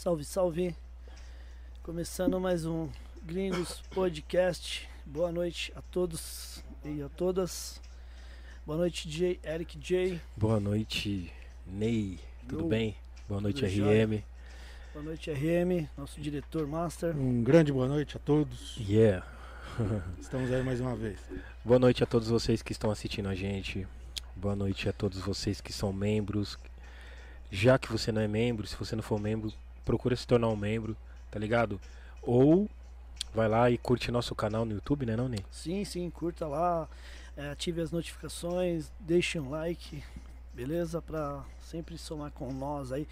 Salve, salve. Começando mais um Gringos Podcast. Boa noite a todos e a todas. Boa noite, J, Eric J. Boa noite, Ney. Tudo Eu. bem? Boa noite, Tudo RM. jóia. Boa noite, RM, nosso diretor master. Um grande boa noite a todos. Yeah. Estamos aí mais uma vez. Boa noite a todos vocês que estão assistindo a gente. Boa noite a todos vocês que são membros. Já que você não é membro, se você não for membro, procura se tornar um membro, tá ligado? Ou vai lá e curte nosso canal no YouTube, né, não, Ney? Sim, sim, curta lá, é, ative as notificações, deixe um like, beleza? Pra sempre somar com nós aí.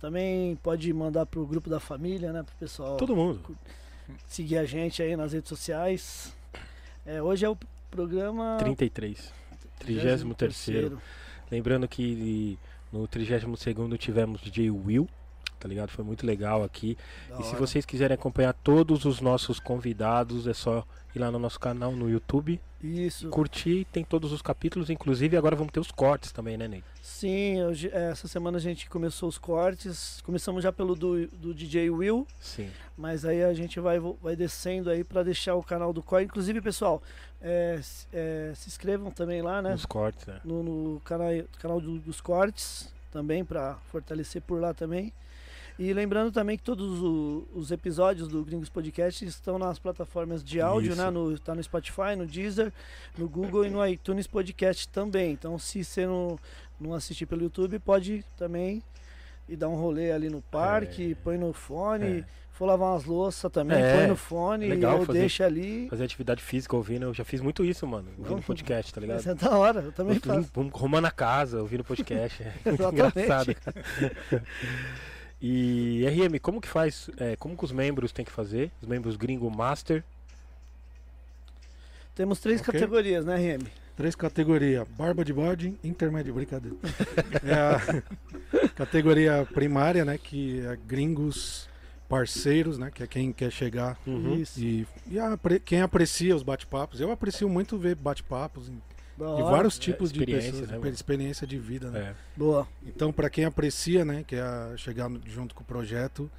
Também pode mandar pro grupo da família, né? Pro pessoal Todo mundo. seguir a gente aí nas redes sociais. É, hoje é o programa 33. 33 Lembrando que no 32 tivemos DJ Will, tá ligado? Foi muito legal aqui. Da E se hora. vocês quiserem acompanhar todos os nossos convidados, é só ir lá no nosso canal no YouTube, Isso. curtir, tem todos os capítulos, inclusive agora vamos ter os cortes também, né, Ney? Sim, hoje- é, essa semana a gente começou os cortes. Começamos já pelo do, do DJ Will, Sim. mas aí a gente vai, vai descendo aí pra deixar o canal do Core. Inclusive, pessoal, é, é, se inscrevam também lá, né? Os cortes, né? No, no canal, canal do- dos cortes também, pra fortalecer por lá também. E lembrando também que todos o- os episódios do Gringos Podcast estão nas plataformas de áudio, Isso. né? No, tá no Spotify, no Deezer, no Google e no iTunes Podcast também. Então, se você não, não assistir pelo YouTube, pode também ir dar um rolê ali no parque, põe no fone, É. for lavar umas louças também, É, põe no fone legal ou fazer- deixa ali. Fazer atividade física ouvindo, eu já fiz muito isso, mano, ouvindo Vamos- podcast, tá ligado? Isso é da hora, eu também Vamos- faço. Vamos arrumando a casa, ouvindo podcast. É engraçado. E RM, como que faz? é, como que os membros têm que fazer? Os membros gringo master. Temos três Ok. categorias, né, RM? Três categorias: barba de bode, intermédio, brincadeira. É a categoria primária, né? Que é gringos parceiros, né? Que é quem quer chegar Uhum. Isso. e, e apre- quem aprecia os bate-papos. Eu aprecio muito ver bate-papos de vários tipos de experiência, pessoas, né, experiência de vida, né? É. Boa. Então, para quem aprecia, né? Que é chegar junto com o projeto,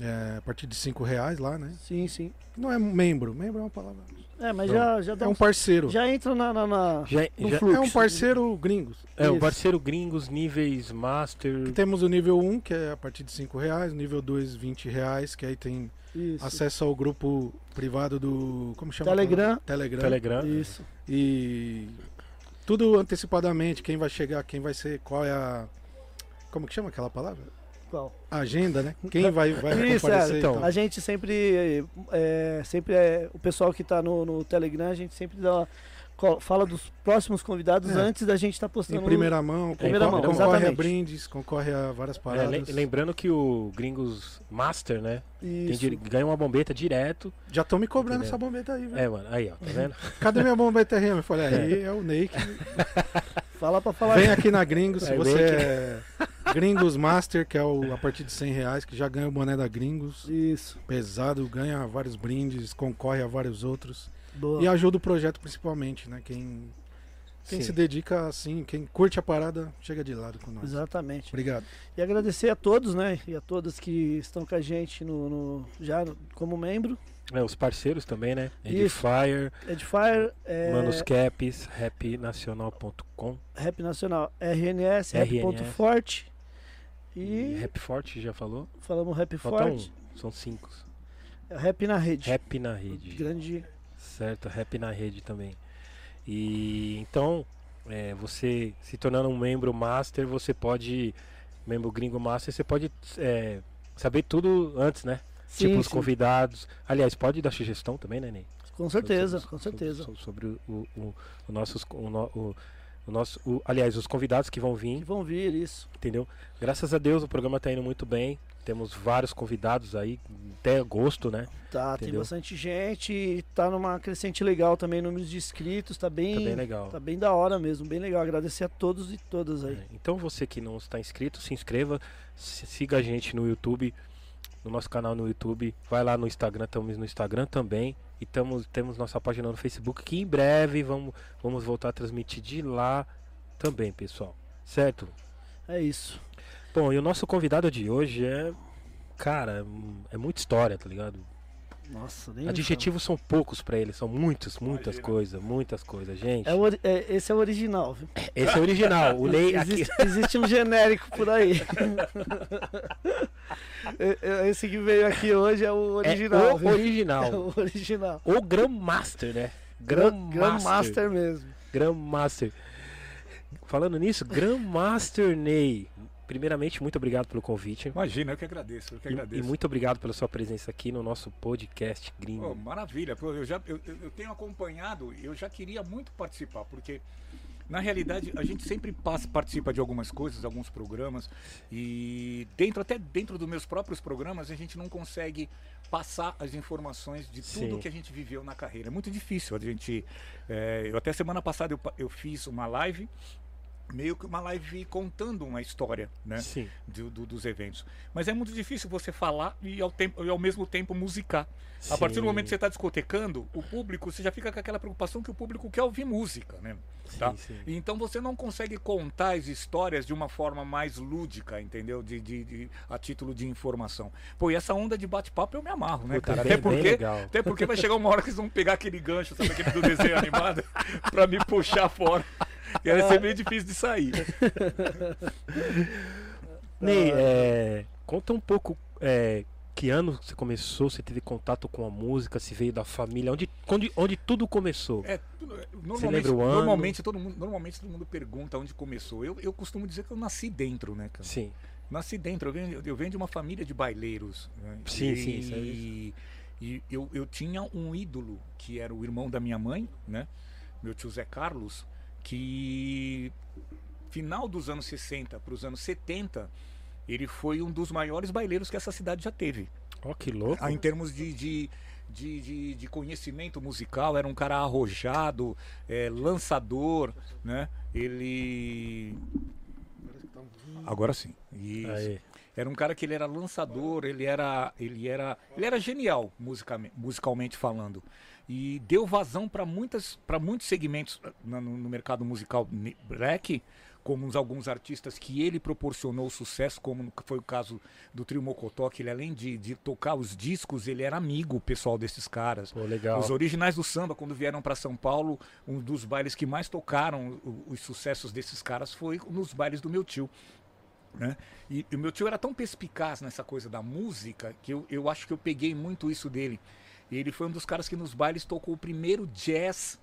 é, a partir de cinco reais lá, né? Sim, sim. Não é membro, membro é uma palavra. É, mas já, já dá É um um- parceiro. Já entra na. na, na- Já, no já- fluxo. É um parceiro gringos. é, o Isso. parceiro gringos, níveis master. Que temos o nível 1, que é a partir de 5 reais, nível 2, 20 reais, que aí tem Isso. acesso ao grupo privado do. Como chama? Telegram. Telegram. Telegram. Isso. E tudo antecipadamente, quem vai chegar, quem vai ser, qual é a. Como que chama aquela palavra? A agenda, né? Quem vai, vai Isso, é, então. então. A gente sempre. É, sempre é. O pessoal que tá no, no Telegram, a gente sempre dá. Fala dos próximos convidados É. antes da gente estar postando. Em primeira mão, primeira concorre, mão, concorre a exatamente. brindes, concorre a várias É, paradas. le- lembrando que o Gringos Master, né? Tem ganha uma bombeta direto. Já estão me cobrando Entendeu? essa bombeta aí, velho. É, mano. Aí, ó, tá vendo? Cadê minha bombeta RM? Eu falei, aí é o Ney que Fala pra falar. Vem aqui na Gringos, se É, você vem aqui. é Gringos Master, que é o, a partir de 100 reais, que já ganha o boné da Gringos. Isso. Pesado, ganha vários brindes, concorre a vários outros. Boa. E ajuda o projeto principalmente, né? Quem, quem Sim. se dedica assim, quem curte a parada, chega de lado com nós. Exatamente. Obrigado. E agradecer a todos, né? E a todas que estão com a gente no, no- já como membro. É, os parceiros também, né? Edifier, Edifier, é, Manos Caps, rapnacional.com Rap Nacional, RNS, Rap RNS. Ponto Forte. e E Rap Forte, já falou? falamos Rap Falta Forte. um, são cinco. Rap na rede. Rap na rede. Grande. Certo, rap na rede também. E então, é, você se tornando um membro master, você pode, membro gringo master, você pode é, saber tudo antes, né? Sim, tipo os convidados. Aliás, pode dar sugestão também, né, Ney? Com certeza, So- so- com certeza. so- Sobre o, o, o, nossos, o, o, o nosso, o- aliás, os convidados que vão Que vir, vão vir, isso. entendeu? Graças a Deus o programa tá indo muito bem. Temos vários convidados aí, até agosto, né? Tá, tem Entendeu? bastante gente. Tá numa crescente legal também, números de inscritos. Tá bem, Tá bem legal. tá bem da hora mesmo, bem legal. Agradecer a todos e todas aí. É, Então você que não está inscrito, se inscreva, siga a gente no YouTube, no nosso canal no YouTube, vai lá no Instagram, estamos no Instagram também. E tamo, temos nossa página no Facebook, que em breve vamos, vamos voltar a transmitir de lá também, pessoal. Certo? É isso. Bom, e o nosso convidado de hoje é cara, é muita história, tá ligado? Nossa, nem Adjetivos são poucos pra ele, são muitos, muitas coisas, muitas coisas, gente. É o é- esse é o original, viu? Esse é o original, o Ney aqui. Existe, existe um genérico por aí. É- é- Esse que veio aqui hoje é o original. é o viu? original. É o original. O Grandmaster, né? Grandmaster. Grandmaster. mesmo. Grandmaster. Falando nisso, Grandmaster Ney. Primeiramente, muito obrigado pelo convite. Imagina, eu que agradeço, eu que E, agradeço. e muito obrigado pela sua presença aqui no nosso podcast gringo. Pô, maravilha, eu já eu, eu- tenho acompanhado, eu já queria muito participar, porque na realidade a gente sempre passa, participa de algumas coisas, alguns programas e dentro até dentro dos meus próprios programas a gente não consegue passar as informações de tudo Sim. que a gente viveu na carreira. É muito difícil a gente. é, eu até semana passada eu, eu fiz uma live meio que uma live contando uma história, né? Sim. do- do- dos eventos. Mas é muito difícil você falar e ao, tempo, e ao mesmo tempo musicar. A partir do Sim. momento que você está discotecando, o público, você já fica com aquela preocupação que o público quer ouvir música, né? Tá? Sim, sim. Então você não consegue contar as histórias de uma forma mais lúdica, entendeu? De, de- de- a título de informação. Pô, e essa onda de bate-papo eu me amarro, né, Puta, cara? bem- Até porque, até porque vai chegar uma hora que eles vão pegar aquele gancho, sabe, aquele do desenho animado, pra me puxar fora. E vai ser meio difícil de sair. Ney, é, conta um pouco é, que ano você começou, você teve contato com a música, se veio da família, onde, onde, onde tudo começou. É, tudo- normalmente, lembra o ano? normalmente todo mundo, normalmente todo mundo pergunta onde começou. Eu, eu costumo dizer que eu nasci dentro, né, cara? Sim. Nasci dentro. Eu venho, eu venho de uma família de baileiros. né? Sim, e, sim, isso é E, e eu, eu tinha um ídolo que era o irmão da minha mãe, né? Meu tio Zé Carlos, que final dos anos 60 para os anos 70 ele foi um dos maiores baileiros que essa cidade já teve. Ó, que louco. Ah, em termos de, de, de, de- de conhecimento musical, era um cara arrojado, é, lançador, né? Ele. Agora sim. Isso. Aí. Era um cara que ele era lançador, ele era, ele era, ele era genial musicalmente, musicalmente falando. E deu vazão para muitas, para muitos segmentos eh, no, no mercado musical black, como uns, alguns artistas que ele proporcionou sucesso, como foi o caso do Trio Mocotó, que ele além de, de tocar os discos, ele era amigo pessoal desses caras. Pô. Os originais do samba, quando vieram para São Paulo, um dos bailes que mais tocaram o- os sucessos desses caras foi nos bailes do meu tio. Né? E, e o meu tio era tão perspicaz nessa coisa da música que eu, eu acho que eu peguei muito isso dele. Ele foi um dos caras que nos bailes tocou o primeiro jazz,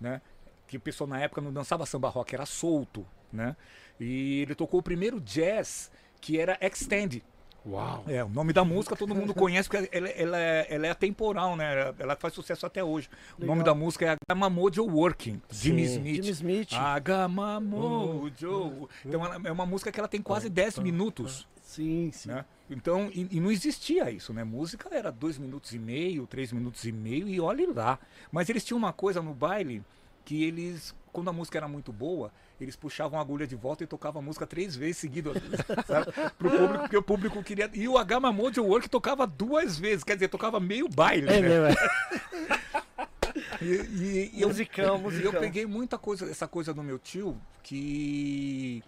né? que o pessoal na época não dançava samba rock, era solto. Né? E ele tocou o primeiro jazz que era Extend. Uau. É, o nome da música todo mundo conhece porque ela, ela é, ela é atemporal, né? Ela faz sucesso até hoje. O nome Legal. da música é Agama Mojo Working, Jimmy. Smith. Jimmy Smith. Agama Mojo. Então ela é uma música que ela tem quase 10 minutos. Sim, sim. Né? Então, e, e não existia isso, né? Música era dois minutos e meio, três minutos e meio, e olhe lá. Mas eles tinham uma coisa no baile que eles, quando a música era muito boa, eles puxavam a agulha de volta e tocavam a música três vezes seguidas, sabe? Pro público, porque o público queria. E o H Mojo Work tocava duas vezes, quer dizer, tocava meio baile, É né? mesmo, é. E, e- e eu, Musicão, e musicão. eu peguei muita coisa, essa coisa do meu tio, que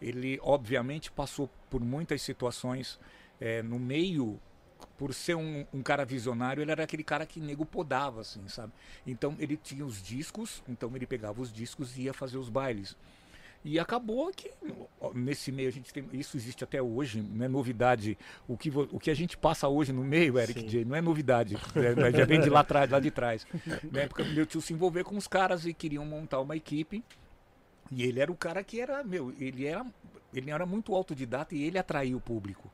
ele obviamente passou por muitas situações eh, no meio, por ser um, um cara visionário, ele era aquele cara que nego podava, assim, sabe? Então ele tinha os discos, então ele pegava os discos e ia fazer os bailes. E acabou que nesse meio a gente tem. Isso existe até hoje, não é novidade. O que, o que a gente passa hoje no meio, Eric Sim. J, não é novidade. É, já vem de lá atrás, lá de trás. Na época meu tio se envolveu com os caras e queriam montar uma equipe. E ele era o cara que era, meu, ele era, ele era muito autodidata e ele atraía o público.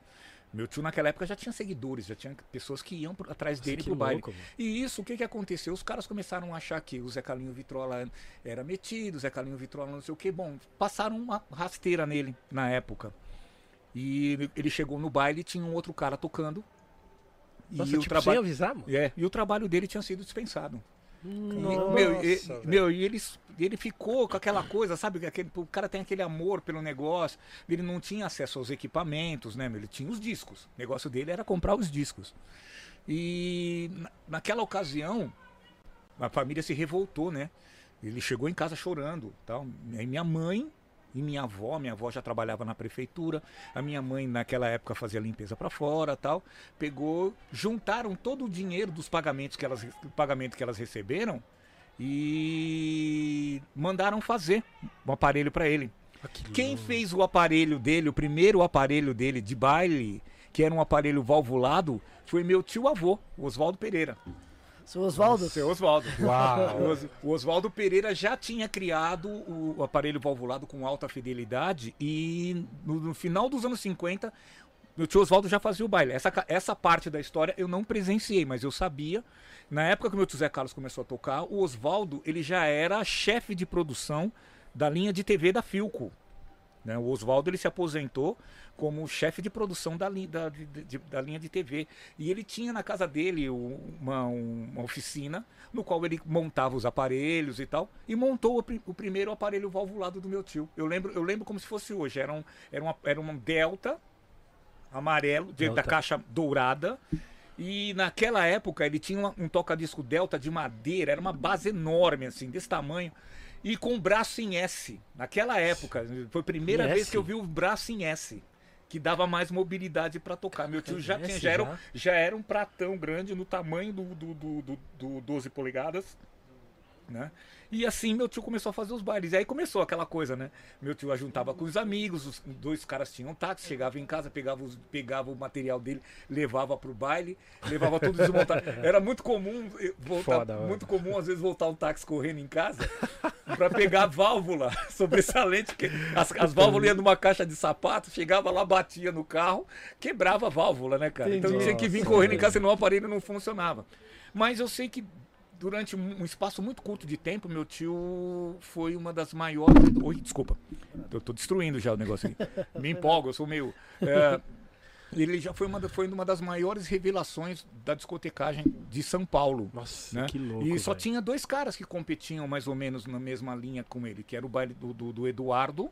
Meu tio naquela época já tinha seguidores, já tinha pessoas que iam por- atrás dele que pro baile. louco. E isso, o que que aconteceu? Os caras começaram a achar que o Zé Calinho Vitrola era metido, o Zé Calinho Vitrola não sei o que. Bom, passaram uma rasteira nele na época. E ele- chegou no baile e tinha um outro cara tocando. Nossa, e, o tipo, sem trabalho, avisar, mano. é, e o trabalho dele tinha sido dispensado. Nossa, meu, e, meu, e ele, ele ficou com aquela coisa, sabe? Aquele, o cara tem aquele amor pelo negócio. Ele não tinha acesso aos equipamentos, né? Ele tinha os discos. O negócio dele era comprar os discos. E na- naquela ocasião, a família se revoltou, né? Ele chegou em casa chorando. Tal. Aí minha mãe E minha avó, minha avó já trabalhava na prefeitura, a minha mãe naquela época fazia limpeza para fora, tal. Pegou, juntaram todo o dinheiro dos pagamentos que elas, pagamento que elas receberam e mandaram fazer um aparelho para ele. Ah, que Quem fez o aparelho dele, o primeiro aparelho dele de baile, que era um aparelho valvulado, foi meu tio avô, Oswaldo Pereira. Seu Oswaldo, Seu Oswaldo. Uau. O Os- O Oswaldo Pereira já tinha criado o aparelho valvulado com alta fidelidade e no, no final dos anos 50, meu tio Oswaldo já fazia o baile. Essa, essa parte da história eu não presenciei, mas eu sabia. Na época que o meu tio Zé Carlos começou a tocar, o Oswaldo ele já era chefe de produção da linha de TV da Filco. né? O Oswaldo ele se aposentou como chefe de produção da, li- da, de- de- da linha de TV. E ele tinha na casa dele o- uma, um- uma oficina no qual ele montava os aparelhos e tal. E montou o, o primeiro aparelho valvulado do meu tio. Eu lembro, eu lembro como se fosse hoje. Era um, era uma, era um Delta amarelo, de- da Delta. caixa dourada. E naquela época ele tinha uma- um toca-disco Delta de madeira, era uma base enorme, assim, desse tamanho. E com braço em S. Naquela época, foi a primeira Em vez S? que eu vi o braço em S. Que dava mais mobilidade para tocar. Meu tio já, tinha, já, era, um- já? era um pratão grande no tamanho do, do, do, do, do 12 polegadas. Né? E assim meu tio começou a fazer os bailes. E aí começou aquela coisa, né? Meu tio ajuntava com os amigos, os dois caras tinham táxi, chegava em casa, pegava, os- pegava o material dele, levava pro baile, levava tudo desmontado. Era muito comum eh, voltar, Foda, mano. muito comum às vezes voltar o táxi correndo em casa para pegar a válvula sobressalente, que as, as válvulas iam numa caixa de sapato, chegava lá, batia no carro, quebrava a válvula, né, cara? Então Entendi. tinha que vir correndo em casa, senão o aparelho não funcionava. Mas eu sei que durante um espaço muito curto de tempo, meu tio foi uma das maiores. Oi, desculpa. Eu tô destruindo já o negócio aqui. Me empolgo, eu sou meio. é, ele já foi uma, foi uma das maiores revelações da discotecagem de São Paulo. Nossa, né? que louco. e só velho. tinha dois caras que competiam mais ou menos na mesma linha com ele, que era o baile do, do- do Eduardo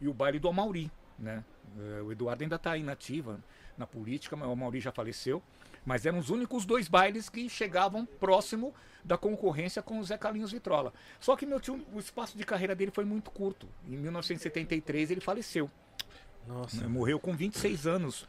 e o baile do Amauri. Né? Eh, o Eduardo ainda está inativa na política, mas o Amauri já faleceu. Mas eram os únicos dois bailes que chegavam próximo da concorrência com o Zé Carlinhos Vitrola. Só que meu tio, o espaço de carreira dele foi muito curto. Em 1973 ele faleceu. Nossa. né? Morreu com 26 anos.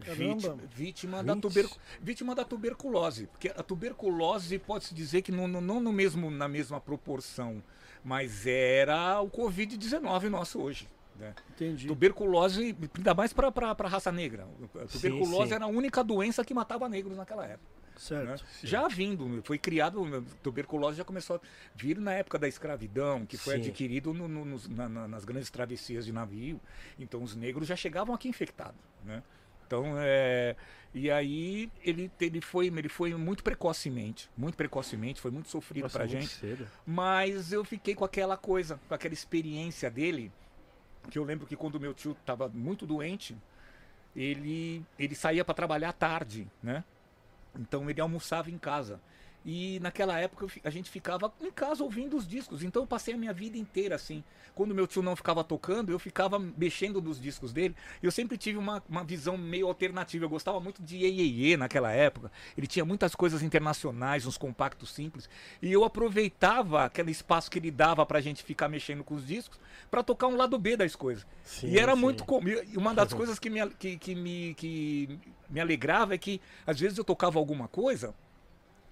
Vítima, vítima, da 20? tuber, vítima da tuberculose. Porque a tuberculose pode-se dizer que não, não, não no mesmo, na mesma proporção, mas era o Covid-19 nosso hoje. Né? entendi. Tuberculose, ainda mais para a raça negra. A Sim, tuberculose sim. era a única doença que matava negros naquela época. né? Certo. Já vindo, foi criado, tuberculose já começou a vir na época da escravidão, que foi Sim. adquirido no- no- nos- na- na- nas grandes travessias de navio. Então os negros já chegavam aqui infectados, né? Então, é, e aí ele, ele, foi, ele foi muito precocemente, muito precocemente, foi muito sofrido Nossa, pra muito gente. cedo. Mas eu fiquei com aquela coisa, com aquela experiência dele, que eu lembro que quando meu tio estava muito doente, ele, ele saía para trabalhar tarde, né? Então ele almoçava em casa. E naquela época a gente ficava em casa ouvindo os discos. Então eu passei a minha vida inteira assim. Quando meu tio não ficava tocando, eu ficava mexendo nos discos dele. Eu sempre tive uma, uma visão meio alternativa. Eu gostava muito de Iê naquela época. Ele tinha muitas coisas internacionais, uns compactos simples. E eu aproveitava aquele espaço que ele dava pra gente ficar mexendo com os discos para tocar um lado B das coisas. Sim, E era sim. muito comum. E uma das coisas que me, que, que me, que me alegrava é que, às vezes, eu tocava alguma coisa,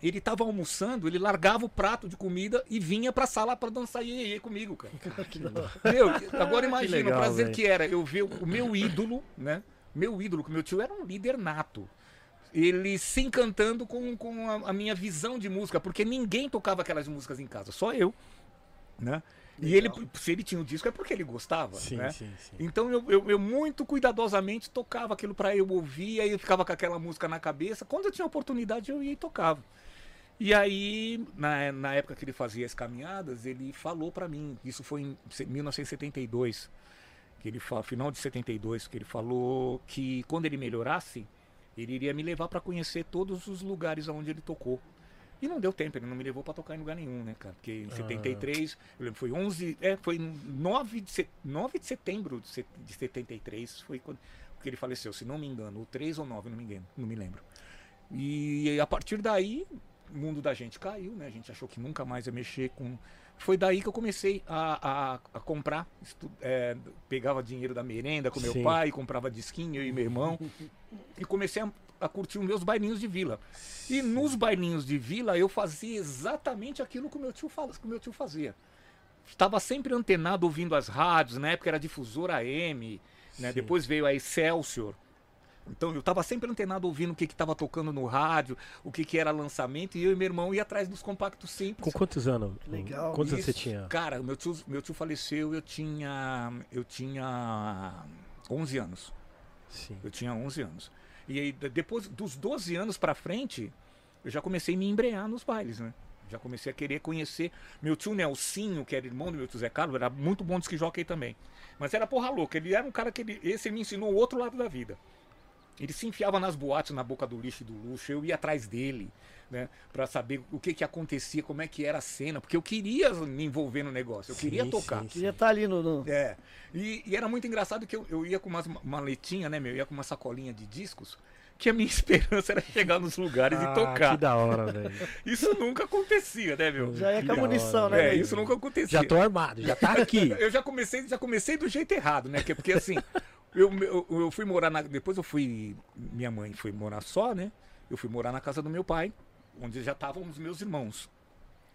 ele tava almoçando, ele largava o prato de comida e vinha pra sala pra dançar iê, iê comigo, cara. Meu, agora imagina legal, o prazer velho. que era eu ver o meu ídolo, né? Meu ídolo, que meu tio era um líder nato. Ele se encantando com, com a, a minha visão de música, porque ninguém tocava aquelas músicas em casa, só eu. Né? E ele, se ele tinha o disco, é porque ele gostava. Sim, né? sim, sim. Então eu, eu, eu muito cuidadosamente tocava aquilo pra eu ouvir, aí eu ficava com aquela música na cabeça. Quando eu tinha oportunidade, eu ia e tocava. E aí, na, na época que ele fazia as caminhadas, ele falou pra mim, isso foi em se- 1972, que ele final de 72, que ele falou que quando ele melhorasse, ele iria me levar pra conhecer todos os lugares onde ele tocou. E não deu tempo, ele não me levou pra tocar em lugar nenhum, né, cara? Porque em 73, eu lembro, foi 11, é, foi 9 de, se- 9 de setembro de se- de 73, foi quando que ele faleceu, se não me engano, ou 3 ou 9, não me engano, não me lembro. E a partir daí, mundo da gente caiu, né? A gente achou que nunca mais ia mexer com. Foi daí que eu comecei a, a, a comprar. estu- é, pegava dinheiro da merenda com meu Sim. pai, comprava disquinho, eu e meu irmão. e comecei a, a curtir os meus bailinhos de vila. E nos bailinhos de vila eu fazia exatamente aquilo que o meu tio, fala, que o meu tio fazia. Estava sempre antenado ouvindo as rádios, na época era difusora AM, né? Depois veio a Excelsior. Então eu estava sempre antenado ouvindo o que estava tocando no rádio, o que, que era lançamento, e eu e meu irmão ia atrás dos compactos simples. Com quantos anos? Legal. Quantos anos você tinha? Cara, meu tio, meu tio faleceu, eu tinha. Eu tinha 11 anos. Sim. Eu tinha 11 anos. E aí, de- depois dos 12 anos pra frente, eu já comecei a me embrear nos bailes, né? Já comecei a querer conhecer. Meu tio Nelsinho, que era irmão do meu tio Zé Carlos, era muito bom de jockey também. Mas era porra louca. Ele era um cara que. Ele, esse me ensinou o outro lado da vida. Ele se enfiava nas boates, na boca do lixo e do luxo. Eu ia atrás dele, né? Pra saber o que que acontecia, como é que era a cena. Porque eu queria me envolver no negócio. Eu queria Sim, tocar. sim, Queria estar ali no. no- É. E, e era muito engraçado que eu, eu ia com umas maletinhas, né, meu? Eu ia com uma sacolinha de discos. Que a minha esperança era chegar nos lugares Ah, e tocar. Que da hora, velho. Isso nunca acontecia, né, meu? Já ia Que com a munição, hora, né? É, isso nunca acontecia. Já tô armado, já tá aqui. Eu já comecei, já comecei do jeito errado, né? Que- Porque assim, eu, eu, eu fui morar na. Depois eu fui. Minha mãe foi morar só, né? Eu fui morar na casa do meu pai, onde já estavam os meus irmãos,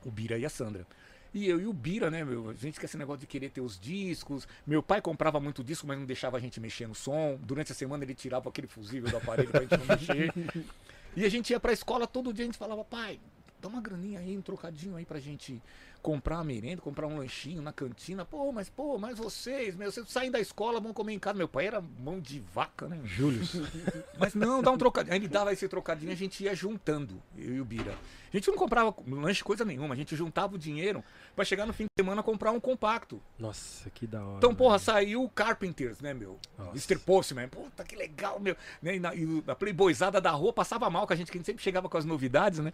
o Bira e a Sandra. E eu e o Bira, né, meu? A gente quer esse negócio de querer ter os discos. Meu pai comprava muito disco, mas não deixava a gente mexer no som. Durante a semana ele tirava aquele fusível do aparelho pra gente não mexer. E a gente ia pra escola todo dia, a gente falava, pai, dá uma graninha aí, um trocadinho aí pra gente comprar uma merenda, comprar um lanchinho na cantina. Pô, mas pô, mas vocês, meu, vocês saem da escola, vão comer em casa. Meu pai era mão de vaca, né? Júlio. Mas não, dá um trocadinho. Aí ele dava esse trocadinho, a gente ia juntando, eu e o Bira. A gente não comprava lanche coisa nenhuma, a gente juntava o dinheiro pra chegar no fim de semana comprar um compacto. Nossa, que da hora. Então, porra, velho. saiu o Carpenters, né, meu? Nossa. Mr. Postman, puta que legal, meu. Né, E, na, e a playboyzada da rua passava mal, que a gente, que a gente sempre chegava com as novidades, né?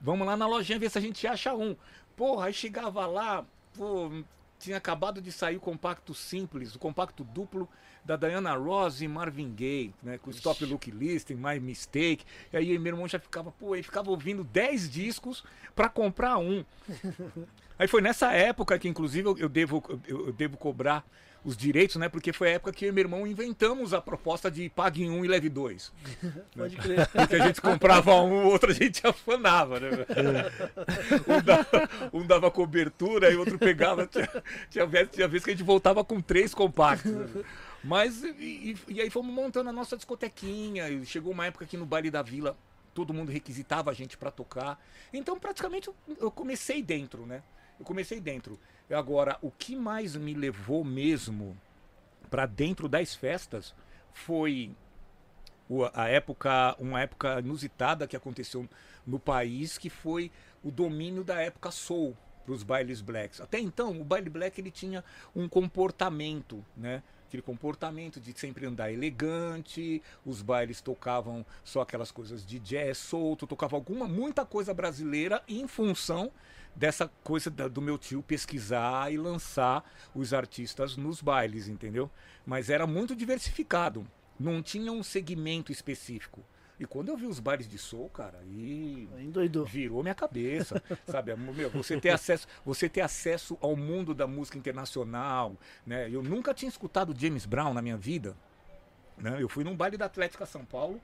Vamos lá na lojinha ver se a gente acha um. Porra, aí chegava lá, pô, tinha acabado de sair o compacto simples, o compacto duplo da Diana Ross e Marvin Gaye, né? Com Stop Look Listing, My Mistake. E aí meu irmão já ficava, pô, ele ficava ouvindo 10 discos pra comprar um. Aí foi nessa época que, inclusive, eu- devo, eu devo cobrar os direitos, né? Porque foi a época que eu e meu irmão inventamos a proposta de pague um e leve dois. Pode crer. Porque a gente comprava um, o outro a gente afanava, né? Um dava, um dava cobertura e o outro pegava. Tinha, tinha, vez, tinha vez que a gente voltava com três compactos. né? Mas, e, e- aí fomos montando a nossa discotequinha. E chegou uma época que no baile da vila todo mundo requisitava a gente pra tocar. Então, praticamente, eu comecei dentro, né? Eu comecei dentro. Agora, o que mais me levou mesmo pra dentro das festas foi a época, uma época inusitada que aconteceu no país, que foi o domínio da época soul para os bailes blacks. Até então, o baile black ele tinha um comportamento, né? Aquele comportamento de sempre andar elegante, os bailes tocavam só aquelas coisas de jazz solto, tocava alguma, muita coisa brasileira em função dessa coisa da- do meu tio pesquisar e lançar os artistas nos bailes, entendeu? Mas era muito diversificado, não tinha um segmento específico. E quando eu vi os bailes de soul, cara, Aí Endoidou. virou minha cabeça, sabe? Meu, você ter acesso, você ter acesso ao mundo da música internacional, né? Eu nunca tinha escutado James Brown na minha vida, né? Eu fui num baile da Atlética São Paulo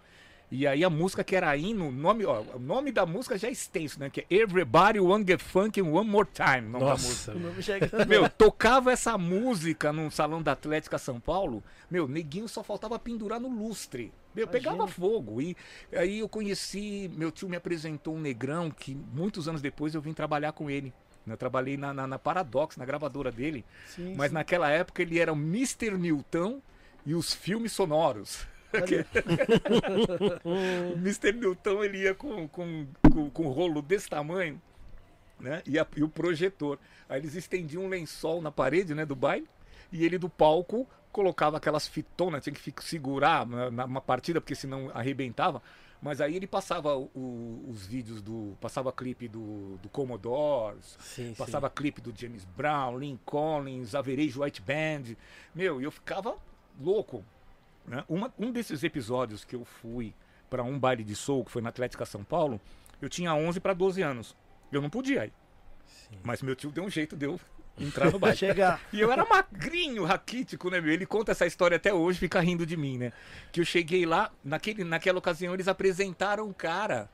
e aí a música que era hino, nome, ó, o nome da música já é extenso, né? Que é Everybody Want Get Funkin' One More Time, o nome da música. Nossa, O velho. nome já é- Meu, tocava essa música num salão da Atlética São Paulo, meu, neguinho só faltava pendurar no lustre. Meu, Imagina. pegava fogo. E aí eu conheci, meu tio me apresentou um negrão que muitos anos depois eu vim trabalhar com ele. Eu trabalhei na, na, na Paradox, na gravadora dele. Sim, Mas sim. naquela época ele era o Mr. Newton e os filmes sonoros. O Mr. Newton ele ia com, com, com, com um rolo desse tamanho, né? E, a- e o projetor. Aí eles estendiam um lençol na parede, né, do baile, e ele do palco colocava aquelas fitonas, tinha que segurar na, na uma partida, porque senão arrebentava. Mas aí ele passava o- os vídeos do. Passava clipe do, do Commodores, Sim, sim. Passava clipe do James Brown, Lynn Collins, Average White Band. Meu, e eu ficava louco. Né? Uma- um desses episódios que eu fui para um baile de soul, que foi na Atlética São Paulo, Eu tinha 11 para 12 anos. Eu não podia ir. Sim. Mas meu tio deu um jeito de eu entrar no baile. Chegar. E eu era magrinho, raquítico, né, meu? Ele conta essa história até hoje, fica rindo de mim, né? Que eu cheguei lá, naquele, naquela ocasião eles apresentaram um cara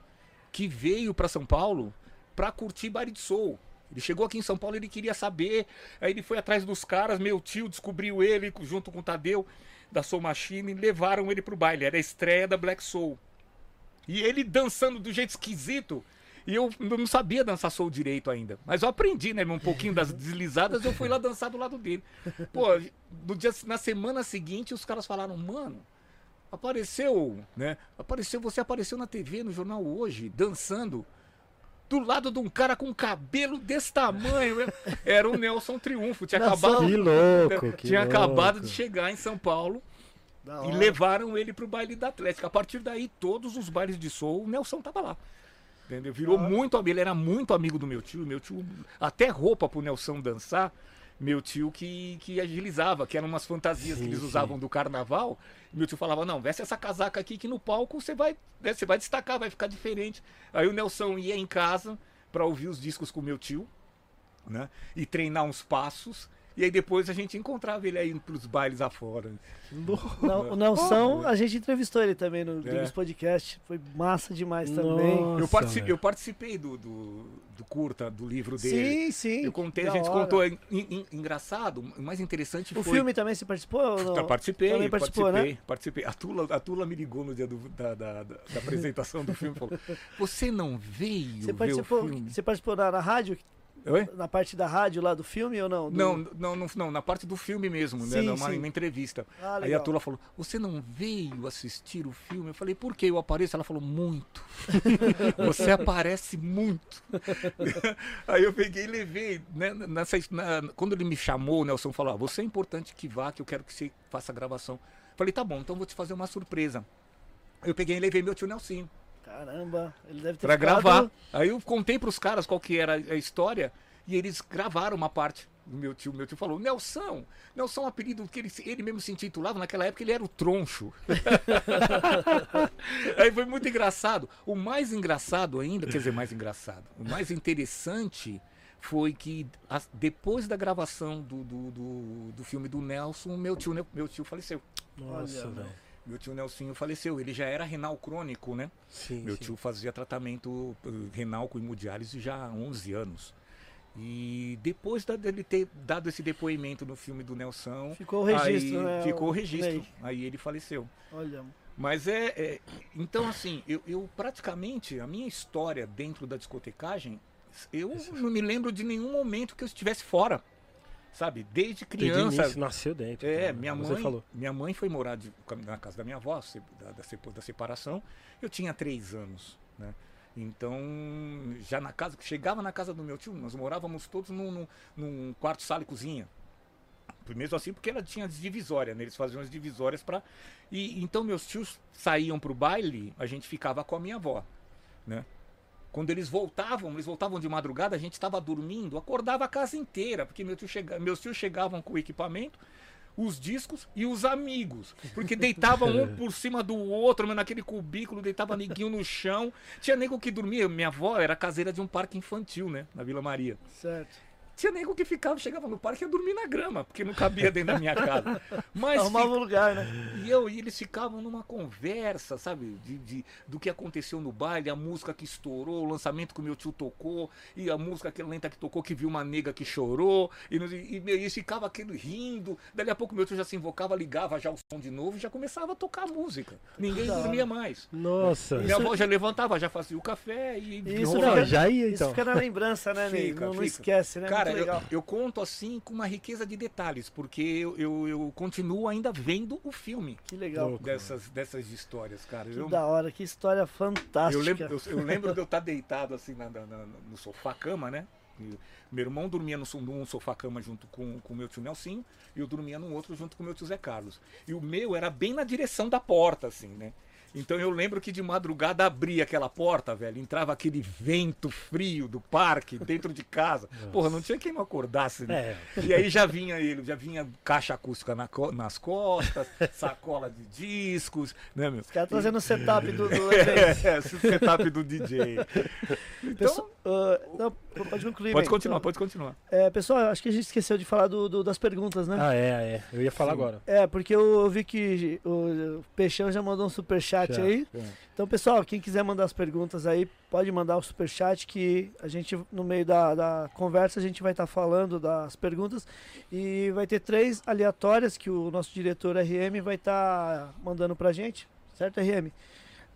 que veio pra São Paulo pra curtir baile de soul. Ele chegou aqui em São Paulo, ele queria saber, aí ele foi atrás dos caras, meu tio descobriu ele junto com o Tadeu da Soul Machine levaram ele pro baile. Era a estreia da Black Soul. E ele dançando do jeito esquisito. E eu não sabia dançar soul direito ainda. Mas eu aprendi, né? Um pouquinho das deslizadas, eu fui lá dançar do lado dele. Pô, no dia, na semana seguinte, os caras falaram, mano, apareceu, né? Apareceu, você apareceu na TV, no jornal hoje, dançando. Do lado de um cara com cabelo desse tamanho. Era o Nelson Triunfo. Tinha acabado. Que louco, que tinha acabado louco. de chegar em São Paulo Da e hora. levaram ele pro baile da Atlética. A partir daí, todos os bailes de soul, o Nelson tava lá. Entendeu? Virou Ah. muito amigo, ele era muito amigo do meu tio. Meu tio, até roupa pro Nelson dançar, meu tio que, que agilizava, que eram umas fantasias Sim, que eles sim. usavam do carnaval. Meu tio falava: Não, veste essa casaca aqui que no palco você vai, né, você vai destacar, vai ficar diferente. Aí o Nelson ia em casa pra ouvir os discos com meu tio, né? E treinar uns passos. E aí depois a gente encontrava ele aí pros bailes afora. Não, o Nelson, a gente entrevistou ele também no É. Podcast. Foi massa demais também. Nossa, Eu, partici- velho. eu participei do, do, do curta, do livro dele. Sim, sim. Eu contei, a gente hora. contou. en- en- engraçado, o mais interessante O foi. filme também você participou? Ou não? Participei, Também participou, participei, né? participei. A Tula, a Tula me ligou no dia do- da, da, da- da apresentação do filme e falou: Você não veio Você ver participou, o filme? você participou na, na rádio? Oi? Na parte da rádio lá do filme ou não? Do- Não, não, não, não, na parte do filme mesmo, né? Sim, Numa, sim. numa entrevista. Ah, Aí a. Tula falou: Você não veio assistir o filme? Eu falei: Por que eu apareço? Ela falou: Muito. Você aparece muito. Aí eu peguei e levei. Né, nessa, na- quando ele me chamou, o Nelson falou: ah, Você é importante que vá, que eu quero que você faça a gravação. Eu falei: Tá bom, então vou te fazer uma surpresa. Eu peguei e levei meu tio Nelsinho Caramba, ele deve ter pra ficado- gravar. Aí eu contei pros caras qual que era a história e eles gravaram uma parte do meu tio. Meu tio falou, Nelson, Nelson é um apelido que ele, ele mesmo se intitulava, naquela época ele era o troncho. Aí foi muito engraçado. O mais engraçado ainda, quer dizer, mais engraçado, o mais interessante foi que as- depois da gravação do, do, do, do filme do Nelson, meu tio, meu tio faleceu. Nossa, velho. Meu tio Nelsinho faleceu. Ele já era renal crônico, né? Sim, Meu sim. tio fazia tratamento eh, renal com hemodiálise já há 11 anos. E depois dele ter dado esse depoimento no filme do Nelson, Ficou o registro, né? ficou o registro. Aí ele faleceu. Olha, Mas é, é- então assim, eu, eu praticamente a minha história dentro da discotecagem, eu não me lembro de nenhum momento que eu estivesse fora, sabe? Desde Desde criança. início nasceu dentro. É, cara. minha Você mãe, falou. minha mãe foi morar de- na casa da minha avó, da, da da separação. Eu tinha três anos, né? Então, já na casa, chegava na casa do meu tio, nós morávamos todos num, num- num quarto, sala e cozinha. Mesmo assim, porque ela tinha divisória, né? Eles faziam as divisórias para E então meus tios saíam pro baile, a gente ficava com a minha avó, né? Quando eles voltavam, eles voltavam de madrugada, a gente estava dormindo, acordava a casa inteira, porque meu tio chega, meus tios chegavam com o equipamento, os discos e os amigos. Porque deitavam um por cima do outro, naquele cubículo, deitava neguinho no chão. Tinha nego que dormia. Minha avó era caseira de um parque infantil, né? Na Vila Maria. certo. Tinha nego que ficava, chegava no parque e ia dormir na grama, porque não cabia dentro da minha casa. Mas Arrumava um lugar, né? e eu e eles ficavam numa conversa, sabe? De, de- do que aconteceu no baile, a música que estourou, o lançamento que o meu tio tocou, e a música que lenta que tocou, que viu uma nega que chorou, e, e, e eles ficavam aquele rindo. Dali a pouco meu tio já se invocava, ligava já o som de novo e já começava a tocar a música. Ninguém Da hora. dormia mais. Nossa. Minha avó já levantava, já fazia o café e. Isso Não, fica- já ia Isso então. fica na lembrança, né, Ney? Fica, Não, não fica. esquece, né? Cara, Eu, legal. eu conto assim com uma riqueza de detalhes, porque eu, eu, eu continuo ainda vendo o filme Que legal. Dessas, dessas histórias, cara. Que Eu, da hora, que história fantástica. eu, lembro, eu, eu lembro de eu estar deitado assim na- na- na- no sofá-cama, né? E meu irmão dormia no, num sofá-cama junto com o meu tio Nelsinho e eu dormia num outro junto com o meu tio Zé Carlos. E o meu era bem na direção da porta, assim, né? Então eu lembro que de madrugada abria aquela porta, velho. Entrava aquele vento frio do parque dentro de casa. Porra, não tinha quem não acordasse, né? É. E aí já vinha ele, já vinha caixa acústica na co- nas costas, sacola de discos, né, meu? Os caras trazendo o setup do, do. É, esse setup do DJ. Então, Pessoal, ah, não, pode concluir. pode Ney. continuar, pode continuar. É, pessoal, acho que a gente esqueceu de falar do, do- das perguntas, né? Ah, é, é. Eu ia falar agora. É, porque eu, eu vi que o Peixão já mandou um superchat Já. aí. É. Então, pessoal, quem quiser mandar as perguntas aí, pode mandar o superchat que a gente, no meio da, da conversa, a gente vai estar falando das perguntas. E vai ter três aleatórias que o nosso diretor RM vai estar mandando pra gente. Certo, RM?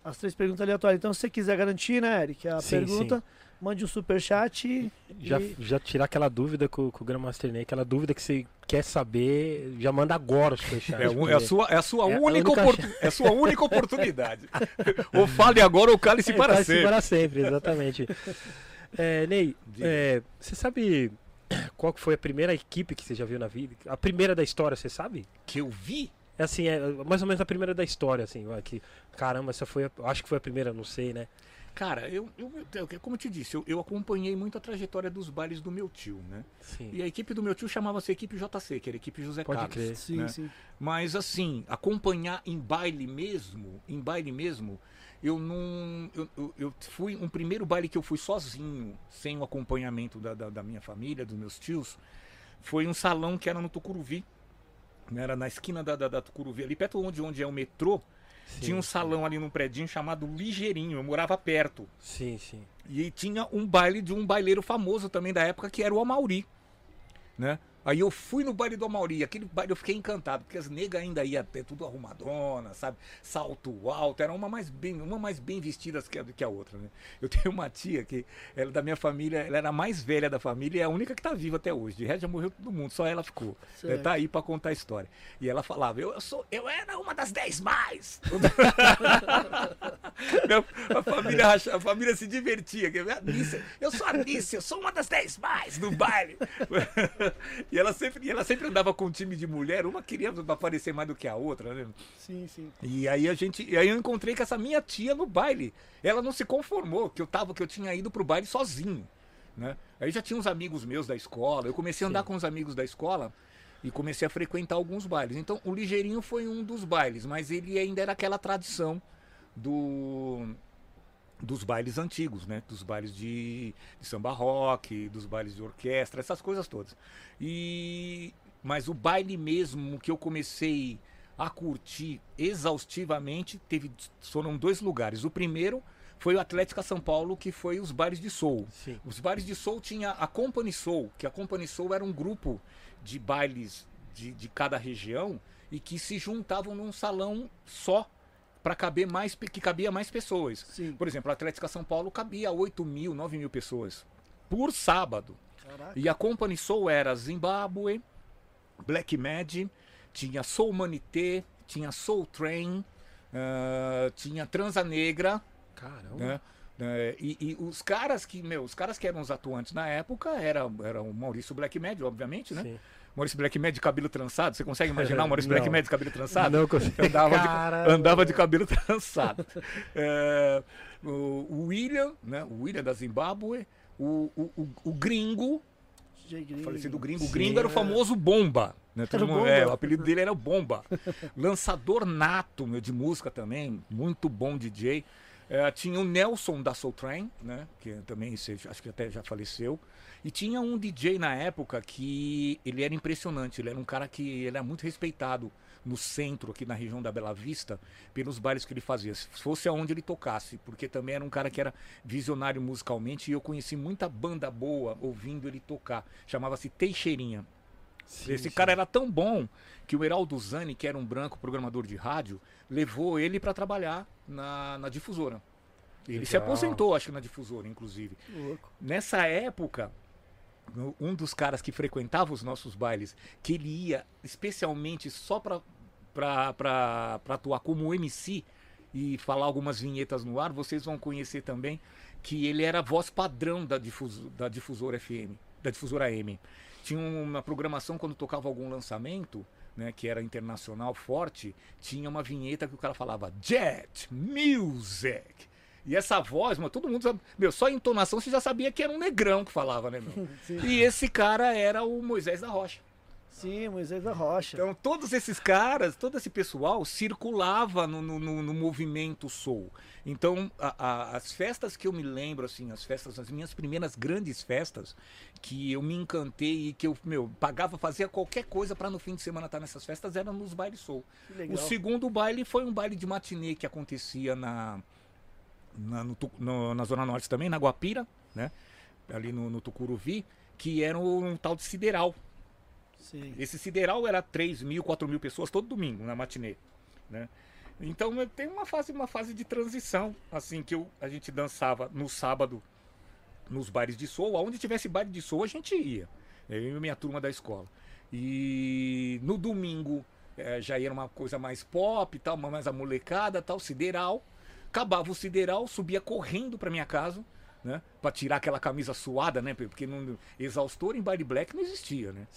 As três perguntas aleatórias. Então, se você quiser garantir, né, Eric, a Sim, pergunta, mande um superchat e... Já, já tirar aquela dúvida com, com o Grandmaster Ney, aquela dúvida que você quer saber, já manda agora o superchat. É, é a sua, é a sua É a única única oportu- é a sua única oportunidade. ou fale agora ou cale-se É, para cale-se sempre. para sempre, exatamente. É, Ney, é, você sabe qual que foi a primeira equipe que você já viu na vida? A primeira da história, você sabe? Que eu vi? É assim, é mais ou menos a primeira da história, assim, que, caramba, essa foi, a, acho que foi a primeira, não sei, né? Cara, eu, eu, eu- como eu te disse, eu, eu acompanhei muito a trajetória dos bailes do meu tio, né? Sim. E a equipe do meu tio chamava-se Equipe JC, que era a equipe José Pode Carlos. crer. Sim, né? sim. Mas assim, acompanhar em baile mesmo, em baile mesmo, eu não. Eu, eu- eu fui. Um primeiro baile que eu fui sozinho, sem o acompanhamento da, da, da minha família, dos meus tios, foi um salão que era no Tucuruvi. né? Era na esquina da, da, da Tucuruvi, ali perto onde, onde é o metrô, Sim, tinha um salão ali num predinho chamado Ligeirinho, eu morava perto. Sim, sim. E tinha um baile de um baileiro famoso também da época, que era o Amauri. Né? Aí eu fui no baile do Amauri, aquele baile eu fiquei encantado, porque as negas ainda iam ter tudo arrumadona, sabe? Salto alto, era uma mais bem, uma mais bem vestidas que a, que a outra, né? Eu tenho uma tia que ela é da minha família, ela era a mais velha da família e é a única que tá viva até hoje. De resto já morreu todo mundo, só ela ficou. Certo. Ela tá aí pra contar a história. E ela falava, eu, eu sou, eu era uma das dez mais. A, família, a família se divertia. que eu sou a Nícia, eu sou uma das dez mais no baile. e, ela sempre, e ela sempre andava com um time de mulher, uma queria aparecer mais do que a outra, né? Sim, sim. E aí a gente. E aí eu encontrei com essa minha tia no baile. Ela não se conformou, que eu tava, que eu tinha ido pro baile sozinho. Né? Aí já tinha uns amigos meus da escola. Eu comecei a andar com os amigos da escola e comecei a frequentar alguns bailes. Então o Ligeirinho foi um dos bailes, mas ele ainda era aquela tradição do dos bailes antigos, né? Dos bailes de, de samba rock, dos bailes de orquestra, essas coisas todas. E mas o baile mesmo que eu comecei a curtir exaustivamente teve foram dois lugares. O primeiro foi o Atlética São Paulo, que foi os bailes de soul. Sim. Os bailes de soul tinha a Company Soul, que a Company Soul era um grupo de bailes de, de cada região e que se juntavam num salão só para caber mais que cabia mais pessoas. Sim. Por exemplo, a Atlética São Paulo cabia 8 mil, 9 mil pessoas por sábado. Caraca. E a Company Soul era Zimbabwe, Black Mad, tinha Soul Manité, tinha Soul Train, ah, tinha Transa Negra, Caramba. né? É, e, e os caras que, meu, os caras que eram os atuantes na época era, era o Maurício Black Mad, obviamente, né? Sim. Maurício Black Mad de cabelo trançado. Você consegue imaginar o Maurício Black Não. Mad de cabelo trançado? Não consigo. Andava de, andava de cabelo trançado. É, o, William, né? O William da Zimbábue, o, o, o, o Gringo, DJ Gringo. falecido Gringo. Sim, o Gringo era o famoso Bomba. Né? Todo mundo- Bomba. é, o apelido dele era o Bomba. Lançador nato, meu, de música também. Muito bom DJ. É, tinha o Nelson da Soul Train, né? Que também acho que até já faleceu. E tinha um DJ na época que ele era impressionante. Ele era um cara que era muito respeitado no centro, aqui na região da Bela Vista, pelos bailes que ele fazia. Se fosse aonde ele tocasse, porque também era um cara que era visionário musicalmente e eu conheci muita banda boa ouvindo ele tocar. Chamava-se Teixeirinha. Sim, Esse sim. cara era tão bom que o Heraldo Zani, que era um branco programador de rádio, levou ele para trabalhar na, na difusora. Ele se Legal. aposentou, acho que na difusora, inclusive. Louco. Nessa época, um dos caras que frequentava os nossos bailes, que ele ia especialmente só para para atuar como MC e falar algumas vinhetas no ar, vocês vão conhecer também que ele era a voz padrão da, difuso, da difusora FM, da difusora M. Tinha uma programação quando tocava algum lançamento, né, que era internacional forte, tinha uma vinheta que o cara falava Jet Music. E essa voz, mano, todo mundo sabe, meu, só a entonação você já sabia que era um negrão que falava, né, meu? Sim. E esse cara era o Moisés da Rocha. Sim, Moisés da Rocha. Então, todos esses caras, todo esse pessoal circulava no, no, no- movimento soul. Então, a- a- as festas que eu me lembro, assim, as festas, as minhas primeiras grandes festas, que eu me encantei e que eu, meu, pagava, fazia qualquer coisa para no fim de semana estar nessas festas, eram nos bailes soul. O segundo baile foi um baile de matinê que acontecia na, na, no no- na Zona Norte também, na Guapira, né? Ali no, no Tucuruvi, que era um tal de sideral. Sim. Esse sideral era 3 mil, 4 mil pessoas todo domingo na matinê, né? Então tenho uma fase, uma fase de transição, assim, que eu, a gente dançava no sábado nos bares de soul, aonde tivesse baile de soul a gente ia. Eu e minha turma da escola. E no domingo eh, já era uma coisa mais pop, tal, mais a molecada, tal, sideral. Acabava o sideral, subia correndo pra minha casa, né? Pra tirar aquela camisa suada, né? Porque não, exaustor em baile black não existia, né?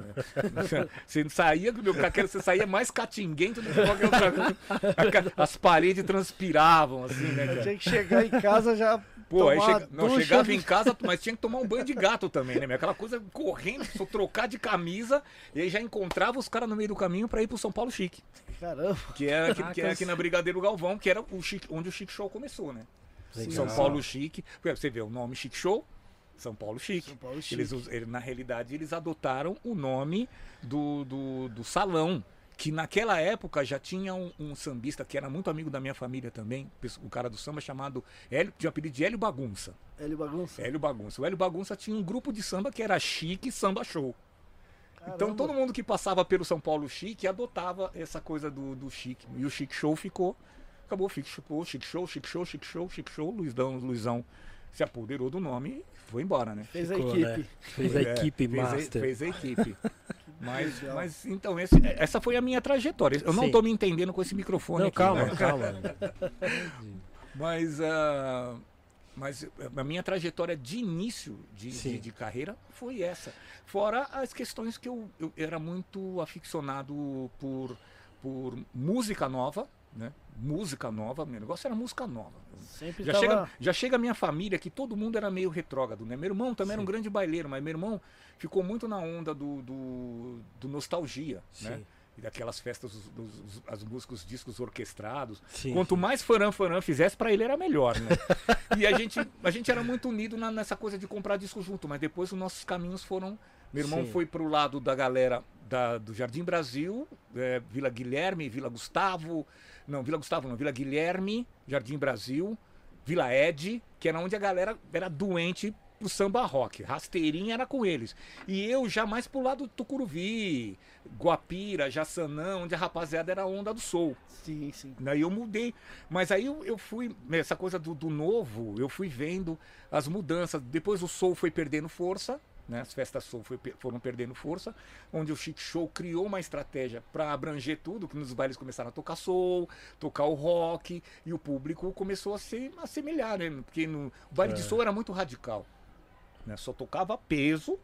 Você saía, meu, aquela- você saía mais catinguento do que qualquer outra coisa. As paredes transpiravam, assim, né, cara? Tinha que chegar em casa já. Pô, aí chega- não, ducha. chegava em casa, mas tinha que tomar um banho de gato também, né? Aquela coisa correndo, só trocar de camisa, e aí já encontrava os caras no meio do caminho pra ir pro São Paulo Chique. Caramba. Que é, que, que Caracas. aqui na Brigadeiro Galvão, que era o Chique, onde o Chique Show começou, né? Legal. São Paulo Chique. Porque Você vê o nome Chique Show, São Paulo Chique. São Paulo Chique. Eles, ele- na realidade, eles adotaram o nome do, do, do salão. Que naquela época já tinha um, um sambista que era muito amigo da minha família também, o cara do samba chamado Hélio, tinha o apelido de Hélio Bagunça. Hélio Bagunça. Hélio Bagunça. O Hélio Bagunça tinha um grupo de samba que era Chique Samba Show. Então Caramba. todo mundo que passava pelo São Paulo Chique adotava essa coisa do, do Chique. E o Chique Show ficou. Acabou, Chique Show, Chique Show, Chique Show, Chique Show, Chique Show. Luizão, Luizão se apoderou do nome e foi embora, né? Fez a Ficou, equipe. né? Fez a É, equipe fez a-. Fez a equipe. Mas, mas então, esse- essa foi a minha trajetória. Eu não Sim. tô me entendendo com esse microfone Não, aqui. calma, né? calma. Mas, ah, mas a minha trajetória de início de, de, de carreira foi essa. Fora as questões que eu, eu era muito aficionado por, por música nova, né? Música nova, meu negócio era música nova. Sempre Já tava... chega, já chega a minha família que todo mundo era meio retrógrado, né? Meu irmão também era um Sim. grande baileiro, mas meu irmão ficou muito na onda do, do, do nostalgia, né? Sim. E daquelas festas, os, os- as músicas, os discos orquestrados. Sim. Quanto mais Faran Faran fizesse, pra ele era melhor, né? e a gente, a gente era muito unido na- nessa coisa de comprar disco junto, mas depois os nossos caminhos foram. Meu irmão Sim. foi pro lado da galera da- do Jardim Brasil, é, Vila Guilherme, Vila Gustavo. Não, Vila Gustavo não, Vila Guilherme, Jardim Brasil, Vila Ed, que era onde a galera era doente pro samba rock. Rasteirinha era com eles. E eu já mais pro lado do Tucuruvi, Guapira, Jaçanã, onde a rapaziada era a onda do soul. Sim, sim. Daí eu mudei. Mas aí eu, eu fui, essa coisa do, do novo, eu fui vendo as mudanças. Depois o soul foi perdendo força, né? As festas soul foi foram perdendo força, onde o Chic Show criou uma estratégia para abranger tudo, que nos bailes começaram a tocar soul, tocar o rock, e o público começou a se assemelhar, né? Porque no, o baile de É. soul era muito radical. Né? Só tocava peso,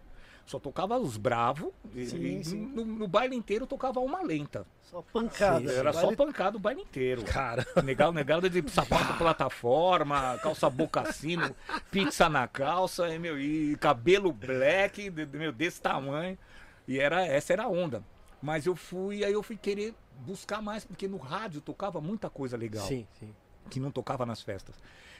só tocava os bravos, e- Sim, e sim. No, no baile inteiro tocava uma lenta. Só pancada. Era só Vale- pancada o baile inteiro. Cara, Negado, negado de sapato plataforma, calça bocassino, pizza na calça, e, meu, e cabelo black, de- de- meu, desse tamanho. E era, essa era a onda. Mas eu fui, aí eu fui querer buscar mais, porque no rádio tocava muita coisa legal, sim, sim. que não tocava nas festas.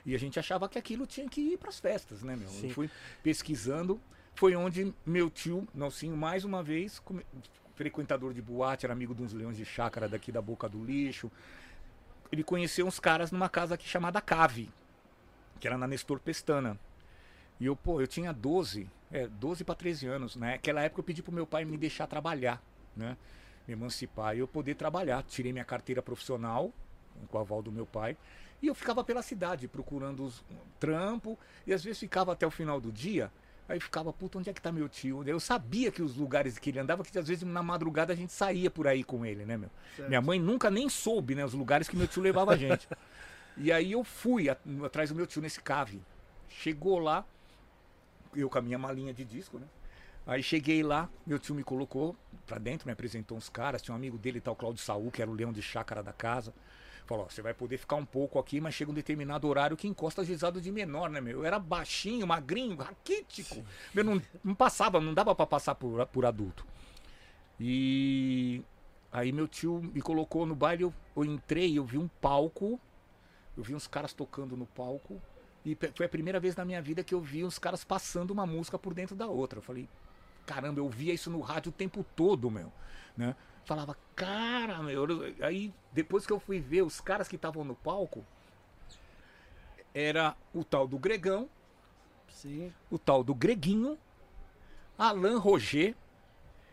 E a gente achava que aquilo tinha que ir para as festas, né, meu? Sim. Eu fui pesquisando, foi onde meu tio, Nelsinho, mais uma vez, come- frequentador de boate, era amigo de uns leões de chácara daqui da Boca do Lixo. Ele conheceu uns caras numa casa aqui chamada Cave, que era na Nestor Pestana. E eu, pô, eu tinha 12, é, 12 para 13 anos, né? Naquela época eu pedi pro meu pai me deixar trabalhar, né? Me emancipar e eu poder trabalhar. Tirei minha carteira profissional, com o aval do meu pai, e eu ficava pela cidade procurando os, um trampo, e às vezes ficava até o final do dia, aí ficava, puta, onde é que tá meu tio? Eu sabia que os lugares que ele andava, que às vezes na madrugada a gente saía por aí com ele, né, meu? Certo. Minha mãe nunca nem soube, né, os lugares que meu tio levava a gente. e aí eu fui atrás do meu tio nesse cave. Chegou lá, eu com a minha malinha de disco, né? Aí cheguei lá, meu tio me colocou pra dentro, me apresentou uns caras. Tinha um amigo dele, tal, Claudio Saul, que era o leão de chácara da casa. Falou, ó, você vai poder ficar um pouco aqui, mas chega um determinado horário que encosta gizado de menor, né, meu? Eu era baixinho, magrinho, raquítico. Meu, não, não passava, não dava pra passar por, por adulto. E aí meu tio me colocou no baile, eu, eu entrei, eu vi um palco, eu vi uns caras tocando no palco. E foi a primeira vez na minha vida que eu vi uns caras passando uma música por dentro da outra. Eu falei, caramba, eu via isso no rádio o tempo todo, meu. Né? Falava, cara, meu. eu- Aí depois que eu fui ver os caras que estavam no palco, era o tal do Gregão, Sim. o tal do Greguinho, Alain Roger.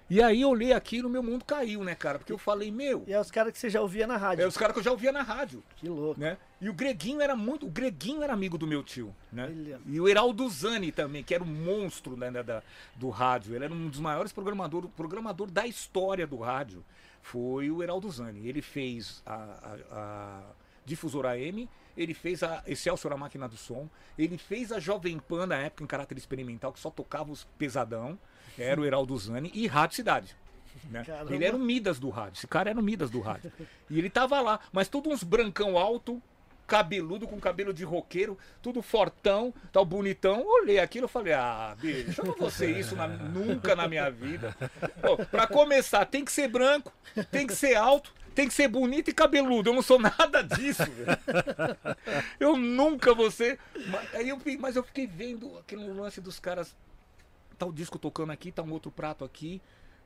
E aí eu olhei aquilo, meu mundo caiu, né, cara? Porque eu falei, meu, E é os caras que você já ouvia na rádio. é os caras que eu já ouvia na rádio, Que louco. né? E o Greguinho era muito. O Greguinho era amigo do meu tio, né? Olha. E o Heraldo Zani também, que era um monstro né, da- do rádio. Ele era um dos maiores programadores, programador da história do rádio. Foi o Heraldo Zani. Ele fez a, a, a Difusora AM, ele fez a Excelsior a Máquina do Som, ele fez a Jovem Pan na época em caráter experimental, que só tocava os pesadão. Era o Heraldo Zani e Rádio Cidade. né? Ele era o Midas do rádio. Esse cara era o Midas do rádio. E ele tava lá, mas tudo uns brancão alto, cabeludo, com cabelo de roqueiro, tudo fortão, tal bonitão. Olhei aquilo e falei, ah, bicho, eu não vou ser isso na- nunca na minha vida. Pô, pra começar, tem que ser branco, tem que ser alto, tem que ser bonito e cabeludo. Eu não sou nada disso, velho. Eu nunca vou ser. Mas, aí eu, mas eu fiquei vendo aquele lance dos caras. Tá o disco tocando aqui, tá um outro prato aqui.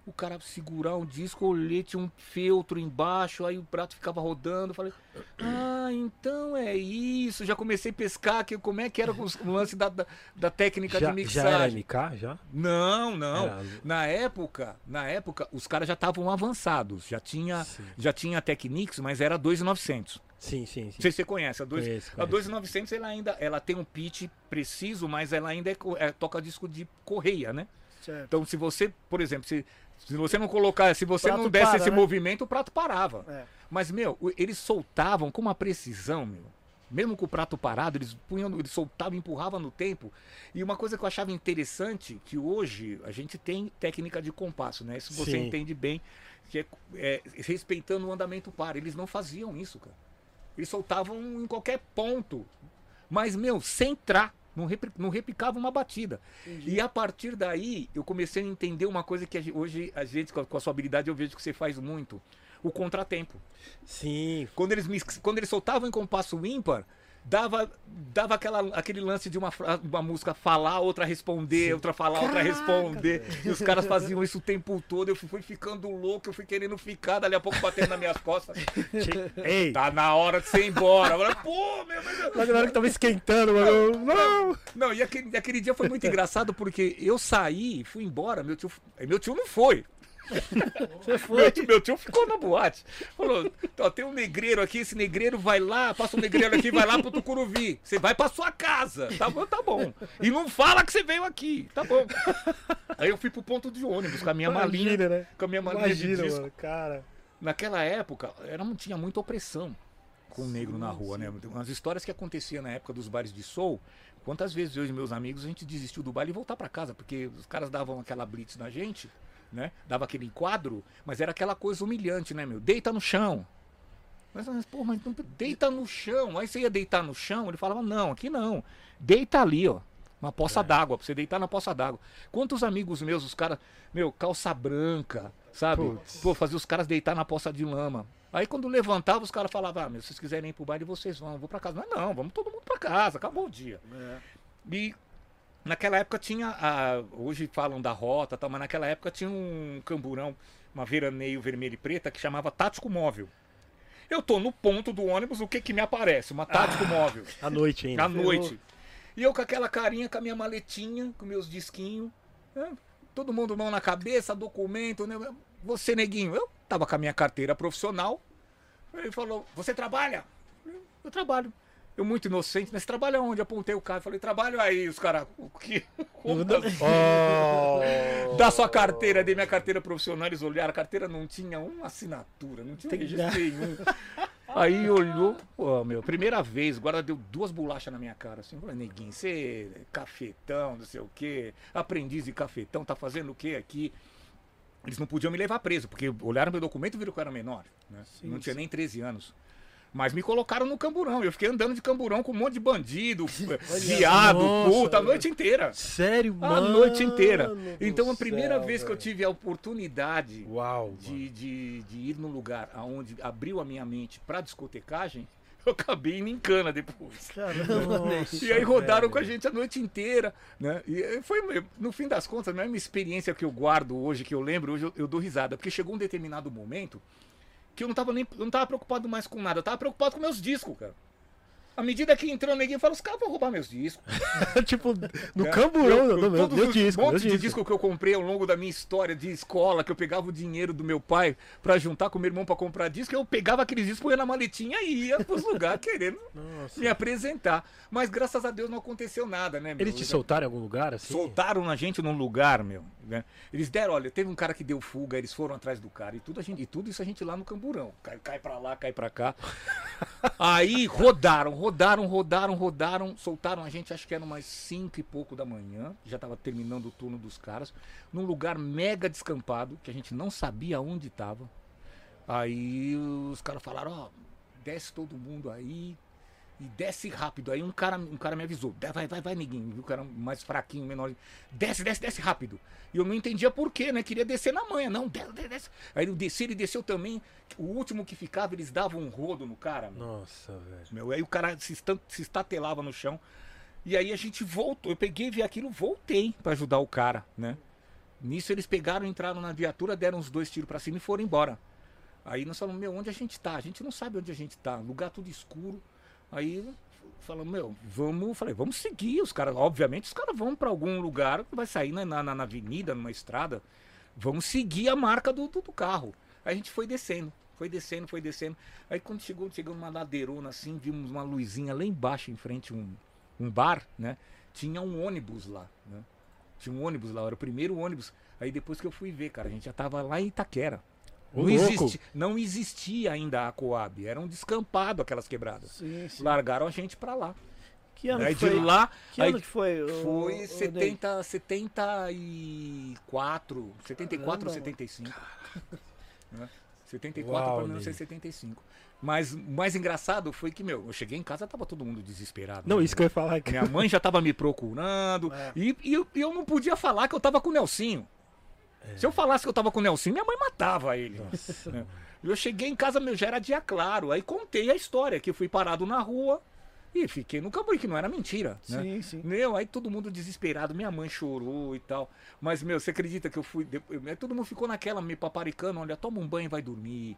O cara segurar um disco, eu olhei, tinha um feltro embaixo, aí o prato ficava rodando. eu Falei, ah, então é isso. Já comecei a pescar que, como é que era o lance da, da, da técnica Já, de já era mixagem. MK? Já? Não, não. Era- Na época, na época, os caras já estavam avançados. Já tinha, Sim. já tinha a Technics, mas era 2,900. Sim, sim, sim. Não sei se você conhece. A, dois, Conheço, a conheço. 2900 ela ainda ela tem um pitch preciso, mas ela ainda é, é- toca disco de correia, né? Certo. Então se você, por exemplo, se, se você não colocar, se você não desse para, esse né? movimento, o prato parava. É. Mas meu, eles soltavam com uma precisão, meu. Mesmo com o prato parado, eles punham, eles soltavam, empurravam no tempo. E uma coisa que eu achava interessante, que hoje a gente tem técnica de compasso, né? Isso você Sim. entende bem, que é, é, respeitando o andamento par. Eles não faziam isso, cara. Eles soltavam em qualquer ponto. Mas, meu, sem entrar. Não, repri- não replicava uma batida. E a partir daí, eu comecei a entender uma coisa que hoje a gente, com a, sua habilidade, eu vejo que você faz muito. O contratempo. Sim. Quando eles, mix- quando eles soltavam em compasso ímpar, dava, dava aquela, aquele lance de uma, uma música falar, outra responder, outra falar, outra responder. E os caras faziam isso o tempo todo. Eu fui, ficando louco, eu fui querendo ficar, dali a pouco batendo nas minhas costas. Ei, Tá na hora de você ir embora. Falei, Pô, meu, mas eu- logo na hora que tava esquentando, mano. Não! Não, e aquele, aquele dia foi muito engraçado porque eu saí, fui embora, meu tio, meu tio não foi. Você Meu foi. tio, meu tio ficou na boate. Falou: ó, tem um negreiro aqui, esse negreiro vai lá, passa um negreiro aqui, vai lá pro Tucuruvi. Você vai pra sua casa. Tá bom, tá bom. E não fala que você veio aqui. Tá bom. Aí eu fui pro ponto de ônibus com a minha malinha. Imagina, né? Com a minha malinha de Imagina, disco. mano, cara. Naquela época, era, não tinha muita opressão com o negro na rua, né? Umas histórias que aconteciam na época dos bares de soul. Quantas vezes eu e meus amigos a gente desistiu do baile e voltar pra casa, porque os caras davam aquela blitz na gente, né? Dava aquele enquadro, mas era aquela coisa humilhante, né, meu? Deita no chão. Mas, mas, pô, mas não, deita no chão. Aí você ia deitar no chão, ele falava, não, aqui não. Deita ali, ó. Uma poça d'água, pra você deitar na poça d'água. Quantos amigos meus, os caras, meu, calça branca, sabe? Putz. Pô, fazia os caras deitar na poça de lama. Aí quando levantava, os caras falavam, ah, meu, se vocês quiserem ir pro baile, vocês vão, eu vou pra casa. Mas não, vamos todo mundo pra casa, acabou o dia. É. E naquela época tinha, a, hoje falam da rota, tal, mas naquela época tinha um camburão, uma veraneio vermelha e preta que chamava Tático Móvel. Eu tô no ponto do ônibus, o que que me aparece? Uma Tático Móvel. À noite ainda. À noite. E eu com aquela carinha, com a minha maletinha, com meus disquinhos. né? Todo mundo mão na cabeça, documento, né? Você, neguinho, eu tava com a minha carteira profissional. Ele falou, você trabalha? Eu trabalho. Eu muito inocente, mas trabalha onde? Apontei o cara, falei, trabalho aí, os caras. O que? Oh. Dá sua carteira, dei minha carteira profissional, eles olharam, a carteira não tinha uma assinatura, não tinha registro nenhum. Aí olhou, pô, meu, primeira vez, o guarda deu duas bolachas na minha cara, assim, falei, neguinho, você é cafetão, não sei o quê, aprendiz de cafetão, tá fazendo o quê aqui? Eles não podiam me levar preso, porque olharam meu documento e viram que eu era menor, né? Sim, não tinha sim. nem 13 anos. Mas me colocaram no camburão, eu fiquei andando de camburão com um monte de bandido, viado, puta, a noite inteira. Sério, A mano? noite inteira. Então a primeira céu, vez que eu tive a oportunidade Uau, de, de, de ir num lugar onde abriu a minha mente pra discotecagem, eu acabei indo em cana depois. Caramba. Nossa, E aí rodaram velho. com a gente a noite inteira, né? E eh, foi, no fim das contas, não é uma experiência que eu guardo hoje, que eu lembro, hoje eu, eu dou risada, porque chegou um determinado momento que eu não tava nem eu não tava preocupado mais com nada, eu tava preocupado com meus discos, cara. À medida que entrou o neguinho, eu falo, os caras vão roubar meus discos. tipo, no né? camburão, Eu- eu- meu, meu os disco, meu monte de disco. que eu comprei ao longo da minha história de escola, que eu pegava o dinheiro do meu pai pra juntar com meu irmão pra comprar disco, eu pegava aqueles discos, punha na maletinha e ia pros lugares querendo Nossa. me apresentar. Mas graças a Deus não aconteceu nada, né? meu? Eles te soltaram em algum lugar, assim? Soltaram a gente num lugar, meu. né? Eles deram, olha, teve um cara que deu fuga, eles foram atrás do cara e tudo, a gente, e tudo isso a gente lá no camburão. Cai, cai pra lá, cai pra cá. Aí rodaram, rodaram, rodaram, rodaram, soltaram a gente, acho que era umas 5 e pouco da manhã, já tava terminando o turno dos caras, num lugar mega descampado, que a gente não sabia onde tava. Aí os caras falaram, ó, desce todo mundo aí, e desce rápido. Aí um cara, um cara me avisou: "Dá- vai, vai, vai, neguinho. O cara mais fraquinho, menor. Desce, desce, desce rápido. E eu não entendia por quê, né? Queria descer na manha. Não, desce, desce. Aí eu desci, ele desceu também. O último que ficava, eles davam um rodo no cara. Meu. Nossa, velho. Meu, aí o cara se, se estatelava no chão. E aí a gente voltou. Eu peguei, vi aquilo, voltei pra ajudar o cara, né? Nisso eles pegaram, entraram na viatura, deram uns dois tiros pra cima e foram embora. Aí nós falamos, meu, onde a gente tá? A gente não sabe onde a gente tá. Lugar tudo escuro. Aí falamos, meu, vamos. Falei, vamos seguir. Os caras, obviamente, os caras vão pra algum lugar que vai sair na, na, na avenida, numa estrada. Vamos seguir a marca do, do, do carro. Aí a gente foi descendo. Foi descendo, foi descendo. Aí quando chegou, chegamos numa ladeirona assim, vimos uma luzinha lá embaixo, em frente, um, um bar, né? Tinha um ônibus lá, né? Tinha um ônibus lá, era o primeiro ônibus. Aí depois que eu fui ver, cara, a gente já tava lá em Itaquera. Não, existi, não existia ainda a Coab, era um descampado aquelas quebradas. Sim, sim. Largaram a gente pra lá. Que ano Aí que foi? de lá, que aí ano que foi? foi Ney? 70, 74, 74 ou Caramba, 75. né? 74 Uau, para Ney. 1975. Mas o mais engraçado foi que, meu, eu cheguei em casa, tava todo mundo desesperado. Não, né? isso que eu ia falar. Minha mãe já tava me procurando. É. E, e eu, e eu não podia falar que eu tava com o Nelsinho. Se eu falasse que eu tava com o Nelsinho, minha mãe matava ele. Nossa, né? Eu cheguei em casa, meu, já era dia claro. Aí contei a história, que fui parado na rua e fiquei no campo, que não era mentira. Né? Sim, sim. Meu, aí todo mundo desesperado, minha mãe chorou e tal. Mas, meu, você acredita que eu fui. eu- Todo mundo ficou naquela me paparicando, olha, toma um banho e vai dormir.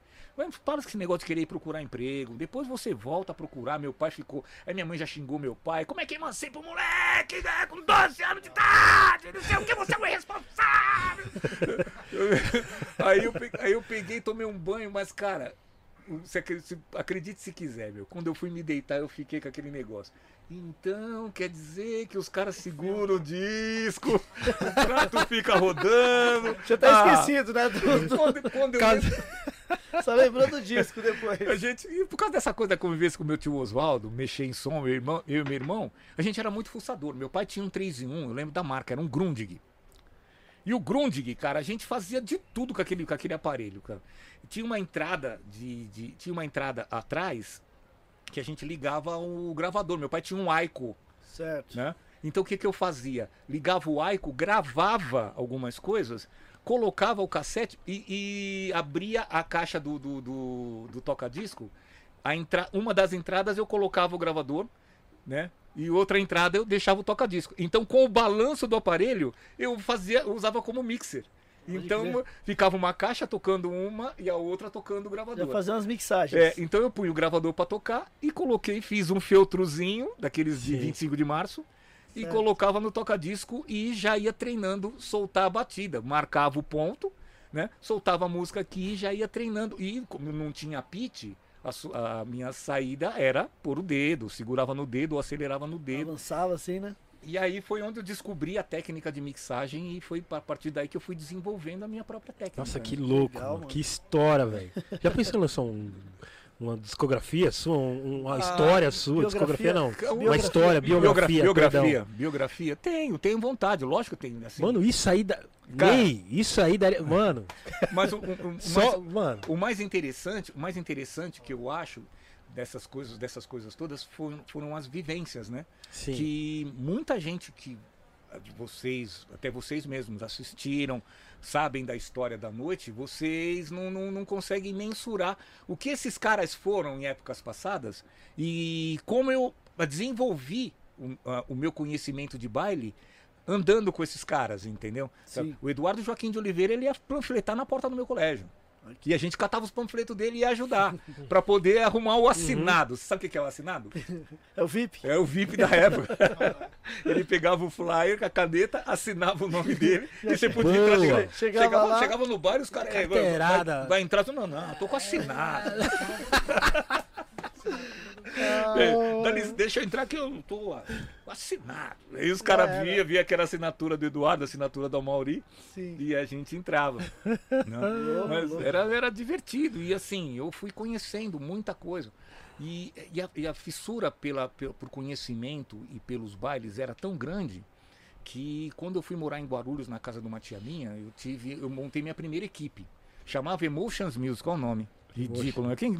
Para com esse negócio de querer ir procurar emprego. Depois você volta a procurar. Meu pai ficou. Aí minha mãe já xingou meu pai. Como é que emancipa o moleque, né? Com 12 anos de idade, não sei o que, você é um irresponsável. aí, eu, aí eu peguei tomei um banho, mas, cara. Acredite, se- acredite se quiser, meu. Quando eu fui me deitar, eu fiquei com aquele negócio. Então, quer dizer que os caras seguram o disco, o prato fica rodando. Já tá Ah, esquecido, né? do- Quando, quando eu Caso- Só lembrou do disco depois. a gente, e por causa dessa coisa da convivência com meu tio Oswaldo, mexer em som, meu irmão, eu e meu irmão, a gente era muito fuçador. Meu pai tinha um 3 em 1, eu lembro da marca, era um Grundig. E o Grundig, cara, a gente fazia de tudo com aquele, com aquele aparelho, cara. Tinha uma entrada de, de- tinha uma entrada atrás que a gente ligava o gravador. Meu pai tinha um Aiko, Certo. né? Então o que, que eu fazia? Ligava o Aiko, gravava algumas coisas, colocava o cassete e, e abria a caixa do, do, do, do toca-disco. Entra... Uma das entradas eu colocava o gravador, né? E outra entrada eu deixava o toca-disco. Então, com o balanço do aparelho, eu fazia, eu usava como mixer. Então, ficava uma caixa tocando uma e a outra tocando o Já gravador. fazer umas mixagens. É, então eu punho o gravador pra tocar e coloquei, fiz um feltrozinho daqueles de Sim. 25 de março e Certo. colocava no toca-disco e já ia treinando soltar a batida. Marcava o ponto, né? Soltava a música aqui e já ia treinando. E como não tinha pitch, a, a minha saída era pôr o dedo, segurava no dedo ou acelerava no dedo. Avançava assim, né? E aí foi onde eu descobri a técnica de mixagem e foi a partir daí que eu fui desenvolvendo a minha própria técnica. Nossa, né? que louco, Legal, mano. mano. Que história, velho. Já pensou em lançar um, uma discografia sua, um- uma Ah, história sua, biografia. discografia não, uma Biografia. história, biografia, biografia, perdão. biografia. Tenho, tenho vontade, lógico que tenho. Assim, Mano, isso aí dá... Cara. Ney, isso aí daria... Mano, mas o, o- o- o só... mais, Mano, o mais interessante, o mais interessante que eu acho dessas coisas, dessas coisas todas foram, foram as vivências, né? sim. que muita gente que vocês, até vocês mesmos assistiram, sabem da história da noite, vocês não, não, não conseguem mensurar o que esses caras foram em épocas passadas e como eu desenvolvi o, ah, o meu conhecimento de baile andando com esses caras, entendeu? Sim. O Eduardo Joaquim de Oliveira ele ia panfletar na porta do meu colégio. E a gente catava os panfletos dele e ia ajudar para poder arrumar o assinado. Sabe o que que é o assinado? É o VIP? É o VIP da época. Ele pegava o flyer com a caneta, assinava o nome dele e você podia Boa. entrar. Chegava, Chegava lá- chegava no bar e os caras. é, vai, vai, vai entrar. Não, não, tô com assinado. Ah, É, licença, deixa eu entrar que eu tô ah, assinado. Aí os caras via, via que era assinatura do Eduardo, assinatura do Mauri, Sim. e a gente entrava. né? Mas era, era divertido. E assim, eu fui conhecendo muita coisa. E, e, a, e a fissura pela, pela- por conhecimento e pelos bailes era tão grande que quando eu fui morar em Guarulhos, na casa de uma tia minha, eu tive, eu montei minha primeira equipe. Chamava Emotions Music, qual o nome? Ridículo, né? Quem,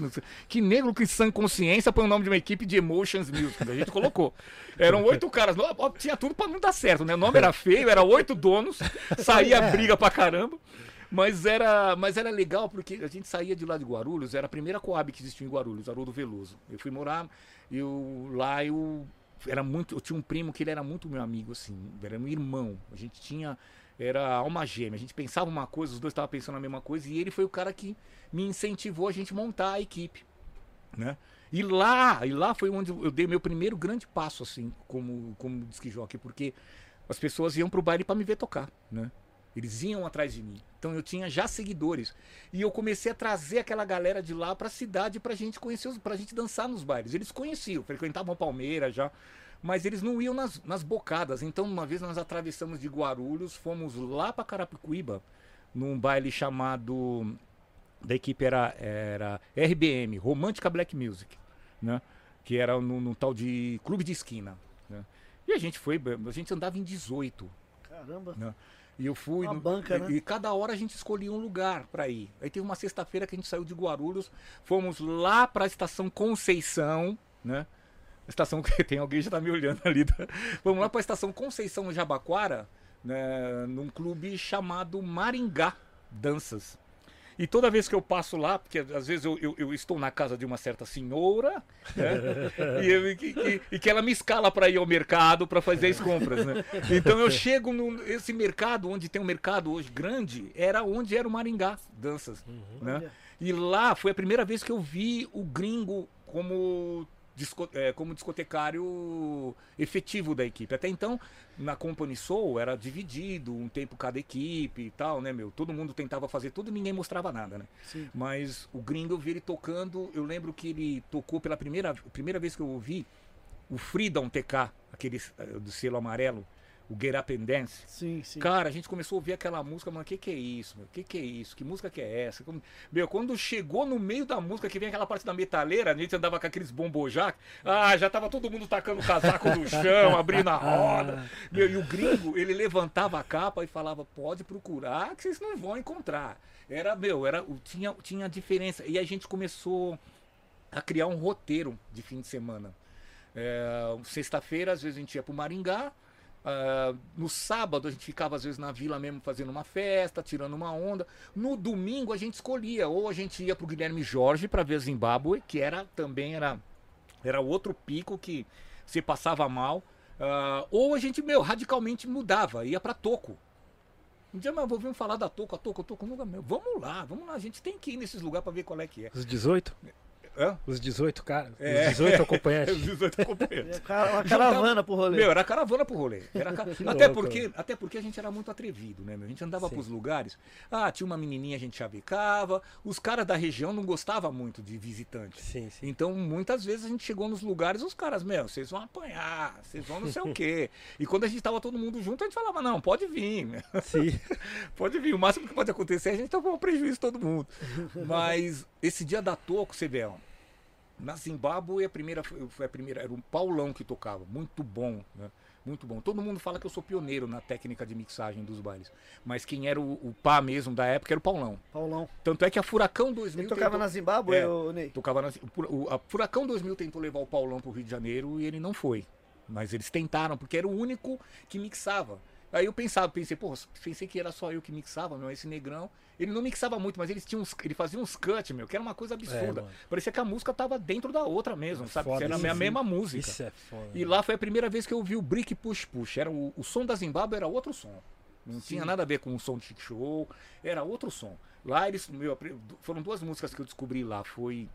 que negro que sem consciência põe o nome de uma equipe de Emotions Music. A gente colocou. Eram oito caras. Tinha tudo pra não dar certo, né? O nome era feio, era oito donos, saía briga pra caramba. Mas era, mas era legal porque a gente saía de lá de Guarulhos, era a primeira Coab que existiu em Guarulhos, Haroldo Veloso. Eu fui morar, eu lá eu era muito, eu tinha um primo que ele era muito meu amigo assim, era meu irmão. A gente tinha era alma gêmea, a gente pensava uma coisa, os dois estavam pensando a mesma coisa e ele foi o cara que me incentivou a gente montar a equipe, né? E lá, e lá foi onde eu dei meu primeiro grande passo assim, como como disc jockey, porque as pessoas iam pro baile para me ver tocar, né? Eles iam atrás de mim. Então eu tinha já seguidores. E eu comecei a trazer aquela galera de lá pra cidade pra gente conhecer, pra gente dançar nos bailes. Eles conheciam, frequentavam Palmeiras já. Mas eles não iam nas, nas bocadas. Então, uma vez nós atravessamos de Guarulhos, fomos lá pra Carapicuíba, num baile chamado. Da equipe era, era RBM, Romântica Black Music, né? Que era no tal de Clube de Esquina. Né? E a gente foi, a gente andava em 18. Caramba. E eu fui. Uma no- banca, e, né? e cada hora a gente escolhia um lugar pra ir. Aí teve uma sexta-feira que a gente saiu de Guarulhos, fomos lá pra estação Conceição, né? Estação que tem alguém já tá me olhando ali. tá? Vamos lá pra estação Conceição Jabaquara, né? num clube chamado Maringá Danças. E toda vez que eu passo lá, porque às vezes eu, eu- eu estou na casa de uma certa senhora, né? e, eu- que- e que ela me escala para ir ao mercado para fazer as compras, né? Então eu chego nesse mercado, onde tem um mercado hoje grande, era onde era o Maringá Danças, né? Olha. E lá foi a primeira vez que eu vi o gringo como, disco- é, como discotecário efetivo da equipe. Até então, na Company Soul era dividido, um tempo cada equipe e tal, né, meu? Todo mundo tentava fazer tudo e ninguém mostrava nada, né? Sim. Mas o gringo eu vi ele tocando, eu lembro que ele tocou pela primeira, primeira vez que eu ouvi o Freedom TK, aquele eh, do selo amarelo, o Get Up and Dance. Sim, sim. Cara, a gente começou a ouvir aquela música, mano, o que que é isso, meu? O que que é isso? Que música que é essa? Como- Meu, quando chegou no meio da música, que vem aquela parte da metaleira, a gente andava com aqueles bombojá, ah, já tava todo mundo tacando casaco no chão, abrindo a roda. Meu, e o gringo, ele levantava a capa e falava, pode procurar que vocês não vão encontrar. Era, meu, era, o- tinha, tinha diferença. E a gente começou a criar um roteiro de fim de semana. É, Sexta-feira, às vezes a gente ia pro Maringá. Ah, no sábado a gente ficava às vezes na vila mesmo fazendo uma festa, tirando uma onda. No domingo a gente escolhia, ou a gente ia pro Guilherme Jorge para ver Zimbábue, que era também era era outro pico que se passava mal. ah, ou a gente, meu, radicalmente mudava, ia pra Toco. Um dia, mas ouvimos falar da Toco, a Toco, a Toco, nunca, meu, vamos lá, vamos lá, a gente tem que ir nesses lugares pra ver qual é que é. Os 18? Hã? Os 18, cara. É. Os 18 acompanhantes. Os 18 companheiros. É uma caravana pro rolê. Meu, era caravana pro rolê. Era ca- até, louco, porque, até porque a gente era muito atrevido, né? meu? A gente andava Sim. pros lugares. Ah, tinha uma menininha, a gente chavecava. Os caras da região não gostavam muito de visitantes. Sim, sim. Então, muitas vezes a gente chegou nos lugares, os caras, meu, vocês vão apanhar, vocês vão não sei o quê. E quando a gente tava todo mundo junto, a gente falava, não, pode vir. Sim. Pode vir. O máximo que pode acontecer é a gente tomar um prejuízo todo mundo. Mas esse dia da Toco, você vê, ó, Na Zimbábue a primeira foi a primeira, era o Paulão que tocava, muito bom, né? Muito bom. Todo mundo fala que eu sou pioneiro na técnica de mixagem dos bailes. Mas quem era o, o pá mesmo da época era o Paulão. Paulão. Tanto é que a Furacão 2000 Ele tocava tentou- na Zimbábue, É. ô, Ney? Tocava na, o- a Furacão 2000 tentou levar o Paulão pro Rio de Janeiro e ele não foi. Mas eles tentaram, porque era o único que mixava. Aí eu pensava, pensei, pô, pensei que era só eu que mixava, meu, esse negrão. Ele não mixava muito, mas eles tinham uns, ele fazia uns cut, meu, que era uma coisa absurda. É. Parecia que a música tava dentro da outra mesmo, sabe? foda era a sim. mesma música. Isso é foda. E lá foi a primeira vez que eu ouvi o Brick Push Push. Era o, o som da Zimbábue era outro som. Não tinha nada a ver com o som de Chic Show, era outro som. Lá eles, meu, foram duas músicas que eu descobri lá, foi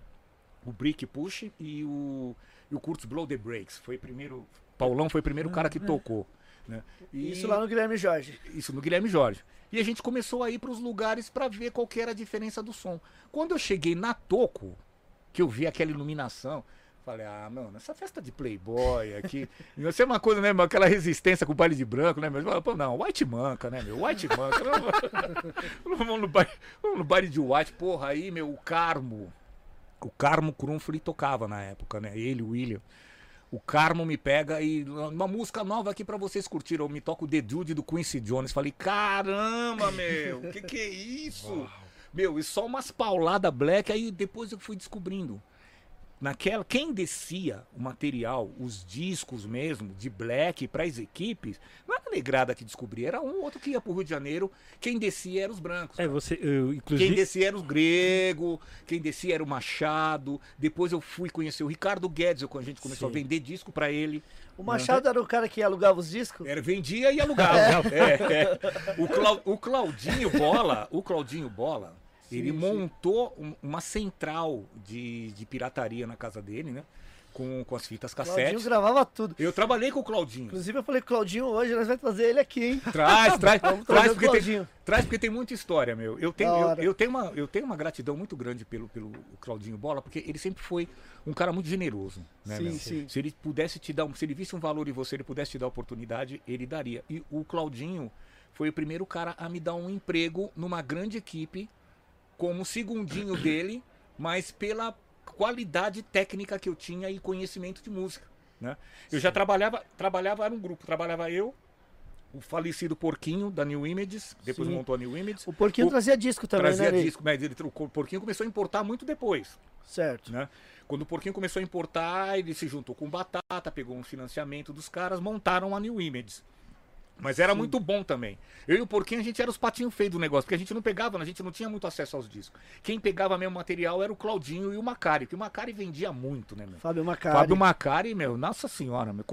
o Brick Push e o, e o Kurtz Blow the Breaks. Foi primeiro, Paulão foi o primeiro cara que tocou. Né? E- Isso lá no Guilherme Jorge. isso no Guilherme Jorge. E a gente começou a ir para os lugares para ver qual que era a diferença do som. Quando eu cheguei na Toco, que eu vi aquela iluminação, falei, ah, mano, essa festa de Playboy aqui. Ia ser uma coisa, né, meu, aquela resistência com o baile de branco, né, meu? Pô, Não, White Manca, né, meu? White Manca. Não, vamos, no baile, vamos no baile de White, porra, aí, meu, o Carmo. O Carmo Crumfree tocava na época, né? Ele, o William. O Carmo me pega e uma música nova aqui pra vocês curtirem. Eu me toco o The Dude do Quincy Jones. Falei, caramba, meu, que que é isso? Meu, e só umas pauladas black. Aí depois eu fui descobrindo. Naquela, quem descia o material, os discos mesmo, de black para as equipes, não era a negrada que descobria, era um ou outro que ia pro Rio de Janeiro. Quem descia eram os brancos. É, você, eu, Quem inclusive, descia era o Grego, quem descia era o Machado. Depois eu fui conhecer o Ricardo Guedes, quando a gente começou Sim. a vender disco pra ele. O Machado era o cara que alugava os discos? Era, vendia e alugava. É, é. O, Clau- o Claudinho Bola, o Claudinho Bola, ele montou um- uma central de, de pirataria na casa dele, né? Com, com as fitas Claudinho cassete. gravava tudo. Eu trabalhei com o Claudinho. Inclusive eu falei Claudinho hoje, nós vamos trazer ele aqui, hein? Traz, traz, traz, porque tem, Claudinho. traz porque tem muita história, meu. Eu tenho, eu, eu tenho, uma, eu tenho uma gratidão muito grande pelo, pelo Claudinho Bola, porque ele sempre foi um cara muito generoso. Né, Sim, sim. Se ele pudesse te dar, se ele visse um valor em você, ele pudesse te dar oportunidade, ele daria. E o Claudinho foi o primeiro cara a me dar um emprego numa grande equipe, como segundinho dele, mas pela qualidade técnica que eu tinha e conhecimento de música. Né? Eu já trabalhava, trabalhava, era um grupo, trabalhava eu, o falecido Porquinho da New Images, depois Sim. montou a New Images. O Porquinho O- trazia disco também, trazia né, Ney? disco, mas ele, o Porquinho começou a importar muito depois. Certo. Né? Quando o Porquinho começou a importar, ele se juntou com Batata, pegou um financiamento dos caras, montaram a New Images. Mas era muito bom também. Eu e o Porquinho, a gente era os patinhos feios do negócio, porque a gente não pegava, a gente não tinha muito acesso aos discos. Quem pegava mesmo material era o Claudinho e o Macari, porque o Macari vendia muito, né, meu? Fábio Macari. Fábio Macari, meu, nossa senhora, meu,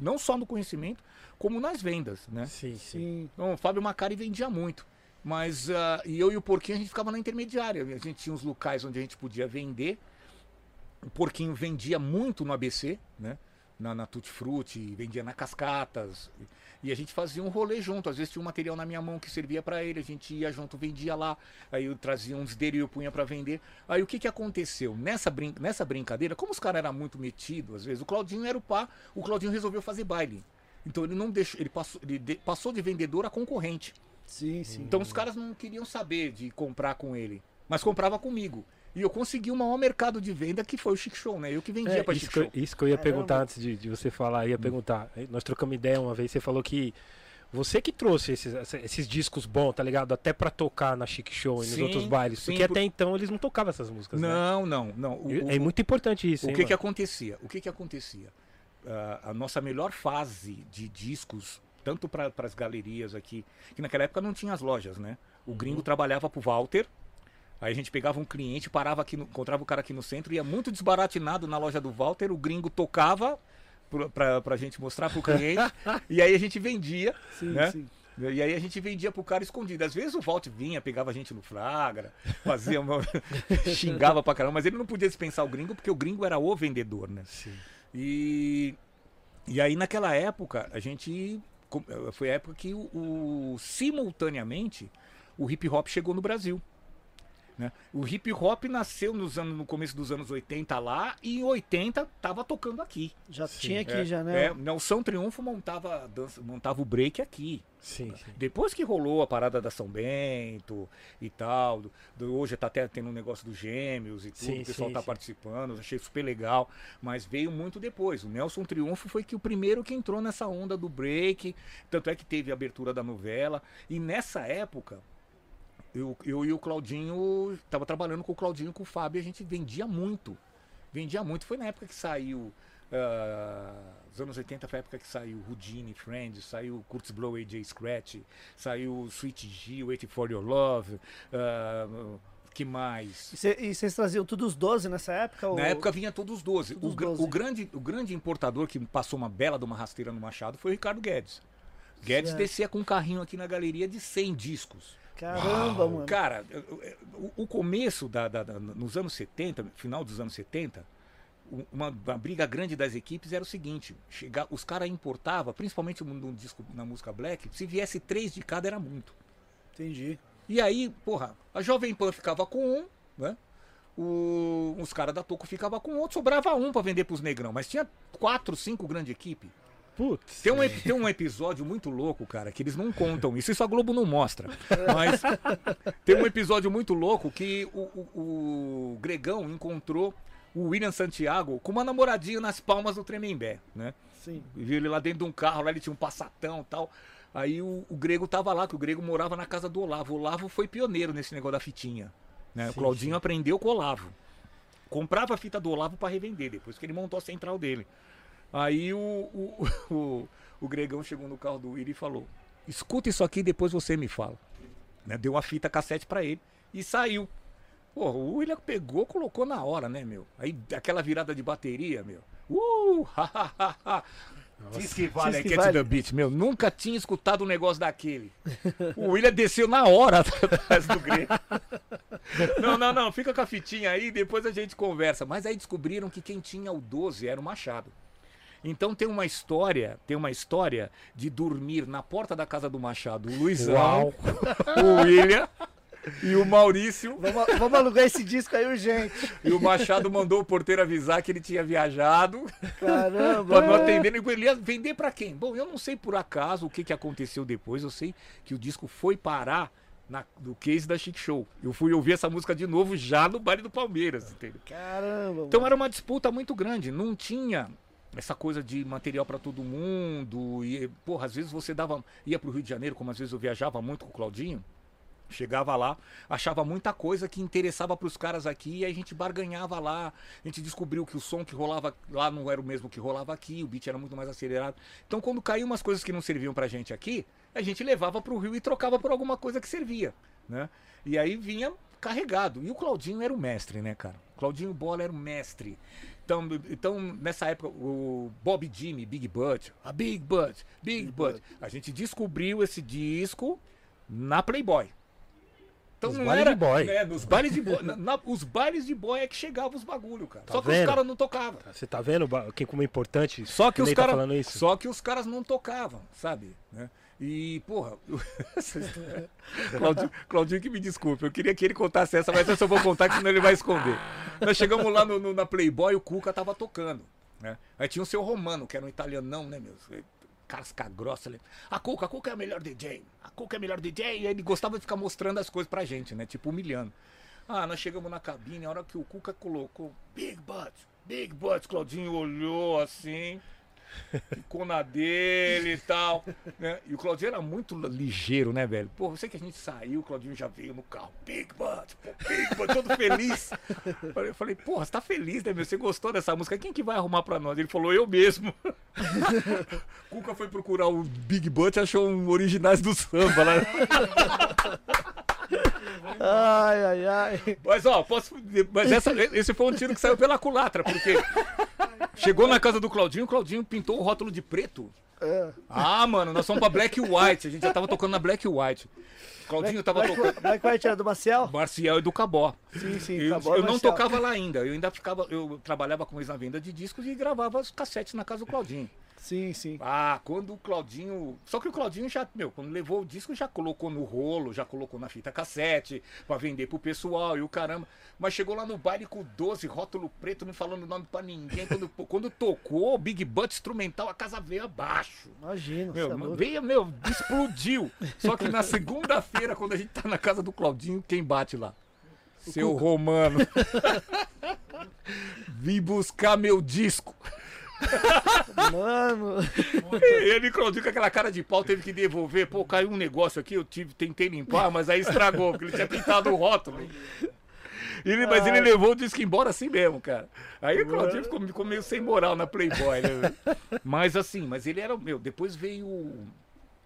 não só no conhecimento, como nas vendas, né? sim, sim. Sim. Então, o Fábio Macari vendia muito. Mas ah, e eu e o Porquinho a gente ficava na intermediária. A gente tinha uns locais onde a gente podia vender. O Porquinho vendia muito no ABC, né? Na, na Tutti Frutti, vendia na Cascatas. E a gente fazia um rolê junto. Às vezes tinha um material na minha mão que servia para ele, a gente ia junto, vendia lá. Aí eu trazia uns dele e eu punha para vender. Aí o que que aconteceu? Nessa, brin nessa brincadeira, como os caras eram muito metidos, às vezes, o Claudinho era o pá, o Claudinho resolveu fazer baile. Então ele não deixou, ele passou, ele de- passou de vendedor a concorrente. Sim, sim. Então os caras não queriam saber de comprar com ele, mas comprava comigo. E eu consegui o maior mercado de venda que foi o Chic Show, né? Eu que vendia É, pra isso, Chic que Show. isso que eu ia Caramba. perguntar antes de, de você falar, ia perguntar. Nós trocamos ideia uma vez, você falou que você que trouxe esses, esses discos bons, tá ligado? Até pra tocar na Chic Show e nos outros bailes. sim, porque por- até então eles não tocavam essas músicas, né? Não, não, não. O, É muito importante isso, o hein, que que mano? acontecia? O que que acontecia? Ah, a nossa melhor fase de discos, tanto para as galerias aqui, que naquela época não tinha as lojas, né? O gringo trabalhava pro Walter. Aí a gente pegava um cliente, parava aqui, no, encontrava o cara aqui no centro, ia muito desbaratinado na loja do Walter, o gringo tocava pra, pra gente mostrar pro cliente, e aí a gente vendia, Sim, né? sim. E aí a gente vendia pro cara escondido. Às vezes o Walter vinha, pegava a gente no flagra, fazia uma... xingava pra caramba, mas ele não podia dispensar o gringo, porque o gringo era o vendedor, né? Sim. E, e aí naquela época, a gente. com- Foi a época que o, o- simultaneamente o hip hop chegou no Brasil. Né? O hip hop nasceu nos anos, no começo dos anos 80 lá e em 80 tava tocando aqui. Já Sim, tinha aqui, É, já, né? É, Nelson Triunfo montava, dança, montava o break aqui. Sim, sim. Depois que rolou a parada da São Bento e tal, do- do- hoje tá até tendo um negócio dos gêmeos e tudo, Sim, o pessoal sim, tá sim. participando, achei super legal, mas veio muito depois. O Nelson Triunfo foi que o primeiro que entrou nessa onda do break, tanto é que teve a abertura da novela, e nessa época, eu, eu e o Claudinho, tava trabalhando com o Claudinho e com o Fábio, e a gente vendia muito. Vendia muito. Foi na época que saiu. ah, os anos 80 foi a época que saiu Houdini, Friends, saiu Kurtz Blow, AJ Scratch, saiu Sweet G, Wait for Your Love, ah, que mais? E cê- vocês traziam tudo os 12 nessa época? ou- Na época vinha todos os 12. Todos o, os gra- 12. o grande, o grande importador que passou uma bela de uma rasteira no Machado foi o Ricardo Guedes. Guedes Certo. descia com um carrinho aqui na galeria de 100 discos. Caramba, mano. Cara, o, o começo da, da- da- nos anos 70, final dos anos 70, u- uma, uma briga grande das equipes era o seguinte: chegar, os caras importavam, principalmente no, disco na música black, se viesse três de cada era muito. Entendi. E aí, porra, a Jovem Pan ficava com um, né? O- os caras da Toco ficavam com outro, sobrava um pra vender pros negrão, mas tinha quatro, cinco grandes equipes. Putz. Tem um, tem um episódio muito louco, cara, que eles não contam isso, isso a Globo não mostra. Mas tem um episódio muito louco que o, o- o Gregão encontrou o William Santiago com uma namoradinha nas palmas do Tremembé, né? Sim. Viu ele lá dentro de um carro, lá ele tinha um passatão e tal. Aí o, o Grego tava lá, que o Grego morava na casa do Olavo. O Olavo foi pioneiro nesse negócio da fitinha. Né? o Sim, Claudinho sim. aprendeu com o Olavo. Comprava a fita do Olavo para revender, depois que ele montou a central dele. Aí o, o, o, o Gregão chegou no carro do Willi e falou: escuta isso aqui, depois você me fala. Né? Deu uma fita cassete para ele e saiu. Pô, o William pegou, colocou na hora, né, meu? Aí aquela virada de bateria, meu. Uh! ha, ha, ha, ha. Diz que vale, Diz que vale. the Beat, meu. Nunca tinha escutado um negócio daquele. O William desceu na hora atrás do Grego. Não, não, não. Fica com a fitinha aí, depois a gente conversa. Mas aí descobriram que quem tinha o 12 era o Machado. Então tem uma história, tem uma história de dormir na porta da casa do Machado, o Luizão, Uau. o William e o Maurício. Vamos, vamos alugar esse disco aí urgente. E o Machado mandou o porteiro avisar que ele tinha viajado Caramba. pra não atender. Ele ia vender pra quem? Bom, eu não sei por acaso o que, que aconteceu depois. Eu sei que o disco foi parar na, no case da Chic Show. Eu fui ouvir essa música de novo já no baile do Palmeiras, entendeu? Caramba. Então mano. era uma disputa muito grande. Não tinha essa coisa de material pra todo mundo. E, porra, às vezes você dava. ia pro Rio de Janeiro, como às vezes eu viajava muito com o Claudinho. Chegava lá, achava muita coisa que interessava pros caras aqui e a gente barganhava lá. A gente descobriu que o som que rolava lá não era o mesmo que rolava aqui, o beat era muito mais acelerado. Então, quando caíam umas coisas que não serviam pra gente aqui, a gente levava pro Rio e trocava por alguma coisa que servia, né? E aí vinha carregado. E o Claudinho era o mestre, né, cara? O Claudinho Bola era o mestre. Então, então, nessa época, o Bob Jimmy, Big Butt, a Big Butt, Big Butt, a gente descobriu esse disco na Playboy. Então Nos não bailes era, de boy. né, nos bailes de boy. na- na- os bailes de boy é que chegavam os bagulho, cara. Tá Só que vendo? os caras não tocavam. Você tá vendo ba- que como é importante? Só que os tá caras, isso. só que os caras não tocavam, sabe? Né? E porra, Claudinho, Claudinho que me desculpe, eu queria que ele contasse essa, mas eu vou contar que senão ele vai esconder. Nós chegamos lá no, no- na Playboy, o Cuca tava tocando, né? Aí tinha o seu Romano, que era um italianão, né, meu? Casca grossa, ele, a Cuca, a Cuca é a melhor DJ, a Cuca é a melhor DJ, e ele gostava de ficar mostrando as coisas pra gente, né? Tipo, humilhando. Ah, nós chegamos na cabine, a hora que o Cuca colocou Big Butt, Big Butt, Claudinho olhou assim, ficou na dele e tal. Né? E o Claudinho era muito ligeiro, né, velho? Pô, você que a gente saiu, o Claudinho já veio no carro, Big pô, Big Butt, todo feliz. Eu falei, porra, você tá feliz, né, meu? Você gostou dessa música? Quem que vai arrumar pra nós? Ele falou, eu mesmo. Cuca foi procurar o Big Butt e achou um originais do samba, né? Ai, ai, ai. Mas ó, posso. Mas essa, esse foi um tiro que saiu pela culatra, porque chegou na casa do Claudinho, o Claudinho pintou o rótulo de preto. É. Ah, mano, nós fomos pra Black White. A gente já tava tocando na Black White. O Claudinho tava Black, tocando. Black White era do Maciel? Marcial e do Cabó. Sim, sim. Eu, eu não tocava lá ainda. Eu ainda ficava. Eu trabalhava com eles na venda de discos e gravava os cassetes na casa do Claudinho. Sim, sim. Ah, quando o Claudinho. Só que o Claudinho já, meu, quando levou o disco, já colocou no rolo, já colocou na fita cassete, pra vender pro pessoal e o caramba. Mas chegou lá no baile com 12, rótulo preto, não falando nome pra ninguém. Quando, quando tocou, Big Butt instrumental, a casa veio abaixo. Imagina, Meu, é veio, meu, explodiu. Só que na segunda-feira, quando a gente tá na casa do Claudinho, quem bate lá? Seu Romano. Vim buscar meu disco. Mano, E ele, Claudinho, com aquela cara de pau, teve que devolver. Pô, caiu um negócio aqui, eu tive, tentei limpar, mas aí estragou, porque ele tinha pintado o rótulo. Ele, mas ele levou o disco embora assim mesmo, cara. Aí o Claudinho ficou, ficou meio sem moral na Playboy, né? Mas assim, mas ele era, meu, depois veio o,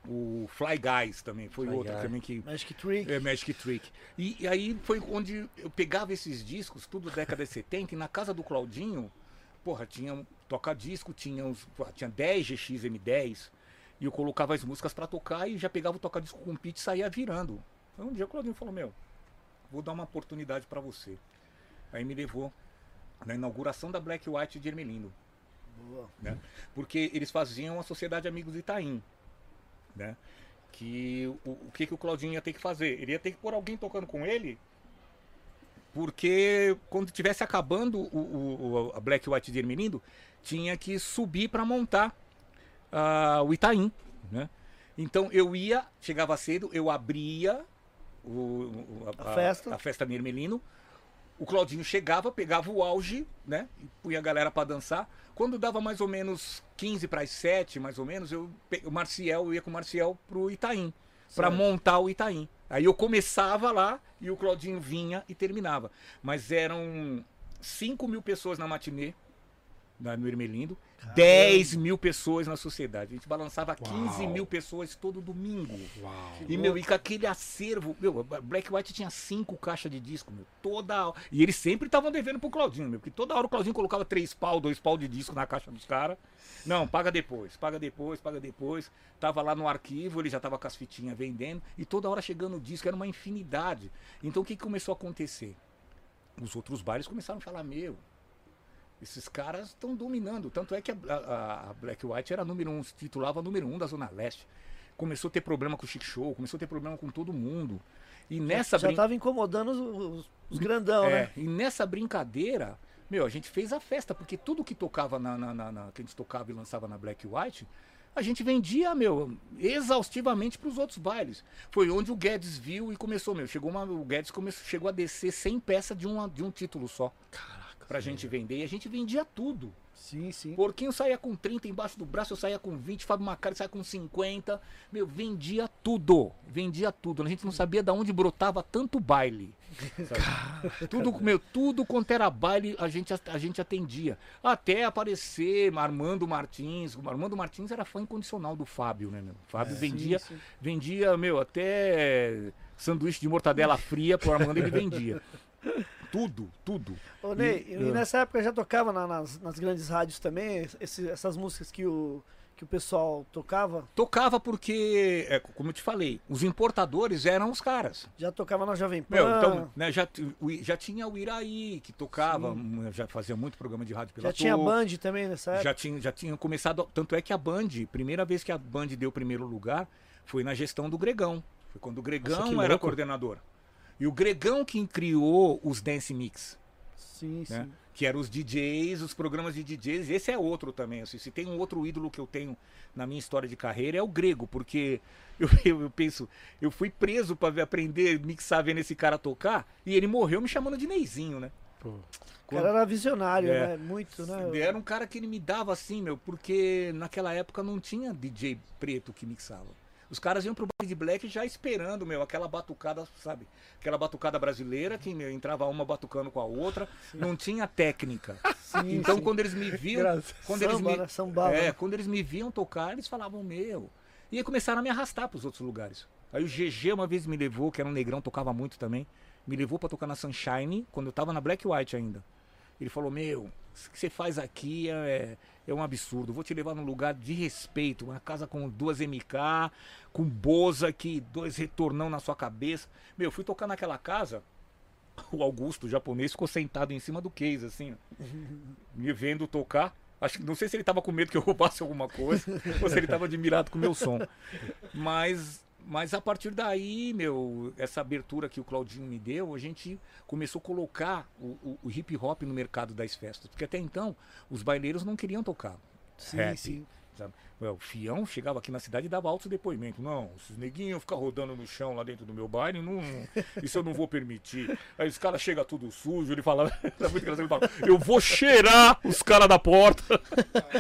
o Fly Guys também, foi Fly outro Guy. também que... Magic Trick. É, Magic Trick. E, e aí foi onde eu pegava esses discos, tudo década de 70, e na casa do Claudinho, porra, tinha toca-disco, tinha, uns, tinha 10 GX M10, e eu colocava as músicas pra tocar e já pegava o toca-disco com o pitch e saía virando. Aí um dia o Claudinho falou, meu, vou dar uma oportunidade pra você. Aí me levou na inauguração da Black White de Ermelindo Boa. né? Porque eles faziam a Sociedade Amigos Itaim, né? Que o, o que, que o Claudinho ia ter que fazer? Ele ia ter que pôr alguém tocando com ele, porque quando tivesse acabando o, o- a Black White de Ermelindo, tinha que subir para montar ah, o Itaim, né? Então eu ia, chegava cedo, eu abria o, o- A festa. a festa no Ermelino, o Claudinho chegava, pegava o auge, né? E punha a galera pra dançar. Quando dava mais ou menos 15 para as 7, mais ou menos, eu, o Marcial, eu ia com o Marcial pro Itaim, pra Certo. montar o Itaim. Aí eu começava lá e o Claudinho vinha e terminava. Mas eram 5 mil pessoas na matinê, no Ermelindo, 10 mil pessoas na sociedade. A gente balançava 15 Uau. mil pessoas todo domingo. Uau. E, meu, e com aquele acervo. Meu, Black White tinha cinco caixas de disco, meu. Toda hora. E eles sempre estavam devendo pro Claudinho, meu. Porque toda hora o Claudinho colocava três pau, dois pau de disco na caixa dos caras. Não, paga depois, paga depois, paga depois. Tava lá no arquivo, ele já tava com as fitinhas vendendo. E toda hora chegando o disco, era uma infinidade. Então o que, que começou a acontecer? Os outros bares começaram a falar, meu. Esses caras estão dominando. Tanto é que a, a- a Black White era número um, se titulava número um da Zona Leste. Começou a ter problema com o Chic Show, começou a ter problema com todo mundo. E nessa já brin- tava incomodando os, os- os grandão, é, né? e nessa brincadeira, meu, a gente fez a festa, porque tudo que tocava na, na- na- na- que a gente tocava e lançava na Black White, a gente vendia, meu, exaustivamente para os outros bailes. Foi onde o Guedes viu e começou, meu, chegou uma, o Guedes começou, chegou a descer 100 peças de, uma, de um título só Caraca. Pra gente vender, e a gente vendia tudo. Sim, sim. Porquinho saía com 30 embaixo do braço, eu saía com 20, Fábio Macari saía com 50. Meu, vendia tudo. Vendia tudo. A gente não sabia de onde brotava tanto baile. tudo, meu, tudo quanto era baile, a gente, a gente atendia. Até aparecer Armando Martins. O Armando Martins era fã incondicional do Fábio, né, meu? O Fábio vendia, sim. vendia, meu, até sanduíche de mortadela fria pro Armando ele vendia. Tudo, tudo. Ô, Ney, e, E- nessa época já tocava na- nas, nas grandes rádios também, esse- essas músicas que o, que o pessoal tocava? Tocava porque, é, como eu te falei, os importadores eram os caras. Já tocava na Jovem Pan. Meu, então, né, já, já tinha o Iraí, que tocava, hum, já fazia muito programa de rádio pela já tinha Toco, Band também nessa época. já tinha, já tinha começado. Tanto é que a Band, primeira vez que a Band deu o primeiro lugar, foi na gestão do Gregão. Foi quando o Gregão que era louco. coordenador. E o Gregão que criou os Dance Mix Sim, sim. né? Que eram os DJs, os programas de DJs. Esse é outro também. Assim, se tem um outro ídolo que eu tenho na minha história de carreira é o Grego, porque eu, eu, eu penso, eu fui preso para aprender mixar vendo esse cara tocar e ele morreu me chamando de Neizinho, né? Pô, O cara era visionário, É. né? Muito, né? Era um cara que ele me dava assim, meu, porque naquela época não tinha DJ preto que mixava. Os caras iam pro baile de black já esperando, meu, aquela batucada, sabe? Aquela batucada brasileira que meu, entrava uma batucando com a outra, não tinha técnica. Sim, Então sim. quando eles me viam, Graças. quando eles me, né? É, né? quando eles me viam tocar, eles falavam meu. E aí começaram a me arrastar pros outros lugares. Aí o GG uma vez me levou, que era um negrão, tocava muito também, me levou pra tocar na Sunshine, quando eu tava na Black White ainda. Ele falou: "Meu, o que você faz aqui é, é um absurdo. Vou te levar num lugar de respeito, uma casa com duas MK, com Boza aqui, dois retornão na sua cabeça. Meu, fui tocar naquela casa, o Augusto, o japonês, ficou sentado em cima do case, assim, ó, me vendo tocar. Acho que não sei se ele tava com medo que eu roubasse alguma coisa ou se ele tava admirado com o meu som. Mas mas a partir daí, meu, essa abertura que o Claudinho me deu, a gente começou a colocar o, o, o hip hop no mercado das festas. Porque até então, os baileiros não queriam tocar. Sim, rap, sim. Sabe? Ué, O Fião chegava aqui na cidade e dava altos depoimentos. Não, esses neguinhos ficam rodando no chão lá dentro do meu baile, não, isso eu não vou permitir. Aí os caras chegam tudo sujo, ele fala, tá muito engraçado, ele fala, eu vou cheirar os caras da porta.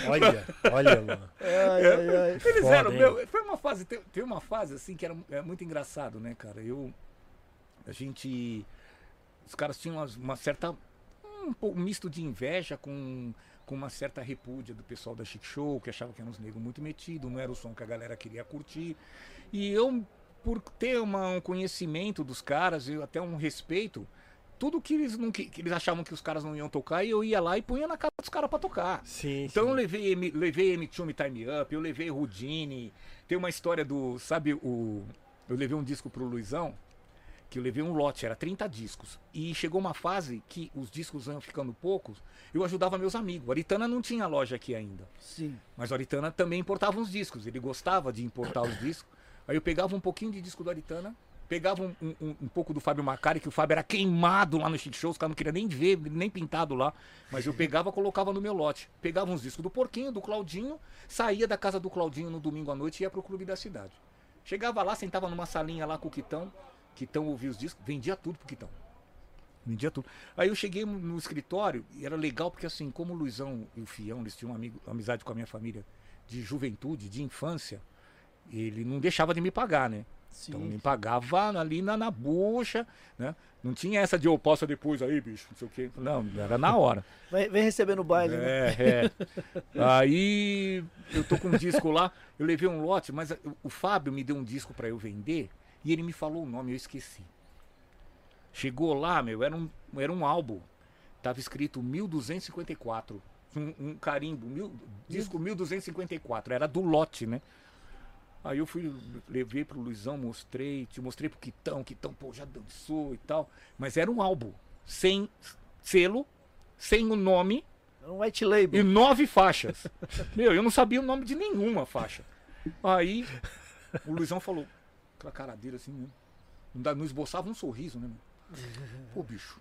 Olha, olha, mano. Ai, ai, ai. Eles Foda, eram, meu, foi uma fase, tem, tem uma fase assim que era é muito engraçado, né, cara? Eu, a gente, os caras tinham umas- uma, certa, um, um misto de inveja com, com uma certa repúdia do pessoal da Chic Show, que achava que eram uns negros muito metidos, não era o som que a galera queria curtir. E eu, por ter uma- um conhecimento dos caras e até um respeito, tudo que eles, não, que, eles achavam que os caras não iam tocar, eu ia lá e punha na cara dos caras pra tocar. Sim, Então eu sim. levei, M- levei M2 Me Time Up, eu levei Rudine. Tem uma história do. Sabe o. Eu levei um disco pro Luizão, que eu levei um lote, era 30 discos. E chegou uma fase que os discos iam ficando poucos, eu ajudava meus amigos. O Aritana não tinha loja aqui ainda. Sim. Mas o Aritana também importava uns discos. Ele gostava de importar os discos. Aí eu pegava um pouquinho de disco do Aritana, pegava um, um- um- pouco do Fábio Macari, que o Fábio era queimado lá no Chic Show, os caras não queriam nem ver, nem pintado lá. Mas eu pegava colocava no meu lote. Pegava uns discos do Porquinho, do Claudinho, saía da casa do Claudinho no domingo à noite e ia pro clube da cidade. Chegava lá, sentava numa salinha lá com o Quitão. Quitão ouvia os discos, vendia tudo pro Quitão. Vendia tudo. Aí eu cheguei no escritório e era legal porque assim, como o Luizão e o Fião, eles tinham um amigo, amizade com a minha família de juventude, de infância, ele não deixava de me pagar, né? Sim. Então me pagava ali na, na bucha, né? Não tinha essa de eu posso depois aí, bicho, não sei o quê. Não, era na hora. Vem, vem receber no baile, né? É, é. Aí eu tô com um disco lá, eu levei um lote, mas o- o Fábio me deu um disco pra eu vender e ele me falou o nome, eu esqueci. Chegou lá, meu, era um, era um álbum. Tava escrito 1254. Um, um carimbo, mil, disco 1254. Era do lote, né? Aí eu fui, levei pro Luizão, mostrei, te mostrei pro Quitão, Quitão, pô, já dançou e tal. Mas era um álbum, sem selo, sem o nome, um white label. e nove faixas. Meu, eu não sabia o nome de nenhuma faixa. Aí o Luizão falou, aquela cara dele assim, né? Não, não esboçava um sorriso, né? meu? Pô, bicho,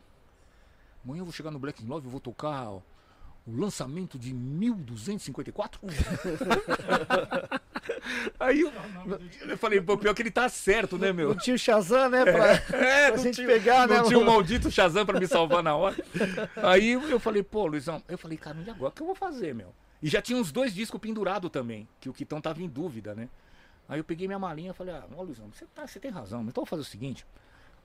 amanhã eu vou chegar no Black Love e vou tocar ó, o lançamento de 1254. Aí eu, eu falei, pô, pior que ele tá certo, né, meu? Não tinha o Shazam, né? Pra, É, pra não gente tinha- pegar, né? Não tinha um mano? maldito Shazam pra me salvar na hora. Aí eu falei, pô, Luizão, eu falei, cara, e agora o que eu vou fazer, meu? E já tinha uns dois discos pendurados também, que o Quitão tava em dúvida, né? Aí eu peguei minha malinha e falei, ah, ó, Luizão, você, tá, você tem razão, então eu vou fazer o seguinte,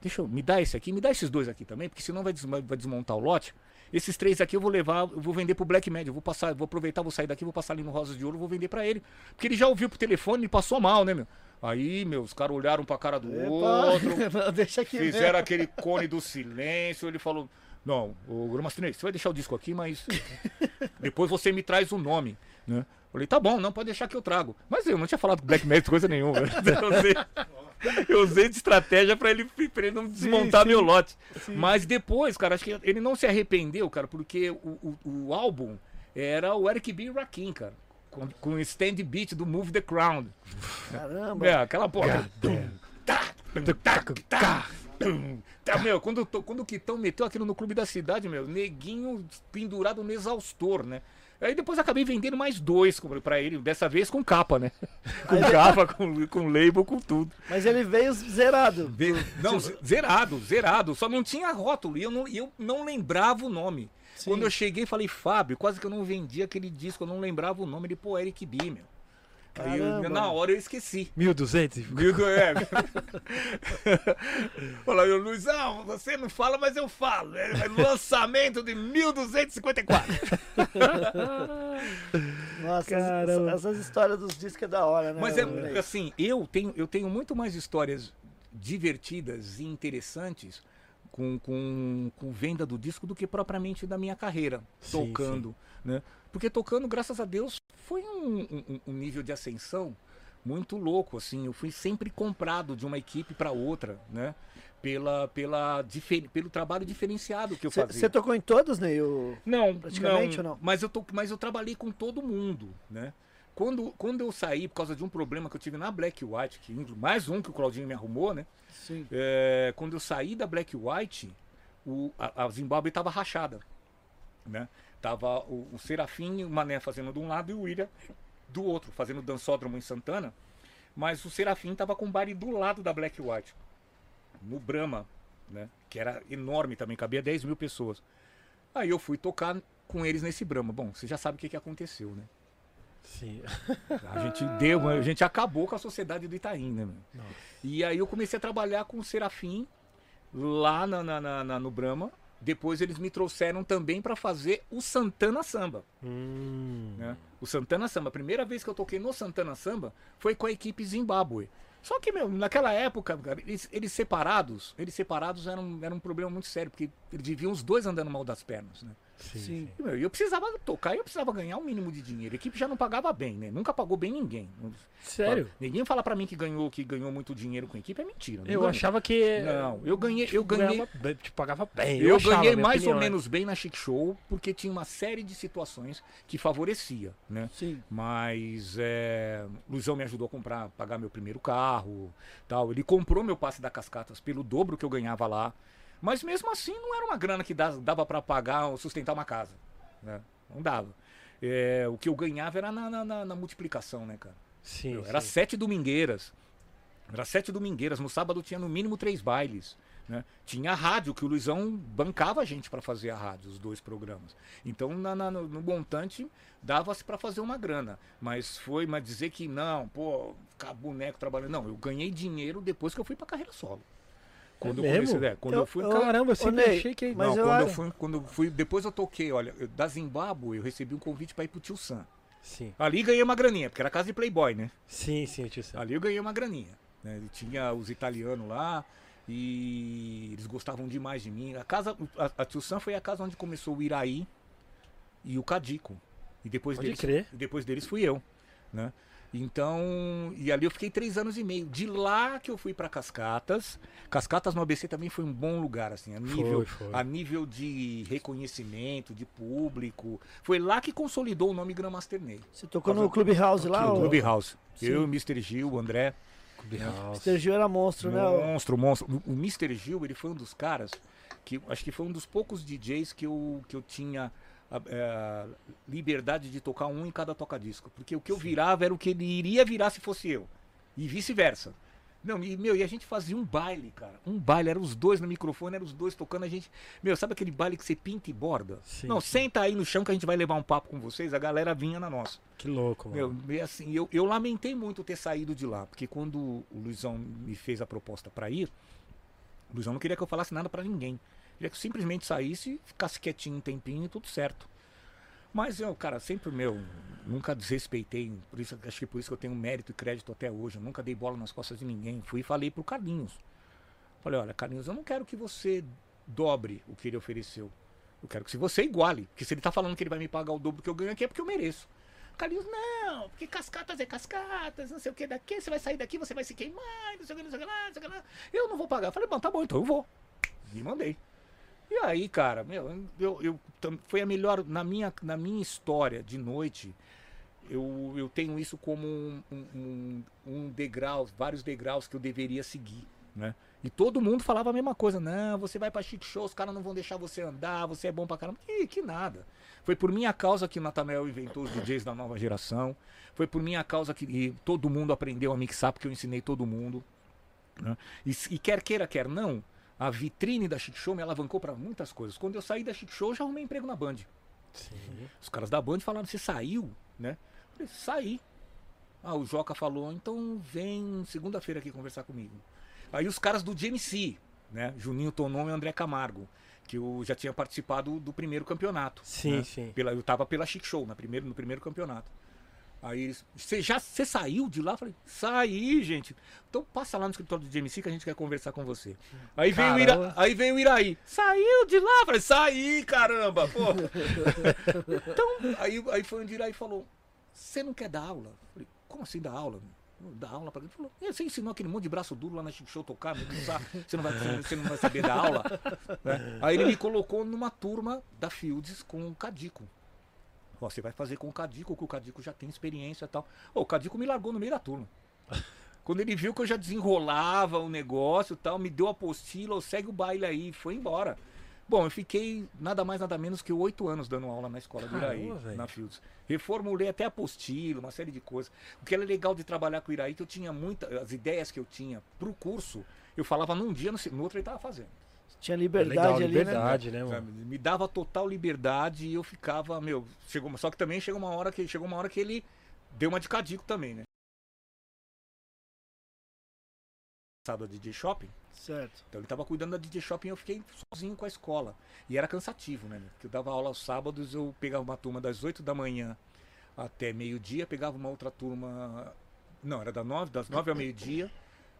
deixa eu, me dá esse aqui, me dá esses dois aqui também, porque senão vai, des- vai desmontar o lote. Esses três aqui eu vou levar, eu vou vender pro Black Media, eu vou passar, eu vou aproveitar, vou sair daqui, vou passar ali no Rosas de Ouro, vou vender pra ele. Porque ele já ouviu pro telefone e passou mal, né, meu? Aí, meu, os caras olharam pra cara do outro, Epa, Deixa aqui Fizeram aquele cone do silêncio. Ele falou: Não, o Gromastinei, você vai deixar o disco aqui, mas depois você me traz o nome. Né? Falei: Tá bom, não, pode deixar que eu trago. Mas eu não tinha falado com Black Magic coisa nenhuma. Eu usei, eu usei de estratégia pra ele, pra ele não desmontar sim. meu lote. Mas depois, cara, acho que ele não se arrependeu, cara, porque o, o, o álbum era o Eric B. Rakim, cara. Com, com o stand beat do Move the Crown. Caramba. É, aquela porra. Tá, tá, tá, tá, meu, quando, quando o Quitão meteu aquilo no clube da cidade, meu, neguinho pendurado no exaustor, né? Aí depois acabei vendendo mais dois pra ele, dessa vez com capa, né? Com capa, com, com label, com tudo. Mas ele veio zerado. Não, ze- zerado, zerado. Só não tinha rótulo e eu não, eu não lembrava o nome. Sim. Quando eu cheguei, falei, Fábio, quase que eu não vendi aquele disco, eu não lembrava o nome. Ele, pô, Eric B, meu. Aí eu- na hora eu esqueci. 1200? e- Digo, é. Fala, eu, Luizão, você não fala, mas eu falo. É lançamento de 1254. Nossa, Caramba. essas, essas histórias dos discos é da hora, né? Mas é moleque? assim, eu tenho, eu tenho muito mais histórias divertidas e interessantes com, com, com venda do disco do que propriamente da minha carreira Sim, tocando, né? Porque tocando, graças a Deus, foi um, um- um nível de ascensão muito louco, assim. Eu fui sempre comprado de uma equipe para outra, né? Pela, pela, pelo trabalho diferenciado que eu fazia. Você tocou em todas, né? Eu... Não, Praticamente não, ou não? Mas eu, mas eu trabalhei com todo mundo, né? Quando, quando eu saí, por causa de um problema que eu tive na Black White, que mais um que o Claudinho me arrumou, né? Sim. É, quando eu saí da Black White, o, a, a Zimbábue estava rachada, né? Tava o, o Serafim e o Mané fazendo de um lado e o William do outro, fazendo dançódromo em Santana. Mas o Serafim tava com o baile do lado da Black White, no Brahma, né? Que era enorme também, cabia 10 mil pessoas. Aí eu fui tocar com eles nesse Brahma. Bom, você já sabe o que, que aconteceu, né? Sim. A gente deu, a gente acabou com a sociedade do Itaim, né? E aí eu comecei a trabalhar com o Serafim lá na, na- na- na- no Brahma. Depois eles me trouxeram também para fazer o Santana Samba. Hum. Né? O Santana Samba. A primeira vez que eu toquei no Santana Samba foi com a equipe Zimbábue. Só que, meu, naquela época, cara, eles, eles separados, eles separados era um, era um problema muito sério, porque eles viviam os dois andando mal das pernas, né? Sim. Sim. E, meu, eu precisava tocar e eu precisava ganhar um mínimo de dinheiro. A equipe já não pagava bem, né? Nunca pagou bem ninguém. Sério? Ninguém fala pra mim que ganhou, que ganhou muito dinheiro com a equipe, é mentira. Eu achava que. Não, eu ganhei, eu ganhei, ganhava te pagava bem. eu achava, ganhei minha mais ou opinião, né? menos bem na Chic Show, porque tinha uma série de situações que favorecia, né? Sim. Mas é, o Luizão me ajudou a comprar, pagar meu primeiro carro, tal. Ele comprou meu passe da Cascatas pelo dobro que eu ganhava lá. Mas mesmo assim não era uma grana que dava, para pagar ou sustentar uma casa, né? Não dava. É, o que eu ganhava era na, na- na- na multiplicação, né, cara? Sim, Eu era sim. sete domingueiras. Era sete domingueiras. No sábado tinha no mínimo três bailes. Né? Tinha a rádio, que o Luizão bancava a gente para fazer a rádio, os dois programas. Então, na- na- no, no montante, dava-se para fazer uma grana. Mas foi, mas dizer que não, pô, ficar boneco trabalhando. Não, eu ganhei dinheiro depois que eu fui para carreira solo. Quando eu É mesmo? comecei, é, quando eu, Eu- fui. eu- cara, Caramba, eu sempre Ney, achei que. mas não, eu quando eu acho- fui, quando eu fui, depois eu toquei, olha, eu- da Zimbábue, eu recebi um convite para ir pro Tio Sam. Sim. Ali ganhei uma graninha, porque era casa de Playboy, né? Sim, sim, tio Sam. Ali eu ganhei uma graninha. Né? E Tinha os italianos lá e eles gostavam demais de mim. A casa, a, a Tio Sam foi a casa onde começou o Iraí e o Cadico. E depois Pode deles, crer. e depois deles fui eu, né? Então, e ali eu fiquei três anos e meio. De lá que eu fui para Cascatas. Cascatas no ABC também foi um bom lugar, assim, a nível, foi. a nível de reconhecimento, de público. Foi lá que consolidou o nome Grandmaster Ney. Você tocou no Clubhouse lá? No o Clubhouse. Sim. Eu, Mr. Gil, o André. Clubhouse. Mr. Gil era monstro, né? O- Monstro, monstro. O, o Mr. Gil, ele foi um dos caras que acho que foi um dos poucos DJs que eu, que eu tinha a, é, liberdade de tocar um em cada toca-disco. Porque o que eu virava era o que ele iria virar se fosse eu. E vice-versa. Não, e, meu, e a gente fazia um baile, cara. Um baile, eram os dois no microfone, eram os dois tocando a gente. Meu, sabe aquele baile que você pinta e borda? Sim, Não, sim. senta aí no chão que a gente vai levar um papo com vocês. A galera vinha na nossa. Que louco, mano. Meu, e assim, eu, eu lamentei muito ter saído de lá, porque quando o Luizão me fez a proposta para ir, o Luizão não queria que eu falasse nada para ninguém. Queria que simplesmente saísse, ficasse quietinho um tempinho e tudo certo. Mas eu, cara, sempre meu, nunca desrespeitei, por isso acho que por isso que eu tenho mérito e crédito até hoje. Eu nunca dei bola nas costas de ninguém. Fui e falei pro Carlinhos. Falei, olha, Carlinhos, eu não quero que você dobre o que ele ofereceu. Eu quero que se você iguale. Porque se ele tá falando que ele vai me pagar o dobro que eu ganho aqui é porque eu mereço. Carlinhos, não, porque cascatas é cascatas, não sei o que daqui, você vai sair daqui, você vai se queimar, não sei o que, não sei o que lá, não sei o que lá. Eu não vou pagar. Eu falei, bom, tá bom, então eu vou. E mandei. E aí, cara, meu, eu, eu, foi a melhor, na minha, na minha história de noite, eu, eu tenho isso como um, um, um- degrau, vários degraus que eu deveria seguir, né? E todo mundo falava a mesma coisa, não, você vai pra chic show, os caras não vão deixar você andar, você é bom pra caramba. Que, que nada. Foi por minha causa que o inventou os DJs da nova geração. Foi por minha causa que todo mundo aprendeu a mixar, porque eu ensinei todo mundo. né? E, e quer queira, quer não, a vitrine da Chic Show me alavancou para muitas coisas. Quando eu saí da Chic Show, eu já arrumei emprego na Band. Sim. Os caras da Band falaram, você saiu, né? Eu falei, saí. Ah, o Joca falou, então vem segunda-feira aqui conversar comigo. Aí os caras do GMC, né? Juninho Tonon e André Camargo, que eu já tinha participado do primeiro campeonato. Sim, né? sim. Pela, eu tava pela Chic Show na primeiro, no primeiro campeonato. Aí eles. Você já você saiu de lá? Eu falei, saí, gente. Então passa lá no escritório do GMC que a gente quer conversar com você. Aí veio, o Ira, aí o Iraí. Saiu de lá? Eu falei, saí, caramba, pô. então, aí, aí foi onde o Iraí falou: Você não quer dar aula? Eu falei, como assim dar aula? dar aula pra ele. Ele falou, "E você ensinou aquele monte de braço duro lá na Show tocar, você não vai, você não vai saber dar aula? Né? Aí ele me colocou numa turma da Fields com o Cadico. Você vai fazer com o Cadico, que o Cadico já tem experiência e tal. Ô, o Cadico me largou no meio da turma. Quando ele viu que eu já desenrolava o negócio e tal, me deu a apostila, segue o baile aí, foi embora. Bom, eu fiquei nada mais, nada menos que oito anos dando aula na escola do Iraí, Caramba, na Fields. Reformulei até a apostila, uma série de coisas. O que era legal de trabalhar com o Iraí, que eu tinha muita. As ideias que eu tinha pro curso, eu falava num dia, no, no outro ele tava fazendo. Tinha É liberdade legal, ali, liberdade, né, mano? Me dava total liberdade e eu ficava, meu, chegou, só que também chegou uma hora que chegou uma hora que ele deu uma de cadico também, né? Passado a DJ Shopping, né? Certo. então ele tava cuidando da DJ Shopping e eu fiquei sozinho com a escola. E era cansativo, né? Porque eu dava aula aos sábados, eu pegava uma turma das 8 da manhã até meio-dia, pegava uma outra turma. Não, era das 9, das 9 ao meio-dia,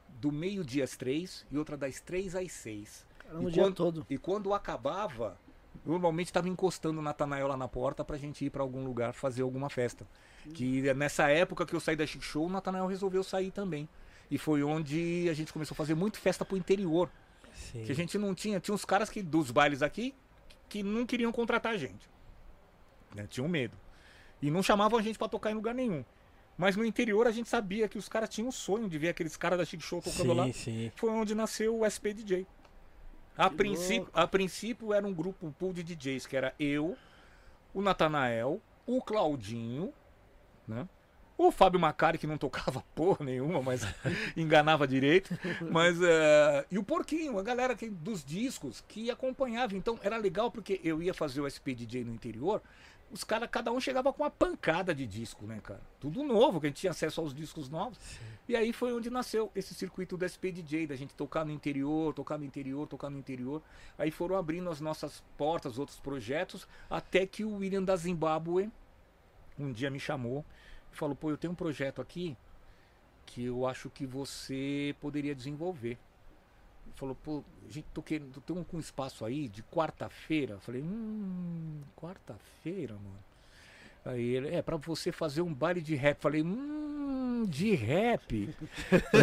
do meio-dia às 3 e outra das 3 às 6. Caramba, E o dia quando- todo. E quando acabava, normalmente estava encostando o Natanael lá na porta pra gente ir pra algum lugar fazer alguma festa. Que nessa época que eu saí da Chic Show, o Natanael resolveu sair também. E foi onde a gente começou a fazer muito festa pro interior. Sim. Que a gente não tinha. Tinha uns caras que, dos bailes aqui que não queriam contratar a gente. Né? Tinham medo. E não chamavam a gente pra tocar em lugar nenhum. Mas no interior a gente sabia que os caras tinham um sonho de ver aqueles caras da Chic Show tocando lá Sim, sim. foi onde nasceu o SP DJ. A princípio, a princípio era um grupo um pool de DJs, que era eu, o Natanael, o Claudinho, né? O Fábio Macari, que não tocava porra nenhuma, mas enganava direito. Mas, eh, e o Porquinho, a galera que, dos discos que acompanhava. Então era legal porque eu ia fazer o SP DJ no interior, os caras, cada um chegava com uma pancada de disco, né, cara? Tudo novo, que a gente tinha acesso aos discos novos. E aí foi onde nasceu esse circuito do SP DJ, da gente tocar no interior, tocar no interior, tocar no interior. Aí foram abrindo as nossas portas, outros projetos, até que o William da Zimbábue um dia me chamou e falou: pô, eu tenho um projeto aqui que eu acho que você poderia desenvolver. Falou, pô, gente tô querendo, tem um com espaço aí de quarta-feira. Falei, hum, quarta-feira, mano. Aí ele, é, pra você fazer um baile de rap. Falei, hum, de rap.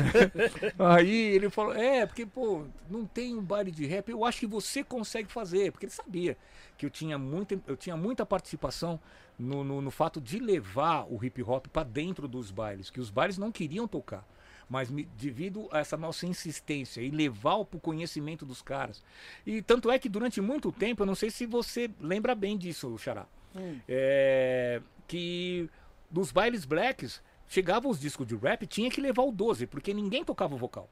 Aí ele falou, é, porque, pô, não tem um baile de rap, eu acho que você consegue fazer, porque ele sabia que eu tinha muita, eu tinha muita participação no, no, no fato de levar o hip hop para dentro dos bailes, que os bailes não queriam tocar. Mas me- devido a essa nossa insistência e levar para o conhecimento dos caras. E tanto é que durante muito tempo, eu não sei se você lembra bem disso, Xará. Hum. É, que dos bailes blacks, chegavam os discos de rap, tinha que levar o 12, porque ninguém tocava o vocal.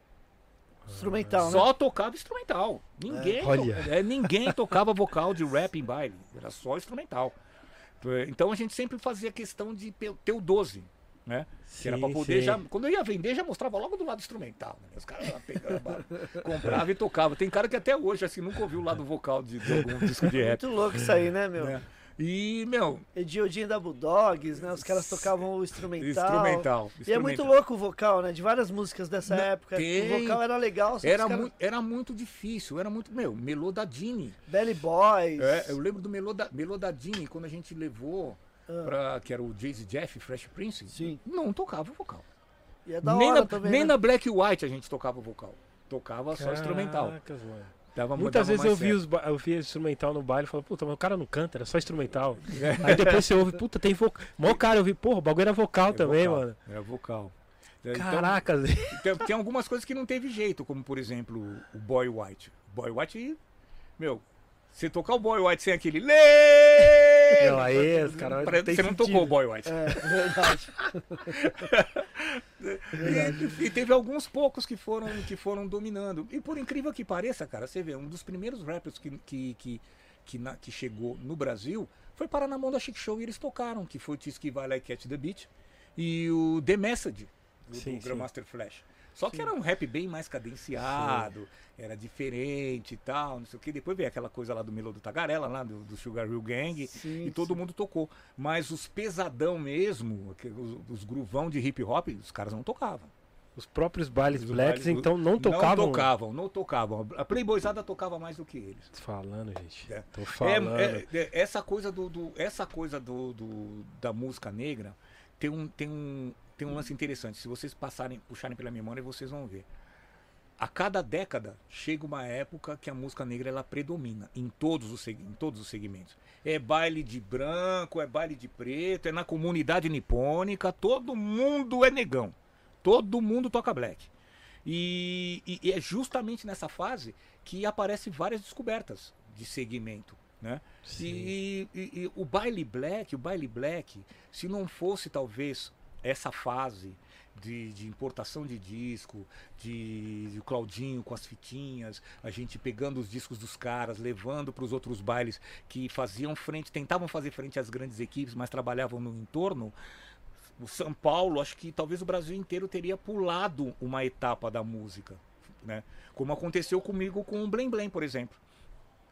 Instrumental, né? Só tocava instrumental. Ninguém, to- Olha. é, ninguém tocava vocal de rap em baile. Era só instrumental. É, Então a gente sempre fazia questão de ter o 12. Né? Que era pra Sim, poder sim. já. Quando eu ia vender, já mostrava logo do lado instrumental. Né? Os caras lá pegavam, compravam e tocavam. Tem cara que até hoje assim, nunca ouviu o lado vocal de, de algum disco de rap. Muito louco isso aí, né, meu? né? E, meu, Ediodinho da Bulldogs, né? Os caras tocavam o instrumental. instrumental. E é muito louco o vocal, né? De várias músicas dessa Não, época. tem. O vocal era legal, Era, os caras- mu era muito difícil, era muito. Meu, Melodadini. Belly Boys. É, eu lembro do Meloda, Melodadini, quando a gente levou, Ah. pra, que era o Jay-Z Jeff, Fresh Prince, Sim. não tocava vocal. E é da nem hora na, também. nem né? na Black White a gente tocava vocal. Tocava só instrumental. Mano. Dava, Muitas dava vezes eu vi, os, ba- eu vi instrumental no baile e falava, puta, mas o cara não canta, era só instrumental. Aí depois você ouve, puta, tem vocal. Mó cara, eu vi, porra, o bagulho era vocal É também, vocal, mano. Era vocal. É, então, Caracas, tem, tem algumas coisas que não teve jeito, como por exemplo o Boy White. O Boy White, meu, você tocar o Boy White sem aquele lê, Não, aí os caras você não sentido. tocou o Boy White. É, verdade. E, e teve alguns poucos que foram, que foram dominando. E por incrível que pareça, cara, você vê, um dos primeiros rappers que, que, que, que, na- que chegou no Brasil foi parar na mão da Chic Show e eles tocaram, que foi o Vai Like Catch the Beat e o The Message, do, Sim, do. Grandmaster Flash. Só que era um rap bem mais cadenciado, era diferente e tal, não sei o que. Depois veio aquela coisa lá do Melo do Tagarela, lá do, do Sugar Hill Gang, Sim, e todo mundo tocou. Mas os pesadão mesmo, os, os gruvão de hip hop, os caras não tocavam. Os próprios bailes Os blacks, bailes- então, não tocavam. Não tocavam, não tocavam. A Playboyzada tocava mais do que eles. Falando, gente. É. Tô falando. É, é, é, essa coisa do, do- essa coisa do, do- da música negra tem um tem um tem um lance interessante. Se vocês passarem, puxarem pela memória, vocês vão ver. A cada década chega uma época que a música negra ela predomina em todos os, em todos os segmentos. É baile de branco, é baile de preto, é na comunidade nipônica, todo mundo é negão. Todo mundo toca black. E, e- e é justamente nessa fase que aparecem várias descobertas de segmento. Né? E, e- e o baile black, o baile black, se não fosse talvez essa fase de, de importação de disco, de, de Claudinho com as fitinhas, a gente pegando os discos dos caras, levando para os outros bailes que faziam frente, tentavam fazer frente às grandes equipes, mas trabalhavam no entorno. O São Paulo, acho que talvez o Brasil inteiro teria pulado uma etapa da música, né? Como aconteceu comigo com o Blém Blém, por exemplo.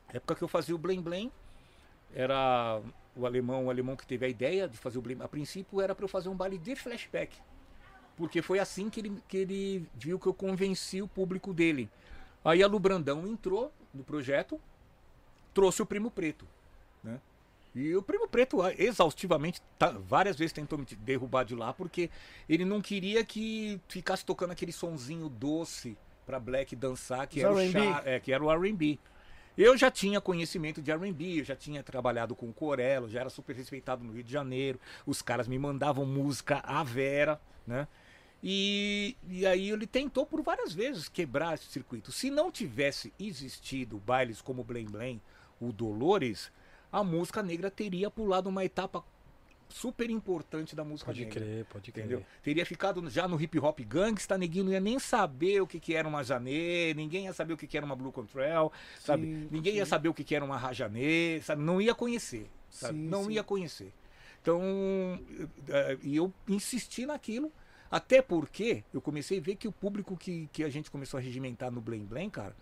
Na época que eu fazia o Blém Blém, era o alemão, o alemão que teve a ideia de fazer o Blém. A princípio era para eu fazer um baile de flashback. Porque foi assim que ele, que ele viu que eu convenci o público dele. Aí a Lu Brandão entrou no projeto, trouxe o Primo Preto. Né? E o Primo Preto ah, exaustivamente tá- várias vezes tentou me derrubar de lá porque ele não queria que ficasse tocando aquele sonzinho doce para Black dançar, que Os era, o chá, é, que era o R&B. Eu já tinha conhecimento de R&B, eu já tinha trabalhado com o Corello, já era super respeitado no Rio de Janeiro. Os caras me mandavam música à vera, né? E, e aí ele tentou por várias vezes quebrar esse circuito. Se não tivesse existido bailes como Blém Blém, o Dolores, a música negra teria pulado uma etapa super importante da música Pode negra. crer, pode crer. Entendeu? Teria ficado já no hip hop gangsta, neguinho não ia nem saber o que, que era uma Janê, ninguém ia saber o que, que era uma Blue Control, sabe? Sim, ninguém ia sim. saber o que, que era uma Rajanê, sabe? Não ia conhecer, sabe? Sim, não ia conhecer. Então, eh, e eu insisti naquilo, até porque eu comecei a ver que o público que, que a gente começou a regimentar no Blém Blém, cara,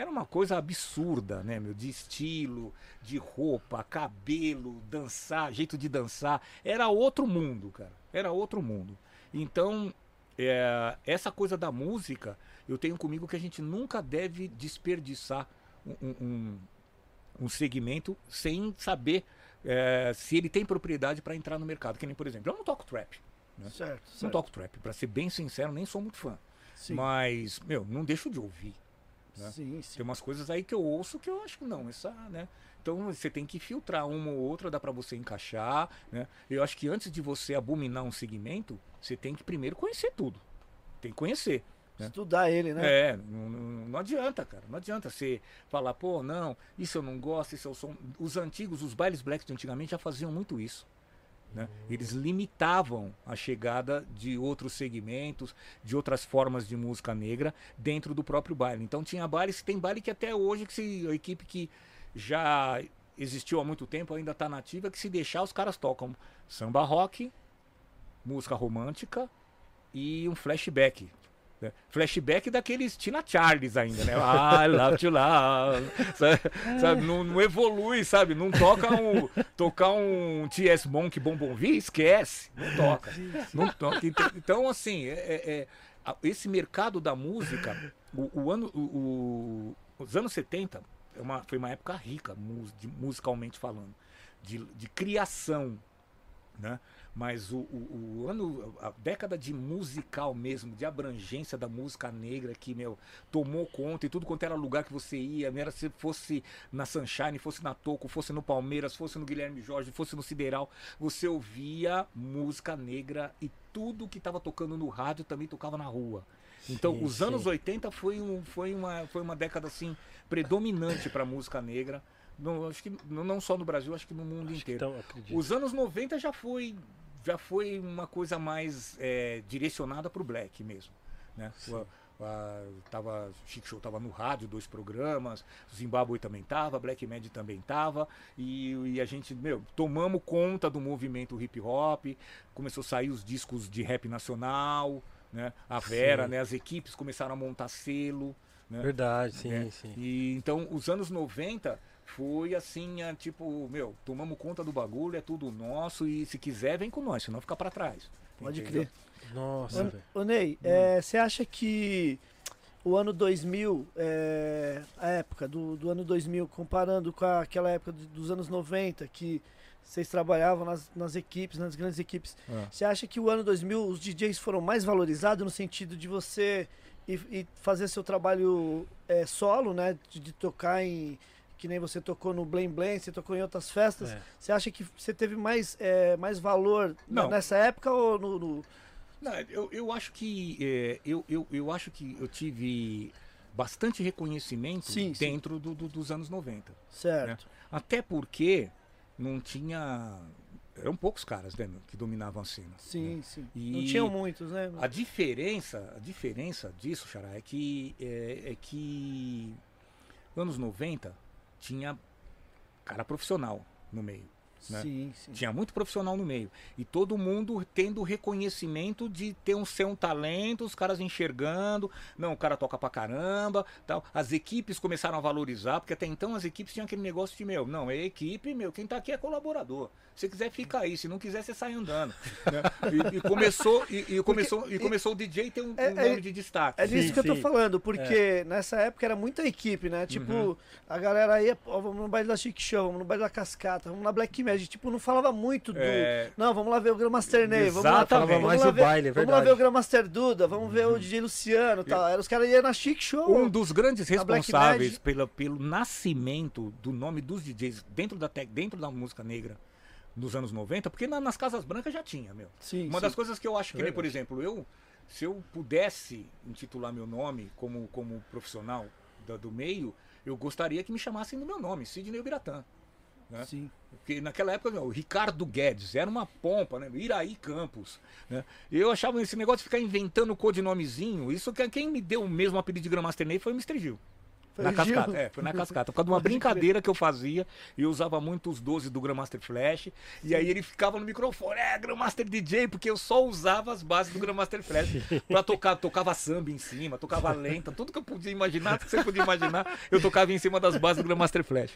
era uma coisa absurda, né, meu? De estilo, de roupa, cabelo, dançar, jeito de dançar. Era outro mundo, cara. Era outro mundo. Então, é, essa coisa da música, eu tenho comigo que a gente nunca deve desperdiçar um, um- um, segmento sem saber é, se ele tem propriedade para entrar no mercado. Que nem, por exemplo, eu não toco trap. né? Certo, Não certo. toco trap. Para ser bem sincero, nem sou muito fã. Sim, Mas, meu, não deixo de ouvir. Né? sim, sim. Tem umas coisas aí que eu ouço que eu acho que não, essa, né? Então você tem que filtrar uma ou outra, dá pra você encaixar, né? Eu acho que antes de você abominar um segmento, você tem que primeiro conhecer tudo. Tem que conhecer. né? Estudar ele, né? É, não, não- não adianta, cara. Não adianta você falar, pô, não, isso eu não gosto, isso eu sou. Os antigos, os bailes blacks de antigamente já faziam muito isso. Né? Eles limitavam a chegada de outros segmentos, de outras formas de música negra dentro do próprio baile. Então tinha bailes, tem baile que até hoje, que se, a equipe que já existiu há muito tempo, ainda está nativa, que se deixar os caras tocam samba rock, música romântica e um flashback. Né? Flashback daqueles Tina Charles ainda, né? I love to love. Sabe, sabe? Não, não evolui, sabe? Não toca um. Tocar um T.S. Monk Bom Bom Vi, esquece. Não toca. Não toca. Então- Então, assim, é- é- é, esse mercado da música, o, o ano, o- os anos 70 é uma- foi uma época rica, musicalmente falando, de, de criação né? Mas o, o, o ano, a década de musical mesmo, de abrangência da música negra que, meu, tomou conta e tudo quanto era lugar que você ia, não era se fosse na Sunshine, fosse na Toco, fosse no Palmeiras, fosse no Guilherme Jorge, fosse no Sideral, você ouvia música negra e tudo que estava tocando no rádio também tocava na rua. Então, Sim, os sim. anos 80 foi, um, foi, uma, foi uma década assim predominante para música negra. Não, acho que não só no Brasil, acho que no mundo Acho inteiro. então. Os anos 90 já foi, já foi uma coisa mais é, direcionada para o black mesmo. Né? Sim. O- a- tava, Chic Show tava no rádio, dois programas, Zimbabwe também tava, Black Mad também tava, e, e a gente, meu, tomamos conta do movimento hip hop, começou a sair os discos de rap nacional, né? A Vera, Sim. né? As equipes começaram a montar selo, né? Verdade, sim, É. sim. E então, os anos 90 foi assim, é, tipo, meu, tomamos conta do bagulho, é tudo nosso e se quiser, vem com nós, senão fica pra trás. Pode Entendeu? crer. Nossa, velho. Ô, Ney, é, você acha que o ano 2000, é, a época do, do ano 2000, comparando com a- aquela época dos anos 90, que vocês trabalhavam nas, nas equipes, nas grandes equipes. É. Você acha que o ano 2000 os DJs foram mais valorizados no sentido de você ir, ir fazer seu trabalho é, solo, né? De, de tocar em. Que nem você tocou no Blém Blém, você tocou em outras festas. É. Você acha que você teve mais, é, mais valor Não. nessa época ou no. no- Não, eu, eu acho que é, eu, eu, eu acho que eu tive bastante reconhecimento Sim, sim. dentro do- do- dos anos 90. Certo. Até porque não tinha. Eram poucos caras né, meu, que dominavam a cena. Sim, né? sim. E Não tinham muitos, né? A diferença, a diferença disso, Xará, é que é, é que anos 90 tinha cara profissional no meio. né? Sim, sim. Tinha muito profissional no meio. E todo mundo tendo reconhecimento de ter um ser um talento, os caras enxergando. Não, o cara toca pra caramba. tal. As equipes começaram a valorizar, porque até então as equipes tinham aquele negócio de, meu, não, é equipe, meu, quem tá aqui é colaborador. Se quiser, fica aí. Se não quiser, você sai andando. né? e, e começou, e, e começou, e começou o DJ a ter um, um É- é- nome de destaque. É disso Sim, que eu tô sim. falando, porque nessa época era muita equipe, né? Tipo, Uhum. a galera ia, ó, vamos no baile da Chic Show, vamos no baile da Cascata, vamos na Black Magic. Tipo, não falava muito do. É. Não, vamos lá ver o Grandmaster Ney, vamos lá, vamos mais lá do ver, baile, é Vamos lá ver o Grandmaster Duda, vamos ver o DJ Luciano e tal. Era os caras iam na Chic Show. Um dos grandes responsáveis pela, pelo nascimento do nome dos DJs dentro da, dentro da música negra nos anos 90, porque na- nas Casas Brancas já tinha, meu. Sim, Uma sim. das coisas que eu acho que, nem, por exemplo, eu, se eu pudesse intitular meu nome como, como profissional da- do meio, eu gostaria que me chamassem no meu nome, Sidney Biratã. né? Sim. Porque naquela época, meu, o Ricardo Guedes era uma pompa, né? Iraí Campos. Né? Eu achava esse negócio de ficar inventando codinomezinho. Isso que quem me deu o mesmo apelido de Grandmaster Ney foi o Mr. Gil. Foi na cascata, é, foi na cascata. Por causa de uma brincadeira que eu fazia, e eu usava muito os 12 do Grandmaster Flash, e aí ele ficava no microfone, é, Grandmaster DJ, porque eu só usava as bases do Grandmaster Flash pra tocar, tocava samba em cima, tocava lenta, tudo que eu podia imaginar, tudo que você podia imaginar, eu tocava em cima das bases do Grandmaster Flash.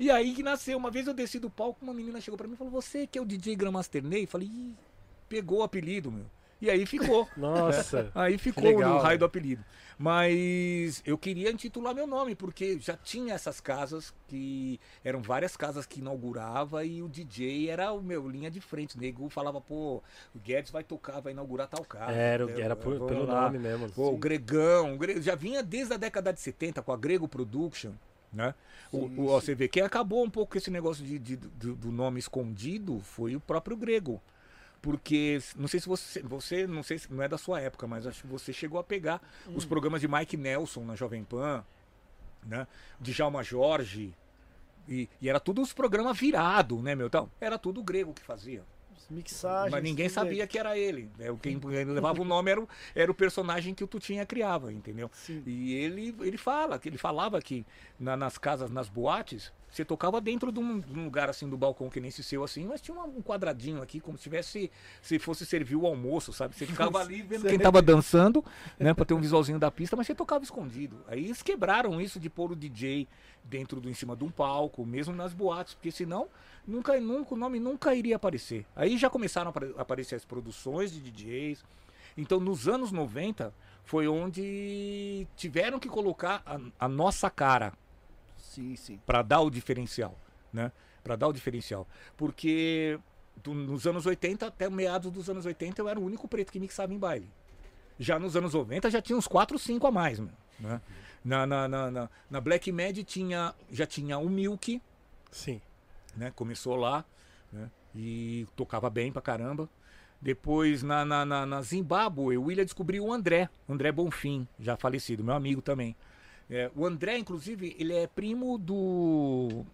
E aí que nasceu, uma vez eu desci do palco, uma menina chegou pra mim e falou, você que é o DJ Grandmaster Ney? Eu falei, Ih, pegou o apelido, meu. E aí ficou. Nossa. Aí ficou no raio né? do apelido. Mas eu queria intitular meu nome, porque já tinha essas casas que eram várias casas que inaugurava e o DJ era o meu linha de frente. O nego falava, pô, o Guedes vai tocar, vai inaugurar tal casa. Era, entendeu? era por- pelo lá. nome mesmo. Pô, o Gregão, o Gre- já vinha desde a década de 70 com a Grego Production, né? O, Sim, o, ó, você vê, quem acabou um pouco esse negócio de, de- do, do nome escondido foi o próprio Grego. Porque, não sei se você, você não sei se não é da sua época, mas acho que você chegou a pegar os programas de Mike Nelson na Jovem Pan, né? Djalma Jorge, e, e era tudo os programas virado, né, meu? Então, era tudo Grego que fazia. Mixagem. Mas ninguém sabia que era ele. Né? O Quem levava o nome era o, era o personagem que o Tutinha criava, entendeu? Sim. E ele, ele fala, que ele falava que na- nas casas, nas boates, você tocava dentro de um, de um lugar assim do balcão que nem se seu assim, mas tinha um quadradinho aqui, como se tivesse, se fosse servir o almoço, sabe? Você ficava ali vendo quem tava dançando, né, pra ter um visualzinho da pista, mas você tocava escondido. Aí eles quebraram isso de pôr o DJ dentro do em cima de um palco, mesmo nas boates, porque senão nunca, nunca o nome nunca iria aparecer. Aí já começaram a apare- aparecer as produções de DJs. Então, nos anos 90 foi onde tiveram que colocar a, a nossa cara Sim, sim. para dar o diferencial, né? Para dar o diferencial, porque do- nos anos 80 até meados dos anos 80 eu era o único preto que mixava em baile. Já nos anos 90 já tinha uns 4, 5 a mais, meu, né? Na, na, na, na, na Black Mad tinha, já tinha o Milk, Sim. né? Começou lá, né? E tocava bem pra caramba. Depois na, na, na, na Zimbábue, o William descobriu o André, André Bonfim, já falecido, meu amigo também. É, o André, inclusive, ele é primo do,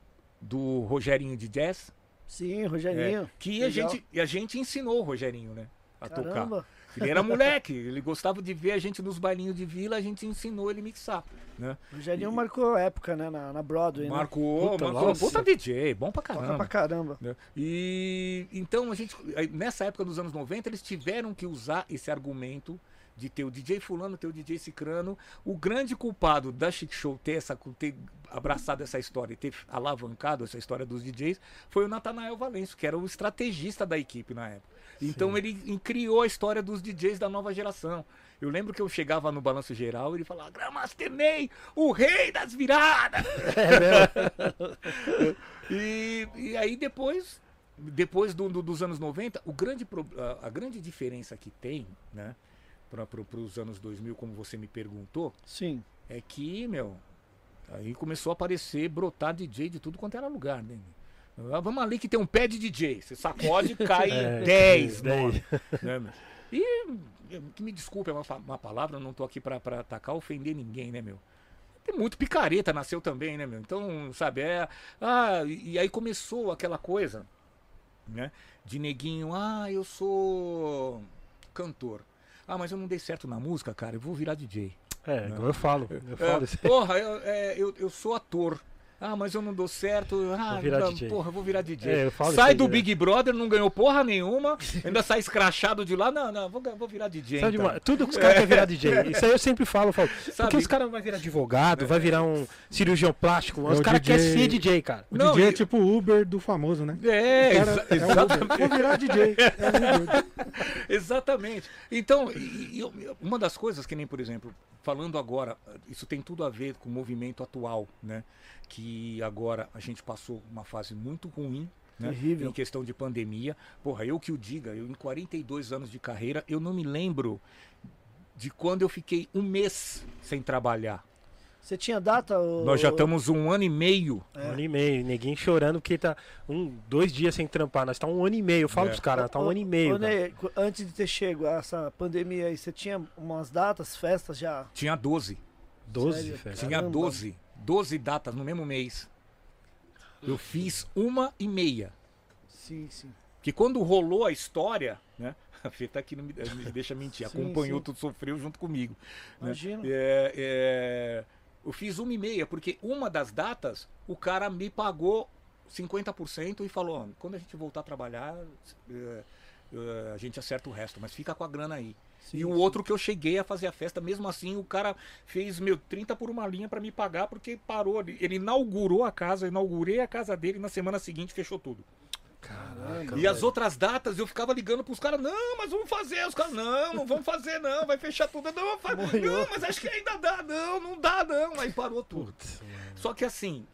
do Rogerinho de Jazz, Sim, é, Rogerinho. que a gente, e a gente ensinou o Rogerinho, né? A tocar. Caramba. Ele era moleque, ele gostava de ver a gente nos bailinhos de vila, a gente ensinou ele a mixar, né? Rogerinho marcou época, né? Na, na Broadway, né? Marcou, Puta, marcou, nossa. puta DJ, bom pra Toca caramba. pra caramba. né? E então a gente, nessa época dos anos 90, eles tiveram que usar esse argumento de ter o DJ fulano, ter o DJ cicrano. O grande culpado da Chic Show ter, essa, ter abraçado essa história e ter alavancado essa história dos DJs foi o Natanael Valenço, que era o estrategista da equipe na época. Então ele em- criou a história dos DJs da nova geração. Eu lembro que eu chegava no balanço geral e ele falava, Grandmaster Ney, o rei das viradas! É E, e aí depois depois do- do- dos anos 90, o grande, a grande diferença que tem, né, para os anos 2000, como você me perguntou, Sim. é que, meu, aí começou a aparecer, brotar DJ de tudo quanto era lugar, né? Ah, vamos ali que tem um pé de DJ. Você sacode, cai É, 10 dez. nomes. né? E, que me desculpe, é uma, uma palavra, não tô aqui pra atacar, ofender ninguém, né, meu? Tem muito picareta, nasceu também, né, meu? Então, sabe, é. Ah, e, e aí começou aquela coisa, né? De neguinho, ah, eu sou cantor. Ah, mas eu não dei certo na música, cara, eu vou virar DJ. É, igual eu falo. Eu falo É, porra, eu, é, eu, eu sou ator. Ah, mas eu não dou certo. Ah, Vou virar não, DJ. porra, eu vou virar DJ. É, sai aí do direto. Big Brother, não ganhou porra nenhuma, ainda sai escrachado de lá. Não, não, vou, vou virar DJ. Sabe então. demais? Tudo que os caras querem virar DJ. Isso aí eu sempre falo, eu falo. Porque Sabe? os caras vão virar advogado, vai virar um cirurgião plástico. É os caras querem ser DJ, cara. O Não, DJ é e- tipo o Uber do famoso, né? É, O cara exa- é Uber. Vou virar DJ. É. Exatamente. Então, e- e eu- uma das coisas que nem, por exemplo, falando agora, isso tem tudo a ver com o movimento atual, né? Que agora a gente passou uma fase muito ruim, né? Terrível. Em questão de pandemia. Porra, eu que o diga, eu em 42 anos de carreira, eu não me lembro de quando eu fiquei um mês sem trabalhar. Você tinha data? ô- Nós já estamos um ano e meio. Um ano e meio, neguinho chorando porque tá um, dois dias sem trampar. Nós tá um ano e meio. Eu falo É. pros caras, tá um Ô, ano e meio. antes de ter chego essa pandemia aí, você tinha umas datas, festas já? Tinha 12. 12, Sério? velho. Tinha Caramba. 12. 12 datas no mesmo mês. Eu fiz uma e meia. Sim, sim. Que quando rolou a história, né? A Fê tá aqui, não me, me deixa mentir. Sim, acompanhou sim. tudo, sofreu junto comigo. né? Imagino. É, é, eu fiz uma e meia, porque uma das datas, o cara me pagou 50% e falou, quando a gente voltar a trabalhar, é, a gente acerta o resto, mas fica com a grana aí. Sim, e o sim. outro que eu cheguei a fazer a festa, mesmo assim, o cara fez meu 30 por uma linha pra me pagar, porque parou. Ele, ele inaugurou a casa, inaugurei a casa dele, na semana seguinte fechou tudo. Caraca. E as outras datas eu ficava ligando pros caras, não, mas vamos fazer. Os caras, não, não vamos fazer, não, vai fechar tudo. Não, vamos fazer. Não, mas acho que ainda dá, não, não dá, não. Aí parou tudo. Putz. Só que assim,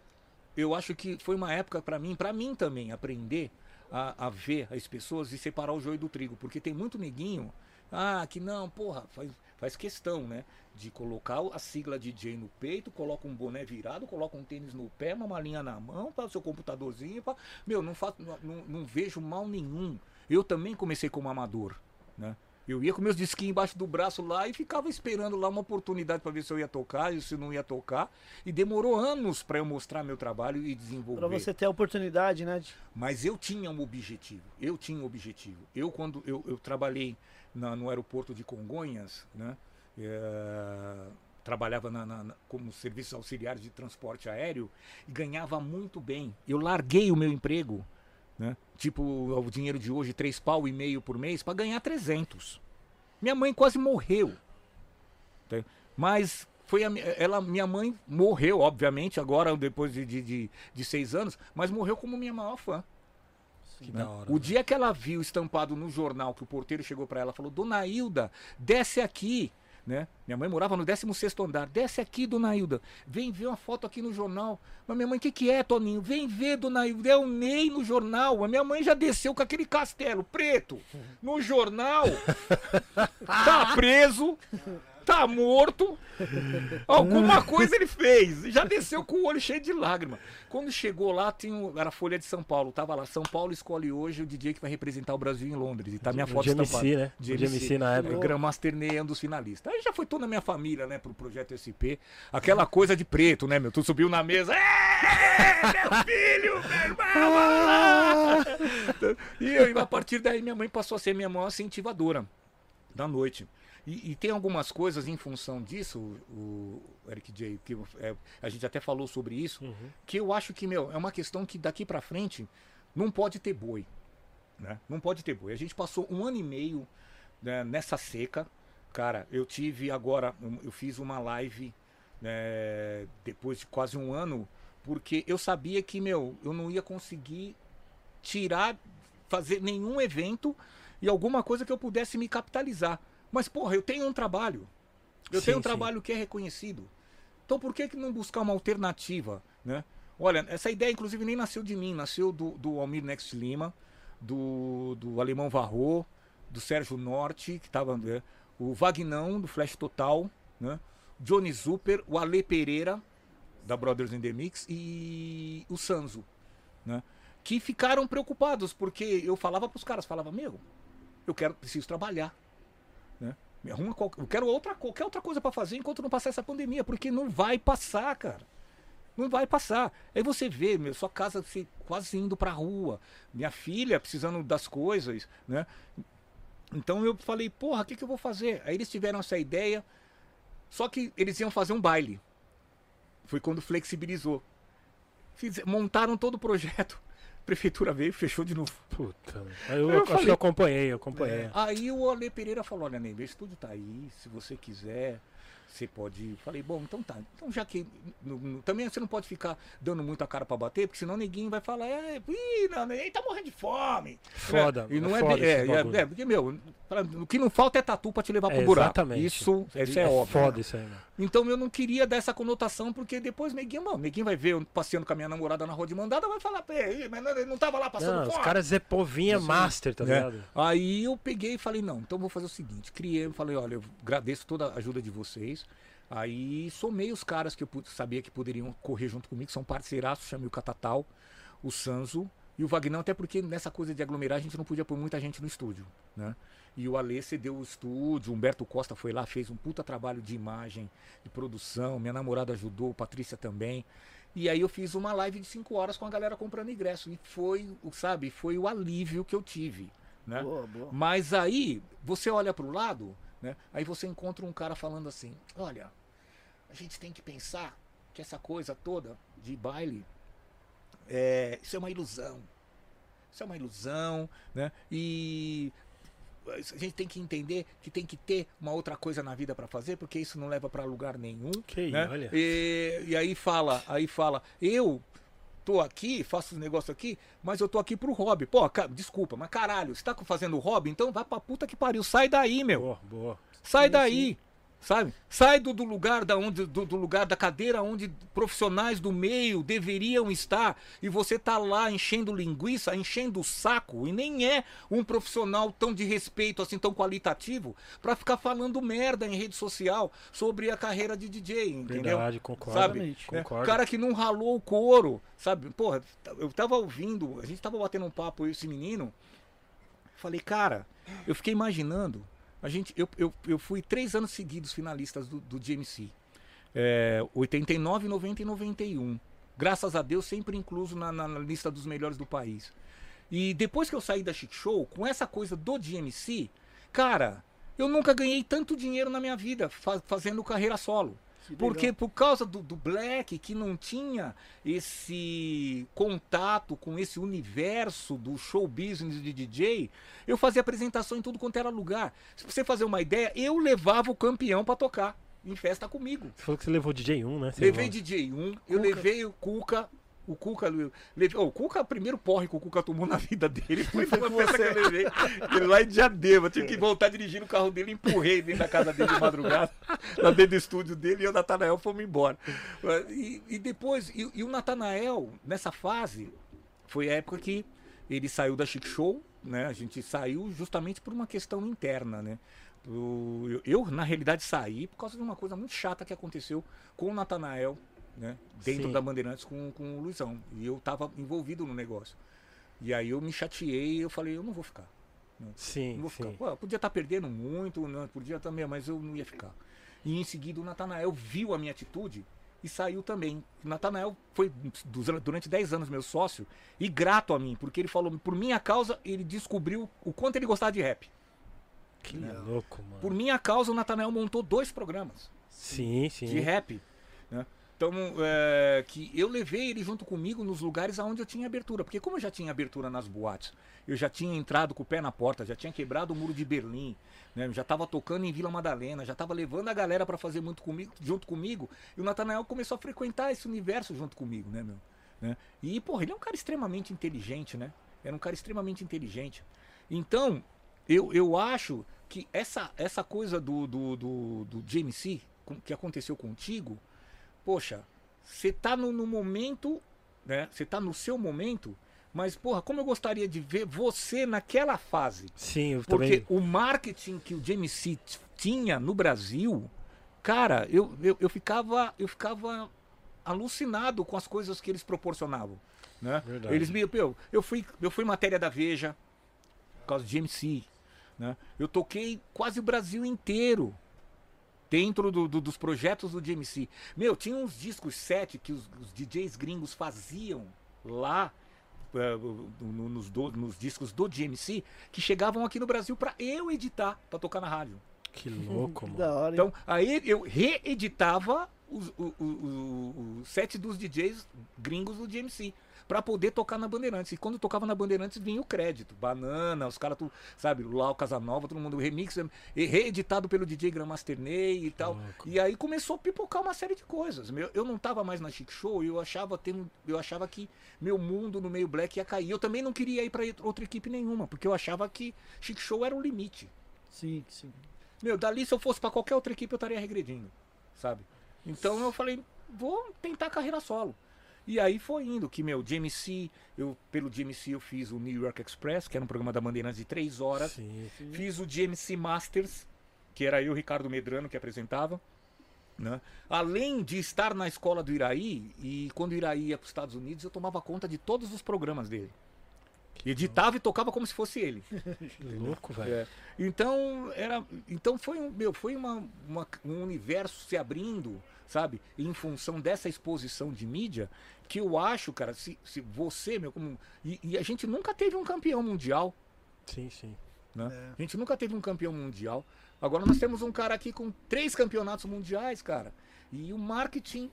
eu acho que foi uma época pra mim, pra mim também, aprender a, a ver as pessoas e separar o joio do trigo. Porque tem muito neguinho, ah, que não, porra, faz, faz questão, né? De colocar a sigla DJ no peito, coloca um boné virado, coloca um tênis no pé, uma malinha na mão, para o seu computadorzinho. Pra... Meu, não, faço, não, não, não vejo mal nenhum. Eu também comecei como amador, né? Eu ia com meus disquinhos embaixo do braço lá e ficava esperando lá uma oportunidade para ver se eu ia tocar e se não ia tocar. E demorou anos para eu mostrar meu trabalho e desenvolver. Pra você ter a oportunidade, né? Mas eu tinha um objetivo. Eu tinha um objetivo. Eu, quando eu, eu trabalhei na- no aeroporto de Congonhas, né? eh, trabalhava na- na- como serviço auxiliar de transporte aéreo e ganhava muito bem. Eu larguei o meu emprego, né? tipo o dinheiro de hoje, três pau e meio por mês, para ganhar 300. Minha mãe quase morreu. Mas foi a, ela, minha mãe morreu, obviamente, agora depois de, de, de, seis anos, mas morreu como minha maior fã. Que né? da hora. O dia que ela viu estampado no jornal que o porteiro chegou para ela, falou: Dona Hilda, desce aqui. Né? Minha mãe morava no 16 andar. Desce aqui, dona Hilda. Vem ver uma foto aqui no jornal. Mas minha mãe, o que, que é, Toninho? Vem ver, dona Hilda. É o Ney no jornal. A minha mãe já desceu com aquele castelo preto no jornal. tá preso. Tá morto. Alguma coisa ele fez. Já desceu com o olho cheio de lágrima. Quando chegou lá, tinha um- era a Folha de São Paulo. Tava lá. São Paulo escolhe hoje o DJ que vai representar o Brasil em Londres. E tá minha O foto de MC, estampada. né? De MC na época. É, Grandmaster Ney é um dos finalistas. Aí já foi toda a minha família, né, pro projeto SP. Aquela coisa de preto, né, meu? Tu subiu na mesa. "É, meu filho, meu irmão! vai lá!" E eu, a partir daí minha mãe passou a ser minha maior incentivadora da noite. E, e tem algumas coisas em função disso, o, o Eric J, que é, a gente até falou sobre isso, Uhum. que eu acho que, meu, é uma questão que daqui pra frente não pode ter boi. Né? Não pode ter boi. A gente passou um ano e meio né, nessa seca. Cara, eu tive agora, eu fiz uma live né, depois de quase um ano, porque eu sabia que, meu, eu não ia conseguir tirar, fazer nenhum evento e alguma coisa que eu pudesse me capitalizar. Mas, porra, eu tenho um trabalho. Eu Sim, tenho um sim. trabalho que é reconhecido. Então por que, que não buscar uma alternativa, né? Olha, essa ideia inclusive nem nasceu de mim, nasceu do, do Almir Next Lima, do, do Alemão Varro, do Sérgio Norte, que tava, né, o Vagnão, do Flash Total, né, Johnny Zuper, o Ale Pereira, da Brothers in the Mix, e o Sanzo, né, que ficaram preocupados, porque eu falava pros caras, falava, meu, eu quero, preciso trabalhar, né, me arruma qual- eu quero outra, qualquer outra coisa pra fazer enquanto não passar essa pandemia, porque não vai passar, cara. Não vai passar. Aí você vê, meu, sua casa se, quase indo pra rua, minha filha precisando das coisas, né? Então eu falei, porra, o que, que eu vou fazer? Aí eles tiveram essa ideia, só que eles iam fazer um baile. Foi quando flexibilizou. Fiz- montaram todo o projeto. A prefeitura veio e fechou de novo. Puta. Eu, Eu acho falei- que eu acompanhei, eu acompanhei. Aí o Ale Pereira falou, olha, Ney, meu estúdio tá aí, se você quiser, você pode ir. Falei, bom, então tá. Então já que. no- no- também você não pode ficar dando muita cara pra bater, porque senão ninguém vai falar, é, ih, não, Ney tá morrendo de fome. Foda, E não é é, foda é, é, é, porque, meu, pra- o que não falta é tatu pra te levar pro É, buraco. exatamente. Isso, isso é, óbvio. foda isso aí, mano. Então eu não queria dar essa conotação, porque depois neguinho, mano, neguinho vai ver eu passeando com a minha namorada na rua de mandada, vai falar, peraí, mas não, ele não tava lá passando Não, os caras é povinha master, tá né? ligado? Aí eu peguei e falei, não, então vou fazer o seguinte, criei, falei, olha, eu agradeço toda a ajuda de vocês. Aí somei os caras que eu sabia que poderiam correr junto comigo, são parceiraços, chamei o Catatal, o Sanzo e o Vagnão, até porque nessa coisa de aglomerar a gente não podia pôr muita gente no estúdio, né? E o Alê cedeu o estúdio, o Humberto Costa foi lá, fez um puta trabalho de imagem, de produção, minha namorada ajudou, Patrícia também. E aí eu fiz uma live de 5 horas com a galera comprando ingresso. E foi, o- sabe, foi o alívio que eu tive. Né? Boa, boa. Mas aí, você olha para o lado, né? aí você encontra um cara falando assim: olha, a gente tem que pensar que essa coisa toda de baile, é, isso é uma ilusão. Isso é uma ilusão, né? E a gente tem que entender que tem que ter uma outra coisa na vida para fazer, porque isso não leva para lugar nenhum. Que né? olha. E, e aí fala, aí fala, eu tô aqui, faço os negócios aqui, mas eu tô aqui pro hobby. Pô, ca- desculpa, mas caralho, você tá fazendo hobby? Então vai pra puta que pariu, sai daí, meu. Boa, boa. Sai Sim, daí. Sabe? Sai do, do lugar da onde do, do lugar da cadeira onde profissionais do meio deveriam estar e você tá lá enchendo linguiça, enchendo o saco e nem é um profissional tão de respeito assim tão qualitativo pra ficar falando merda em rede social sobre a carreira de DJ, entendeu? Verdade, concordo. Sabe? Né? Concordo. O cara que não ralou o couro, sabe? Porra, eu tava ouvindo, a gente tava batendo um papo eu e esse menino. Falei, cara, eu fiquei imaginando. A gente, eu, eu, eu fui três anos seguidos finalistas do, do GMC. É, 89, 90 e 91. Graças a Deus, sempre incluso na, na- lista dos melhores do país. E depois que eu saí da Chic Show, com essa coisa do GMC, cara, eu nunca ganhei tanto dinheiro na minha vida fa- fazendo carreira solo. Porque por causa do, do Black, que não tinha esse contato com esse universo do show business de DJ, eu fazia apresentação em tudo quanto era lugar. Se você fazer uma ideia, eu levava o campeão pra tocar em festa comigo. Você falou que você levou DJ 1, né? Você Levei levou- DJ 1, eu Cuca. levei o Cuca. O Cuca, oh, o Cuca, o primeiro porre que o Cuca tomou na vida dele foi uma festa que eu levei. Ele lá em Diadema, tive que voltar dirigindo o carro dele, empurrei dentro da casa dele de madrugada, lá dentro do estúdio dele, e eu e o Natanael fomos embora. E, e depois, e, e o Natanael, nessa fase, foi a época que ele saiu da Chic Show, né? A gente saiu justamente por uma questão interna, né? Eu, eu, na realidade, saí por causa de uma coisa muito chata que aconteceu com o Natanael, né? Dentro Sim. da Bandeirantes com, com o Luizão. E eu tava envolvido no negócio. E aí eu me chateei e eu falei, eu não vou ficar. Sim, Não vou ficar. sim. Pô, eu podia estar perdendo muito, né? podia também, mas eu não ia ficar. E em seguida o Natanael viu a minha atitude e saiu também. O Natanael foi du- durante 10 anos meu sócio e grato a mim, porque ele falou, por minha causa, ele descobriu o quanto ele gostava de rap. Que louco, mano. Por minha causa, o Natanael montou dois programas Sim, sim. de rap. Então, é, que eu levei ele junto comigo nos lugares aonde eu tinha abertura. Porque como eu já tinha abertura nas boates, eu já tinha entrado com o pé na porta, já tinha quebrado o muro de Berlim, né? Já estava tocando em Vila Madalena, já estava levando a galera para fazer muito comigo, junto comigo. E o Natanael começou a frequentar esse universo junto comigo, né, meu? Né? E, porra, ele é um cara extremamente inteligente, né? Era um cara extremamente inteligente. Então, eu, eu acho que essa, essa coisa do, do, do, do GMC, que aconteceu contigo, poxa, você tá no, no momento, né? Você tá no seu momento, Mas, porra, como eu gostaria de ver você naquela fase. Sim, eu Porque também. o marketing que o James C tinha no Brasil, cara, eu, eu, eu ficava eu ficava alucinado com as coisas que eles proporcionavam, né? Verdade. Eles me eu, eu fui eu fui matéria da Veja por causa do James C, né? Eu toquei quase o Brasil inteiro dentro do- do- dos projetos do James C. Meu, tinha uns discos set que os, os DJs gringos faziam lá no- nos, do- nos discos do GMC que chegavam aqui no Brasil pra eu editar, pra tocar na rádio. Que louco, Que mano. da hora? Então, aí eu reeditava os, o, o, o, o set dos DJs gringos do GMC pra poder tocar na Bandeirantes. E quando eu tocava na Bandeirantes vinha o crédito. Banana, os caras, tu- sabe, lá o Casanova, todo mundo remix, reeditado pelo DJ Grandmaster Ney e tal. E aí começou a pipocar uma série de coisas. Meu, eu não tava mais na Chic Show e eu achava, um- eu achava que meu mundo no meio black ia cair. Eu também não queria ir pra outra equipe nenhuma, porque eu achava que Chic Show era o limite. Sim, sim. Meu, dali se eu fosse pra qualquer outra equipe eu estaria regredindo, sabe? Então eu falei, vou tentar carreira solo. E aí foi indo, que meu, GMC, eu, pelo GMC eu fiz o New York Express, que era um programa da Bandeirantes de três horas. Sim. Fiz o GMC Masters, que era eu, Ricardo Medrano, que apresentava. Né? Além de estar na escola do Iraí, e quando o Iraí ia para os Estados Unidos, eu tomava conta de todos os programas dele. Editava e tocava como se fosse ele. Que louco, velho. É. Então era, então foi um, meu, foi uma, uma- um universo se abrindo, sabe? Em função dessa exposição de mídia, que eu acho, cara, se, se você, meu, como e, e a gente nunca teve um campeão mundial, Sim, sim. né? É. A gente nunca teve um campeão mundial. Agora nós temos um cara aqui com três campeonatos mundiais, cara. E o marketing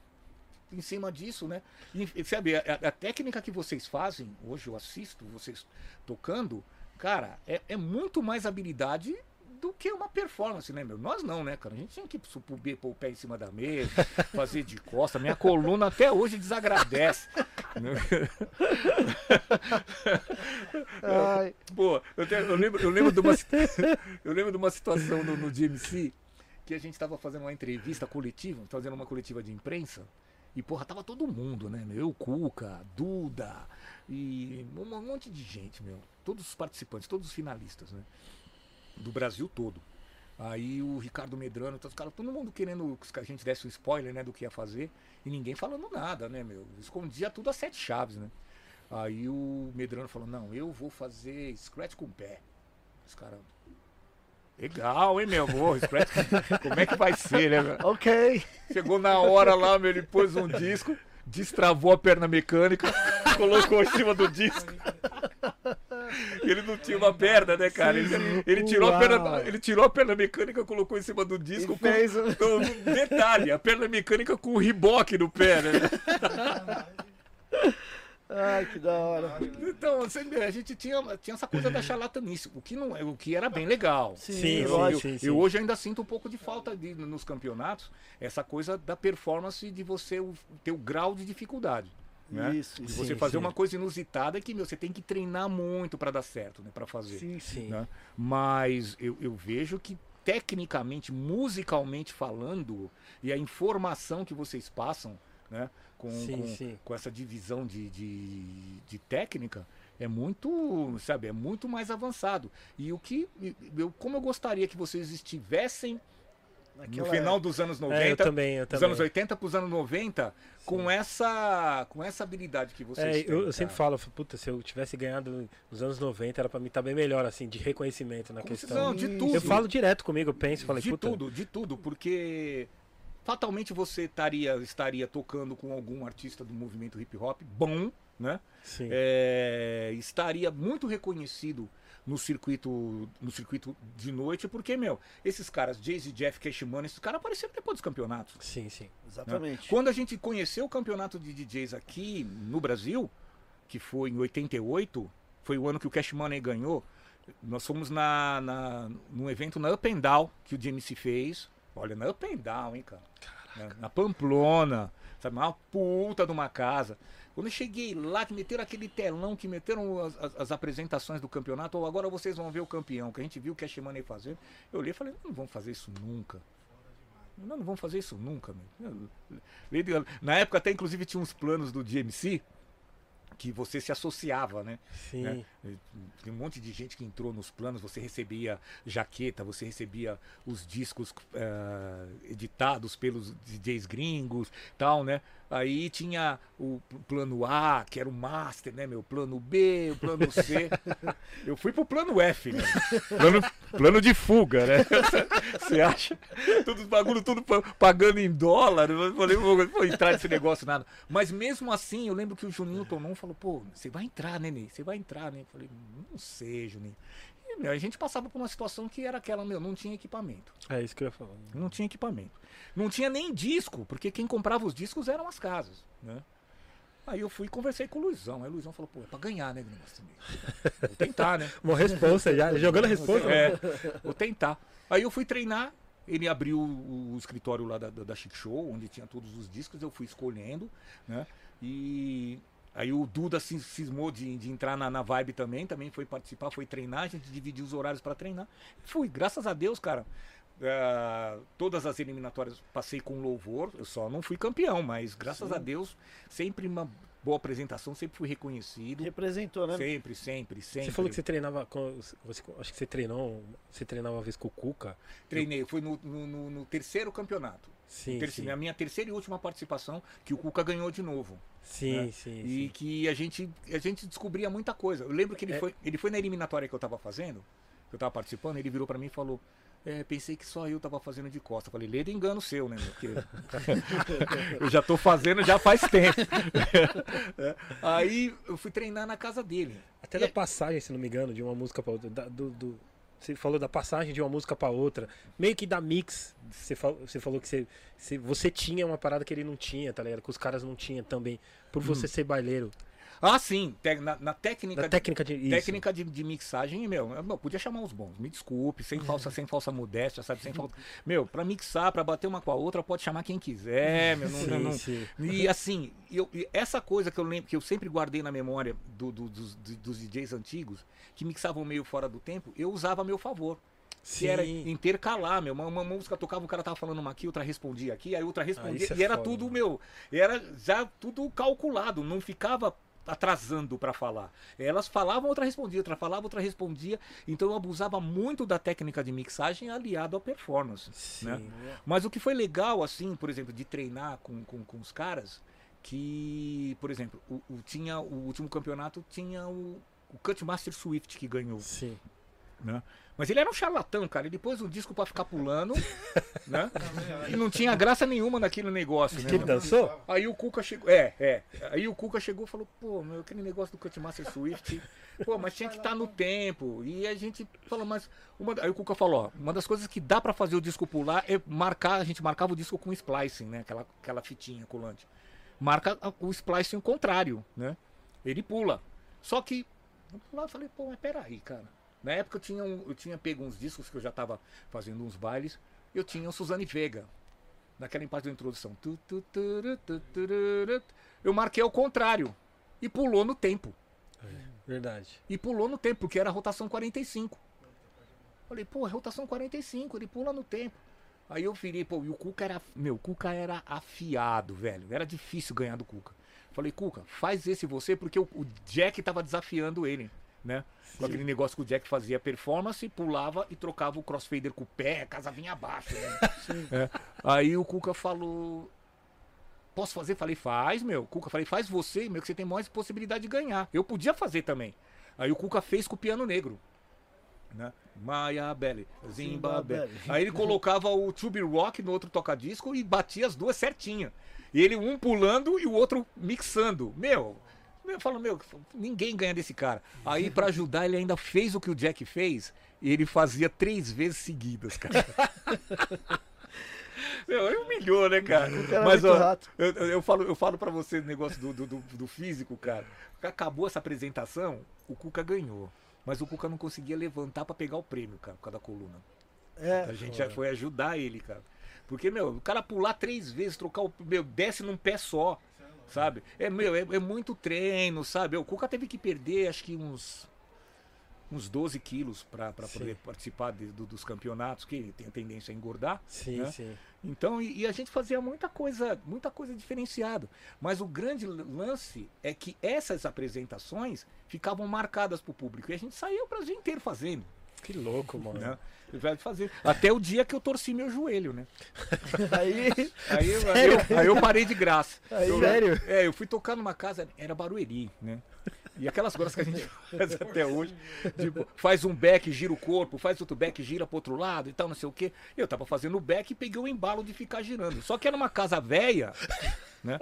em cima disso, né? E, sabe, a, a técnica que vocês fazem, hoje eu assisto vocês tocando, cara, é, é muito mais habilidade do que uma performance, né, meu? Nós não, né, cara? A gente tinha que subir, pôr o pé em cima da mesa, fazer de costa. Minha coluna até hoje desagradece. Ai, Pô, eu, te- eu lembro, eu, lembro de uma, eu lembro de uma situação no, no GMC que a gente tava fazendo uma entrevista coletiva, fazendo uma coletiva de imprensa, e porra, tava todo mundo, né? meu? Eu, Cuca, Duda, e um um monte de gente, meu. Todos os participantes, todos os finalistas, né? Do Brasil todo. Aí o Ricardo Medrano, todos os caras, todo mundo querendo que a gente desse um spoiler, né, do que ia fazer, e ninguém falando nada, né, meu? Escondia tudo a sete chaves, né? Aí o Medrano falou, não, eu vou fazer scratch com o pé. Os caras. Legal, hein, meu? Vou, scratch. Como é que vai ser, né? meu? ok. Chegou na hora lá, meu, ele pôs um disco, destravou a perna mecânica, colocou em cima do disco. Ele não tinha uma perna, né, cara? Ele, ele tirou, a perna, ele tirou a perna mecânica, colocou em cima do disco. E com- fez um- com- detalhe, a perna mecânica com o riboque no pé, né? Ai, que da hora. Então, a gente tinha, tinha essa coisa da charlatanice, o que, não, é- o que era bem legal. Sim, Sim, eu, sim, sim. eu hoje ainda sinto um pouco de falta de, nos campeonatos, essa coisa da performance de você ter o grau de dificuldade. Né? Isso, De você Sim, fazer sim. uma coisa inusitada que meu, você tem que treinar muito para dar certo, né? Para fazer. Sim. Sim. né? Mas eu, eu vejo que tecnicamente, musicalmente falando, e a informação que vocês passam, né? Com, Sim, com, sim. com essa divisão de, de, de técnica é muito, sabe, é muito mais avançado. E o que, eu, como eu gostaria que vocês estivessem Naquela no final dos anos 90, É, eu também, eu dos também. anos 80 para os anos 90, com essa, com essa habilidade que vocês É, eu, eu sempre falo, puta, se eu tivesse ganhado nos anos 90, era pra mim estar bem melhor, assim, de reconhecimento na questão. de tudo. Eu falo direto comigo, eu penso, falei, de puta. tudo, de tudo, porque fatalmente você estaria, estaria tocando com algum artista do movimento hip hop bom, né? Sim. É, estaria muito reconhecido no circuito no circuito de noite, porque, meu, esses caras, Jay-Z, Jeff, Cash Money, esses caras apareceram depois dos campeonatos. Sim, sim. né? Exatamente. Quando a gente conheceu o campeonato de DJs aqui no Brasil, que foi em 88, foi o ano que o Cash Money ganhou. Nós fomos na, na, num evento na Up and Down que o GMC fez. Olha, na Up and Down, hein, cara. Na, na Pamplona, sabe? Uma puta de uma casa. Quando eu cheguei lá, que meteram aquele telão, que meteram as, as- as apresentações do campeonato, "Ó, agora vocês vão ver o campeão, que a gente viu o Cash Money fazer. Eu olhei e falei, não vão fazer isso nunca. Não, não vão fazer isso nunca, meu. Na época até inclusive tinha uns planos do GMC que você se associava, né? Sim. né? Tem um monte de gente que entrou nos planos, você recebia jaqueta, você recebia os discos eh, editados pelos DJs gringos, tal, né? Aí tinha o plano A, que era o master, né, meu? Plano B, o plano C. Eu fui pro plano F, né? Plano, plano de fuga, né? Você acha? Tudo os bagulho, tudo pa- pagando em dólar. Eu falei, vou, vou entrar nesse negócio nada. Mas mesmo assim, eu lembro que o Juninho Tonon falou, pô, você vai entrar, né, Ney? Você vai entrar, né? Eu falei, não sei, Juninho. Meu, a gente passava por uma situação que era aquela, meu, não tinha equipamento. É isso que eu ia falar. Não tinha equipamento. Não tinha nem disco, porque quem comprava os discos eram as casas, né? Aí eu fui e conversei com o Luizão. Aí o Luizão falou, pô, é pra ganhar, né, também. Vou tentar, né? Uma resposta já, jogando a resposta. É, vou tentar. Aí eu fui treinar, ele abriu o, o escritório lá da, da, da Chic Show, onde tinha todos os discos, eu fui escolhendo, né? E aí o Duda se cismou de, de entrar na, na vibe também, também foi participar, foi treinar, a gente dividiu os horários para treinar. Fui, graças a Deus, cara. eh, todas as eliminatórias passei com louvor, eu só não fui campeão, mas graças a Deus, sempre uma boa apresentação, sempre fui reconhecido. Representou, né? Sempre, sempre, sempre. Você falou que você treinava com. Você, acho que você treinou. Você treinava uma vez com o Cuca. Treinei, foi no, no- no- no terceiro campeonato. Sim. Terceiro- sim. A minha terceira e última participação, que o Cuca ganhou de novo. Sim, né? sim, E sim. que a gente, a gente descobria muita coisa. Eu lembro que ele, É. foi, ele foi na eliminatória que eu tava fazendo, que eu tava participando, ele virou pra mim e falou. "É, pensei que só eu tava fazendo de costa. Falei, lê do engano seu, né? meu? Porque eu já tô fazendo já faz tempo. É. Aí eu fui treinar na casa dele. Até da passagem, se não me engano, de uma música pra outra. da- do, do- você falou da passagem de uma música pra outra. Meio que da mix. Você falou, você falou que você, você, você tinha uma parada que ele não tinha, tá ligado? Que os caras não tinham também. Por você ser baileiro. Ah, sim, te- na, na técnica Da técnica de. Isso. Técnica de, de mixagem, meu, eu podia chamar os bons. Me desculpe, sem falsa, sem falsa modéstia, sabe? Sem falta. Meu, pra mixar, pra bater uma com a outra, pode chamar quem quiser, meu. Não, Sim, não- sim. E assim, eu, e essa coisa que eu lembro, que eu sempre guardei na memória do- do- dos, do- dos DJs antigos, que mixavam meio fora do tempo, eu usava a meu favor. Que era intercalar, meu. Uma, uma música tocava, o cara tava falando uma aqui, outra respondia aqui, aí outra respondia. isso é e era foda, tudo, mano. meu, era já tudo calculado, não ficava atrasando pra falar. Elas falavam, outra respondia, outra falava, outra respondia. Então eu abusava muito da técnica de mixagem aliado à performance. Sim. né? Mas o que foi legal, assim, por exemplo, de treinar com, com, com os caras, que, por exemplo, o, o- tinha o último campeonato tinha o, o Cutmaster Swift que ganhou Sim. Né? Mas ele era um charlatão, cara. Ele pôs um disco pra ficar pulando, né? E não tinha graça nenhuma naquele negócio, né? Que ele dançou? Aí o Cuca chegou. É, é. Aí o Cuca chegou e falou, pô, meu, aquele negócio do Cutmaster Swift. Pô, mas tinha que estar no tempo. E a gente falou, mas. Uma... Aí o Cuca falou, ó, uma das coisas que dá pra fazer o disco pular é marcar, a gente marcava o disco com splicing, né? Aquela, aquela fitinha colante. Marca o splicing contrário, né? Ele pula. Só que. Eu falei, pô, mas peraí, cara. Na época eu tinha, um- eu tinha pego uns discos que eu já tava fazendo uns bailes. Eu tinha o Suzane Vega. Naquela parte da introdução. Eu marquei ao contrário. E pulou no tempo. Verdade. E pulou no tempo, porque era a rotação 45. Falei, pô, é rotação 45, ele pula no tempo. Aí eu virei, pô, e o Cuca era. Meu, o Cuca era afiado, velho. Era difícil ganhar do Cuca. Falei, Cuca, faz esse você, porque o, o Jack tava desafiando ele, né? Com aquele negócio que o Jack fazia performance, pulava e trocava o crossfader com o pé, a casa vinha abaixo, né? É. Aí o Cuca falou. Posso fazer? Falei, faz, meu. Cuca, falei, faz você, meu, que você tem mais possibilidade de ganhar. Eu podia fazer também. Aí o Cuca fez com o piano negro. Né? Maya Belly, Zimbabwe. Aí ele colocava o Tube Rock no outro toca-disco e batia as duas certinho. E ele um pulando e o outro mixando. Meu, eu falo, meu, ninguém ganha desse cara. Aí pra ajudar ele ainda fez o que o Jack fez e ele fazia três vezes seguidas, cara. Meu, ele humilhou, né, cara? O cara é Mas, ó, eu, eu- falo, eu falo pra você o negócio do, do, do- do físico, cara. Acabou essa apresentação, o Cuca ganhou. Mas o Cuca não conseguia levantar pra pegar o prêmio, cara, por causa da coluna. É, A gente já foi ajudar ele, cara. Porque, meu, o cara pular três vezes, trocar o. Meu, desce num pé só. Sabe? É, meu, é, é muito treino, sabe? O Cuca teve que perder, acho que uns. uns 12 quilos para poder participar de- do- dos campeonatos, que tem a tendência a engordar. Sim, né? sim. Então, e, e a gente fazia muita coisa, muita coisa diferenciada. Mas o grande lance é que essas apresentações ficavam marcadas para o público. E a gente saía o Brasil inteiro fazendo. Que louco, mano. Né? Vai fazer. Até o dia que eu torci meu joelho, né? Aí, Aí, eu- aí eu, aí eu parei de graça. Aí, Eu- sério? É, eu fui tocar numa casa, era Barueri, né? E aquelas coisas que a gente faz até hoje, tipo, faz um back, gira o corpo, faz outro back, gira pro outro lado e tal, não sei o quê. Eu tava fazendo o back e peguei o embalo de ficar girando. Só que era uma casa velha, né?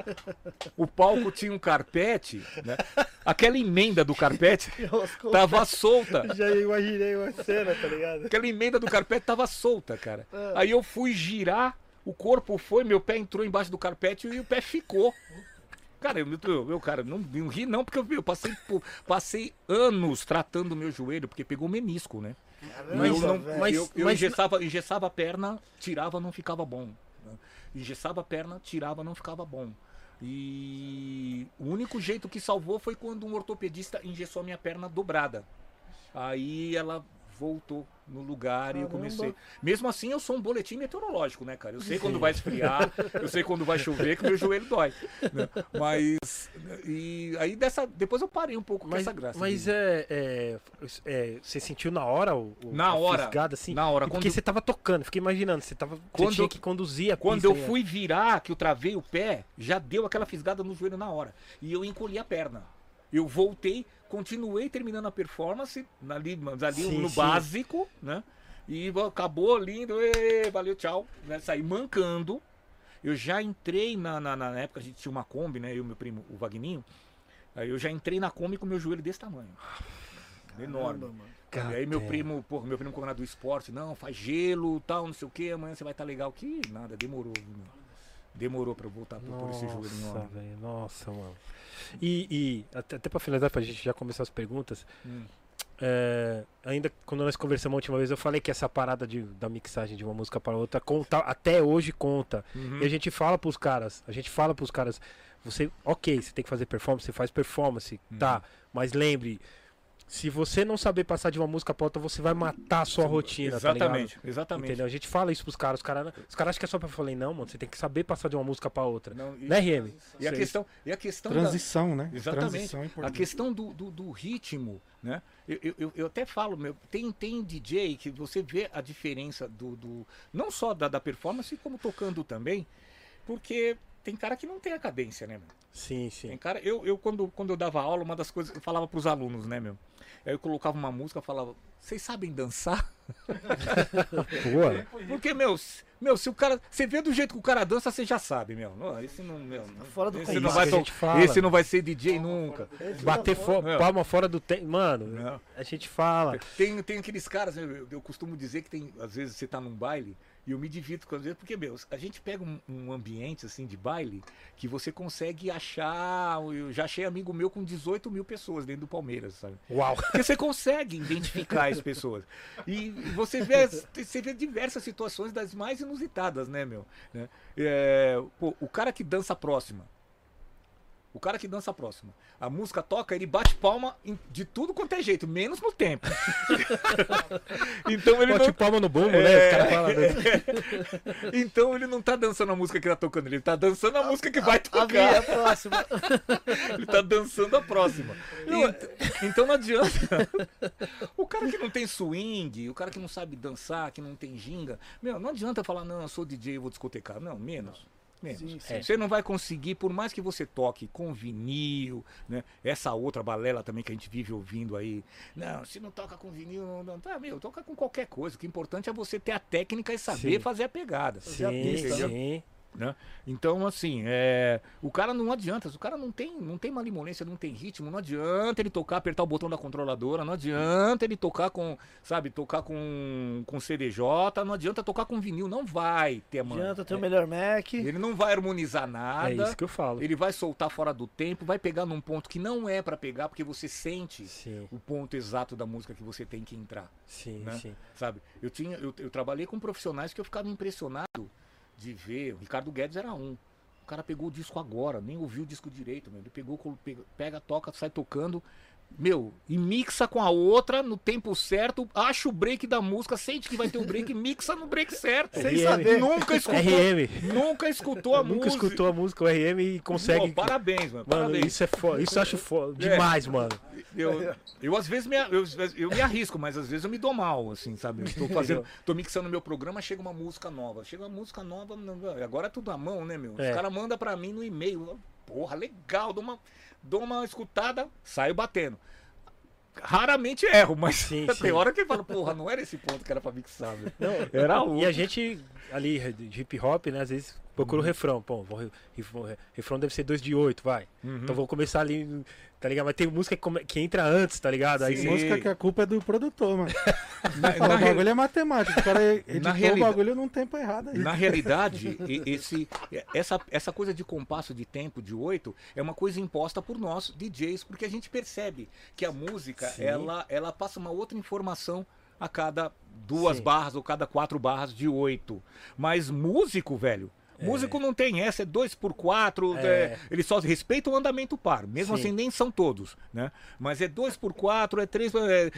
O palco tinha um carpete, né? Aquela emenda do carpete tava solta. Já imaginei uma cena, tá ligado? Aquela emenda do carpete tava solta, cara. Ah. Aí eu fui girar, o corpo foi, meu pé entrou embaixo do carpete e o pé ficou. Cara, eu, eu, eu, cara, não, não ri não, porque eu, eu passei, passei anos tratando o meu joelho, porque pegou menisco, né? Mas, eu não, mas- eu, eu mas- engessava, engessava a perna, tirava, não ficava bom. né? Engessava a perna, tirava, não ficava bom. E o único jeito que salvou foi quando um ortopedista engessou a minha perna dobrada. Aí ela voltou no lugar e eu Caramba. comecei. Mesmo assim, eu sou um boletim meteorológico, né, cara? Eu sei quando vai esfriar, eu sei quando vai chover, que meu joelho dói. né? Mas. E aí dessa. Depois eu parei um pouco com Mas, essa graça. mas é, é, é, Você sentiu na hora o, o- Na a hora, fisgada, assim? na hora, E Porque quando- você tava tocando, fiquei imaginando, você, tava, Quando você tinha que conduzir a Quando eu né? fui virar, que eu travei o pé, já deu aquela fisgada no joelho na hora. E eu encolhi a perna. Eu voltei, continuei terminando a performance, ali, ali Sim, no sim. básico, né? E acabou lindo, ê, valeu, tchau. Né? Saí mancando. Eu já entrei na, na, na época, a gente tinha uma Kombi, né? Eu e meu primo, o Vagninho. Aí eu já entrei na Kombi com meu joelho desse tamanho. Enorme. Caramba, mano. Cara, E aí meu é. primo, pô, meu primo coordenador do esporte, não, faz gelo, tal, não sei o que, amanhã você vai estar legal. Que nada, demorou, meu? Demorou pra eu voltar pra pôr esse joelho em Nossa, ordem. velho, nossa, mano. E, e até, até pra finalizar, pra gente já começar as perguntas, Hum. é, ainda quando nós conversamos a última vez, eu falei que essa parada de, da mixagem de uma música para outra conta, até hoje conta. Uhum. E a gente fala pros caras, a gente fala pros caras, você, ok, você tem que fazer performance, você faz performance, Uhum. tá, mas lembre, se você não saber passar de uma música pra outra, você vai matar a sua rotina, tá? Exatamente, exatamente. Entendeu? A gente fala isso pros caras, os caras, os caras acham que é só pra falar, não, mano, você tem que saber passar de uma música pra outra. Não, e, Né, RM? e a questão, e a questão da, Transição, né? Exatamente. Transição é A questão do, do, do ritmo, né? Eu, eu- eu, até falo, meu, tem, tem DJ que você vê a diferença do. do não só da, da performance, como tocando também, porque tem cara que não tem a cadência, né, meu? Sim, Tem sim. cara, eu, eu quando, quando eu dava aula, uma das coisas que eu falava pros alunos, né, meu? Aí eu colocava uma música e falava, vocês sabem dançar? Boa. Porque, meu, se- meu, se o cara. Você vê do jeito que o cara dança, você já sabe, meu. Não, esse não. Meu, não- Fora do esse não vai que a to- gente fala. Esse não vai ser DJ nunca. Bater fo Meu. palma fora do tempo. Mano, Não. a gente fala. Tem, tem aqueles caras, né, eu, eu costumo dizer que tem, às vezes você tá num baile e eu me divirto com às vezes, porque, meu, a gente pega um, um ambiente assim de baile que você consegue achar. Eu já achei amigo meu com 18 mil pessoas dentro do Palmeiras, sabe? Uau. Porque você consegue identificar as pessoas. E você vê, você vê diversas situações das mais inusitadas, né, meu? Né? É, pô, o cara que dança próxima. O cara que dança próxima. A música toca, ele bate palma em- de tudo quanto é jeito, menos no tempo. então ele Bote não, palma no bumbo, É. né? Os caras falam. né? então ele não tá dançando a música que tá tocando, ele tá dançando a música que vai A minha tocar. é próxima. Ele tá dançando a próxima. Ent- então não adianta. O cara que não tem swing, o cara que não sabe dançar, que não tem ginga, meu, não adianta falar, não, eu sou DJ, eu vou discotecar. Não, menos. Menos. Sim, sim. Você não vai conseguir, por mais que você toque com vinil, né? Essa outra balela também que a gente vive ouvindo aí. Não, se não toca com vinil, não, não tá, meu, toca com qualquer coisa. O que é importante é você ter a técnica e saber Sim. fazer a pegada. Fazer a Sim, pista, sim. né? Então, assim, é, o cara não adianta, o cara não tem, não tem malemolência, não tem ritmo, não adianta ele tocar, apertar o botão da controladora, não adianta ele tocar com, sabe, tocar com, com CDJ, não adianta tocar com vinil, não vai ter, mano. Adianta ter o melhor Mac. Ele não vai harmonizar nada. É isso que eu falo. Ele vai soltar fora do tempo, vai pegar num ponto que não é pra pegar, porque você sente Sim, o ponto exato da música que você tem que entrar sim, né? sim. sabe? Eu tinha, eu, eu trabalhei com profissionais que eu ficava impressionado de ver. O Ricardo Guedes era um. O cara pegou o disco agora, nem ouviu o disco direito, meu. Ele pegou, pega, toca, sai tocando. Meu, e mixa com a outra no tempo certo, acha o break da música, sente que vai ter o break, mixa no break certo. Sem saber. Nunca escutou, RM. nunca escutou a Nunca música. escutou a música, o RM e consegue. Pô, parabéns, mano. Mano, parabéns. isso é foda. Isso eu acho foda. É. Demais, mano. Eu, eu às vezes me, eu, eu me arrisco, mas às vezes eu me dou mal, assim, sabe? Eu tô fazendo, tô mixando meu programa, chega uma música nova. Chega uma música nova, agora é tudo à mão, né, meu? Os É. caras mandam pra mim no e-mail. Porra, legal, dou uma, dou uma escutada, saio batendo. Raramente erro, mas Sim, tem sim. hora que fala, porra, não era esse ponto que era pra mixar, meu. Não, Era E outro. a gente, ali, de hip hop, né, às vezes procura Uhum. o refrão. Pô, vou, refrão, refrão deve ser 2 de 8, vai. Uhum. Então vou começar ali, tá ligado? Mas tem música que, come- que entra antes, tá ligado? Aí Sim. Música que a culpa é do produtor, mano. Na, na o bagulho é matemático. O cara editou o realidade- bagulho num tempo errado aí. Na realidade, esse, essa, essa coisa de compasso de tempo de 8 é uma coisa imposta por nós, DJs, porque a gente percebe que a música, Sim. ela, ela passa uma outra informação a cada duas Sim. barras ou cada quatro barras de 8. Mas músico, velho. Músico não tem essa, é 2 por 4 É. ele só respeita o andamento par. Mesmo Sim. assim, nem são todos, né? Mas é 2 por 4 é 3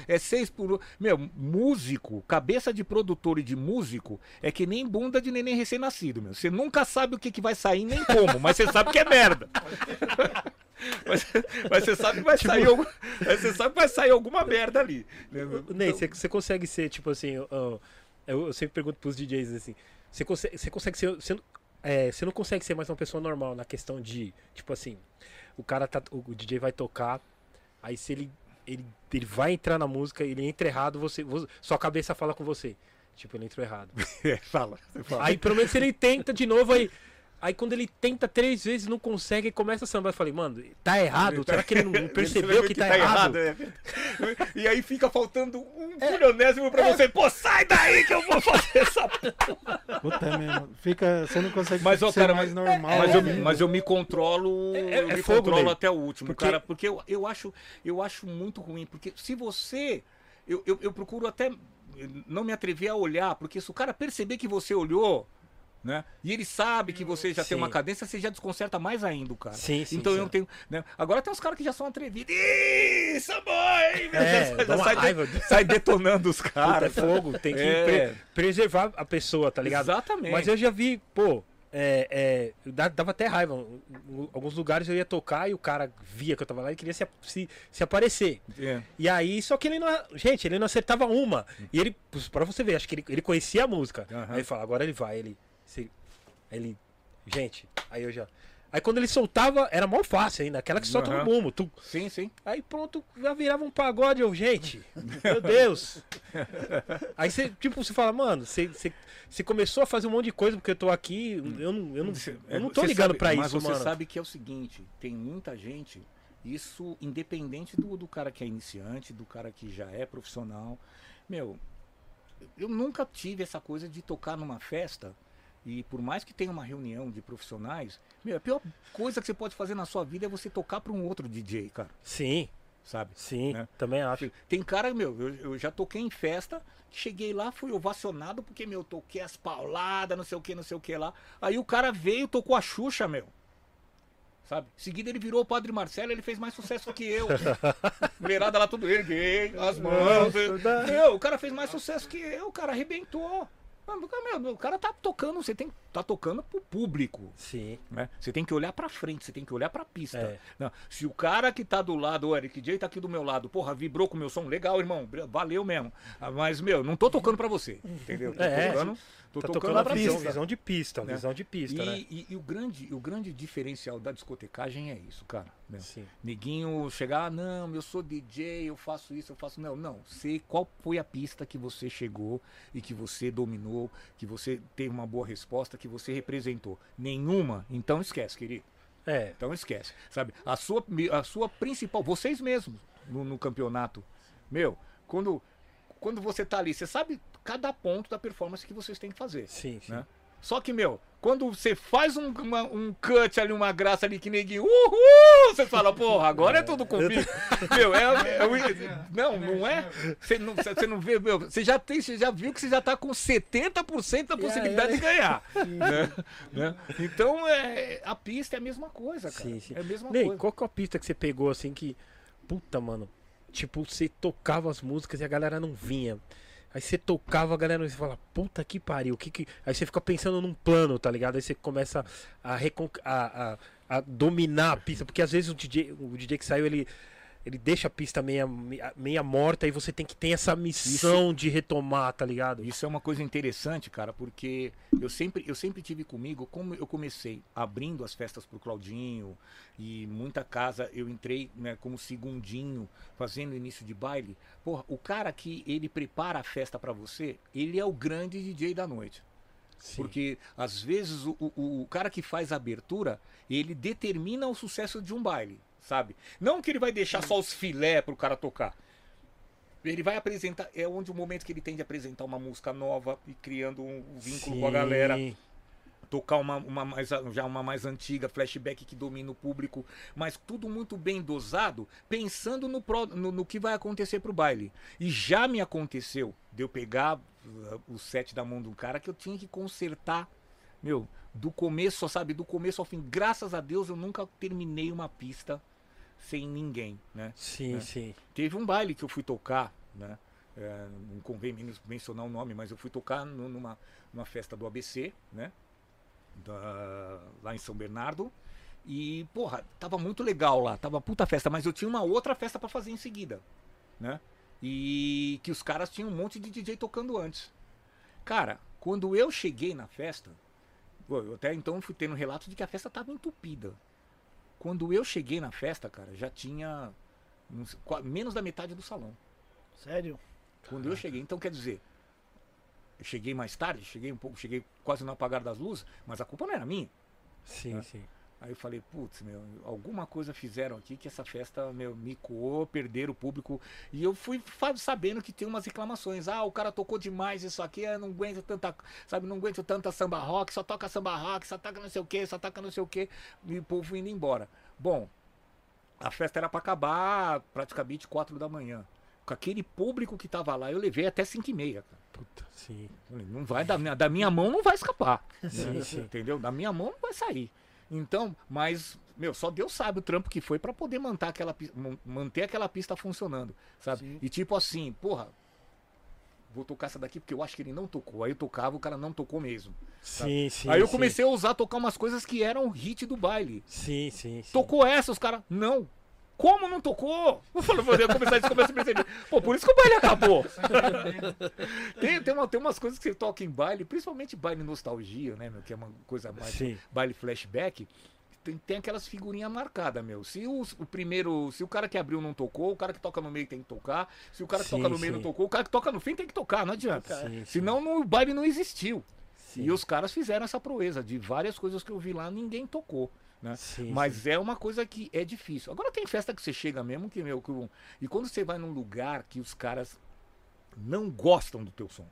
é 6 por. Meu, músico, cabeça de produtor e de músico é que nem bunda de neném recém-nascido, meu. Você nunca sabe o que, que vai sair nem como, mas você sabe que é merda. mas, mas você sabe que vai Tipo sair algum- mas você sabe que vai sair alguma merda ali. né? Ney, Então- você, você consegue ser, tipo assim, ó, eu, eu sempre pergunto pros DJs assim, você consegue, você consegue ser. É, você não consegue ser mais uma pessoa normal na questão de, tipo assim, o cara tá. O DJ vai tocar, aí se ele. Ele, ele vai entrar na música, ele entra errado, você, você- sua cabeça fala com você. Tipo, ele entrou errado. É, fala, fala. Aí pelo menos ele tenta de novo, aí. Aí quando ele tenta três vezes não consegue, começa a sambar. Eu falei, mano, tá errado. Será que ele não, percebeu que, tá, errado? é. E aí fica faltando um bilionésimo pra você. Pô, sai daí que eu vou fazer essa Puta é mesmo. Fica, você não consegue Mas, ó, ser cara, mais mas- normal. Mas eu, né? mas eu me controlo, É- é- eu é me fogo, controlo até o último, Porque- cara, porque eu, eu acho eu acho muito ruim, porque se você eu, eu, eu procuro até não me atrever a olhar, porque se o cara perceber que você olhou, né? E ele sabe que você já tem Sim. uma cadência, você já desconcerta mais ainda o cara. Sim, sim, Então eu sim. não tenho, né? Agora tem uns caras que já são atrevidos. Isso, boy! É, já, uma sai, de- raiva. sai detonando os Puta, caras. é fogo, tem que É. pre- preservar a pessoa, tá ligado? Exatamente. Mas eu já vi, pô, é, é, dava até raiva. Em alguns lugares eu ia tocar e o cara via que eu tava lá e queria se, se, se aparecer. É. E aí, só que ele não. Gente, ele não acertava uma. E ele, pra você ver, acho que ele, ele conhecia a música. Aham. Aí ele fala, agora ele vai, ele. Se- ele. Gente, aí eu já. Aí quando ele soltava, era mó fácil ainda, aquela que solta Aham. no bumbo. tu- Sim, sim. Aí pronto, já virava um pagode, eu, gente. Meu Deus. Aí você, tipo, você fala, mano, você, você, você começou a fazer um monte de coisa porque eu tô aqui. Eu não, eu não, eu não tô Você ligando sabe- pra mas isso, você mano. sabe que é o seguinte, tem muita gente, isso independente do, do cara que é iniciante, do cara que já é profissional. Meu, eu nunca tive essa coisa de tocar numa festa e por mais que tenha uma reunião de profissionais, meu, a pior coisa que você pode fazer na sua vida é você tocar para um outro DJ, cara, Sim, sabe? sim, Né? também acho. Tem cara, meu, eu, eu já toquei em festa, cheguei lá, fui ovacionado porque, meu, toquei as pauladas, não sei o que, não sei o que lá. Aí o cara veio, tocou a Xuxa, meu. Sabe? Em seguida ele virou o Padre Marcelo, ele fez mais sucesso que eu. Mulherada lá tudo erguei, as mãos. Nossa, Meu, o cara fez mais sucesso que eu, o cara arrebentou. Meu, o cara tá tocando, você tem tá tocando pro público. Sim. Né? Você tem que olhar pra frente, você tem que olhar pra pista. É. Não, se o cara que tá do lado, o Eric J tá aqui do meu lado, porra, vibrou com o meu som, legal, irmão, valeu mesmo. Ah, Mas, meu, não tô tocando pra você, entendeu? Tô É, tocando, tô Tá tocando tocando a pra visão, pista. visão de pista, Né? visão de pista, e, né? e- e o, grande, o grande diferencial da discotecagem é isso, cara. né? Sim. Neguinho chegar, ah, não, eu sou DJ, eu faço isso, eu faço. Não, não. Sei qual foi a pista que você chegou e que você dominou, que você teve uma boa resposta, que você representou. Nenhuma? Então esquece, querido. É, Então esquece. Sabe? A sua, a sua principal, vocês mesmos no, no campeonato. Meu, quando, quando você tá ali, você sabe cada ponto da performance que vocês têm que fazer. sim, sim. Né? Só que, meu, quando você faz um, uma- um cut ali, uma graça ali que neguinho, uhul! Você fala, porra, agora é tudo comigo. meu, é, é o- Não, não é? Você não, você não vê, meu, você já, tem, você já viu que você já tá com 70% da possibilidade de ganhar. né? Né? Então, é, a pista é a mesma coisa, cara. Sim, sim. É a mesma Ney, coisa. qual que é a pista que você pegou assim que. puta, mano. Tipo, você tocava as músicas e a galera não vinha. Aí você tocava, a galera você fala, puta que pariu, que que... Aí você fica pensando num plano, tá ligado? Aí você começa a, recon... a, a, a dominar a pista, porque às vezes o DJ, o DJ que saiu, ele, ele deixa a pista meia, meia morta e você tem que ter essa missão de retomar, tá ligado? Isso é uma coisa interessante, cara, porque eu sempre, eu sempre tive comigo, como eu comecei abrindo as festas pro Claudinho e muita casa, eu entrei né, como segundinho, fazendo início de baile. Porra, o cara que ele prepara a festa para você, ele é o grande DJ da noite. Sim. Porque às vezes o, o, o cara que faz a abertura, ele determina o sucesso de um baile, sabe? Não que ele vai deixar só os filé pro cara tocar. Ele vai apresentar, é onde o momento que ele tem de apresentar uma música nova e criando um vínculo com a galera Sim. tocar uma, uma mais, já uma mais antiga, flashback que domina o público, mas tudo muito bem dosado, pensando no, pro- no, no que vai acontecer pro baile. E já me aconteceu de eu pegar uh, o set da mão de um cara que eu tinha que consertar, meu, do começo, sabe, do começo ao fim. Graças a Deus eu nunca terminei uma pista sem ninguém, né? Sim, É. sim. Teve um baile que eu fui tocar, né? É, não convém men- mencionar o nome, mas eu fui tocar nu- numa, numa festa do ABC, né? Da- lá em São Bernardo. E, porra, tava muito legal lá, tava puta festa, mas eu tinha uma outra festa pra fazer em seguida, né? E que os caras tinham um monte de DJ tocando antes. Cara, quando eu cheguei na festa, eu até então fui tendo relato de que a festa tava entupida. Quando eu cheguei na festa, cara, já tinha uns- menos da metade do salão. Sério? Quando eu cheguei, então quer dizer, eu cheguei mais tarde, cheguei um pouco, cheguei quase no apagar das luzes, mas a culpa não era minha. Sim, É. sim. Aí eu falei, putz, meu, alguma coisa fizeram aqui que essa festa, meu, micou, perderam o público. E eu fui sabendo que tem umas reclamações. Ah, o cara tocou demais isso aqui, eu não aguento tanta, sabe, não aguento tanta samba rock, só toca samba rock, só toca não sei o que, só toca não sei o que, e o povo indo embora. Bom, a festa era pra acabar praticamente 4 da manhã. Com aquele público que tava lá, eu levei até 5 e meia, cara. Puta, sim. Não vai da minha, da minha mão não vai escapar. Sim, né? sim. Entendeu? Da minha mão não vai sair. Então, mas, meu, só Deus sabe o trampo que foi pra poder manter aquela, manter aquela pista funcionando, sabe? Sim. E tipo assim, porra, vou tocar essa daqui porque eu acho que ele não tocou. Aí eu tocava, o cara não tocou mesmo. Sim, sim. Aí eu sim. comecei a usar, tocar umas coisas que eram hit do baile. Sim, sim, sim. Tocou essa, os caras, não. Como não tocou? Eu falei, vou começar a começar a perceber. Pô, por isso que o baile acabou. tem, tem, uma- tem umas coisas que você toca em baile, principalmente baile nostalgia, né, meu? Que é uma coisa mais. Sim. Baile flashback. Tem, tem aquelas figurinhas marcadas, meu. Se o, o primeiro. Se o cara que abriu não tocou, o cara que toca no meio tem que tocar. Se o cara que Sim, toca no meio sim. não tocou, o cara que toca no fim tem que tocar, não adianta. Sim. Senão no, o baile não existiu. Sim. E os caras fizeram essa proeza. De várias coisas que eu vi lá, ninguém tocou. Né? Sim, Mas é uma coisa que é difícil. Agora tem festa que você chega mesmo que, meu, que e quando você vai num lugar que os caras não gostam do teu som.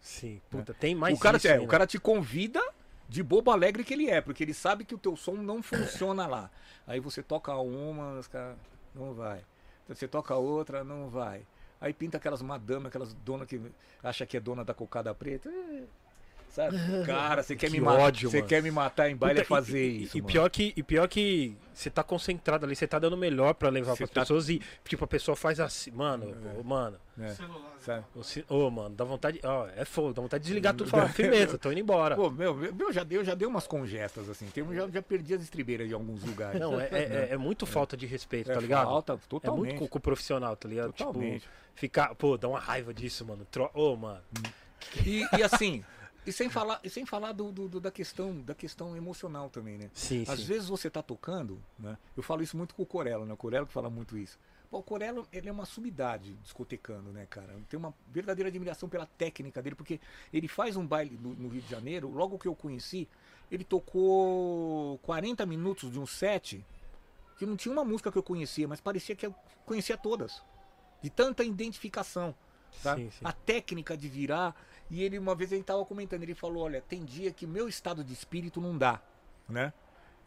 Sim. Puta, tem mais o cara, isso é, ainda. o cara te convida de bobo alegre que ele é, porque ele sabe que o teu som não funciona lá. Aí você toca uma, os caras não vai. Você toca outra, não vai. Aí pinta aquelas madame, aquelas donas que acha que é dona da cocada preta. É, Sabe? Cara, você quer Que me matar. ódio, Você quer me matar em baile é Puta, e- fazer e, isso. E, mano. pior que, e pior que você tá concentrado ali, você tá dando o melhor pra levar pras tá- pessoas e, tipo, a pessoa faz assim, mano, ô, mano, É, Celular. sabe? você- ô, mano, dá vontade, ó, é fogo, dá vontade de desligar tudo e falar, firmeza, tô indo embora. Pô, meu, meu já deu, já deu umas congestas, assim. Tem, já, já perdi as estribeiras de alguns lugares. Não, é, é, é- é muito falta de respeito, É tá ligado? falta, É totalmente. muito com, com o profissional, tá ligado? Totalmente. Tipo, ficar, pô, dá uma raiva disso, mano. Ô, mano. E, e assim, e sem falar, e sem falar do, do- do- da, questão, da questão emocional também, né? Sim, Às sim. vezes você tá tocando, né? Eu falo isso muito com o Corello, né? O Corello que fala muito isso. Pô, o Corello, ele é uma sumidade discotecando, né, cara? Eu tenho uma verdadeira admiração pela técnica dele, porque ele faz um baile no, no Rio de Janeiro, logo que eu conheci, ele tocou 40 minutos de um set que não tinha uma música que eu conhecia, mas parecia que eu conhecia todas. De tanta identificação. Sabe? Sim, sim. A técnica de virar. E ele, uma vez, ele tava comentando, ele falou, olha, tem dia que meu estado de espírito não dá, né?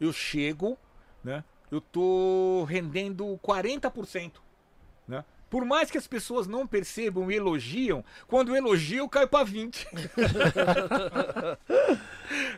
Eu chego, né? Eu tô rendendo 40%, né? Por mais que as pessoas não percebam e elogiam, quando elogiam, cai pra 20.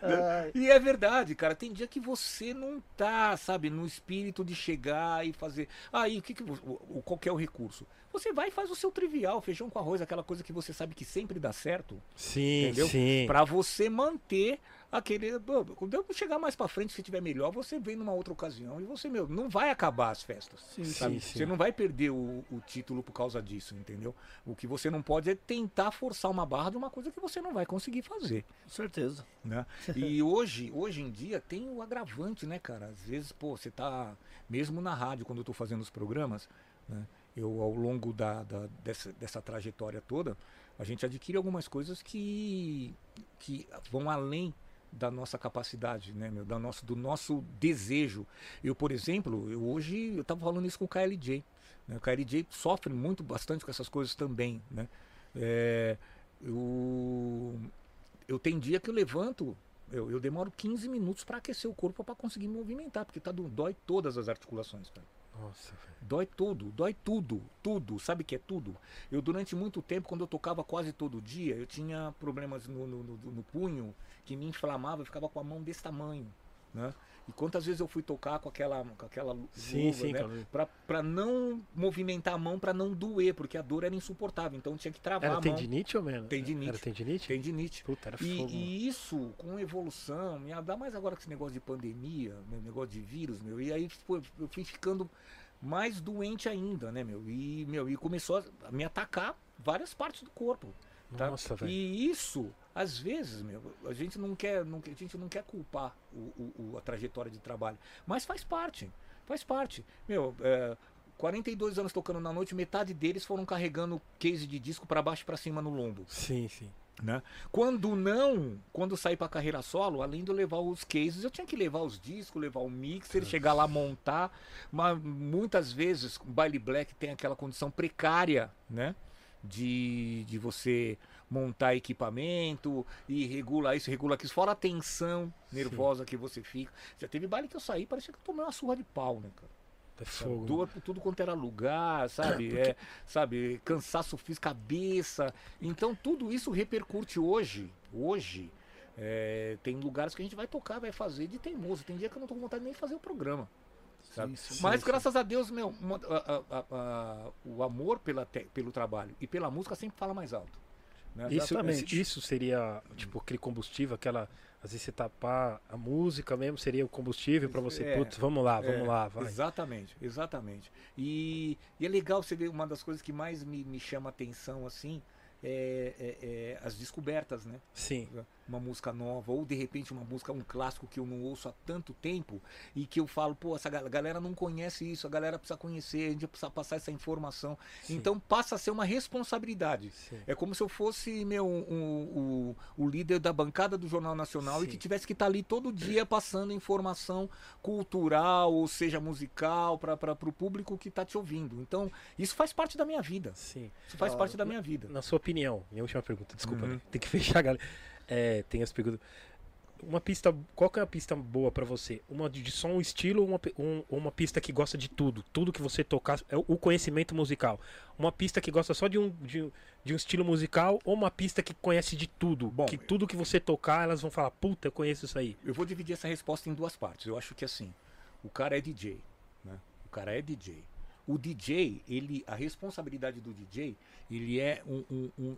Ai, E é verdade, cara. Tem dia que você não tá, sabe, no espírito de chegar e fazer. Aí, o que que o, o- qual que é o recurso? Você vai e faz o seu trivial, feijão com arroz, aquela coisa que você sabe que sempre dá certo, Sim, Entendeu? sim. Pra você manter aquele. Quando chegar mais pra frente, se tiver melhor, você vem numa outra ocasião e você, meu, não vai acabar as festas. Sim, sim. sim. Você não vai perder o, o título por causa disso, entendeu? O que você não pode é tentar forçar uma barra de uma coisa que você não vai conseguir fazer Com certeza. né? E hoje, hoje em dia tem o agravante, né, cara? Às vezes, pô, você tá mesmo na rádio quando eu tô fazendo os programas, né? Eu ao longo da, da- dessa, dessa trajetória toda, a gente adquire algumas coisas que que vão além da nossa capacidade, né, meu, da nosso, do nosso desejo. Eu, por exemplo, eu hoje eu tava falando isso com o KLJ. Né? O KLJ sofre muito bastante com essas coisas também, né? É, eu eu tenho dia que eu levanto, eu, eu demoro 15 minutos para aquecer o corpo para conseguir me movimentar, porque tá dói todas as articulações, cara. Nossa. Dói tudo, dói tudo, tudo. Sabe que é tudo? Eu durante muito tempo, quando eu tocava quase todo dia, eu tinha problemas no, no, no- no punho que me inflamava, eu ficava com a mão desse tamanho, né? E quantas vezes eu fui tocar com aquela, com aquela Sim, luva, sim, né? pra não movimentar a mão, pra não doer, porque a dor era insuportável, então tinha que travar Era a mão. tendinite ou menos? Tendinite. Era tendinite? Tendinite. Puta, era E, fogo. e isso, com evolução, me dá mais agora com esse negócio de pandemia, né, negócio de vírus, meu, e aí pô, eu fui ficando mais doente ainda, né, meu? E, meu, e começou a me atacar várias partes do corpo. Tá? Nossa, velho. E isso, às vezes, meu, a gente não quer, não, a gente não quer culpar o, o- o- a trajetória de trabalho, mas faz parte, faz parte. Meu, é, 42 anos tocando na noite, metade deles foram carregando case de disco para baixo e para cima no lombo. Sim, sim. Né? Quando não, quando saí para carreira solo, além de eu levar os cases, eu tinha que levar os discos, levar o mixer, chegar lá montar. Mas muitas vezes o baile black tem aquela condição precária, né? De, de você montar equipamento e regula isso, regula aquilo, fora a tensão nervosa que você fica. Já teve baile que eu saí, parecia que eu tomei uma surra de pau, né, cara? É fogo. Dor por tudo quanto era lugar, sabe? É, sabe? Cansaço físico, cabeça. Então tudo isso repercute hoje. Hoje. é, tem lugares que a gente vai tocar, vai fazer de teimoso. Tem dia que eu não tô com vontade nem de fazer o programa. Sabe? Sim, sim. Mas sim. graças a Deus, meu, uma- a- a- a- o amor pela te- pelo trabalho e pela música sempre fala mais alto. Né? Isso, Exatamente. isso seria, tipo, aquele combustível, aquela. Às vezes você tapar a música mesmo, seria o combustível pra você, É, putz, vamos lá, vamos É, lá, vai. Exatamente, exatamente. E, e é legal você ver uma das coisas que mais me, me chama atenção assim é, é- é as descobertas, né? Sim. Uma música nova, ou de repente uma música, um clássico que eu não ouço há tanto tempo e que eu falo, pô, essa ga- galera não conhece isso, a galera precisa conhecer, a gente precisa passar essa informação. Sim. Então passa a ser uma responsabilidade. Sim. É como se eu fosse meu, o, o líder da bancada do Jornal Nacional e Sim. que tivesse que estar ali todo dia passando informação cultural, ou seja, musical, para o público que está te ouvindo. Então, isso faz parte da minha vida. Sim. Isso faz parte da minha vida. Na sua opinião, minha última pergunta, desculpa, Uhum. né? tem que fechar, galera. É, tem as perguntas. Uma pista, qual que é a pista boa pra você? Uma de só um estilo ou uma, um- uma pista que gosta de tudo? Tudo que você tocar, é o conhecimento musical. Uma pista que gosta só de um, de, de um estilo musical ou uma pista que conhece de tudo? Bom, que tudo que você tocar, elas vão falar, puta, eu conheço isso aí. Eu vou dividir essa resposta em duas partes. Eu acho que assim, o cara é DJ, né? O cara é DJ. O DJ, ele, a responsabilidade do DJ, ele é um, um- um-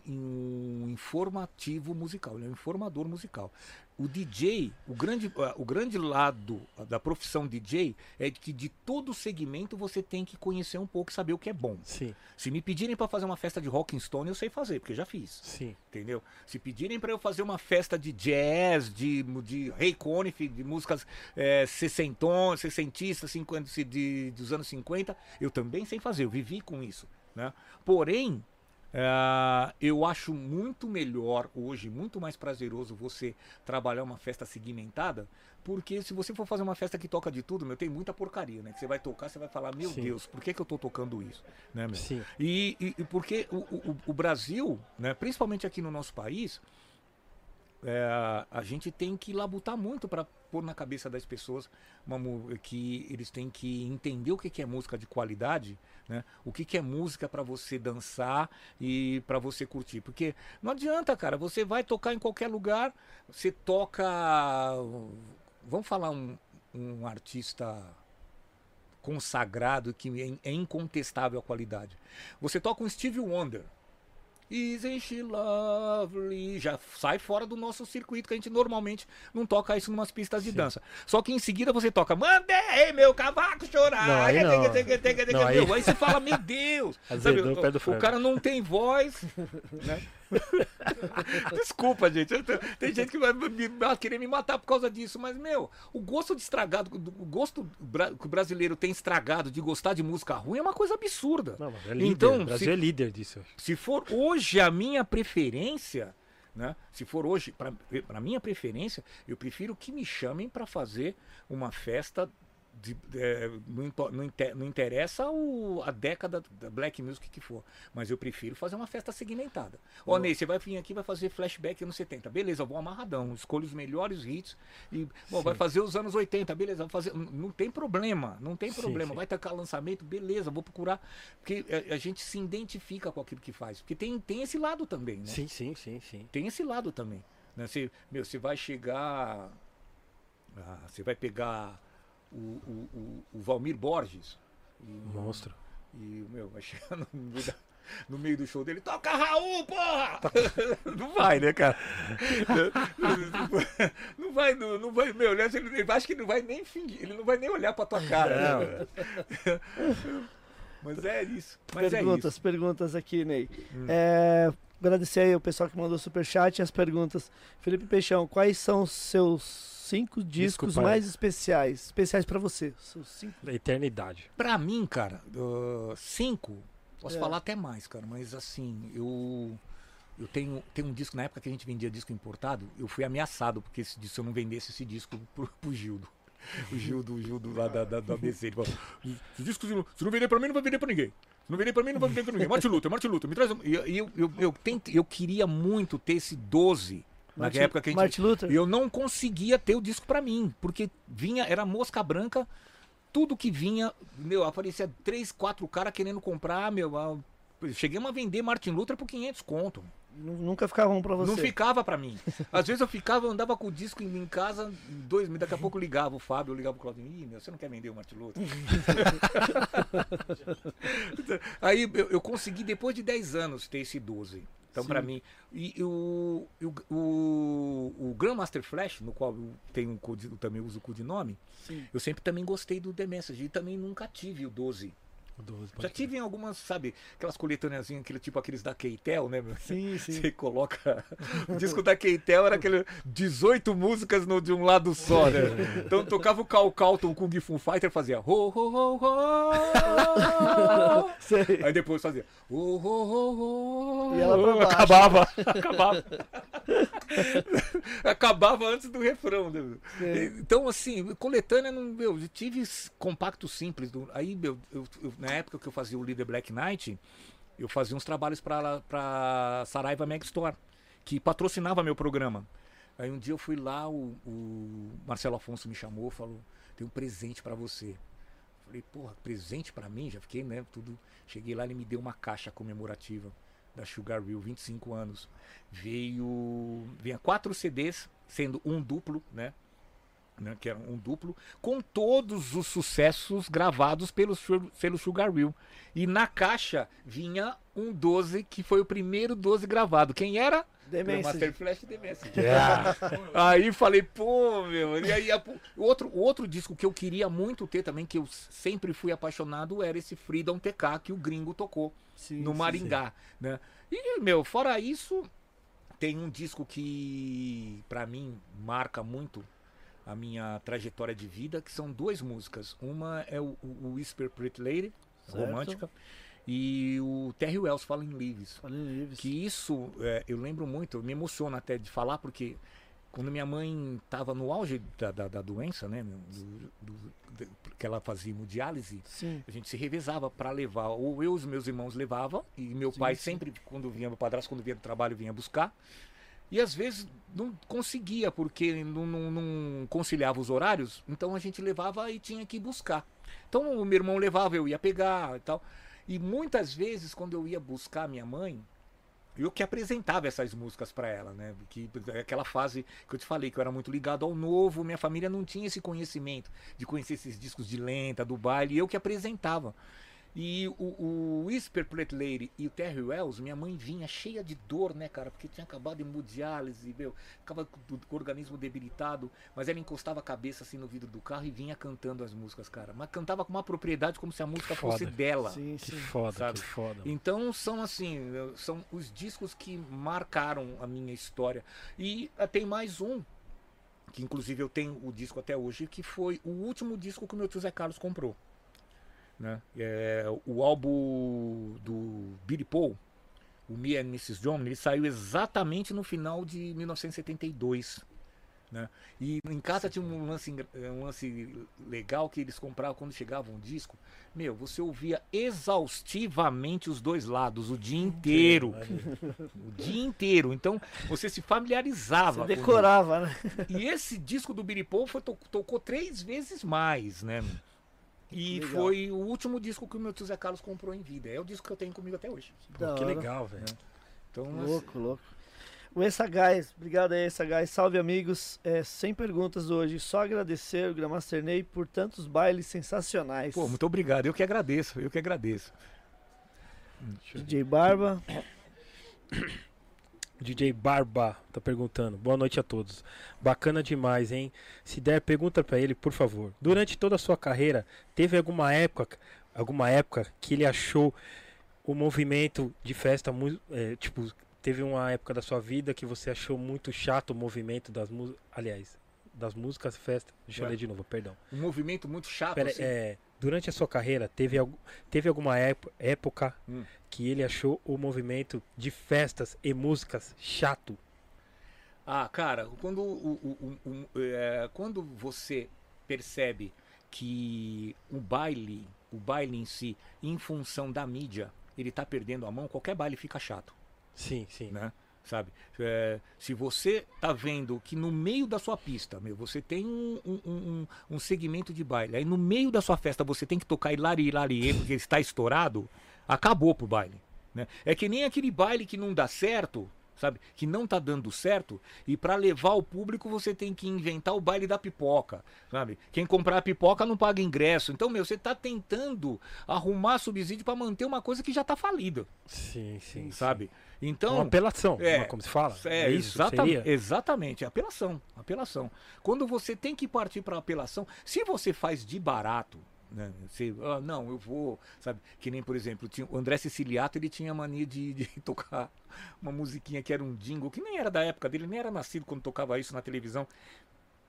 um informativo musical, ele é um informador musical. O DJ, o grande, o grande lado da profissão DJ é que de todo segmento você tem que conhecer um pouco e saber o que é bom. Sim, Se me pedirem para fazer uma festa de Rock Stone, eu sei fazer, porque já fiz. sim, Entendeu? Se pedirem para eu fazer uma festa de jazz, de, de Ray Conniff, de músicas é, sessentão, sessentistas, 50, de, dos anos 50, eu também sei fazer, eu vivi com isso. Né? Porém, é, eu acho muito melhor hoje, muito mais prazeroso você trabalhar uma festa segmentada, porque se você for fazer uma festa que toca de tudo, meu, tem muita porcaria, né? Que você vai tocar, você vai falar, meu Sim. Deus, por que, que eu tô tocando isso? Né, meu? sim. E, e- e porque o, o- o Brasil, né, principalmente aqui no nosso país, é, a gente tem que labutar muito para pôr na cabeça das pessoas uma, que eles têm que entender o que, que é música de qualidade, né? O que, que é música para você dançar e para você curtir, porque não adianta, cara. Você vai tocar em qualquer lugar, você toca, vamos falar um, um artista consagrado que é, é incontestável a qualidade. Você toca um Steve Wonder. Isn't she lovely? Já sai fora do nosso circuito, que a gente normalmente não toca isso numas pistas de dança. Só que em seguida você toca Mandei meu cavaco chorar. Não, aí não. Não, aí- aí você fala, meu Deus. Azedou o o, cara não tem voz. né? Desculpa, gente. tô- Tem gente que vai me- vai querer me matar por causa disso, mas, meu, o gosto de estragado, o gosto bra- que o brasileiro tem estragado de gostar de música ruim é uma coisa absurda. Não, mas é líder. Então, o Brasil se- é líder disso. Se for hoje a minha preferência, né? Se for hoje, para minha preferência, eu prefiro que me chamem para fazer uma festa. De, é, não, não inte- não interessa o- a década da black music que for, mas eu prefiro fazer uma festa segmentada. Ó, Ney, você vai vir aqui vai fazer flashback anos 70. Beleza, eu vou amarradão, escolho os melhores hits e bom, vai fazer os anos 80, beleza, vou fazer, não tem problema, não tem problema. sim. Vai tocar lançamento, beleza, vou procurar, porque a, a gente se identifica com aquilo que faz, porque tem, tem esse lado também, né? Sim, sim, sim, sim. Tem esse lado também. Né? Você, meu, você vai chegar. ah, você vai pegar o, o, o, o Valmir Borges. E, Monstro. e meu, vai chegar no meio, da- no meio do show dele, toca Raul, porra! Não vai, né, cara? Não vai, não, não vai, meu, ele, ele acho que não vai nem fingir, ele não vai nem olhar pra tua cara. né? Mas é isso. Mas perguntas, é isso. Hum. perguntas aqui, Ney. É, agradecer aí o pessoal que mandou superchat e as perguntas. Felipe Peixão, quais são os seus cinco discos Desculpa, mais especiais? Especiais pra você. Seus cinco. Da eternidade. Pra mim, cara, uh, cinco, posso É. falar até mais, cara, mas assim, eu. Eu tenho, tenho um disco, na época que a gente vendia disco importado, eu fui ameaçado, porque disco- se eu não vendesse esse disco pro, pro Gildo. O Gildo, o Gildo lá da, da, da ABC, ele falou, esse disco se não, se não vender pra mim, não vai vender pra ninguém. Se não vender pra mim, não vai vender pra ninguém. Martin Luther, Martin Luther, me traz um... E eu, eu, eu, eu, tentei- eu queria muito ter esse 12, na Martin- época que a gente... Martin Luther? E eu não conseguia ter o disco pra mim, porque vinha, era mosca branca, tudo que vinha, meu, aparecia três, quatro caras querendo comprar, meu, cheguei a vender Martin Luther por 500 conto. Nu- Nunca ficavam pra você. Não ficava pra mim. Às vezes eu ficava, eu andava com o disco em, casa, dois, daqui a pouco ligava o Fábio, eu ligava o Claudinho, ih, meu, você não quer vender o Martin Luther? Aí eu, eu consegui, depois de 10 anos, ter esse 12. Então, pra mim. E o, e o, o, o Grandmaster Flash, no qual eu tenho um code, eu também uso o codinome, Sim. eu sempre também gostei do The Message. E também nunca tive o 12. O 12, pode Já tive em algumas, sabe, aquelas coletâneazinhas, aquele tipo aqueles da Keitel, né? meu? Sim, sim. Você coloca. O disco da Keitel era aquele 18 músicas no, de um lado só, né? Então tocava o Cal Calton com o Kung Fu Fighter, fazia. Ho, ho, ho, ho. Aí depois fazia. Ho, ho, ho, ho. E ela baixo. acabava. Acabava. acabava antes do refrão. né? Então, assim, coletânea, meu, eu tive compacto simples. do- aí, meu, eu- eu- na época que eu fazia o Líder Black Knight, eu fazia uns trabalhos para Saraiva Mag Store, que patrocinava meu programa. Aí um dia eu fui lá, o, o Marcelo Afonso me chamou, falou: tem um presente para você. Falei, porra, presente para mim? Já fiquei, né? Tudo. Cheguei lá, ele me deu uma caixa comemorativa da Sugar Real, 25 anos. Veio. Vinha quatro CDs, sendo um duplo, né? Né, que era um duplo, com todos os sucessos gravados pelo, pelo Sugar Real. E na caixa vinha um 12, que foi o primeiro 12 gravado. Quem era? Demência. Master Flash Message. Yeah. Aí falei, pô, meu. E aí, a- o outro, o outro disco que eu queria muito ter também, que eu sempre fui apaixonado, era esse Freedom TK que o gringo tocou Sim, no sim, Maringá, né? E, meu, fora isso, tem um disco que pra mim marca muito a minha trajetória de vida, que são duas músicas. Uma é o, o Whisper Pretty Lady, Certo. romântica, e o Terry Wells Fallen Leaves. Falei livres. Que isso, é, eu lembro muito, me emociona até de falar, porque quando minha mãe estava no auge da, da, da doença, né, do- do- de- que ela fazia hemodiálise, Sim. a gente se revezava para levar, ou eu e os meus irmãos levavam, e meu Sim, pai sim. sempre, quando vinha, meu padrasto, quando vinha do trabalho, vinha buscar. E às vezes não conseguia, porque não, não, não conciliava os horários, então a gente levava e tinha que buscar. Então o meu irmão levava, eu ia pegar e tal. E muitas vezes, quando eu ia buscar minha mãe, eu que apresentava essas músicas para ela, né? Que aquela fase que eu te falei que eu era muito ligado ao novo, minha família não tinha esse conhecimento de conhecer esses discos de lenta, do baile, eu que apresentava. E o, o Whisper Plate Lady e o Terry Wells, minha mãe vinha cheia de dor, né, cara? Porque tinha acabado de hemodiálise, meu, ficava com o organismo debilitado, mas ela encostava a cabeça assim no vidro do carro e vinha cantando as músicas, cara. Mas cantava com uma propriedade como se a música Foda. fosse dela. Sim, Que sim. foda, Sabe? que foda. Então são assim, são os discos que marcaram a minha história. E ah, tem mais um, que inclusive eu tenho o disco até hoje, que foi o último disco que o meu tio Zé Carlos comprou. Né? É, o álbum do Billy Paul, o Me and Mrs. John, ele saiu exatamente no final de 1972. Né? E em casa tinha um lance, um lance legal que eles compravam quando chegava um disco. Meu, você ouvia exaustivamente os dois lados o dia inteiro. O dia inteiro. Então você se familiarizava. Você decorava, né? e esse disco do Billy Paul foi, to- tocou três vezes mais, né? E Legal. foi o último disco que o meu tio Zé Carlos comprou em vida. É o disco que eu tenho comigo até hoje. Pô, que legal, velho. Então, Louco, louco. O Essa Gás, obrigado aí, Essa Gás. Salve, amigos. É, sem perguntas hoje, só agradecer o Gramaster Ney por tantos bailes sensacionais. pô, muito obrigado. Eu que agradeço, eu que agradeço. DJ Barba, DJ Barba tá perguntando. Boa noite a todos. Bacana demais, hein? Se der, pergunta pra ele, por favor. Durante toda a sua carreira, teve alguma época, alguma época que ele achou o movimento de festa muito, tipo, teve uma época da sua vida que você achou muito chato o movimento das músicas, aliás, das músicas festa. Deixa eu Ué. ler de novo, perdão. Um movimento muito chato. Pera, assim. é, durante a sua carreira, teve, teve alguma épo- época Hum. que ele achou o movimento de festas e músicas chato? Ah, cara, quando, o- o- o- é, quando você percebe que o baile, o baile em si, em função da mídia, ele tá perdendo a mão, qualquer baile fica chato. Sim, sim. né? Sabe? É, se você tá vendo que no meio da sua pista, meu, você tem um, um, um, um segmento de baile, aí no meio da sua festa você tem que tocar Hilari Hilari porque está estourado, acabou pro baile. Né? É que nem aquele baile que não dá certo, sabe? Que não tá dando certo, e para levar o público você tem que inventar o baile da pipoca, sabe? Quem comprar pipoca não paga ingresso. Então, meu, você tá tentando arrumar subsídio para manter uma coisa que já tá falida, Sim, sim. sabe? sim. Então, uma apelação, é, uma- como se fala? é, isso que exata- seria? exatamente, apelação, apelação. Quando você tem que partir para apelação, se você faz de barato, né, você, ah, não, eu vou, sabe, que nem por exemplo, tinha, o André Siciliato, ele tinha mania de, de tocar uma musiquinha que era um jingle, que nem era da época dele, nem era nascido quando tocava isso na televisão.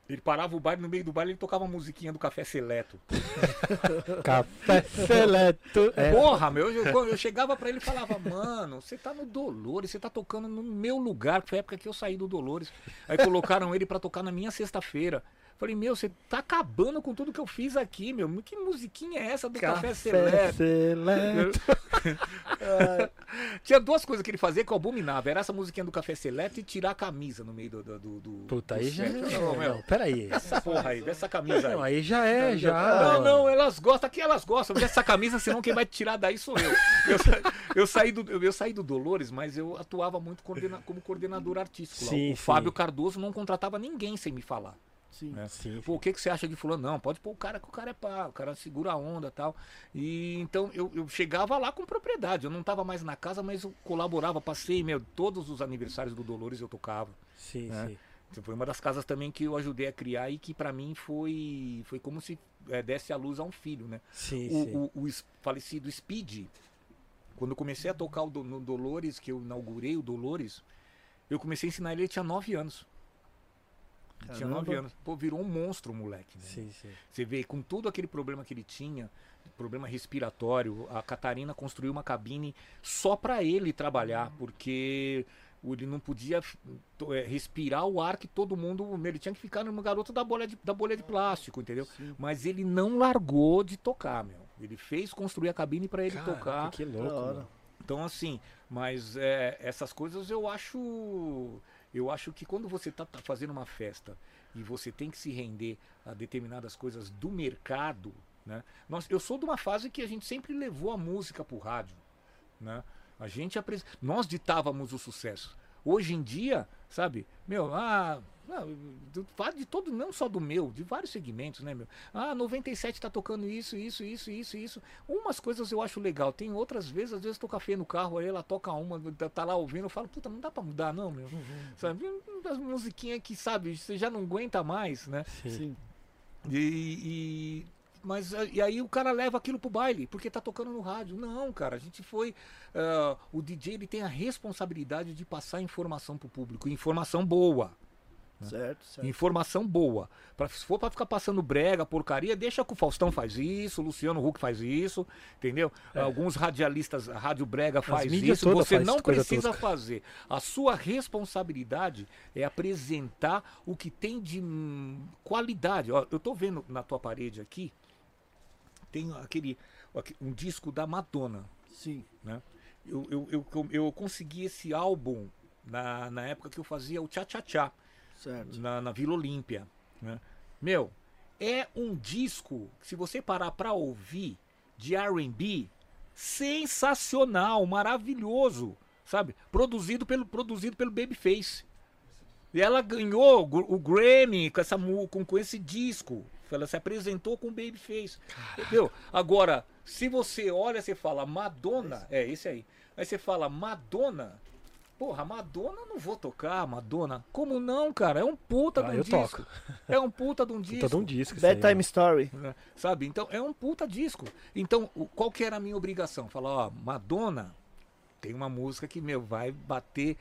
Ele parava o baile, no meio do baile ele tocava uma musiquinha do Café Seleto. Café Seleto. É, Porra, meu, eu, eu chegava pra ele e falava, mano, você tá no Dolores, você tá tocando no meu lugar, que foi a época que eu saí do Dolores. Aí colocaram ele pra tocar na minha sexta-feira. Falei, meu, você tá acabando com tudo que eu fiz aqui, meu. Que musiquinha é essa do Café, Seleto? Seleto. Tinha duas coisas que ele fazia que eu abominava. Era essa musiquinha do Café Seleto e tirar a camisa no meio do. do, do, do Puta, do aí já. set. Não, meu, peraí. essa porra aí, dessa camisa aí. Não, aí já é, já. Não, não, elas gostam, aqui elas gostam dessa camisa, senão quem vai tirar daí sou eu. Eu, eu saí, do, eu, eu saí do Dolores, mas eu atuava muito coordena- como coordenador artístico. lá. Sim, o sim. Fábio Cardoso não contratava ninguém sem me falar. Sim. né? Sim, Pô, o que, que você acha de fulano? Não, pode pôr o cara que o cara é pá, o cara segura a onda e tal. E então eu, eu chegava lá com propriedade. Eu não tava mais na casa, mas eu colaborava, passei, meu, todos os aniversários do Dolores eu tocava. sim, É. sim. Então, Foi uma das casas também que eu ajudei a criar e que pra mim foi, foi como se eh, desse a luz a um filho, né? Sim, O, sim. o- o falecido Speed, quando eu comecei a tocar o do- no Dolores, que eu inaugurei o Dolores, eu comecei a ensinar ele, ele tinha 9 anos. Tinha 9 Caramba. anos. Pô, virou um monstro o moleque. né? Sim, sim. Você vê, com todo aquele problema que ele tinha, problema respiratório, a Catarina construiu uma cabine só para ele trabalhar, porque ele não podia eh, respirar o ar que todo mundo. Ele tinha que ficar no garoto da bolha de, da bolha de plástico, entendeu? Sim. Mas ele não largou de tocar, meu. Ele fez construir a cabine para ele Caraca, tocar. Que louco. Então, assim, mas é, essas coisas eu acho. Eu acho que quando você está fazendo uma festa e você tem que se render a determinadas coisas do mercado, né? Nós, eu sou de uma fase que a gente sempre levou a música para o rádio. Né? A gente apres... Nós ditávamos o sucesso. Hoje em dia, sabe, meu, ah, não, de todo, não só do meu, de vários segmentos, né, meu? Ah, 97 tá tocando isso, isso, isso, isso, isso. Umas coisas eu acho legal, tem outras vezes, às vezes tô café no carro, aí ela toca uma, tá, tá lá ouvindo, eu falo, puta, não dá pra mudar, não, meu. Uhum. Sabe? As musiquinhas que, sabe, você já não aguenta mais, né? Sim. E, e mas e aí o cara leva aquilo pro baile, porque tá tocando no rádio. Não, cara, a gente foi. Uh, o DJ ele tem a responsabilidade de passar informação pro público, informação boa. Né? Certo, certo. Informação boa. Pra, se for para ficar passando brega, porcaria, deixa que o Faustão faz isso, o Luciano Huck faz isso, entendeu? É. Alguns radialistas, a Rádio Brega faz isso. Você não precisa tosca. fazer. A sua responsabilidade é apresentar o que tem de hum, qualidade. Ó, eu tô vendo na tua parede aqui, tem aquele um disco da Madonna. Sim. Né? Eu, eu, eu, eu consegui esse álbum na, na época que eu fazia o Tchá Tchá Tchá. Certo. Na, na Vila Olímpia. Né? Meu, é um disco, se você parar pra ouvir, de RB, sensacional, maravilhoso. Sabe? Produzido pelo, produzido pelo Babyface. E ela ganhou o Grammy com, essa, com, com esse disco. Ela se apresentou com Babyface. Entendeu? Agora, se você olha, você fala Madonna. É, esse aí. Aí você fala Madonna. Porra, Madonna não vou tocar, Madonna. Como não, cara? É um puta ah, de um disco. Toco. É um puta de um disco. Puta de um disco. Bedtime Story. É, sabe? Então, é um puta disco. Então, qual que era a minha obrigação? Falar, ó, Madonna tem uma música que, meu, vai bater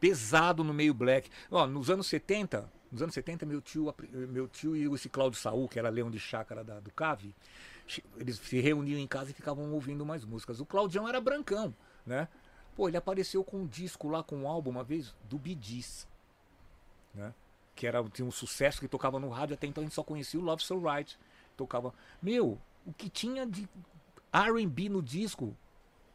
pesado no meio black. Ó, nos anos 70, nos anos 70, meu tio, meu tio e esse Cláudio Saul, que era leão de chácara da, do Cave, eles se reuniam em casa e ficavam ouvindo mais músicas. O Claudião era brancão, né? Pô, ele apareceu com um disco lá, com um álbum uma vez, do Bidis, né? Que era, tinha um sucesso que tocava no rádio, até então a gente só conhecia o Love So Right. Tocava. Meu, o que tinha de RB no disco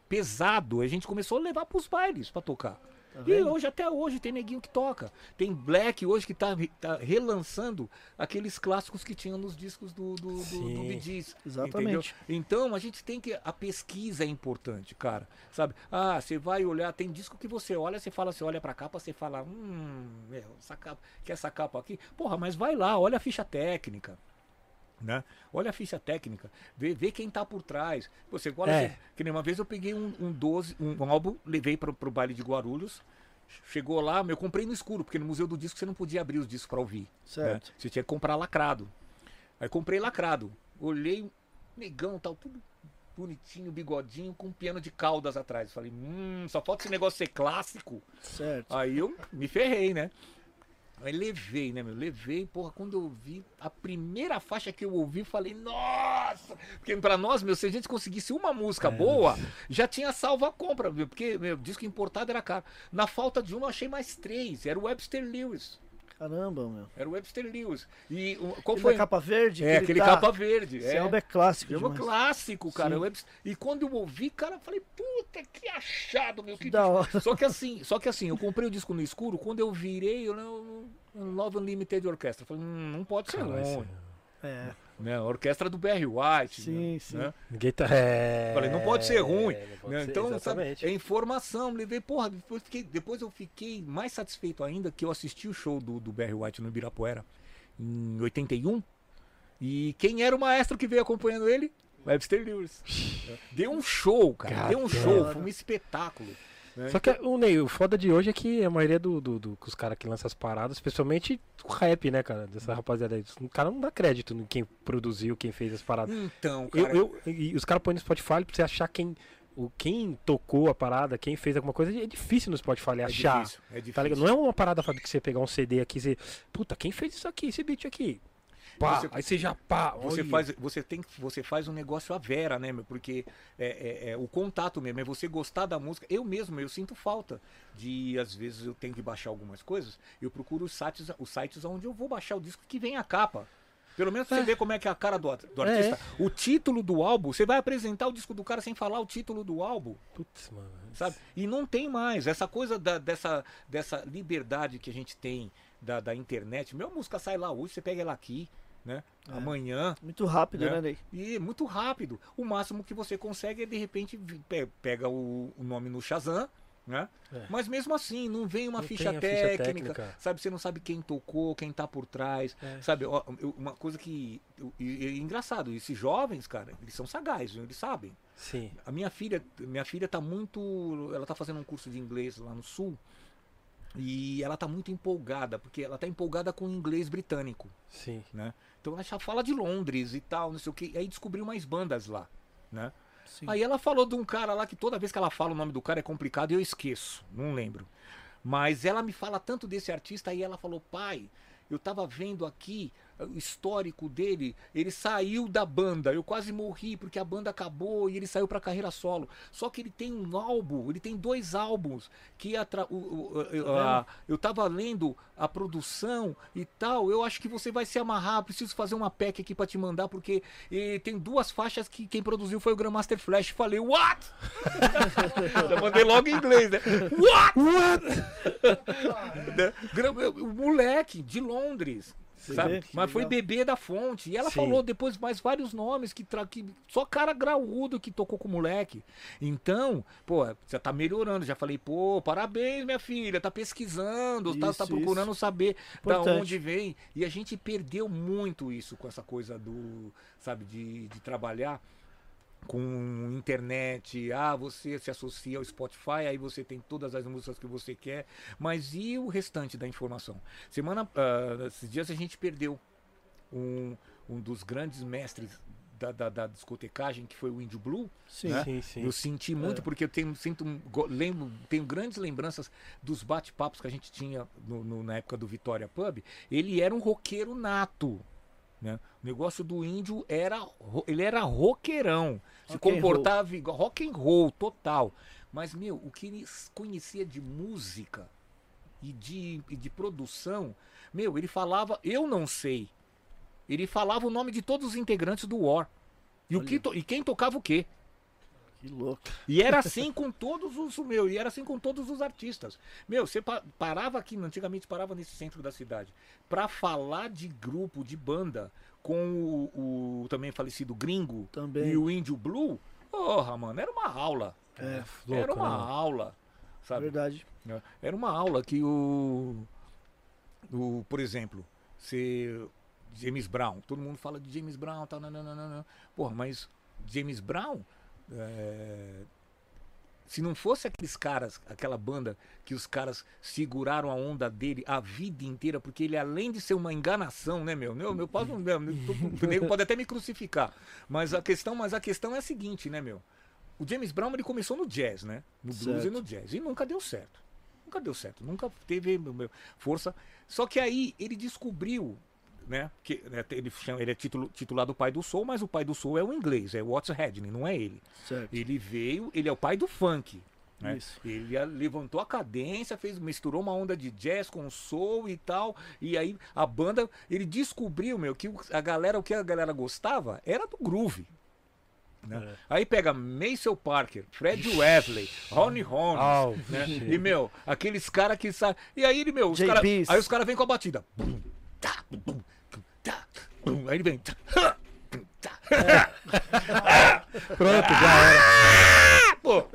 pesado, a gente começou a levar pros bailes para tocar. Tá e hoje, até hoje, tem neguinho que toca. Tem Black hoje que tá, tá relançando aqueles clássicos que tinham nos discos do, do, do, do. Exatamente. Entendeu? Então, a gente tem que. A pesquisa é importante, cara. Sabe? Ah, você vai olhar, tem disco que você olha, você fala, você olha pra capa, você fala, hum, meu, essa capa, que essa capa aqui? Porra, mas vai lá, olha a ficha técnica. Né? Olha a ficha técnica, vê, vê quem tá por trás. Você olha, é. Assim, que nem uma vez eu peguei um, um 12, um, um álbum, levei para o baile de Guarulhos. Chegou lá, eu comprei no escuro, porque no Museu do Disco você não podia abrir os discos para ouvir. Né? Certo. Né? Você tinha que comprar lacrado. Aí comprei lacrado. Olhei, negão, tal, tudo bonitinho, bigodinho, com um piano de caudas atrás. Falei, hum, só falta esse negócio ser clássico. Certo. Aí eu me ferrei, né? Aí levei, né, meu? Levei, porra, quando eu ouvi, a primeira faixa que eu ouvi, falei, nossa! Porque pra nós, meu, se a gente conseguisse uma música é. boa, já tinha salvo a compra, meu, porque meu disco importado era caro. Na falta de uma, eu achei mais três. Era o Webster Lewis. Caramba, meu. Era o Webster Lewis. E qual aquele foi? capa verde? É, aquele tá... capa verde. Esse é, é clássico. É um clássico, cara. Webster... E quando eu ouvi, cara, eu falei, puta, que achado, meu. Que da hora. Só que assim, só que assim, eu comprei o disco no escuro, quando eu virei, eu não. Love Unlimited Orchestra. Falei, hum, não pode ser ruim. É. Né? A orquestra do Barry White. Sim, né? sim. Ninguém tá. É... Falei, não pode ser ruim. Pode né? ser, então, sabe, é informação. Levei, porra, depois, fiquei, depois eu fiquei mais satisfeito ainda que eu assisti o show do, do Barry White no Ibirapuera em 81. E quem era o maestro que veio acompanhando ele? Webster Lewis. Deu um show, cara. Caramba. Deu um show, foi um espetáculo. Né? Só que o Ney, o foda de hoje é que a maioria do, do, do os caras que lançam as paradas, especialmente o rap, né, cara, dessa rapaziada aí, o cara não dá crédito em quem produziu, quem fez as paradas. Então, cara. Eu, eu, e os caras põem no Spotify pra você achar quem o, quem tocou a parada, quem fez alguma coisa, é difícil no Spotify é achar. Difícil, é difícil. Tá ligado? Não é uma parada Fábio, que você pegar um CD aqui e você. Puta, quem fez isso aqui, esse beat aqui? Pá, você, aí você já pá. Você faz, você tem você faz um negócio à vera, né, meu? Porque é, é, é, o contato mesmo, é você gostar da música. Eu mesmo, eu sinto falta de, às vezes, eu tenho que baixar algumas coisas. Eu procuro os sites, os sites onde eu vou baixar o disco que vem a capa. Pelo menos você vê como é que é a cara do, do É. artista. O título do álbum, você vai apresentar o disco do cara sem falar o título do álbum. Putz, mano. sabe? E não tem mais essa coisa da- dessa, dessa liberdade que a gente tem da, da internet. Meu, a música sai lá hoje, você pega ela aqui, né? É. Amanhã. Muito rápido, né, Ney? E muito rápido. O máximo que você consegue é de repente pega o, o nome no Shazam. Né? É. Mas mesmo assim, não vem uma Não ficha, tem a ficha técnica, técnica. sabe? Você não sabe quem tocou, quem tá por trás, É. sabe? Ó, eu- uma coisa que eu- é engraçado, esses jovens, cara, eles são sagazes, eles sabem. Sim. A minha filha, minha filha tá muito, ela tá fazendo um curso de inglês lá no sul. E ela tá muito empolgada, porque ela tá empolgada com o inglês britânico, Sim. né? Então ela já fala de Londres e tal, não sei o que. Aí descobriu mais bandas lá, né? Sim. Aí ela falou de um cara lá que toda vez que ela fala o nome do cara é complicado e eu esqueço, não lembro. Mas ela me fala tanto desse artista aí ela falou: "Pai, eu tava vendo aqui histórico dele, ele saiu da banda, eu quase morri porque a banda acabou e ele saiu pra carreira solo. Só que ele tem um álbum, ele tem dois álbuns que atra... o, o- o- a- eu tava lendo a produção e tal, eu acho que você vai se amarrar, preciso fazer uma pack aqui pra te mandar porque eh, tem duas faixas que quem produziu foi o Grandmaster Flash. Falei: "What?" Já mandei logo em inglês, né? What? Né? Gra- O moleque de Londres. Você sabe? Mas foi bebê da fonte. E ela Sim. falou depois mais vários nomes que, tra... que só cara graúdo que tocou com o moleque. Então, pô, já tá melhorando. Já falei, pô, parabéns, minha filha, tá pesquisando, tá, tá Isso, procurando saber da Importante. onde vem. E a gente perdeu muito isso com essa coisa do, sabe, de, de trabalhar com internet, ah, você se associa ao Spotify, aí você tem todas as músicas que você quer, mas e o restante da informação? Semana, ah, esses dias a gente perdeu um, um dos grandes mestres da, da, da discotecagem, que foi o Índio Blue. Sim. né? Sim, sim. Eu senti muito, É. porque eu tenho, sinto, lembro, tenho grandes lembranças dos bate-papos que a gente tinha no- no- na época do Vitória Pub. Ele era um roqueiro nato. Né? O negócio do índio era. Ele era roqueirão. Se Rock comportava igual. Rock and roll, total. Mas, meu, o que ele conhecia de música e de, e de produção, meu, ele falava, eu não sei. Ele falava o nome de todos os integrantes do War. E, o que e quem tocava o quê? Que louco. E era assim com todos os meu, e era assim com todos os artistas. Meu, você pa- parava aqui, antigamente parava nesse centro da cidade, pra falar de grupo, de banda, com o, o também falecido Gringo Também. e o Índio Blue. Porra, mano, era uma aula. É, era louco, uma né? aula. Sabe? verdade. É, Era uma aula que o, o por exemplo, se James Brown, todo mundo fala de James Brown, tal, nananana. Porra, mas James Brown, é, se não fosse aqueles caras, aquela banda que os caras seguraram a onda dele a vida inteira, porque ele além de ser uma enganação, né, meu? Meu, meu, posso, meu, o nego pode até me crucificar, mas a questão, mas a questão é a seguinte, né, meu? O James Brown ele começou no jazz, né? No blues Certo. e no jazz e nunca deu certo. Nunca deu certo, nunca teve meu, força. Só que aí ele descobriu, né? Que né, ele, chama, ele é titulo, titulado pai do soul, mas o pai do soul é o inglês, é o Watts Hedney, não é ele. Certo. Ele veio, ele é o pai do funk. Né? Ele levantou a cadência, fez, misturou uma onda de jazz com soul e tal. E aí a banda, ele descobriu, meu, que a galera, o que a galera gostava era do groove. né? É. Aí pega Maceo Parker, Fred Wesley, Ronnie Holmes, Ah, né? E, meu, aqueles caras que sabem. E aí meu, os cara, aí os caras vêm com a batida. Bum, tá, bum, bum. Aí ele vem. tá. Pronto, já era. Pô,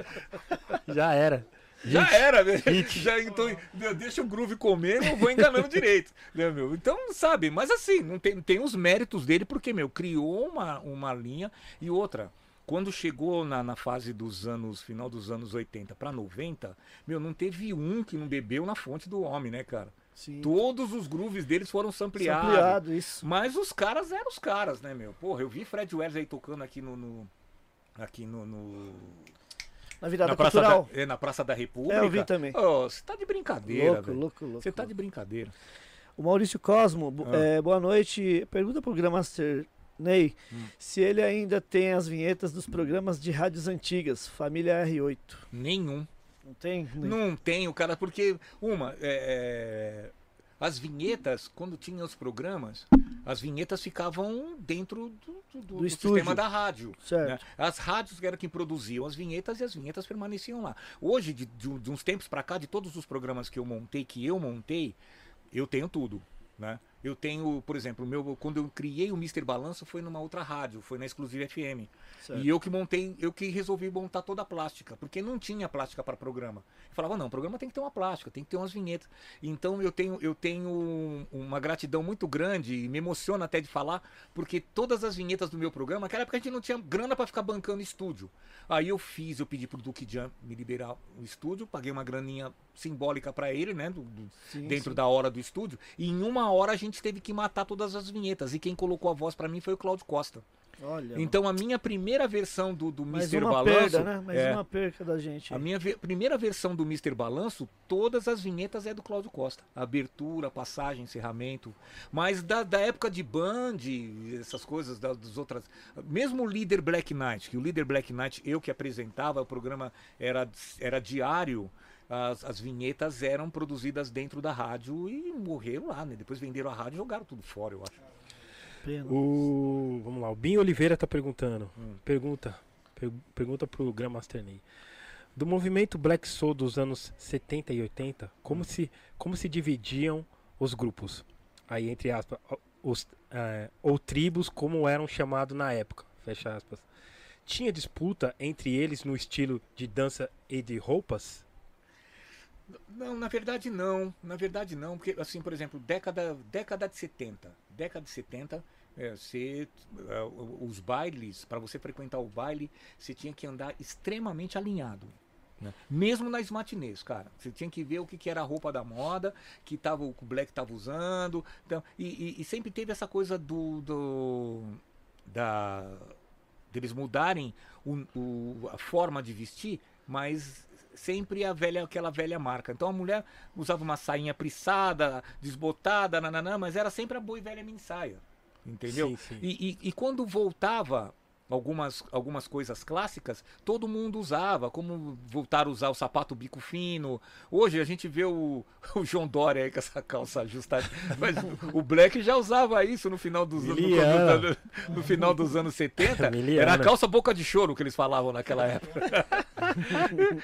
Já era. Já era, né? Já, então, meu, deixa o groove comer, eu vou enganando direito. Né, meu? Então, sabe, mas assim, não tem, tem os méritos dele, porque, meu, criou uma, uma linha e outra. Quando chegou na, na fase dos anos, final dos anos 80 para 90, meu, não teve um que não bebeu na fonte do homem, né, cara? Sim. Todos os grooves deles foram sampleados. Ampliado, isso. Mas os caras eram os caras, né, meu? Porra, eu vi Fred Wesley tocando aqui no. no- aqui no- no Na virada na praça, cultural. da, é, na Praça da República. É, eu vi também. Você tá de brincadeira, Louco, velho. louco, louco. Você tá de brincadeira. O Maurício Cosmo, Ah. é, boa noite. Pergunta pro Grandmaster Ney Hum. se ele ainda tem as vinhetas dos programas de rádios antigas, Família R8. Nenhum. Não tem? Ney? Não tenho, cara, porque, uma, é, é, as vinhetas, quando tinha os programas, As vinhetas ficavam dentro do, do- do- do sistema da rádio. Né? As rádios eram quem produziam as vinhetas e as vinhetas permaneciam lá. Hoje, de, de- de uns tempos pra cá, de todos os programas que eu montei, que eu montei, eu tenho tudo. Né? Eu tenho, por exemplo, meu, quando eu criei o Mr. Balanço foi numa outra rádio, foi na Exclusiva FM. Certo. E eu que montei, eu que resolvi montar toda a plástica, porque não tinha plástica para programa. Eu falava, não, o programa tem que ter uma plástica, tem que ter umas vinhetas. Então eu tenho, eu tenho uma gratidão muito grande e me emociona até de falar, porque todas as vinhetas do meu programa, naquela época a gente não tinha grana para ficar bancando estúdio. Aí eu fiz, eu pedi pro Duque Jan me liberar o estúdio, paguei uma graninha simbólica para ele, né, do- do- Sim, dentro sim. da hora do estúdio, e em uma hora a gente teve que matar todas as vinhetas. E quem colocou a voz para mim foi o Cláudio Costa. Olha. Então a minha primeira versão do, do Mr. Balanço. perda, né? Mais é, uma perca da gente. A minha ve- primeira versão do Mr. Balanço, todas as vinhetas é do Cláudio Costa. Abertura, passagem, encerramento. Mas da, da época de Band, essas coisas, das, das outras. Mesmo o líder Black Knight, que o líder Black Knight, eu que apresentava, o programa era, era diário. As, as vinhetas eram produzidas dentro da rádio e morreram lá, né? Depois venderam a rádio e jogaram tudo fora, eu acho. Pena. O, vamos lá, o Binho Oliveira tá perguntando. Hum. Pergunta. per- pergunta pro Grandmaster Ney. Do movimento Black Soul dos anos 70 e 80, como, se, como se dividiam os grupos? Aí, entre aspas, os, eh, ou tribos, como eram chamados na época. Fecha aspas. Tinha disputa entre eles no estilo de dança e de roupas? Não, na verdade não. Na verdade não, porque assim, por exemplo, década, década de 70. Década de 70, é, você, é, os bailes, para você frequentar o baile, você tinha que andar extremamente alinhado. né? Mesmo nas matinês, cara. Você tinha que ver o que, que era a roupa da moda, que tava, o Black estava usando. Então, e, e- e sempre teve essa coisa do. do da, deles mudarem o- o- a forma de vestir, mas sempre a velha, aquela velha marca. Então a mulher usava uma sainha prissada, desbotada, nananã, mas era sempre a boa e velha mini saia. Entendeu? Sim, sim. E, e- e quando voltava algumas, algumas coisas clássicas, todo mundo usava, como voltar a usar o sapato bico fino. Hoje a gente vê o, o João Dória aí com essa calça ajustada. Mas o Black já usava isso no final dos, no, no- no final dos anos 70. Miliana. Era a calça boca de choro que eles falavam naquela época.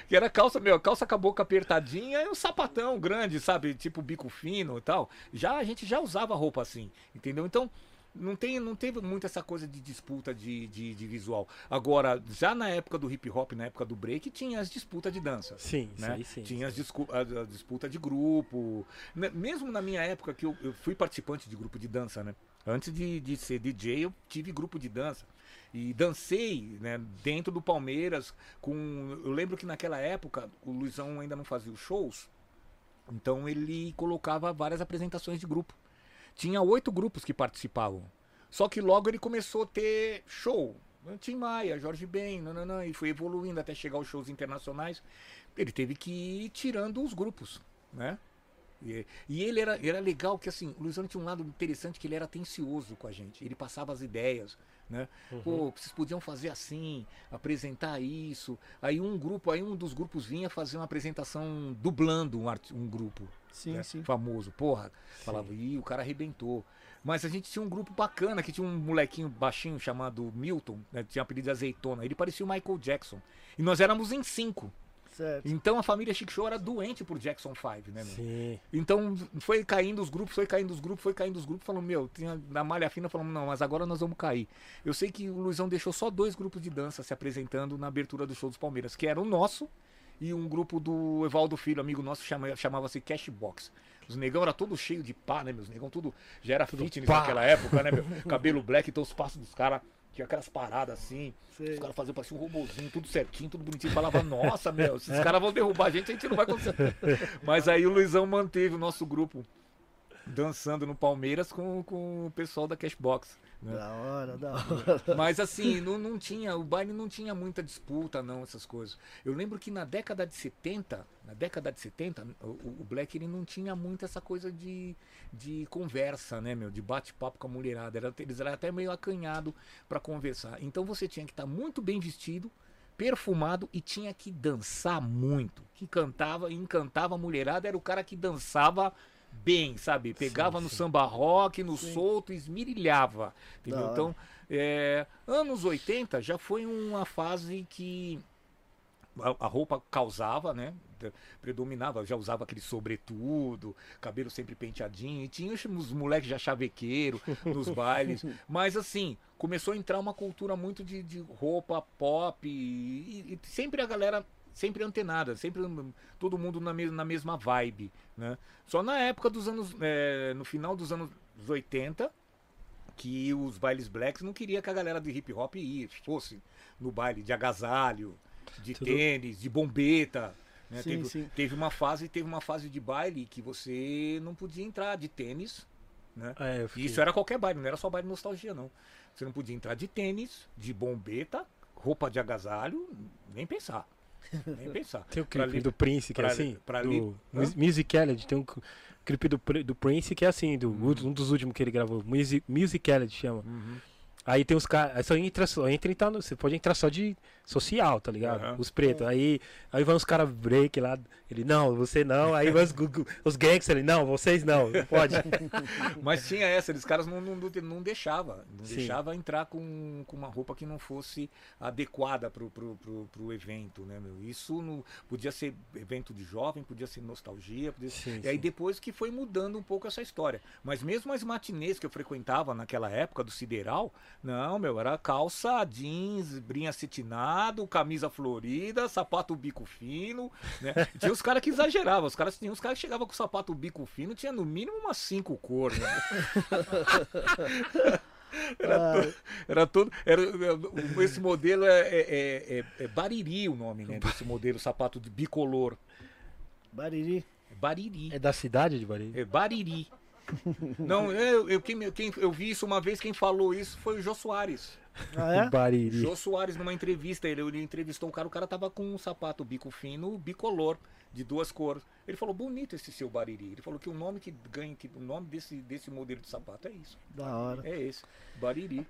que era calça, meu, calça com a boca apertadinha e um sapatão grande, sabe? Tipo bico fino e tal. Já a gente já usava roupa assim, entendeu? Então, não, tem, não teve muito essa coisa de disputa de, de, de visual. Agora, já na época do hip hop, na época do break, tinha as disputas de dança. Sim, Né? aí sim. Tinha as discu- a, a disputa de grupo. Né, Mesmo na minha época, que eu, eu fui participante de grupo de dança, né? Antes de, de ser DJ, eu tive grupo de dança. E dancei né, dentro do Palmeiras com. Eu lembro que naquela época o Luizão ainda não fazia os shows. Então ele colocava várias apresentações de grupo. Tinha oito grupos que participavam. Só que logo ele começou a ter show. Tim Maia, Jorge Ben, nananã, e foi evoluindo até chegar aos shows internacionais. Ele teve que ir tirando os grupos, né? E, e ele era, era legal que assim, o Luizão tinha um lado interessante que ele era atencioso com a gente. Ele passava as ideias, né? Pô, vocês podiam fazer assim, apresentar isso. Aí um grupo, aí um dos grupos vinha fazer uma apresentação dublando um, arti- um grupo Sim, né, sim. famoso. Porra, falava, ih, o cara arrebentou. Mas a gente tinha um grupo bacana, que tinha um molequinho baixinho chamado Milton, né, tinha apelido de azeitona. Ele parecia o Michael Jackson. E nós éramos em cinco. Certo. Então a família Chic Show era doente por Jackson 5, né, meu? Sim. Então foi caindo os grupos, foi caindo os grupos, foi caindo os grupos, falando, meu, tinha na malha fina falando, não, mas agora nós vamos cair. Eu sei que o Luizão deixou só dois grupos de dança se apresentando na abertura do show dos Palmeiras, que era o nosso e um grupo do Evaldo Filho, amigo nosso, chama- chamava-se Cashbox. Os negão era todo cheio de pá, né, meus negão tudo já era fitness pá. naquela época, né, meu? Cabelo black, então os passos dos caras tinha aquelas paradas assim, Sei. os caras faziam parecia um robozinho, tudo certinho, tudo bonitinho. Falava, nossa, meu, esses caras vão derrubar a gente, a gente não vai conseguir. Mas aí o Luizão manteve o nosso grupo dançando no Palmeiras com, com o pessoal da Cashbox. né? Da hora, da hora. Mas assim, não, não tinha, o baile não tinha muita disputa, não, essas coisas. Eu lembro que na década de 70, na década de 70, o, o Black ele não tinha muito essa coisa de, de conversa, né, meu? De bate-papo com a mulherada. Era, eles eram até meio acanhado para conversar. Então você tinha que estar muito bem vestido, perfumado e tinha que dançar muito. Que cantava e encantava a mulherada, era o cara que dançava bem, sabe? Pegava Sim, no sim. samba rock, no Sim. solto, esmirilhava. Entendeu? Então, é, anos 80 já foi uma fase que a, a roupa causava, né? Predominava, já usava aquele sobretudo, cabelo sempre penteadinho, e tinha os moleques já chavequeiro nos bailes. Mas assim, começou a entrar uma cultura muito de, de roupa pop, e, e sempre a galera sempre antenada, sempre todo mundo na, mes- na mesma vibe, né? Só na época dos anos, é, no final dos anos 80, que os bailes blacks não queria que a galera do hip hop ia, fosse no baile de agasalho, de Tudo- tênis, de bombeta. Né? Sim, teve, sim. teve uma fase, teve uma fase de baile que você não podia entrar de tênis, né? É, fiquei- isso era qualquer baile, não era só baile nostalgia, não. Você não podia entrar de tênis, de bombeta, roupa de agasalho, nem pensar. Nem pensar. Tem o Pra clipe li- do Prince, que é pra- assim. pra do li- Mus- Musicality. Tem um cl- clipe do, do Prince que é assim, do, um dos últimos que ele gravou. Music, Musicality chama. Uhum. Aí tem os caras. Aí só entra só. Entra, então, você pode entrar só de social, tá ligado? Aham. Os pretos. Aí, aí vão os caras break lá. Ele, não, você não. Aí vai os, os gangsters, ele, não, vocês não. não Pode. Mas tinha essa, eles caras não, não, não deixava. Não Sim. deixava entrar com, com uma roupa que não fosse adequada pro, pro, pro, pro evento, né, meu? Isso não, podia ser evento de jovem, podia ser nostalgia, podia ser... Sim, E aí sim. depois que foi mudando um pouco essa história. Mas mesmo as matinês que eu frequentava naquela época do Sideral, não, meu, era calça jeans, brinha camisa florida, sapato bico fino, né? Tinha os caras que exageravam, os caras tinham os caras que chegavam com sapato bico fino, tinha no mínimo umas cinco cores, né? Ah, Era todo. Era, era- esse modelo é, é, é, é- é Bariri o nome, né? Desse modelo sapato de bicolor. Bariri. É Bariri. É da cidade de Bahia? É Bariri. Não, eu, eu, quem, quem, eu vi isso uma vez, quem falou isso foi o Jô Soares. Ah, é? Bariri. Jô Soares, numa entrevista, ele, ele entrevistou um cara, o cara tava com um sapato bico fino, bicolor, de duas cores. Ele falou, bonito esse seu Bariri. Ele falou que o nome que ganha, que o nome desse, desse modelo de sapato é isso. Da hora. É esse, Bariri.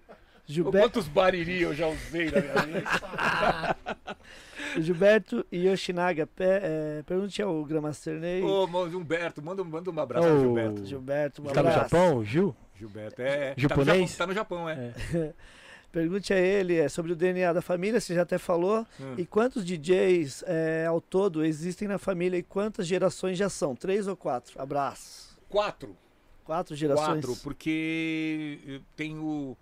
Gilberto, Quantos Bariri eu já usei na minha vida? Gilberto Yoshinaga, pe, é, pergunte ao Gramaster Ney. Ô, Humberto, manda, manda um abraço ao Gilberto. Gilberto, um Tá no abraço. Japão, Gil? Gilberto, é. Japonês? Tá no Japão, tá no Japão, é. Pergunte a ele é, sobre o DNA da família, você já até falou. Hum. E quantos DJs é, ao todo existem na família e quantas gerações já são? Três ou quatro? Abraço. Quatro. Quatro gerações? Quatro, porque eu tenho.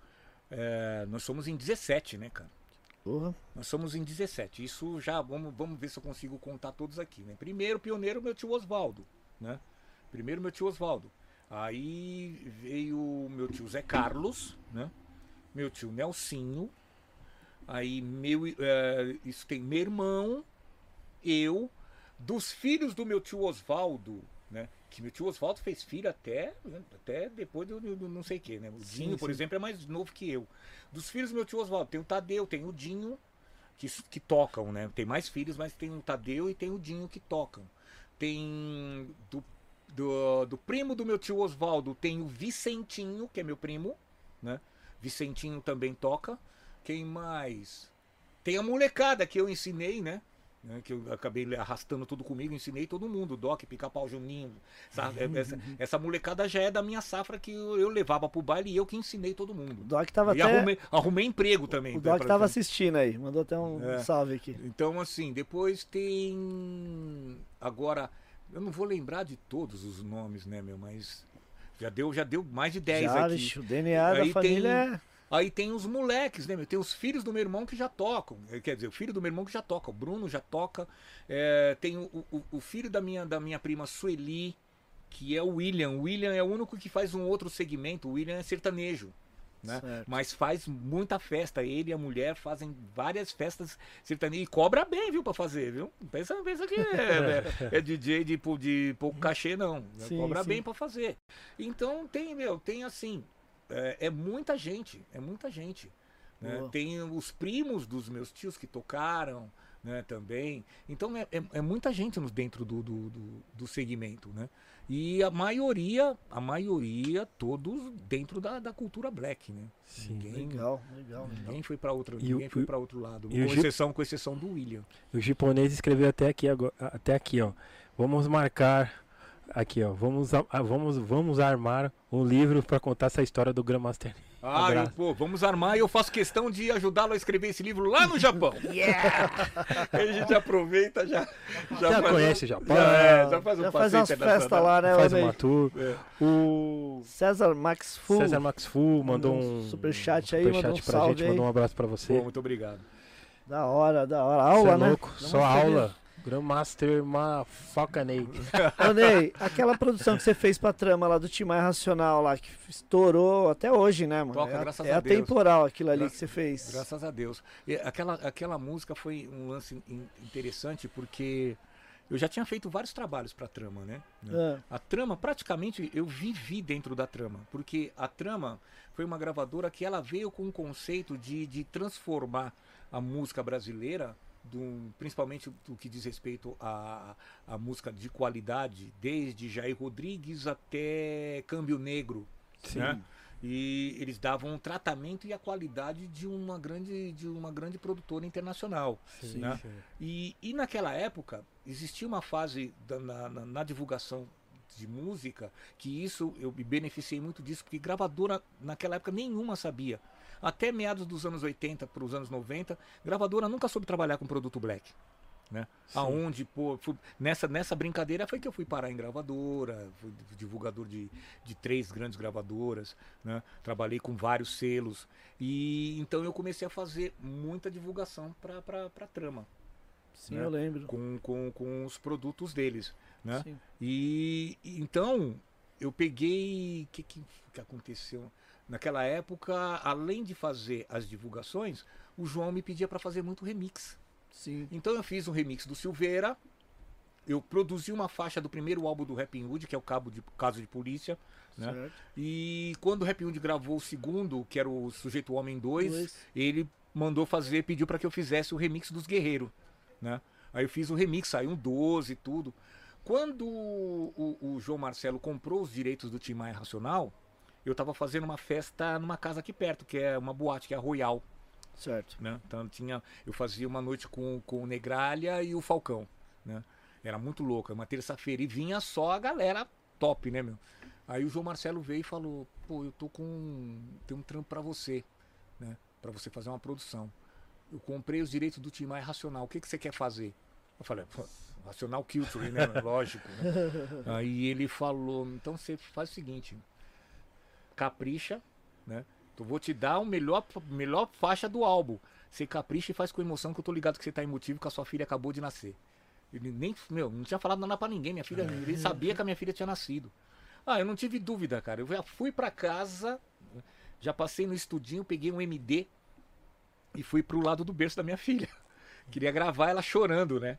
É, nós somos em 17, né, cara? Porra. Nós somos em 17. Isso já, vamos, vamos ver se eu consigo contar todos aqui, né? Primeiro, pioneiro, meu tio Osvaldo, né? Primeiro, meu tio Osvaldo. Aí veio meu tio Zé Carlos, né? Meu tio Nelsinho. Aí, meu, eh, isso tem meu irmão, eu, dos filhos do meu tio Osvaldo, né? Que meu tio Osvaldo fez filho até, até depois do, do não sei o que, né? O Sim, Dinho, por sim. exemplo, é mais novo que eu. Dos filhos do meu tio Oswaldo, tem o Tadeu, tem o Dinho, que, que tocam, né? Tem mais filhos, mas tem o Tadeu e tem o Dinho que tocam. Tem do, do, do primo do meu tio Oswaldo, tem o Vicentinho, que é meu primo, né? Vicentinho também toca. Quem mais? Tem a molecada que eu ensinei, né? Né, que eu acabei arrastando tudo comigo, ensinei todo mundo, Doc, Pica-Pau Juninho. sabe? Essa, essa molecada já é da minha safra que eu, eu levava pro baile e eu que ensinei todo O mundo. Doc tava E até. arrumei, arrumei emprego também. O Doc pra- tava assistindo aí, mandou até um É. salve aqui. Então, assim, depois tem. Agora, eu não vou lembrar de todos os nomes, né, meu? Mas já deu, já deu mais de 10 Já, aqui. bicho, o DNA Aí da família é. Aí tem os moleques, né, meu? Tem os filhos do meu irmão que já tocam. Eh, Quer dizer, o filho do meu irmão que já toca. O Bruno já toca. É, tem o, o, o filho da minha, da minha prima Sueli, que é o William. O William é o único que faz um outro segmento. O William é sertanejo. Né? Certo. Mas faz muita festa. Ele e a mulher fazem várias festas sertanejas. E cobra bem, viu, pra fazer, viu? Pensa, pensa que é, é, é DJ de, de pouco cachê, não. Sim, cobra sim. bem pra fazer. Então tem, meu, tem assim. É, é muita gente, é muita gente. né? Tem os primos dos meus tios que tocaram né, também. Então é, é, é muita gente no, dentro do, do, do, do segmento. Né? E a maioria, a maioria, todos dentro da, da cultura black. Né? Sim. Ninguém, Legal, legal, legal. ninguém foi para outro, E o- ninguém foi para outro lado. Com exceção, com exceção do William. O japonês escreveu até aqui, agora, até aqui, ó. Vamos marcar Aqui, ó. Vamos, vamos, vamos armar um livro pra contar essa história do Grandmaster. Ah, eu, pô, vamos armar e eu faço questão de ajudá-lo a escrever esse livro lá no Japão. Yeah! Aí a gente aproveita já. Já faz conhece um- o Japão? Já, é, já faz um Já faz umas festas lá, né, Faz uma tour. É. O César Max Fu. César Max Fu mandou um um superchat aí, superchat mandou um pra salve gente, aí. mandou um abraço pra você. Pô, muito obrigado. Da hora, da hora. Cê Aula, é né? só aula. Grandmaster Mafacanei. Ney, aquela produção que você fez pra trama lá do Timar Racional lá, que estourou até hoje, né, mano? Toca, é graças é a Deus. atemporal aquilo ali Gra- que você fez. Graças a Deus. E aquela, aquela música foi um lance in- interessante porque eu já tinha feito vários trabalhos pra trama, né? Ah, A trama, praticamente, eu vivi dentro da trama, porque a trama foi uma gravadora que ela veio com um conceito de, de transformar a música brasileira, do- principalmente do que diz respeito à, à música de qualidade, desde Jair Rodrigues até Câmbio Negro. Sim. né? E eles davam um tratamento e a qualidade de uma grande, de uma grande produtora internacional. Sim, né? sim. E, e naquela época existia uma fase da- na, na- na divulgação de música que isso eu me beneficiei muito disso, porque gravadora naquela época nenhuma sabia. Até meados dos anos 80 para os anos 90, gravadora nunca soube trabalhar com produto black. Né? Sim. Aonde, pô, fui- nessa, nessa brincadeira foi que eu fui parar em gravadora, fui divulgador de, de três grandes gravadoras, né? trabalhei com vários selos. E então eu comecei a fazer muita divulgação para trama sim, né? eu lembro. com, com, com os produtos deles, né? Sim. E e então eu peguei o que, que que aconteceu naquela época, além de fazer as divulgações, o João me pedia para fazer muito remix. Sim. Então eu fiz um remix do Silveira. Eu produzi uma faixa do primeiro álbum do Rapping Hood, que é o Cabo de Caso de Polícia, né? Certo. E quando o Rapping Hood gravou o segundo, que era o Sujeito Homem 2, Dois. ele mandou fazer, pediu para que eu fizesse o remix dos Guerreiros, né? Aí eu fiz o remix, saiu um 12 e tudo. Quando o, o- o João Marcelo comprou os direitos do Tim Maia Racional, eu tava fazendo uma festa numa casa aqui perto, que é uma boate, que é a Royal, Certo. né? Então tinha, eu fazia uma noite com, com o Negralha e o Falcão, né? Era muito louco, uma terça-feira e vinha só a galera top, né, meu? Aí o João Marcelo veio e falou: "Pô, eu tô com tem um trampo pra você, né? Pra você fazer uma produção. Eu comprei os direitos do Tim Maia Racional. O que que você quer fazer?" Eu falei: "Pô, Racional Culture, né? Lógico, né? Aí ele falou: "Então você faz o seguinte, capricha, né? Eu vou te dar o melhor, melhor faixa do álbum. Você capricha e faz com emoção que eu tô ligado que você tá emotivo que a sua filha acabou de nascer. Ele nem, meu, não tinha falado nada pra ninguém. Minha filha, ele sabia que a minha filha tinha nascido. Ah, eu não tive dúvida, cara. Eu já fui pra casa, já passei no estudinho, peguei um MD e fui pro lado do berço da minha filha. Queria gravar ela chorando, né?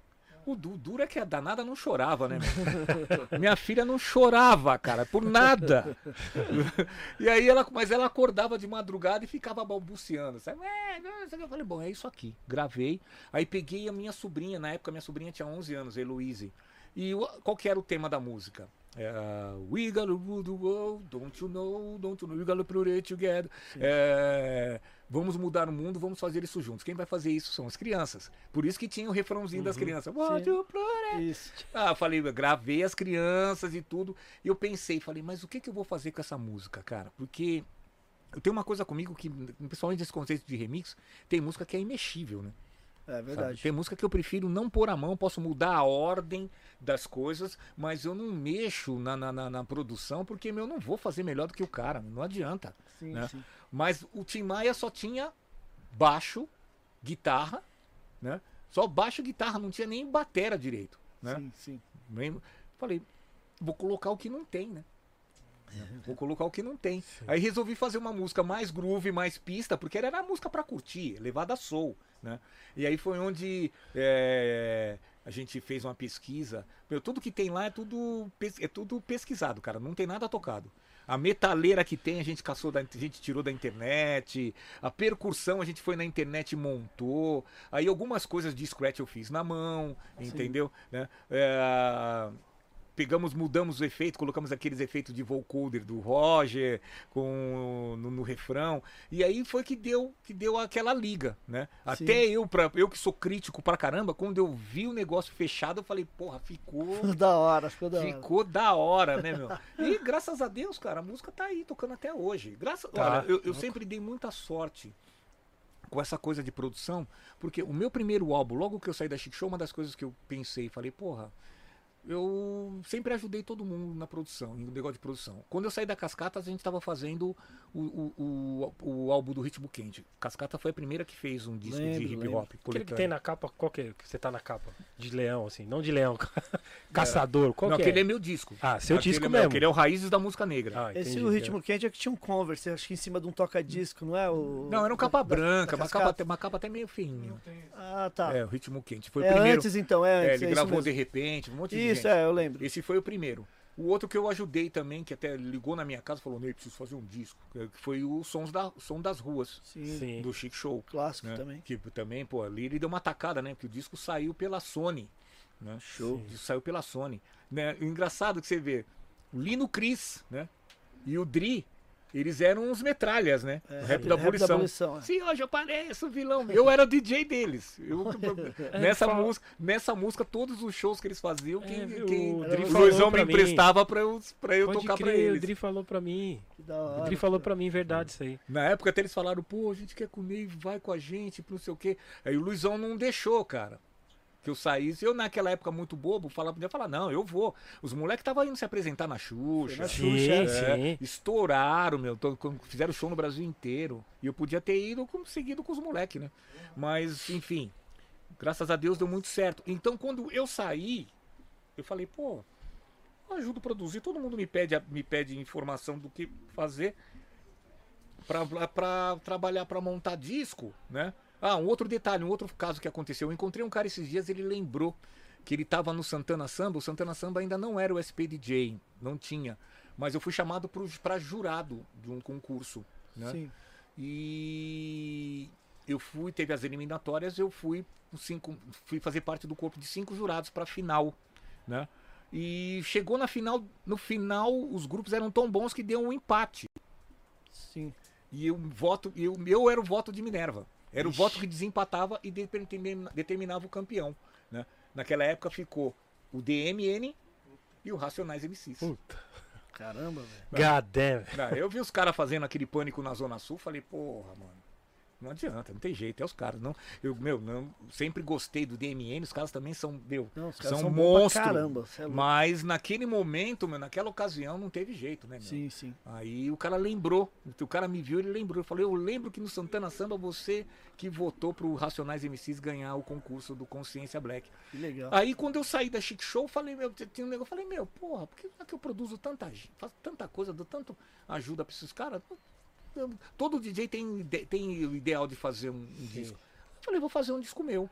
O du- duro é que a danada não chorava, né? Minha filha não chorava, cara, por nada. E aí ela, mas ela acordava de madrugada e ficava balbuciando, sabe? É. Eu falei, bom, é isso aqui. Gravei. Aí peguei a minha sobrinha, na época minha sobrinha tinha 11 anos, Heloise. E qual que era o tema da música? É, We gotta rule the world, don't you know, don't you know, we gotta put it together. É, vamos mudar o mundo, vamos fazer isso juntos. Quem vai fazer isso são as crianças. Por isso que tinha o refrãozinho das crianças. What you Isso. ah, falei, gravei as crianças e tudo. E eu pensei, falei, mas o que, que eu vou fazer com essa música, cara? Porque eu tenho uma coisa comigo que, principalmente nesse conceito de remix, tem música que é imexível, né? É sabe? verdade. Tem música que eu prefiro não pôr a mão, posso mudar a ordem das coisas, mas eu não mexo na, na, na- na produção, porque meu, eu não vou fazer melhor do que o cara, não adianta. Sim, né? sim. Mas o Tim Maia só tinha baixo, guitarra, né? Só baixo e guitarra, não tinha nem batera direito, né? Sim, sim. Falei, vou colocar o que não tem, né? Vou colocar o que não tem. Aí resolvi fazer uma música mais groove, mais pista, porque era a música pra curtir, levada a soul, né? E aí foi onde é, a gente fez uma pesquisa. Meu, tudo que tem lá é tudo, é tudo pesquisado, cara. Não tem nada tocado. A metaleira que tem a gente caçou da, a gente tirou da internet. A percussão a gente foi na internet e montou. Aí algumas coisas de scratch eu fiz na mão, entendeu? Né? É, pegamos, mudamos o efeito, colocamos aqueles efeitos de vocoder do Roger com no, no refrão. E aí foi que deu que deu aquela liga, né? Sim. Até eu, pra, eu que sou crítico pra caramba, quando eu vi o negócio fechado, eu falei, porra, ficou. da hora, ficou da hora. Ficou da hora, né, meu? E graças a Deus, cara, a música tá aí tocando até hoje. Graças, Tá. olha, eu, eu sempre dei muita sorte com essa coisa de produção, porque o meu primeiro álbum, logo que eu saí da Chic Show, uma das coisas que eu pensei, falei, porra, eu sempre ajudei todo mundo na produção, no negócio de produção. Quando eu saí da Cascatas, a gente estava fazendo o, o, o, o álbum do Ritmo Quente. Cascata foi a primeira que fez um disco de Lembro, hip lembro. hop. Aquele que tem na capa, qual que é? Que você tá na capa? De leão, assim. Não de leão. Caçador. Qual Não, que aquele é? é meu disco. Ah, seu Aquele disco é meu, mesmo. Aquele é o Raízes da Música Negra. Ah, Esse entendi. o ritmo quente é que tinha um Converse, acho que em cima de um toca-disco, não é? O... Não, era um capa da- branca, da uma capa, Cascata? até- uma capa até meio feinha. Ah, tá. É, o Ritmo Quente. Foi é o primeiro. antes então, é É, antes. ele é gravou mesmo. de repente, um monte de Isso, gente. é, eu lembro. Esse foi o primeiro. O outro que eu ajudei também, que até ligou na minha casa e falou, Ney, preciso fazer um disco. Que foi o Sons da, Som das Ruas, Sim, Sim. do Chic Show. clássico né? também. Que também, pô, ali ele deu uma tacada, né? Porque o disco saiu pela Sony. Né? Show. O disco saiu pela Sony. Né? O engraçado que você vê, o Lino Cris, né? E o Dri, eles eram uns metralhas, né? É, o rap da abolição. abolição, é. Sim, hoje eu pareço vilão. Eu era DJ deles. Eu- nessa, fala- música, nessa música, todos os shows que eles faziam, quem, É, quem- o o Dri falou Luizão me pra mim. emprestava pra eu, pra eu Pode tocar pra crer, o eles. Dri falou pra mim. Que da O hora. Dri falou pra mim, verdade isso aí. Na época até eles falaram, pô, a gente quer que o Ney vai com a gente, não sei o quê. Aí o Luizão não deixou, cara. Que eu saísse. Eu, naquela época, muito bobo, falava, podia falar, não, eu vou. Os moleques estavam indo se apresentar na Xuxa. na Sim, Xuxa, É, sim. estouraram, meu. Fizeram show no Brasil inteiro. E eu podia ter ido com- seguido com os moleques, né? Mas, enfim, graças a Deus deu muito certo. Então, quando eu saí, eu falei, pô, eu ajudo a produzir. Todo mundo me pede, me pede informação do que fazer pra trabalhar, pra montar disco, né? Ah, um outro detalhe, um outro caso que aconteceu. Eu encontrei um cara esses dias, ele lembrou que ele estava no Santana Samba. O Santana Samba ainda não era o SPDJ, não tinha. Mas eu fui chamado para jurado de um concurso, né? Sim. E eu fui, teve as eliminatórias, eu fui, cinco, fui fazer parte do corpo de cinco jurados para a final, né? E chegou na final, no final os grupos eram tão bons que deu um empate. Sim. E eu voto, eu, eu era o voto de Minerva. Era o voto que desempatava e determina- determinava o campeão, né? Naquela época ficou o DMN e o Racionais MCs. Puta. Caramba, velho. God damn. Não, eu vi os caras fazendo aquele pânico na Zona Sul, falei, porra, mano. Não adianta, não tem jeito, é os caras. Não, eu, meu, não, sempre gostei do DMN, os caras também são, meu, Não, são, são monstros. caramba, é mas naquele momento, meu, naquela ocasião, não teve jeito, né, meu? Sim, sim. Aí o cara lembrou, o cara me viu, ele lembrou. Eu falei, eu lembro que no Santana Samba você que votou pro Racionais MCs ganhar o concurso do Consciência Black. Que legal. Aí quando eu saí da Chic Show, eu falei, meu, tinha um negócio, falei, meu, porra, por que, é que eu produzo tanta faço tanta coisa, dou tanto ajuda pra esses caras? Todo DJ tem, tem o ideal de fazer um, um disco. Eu falei, vou fazer um disco meu.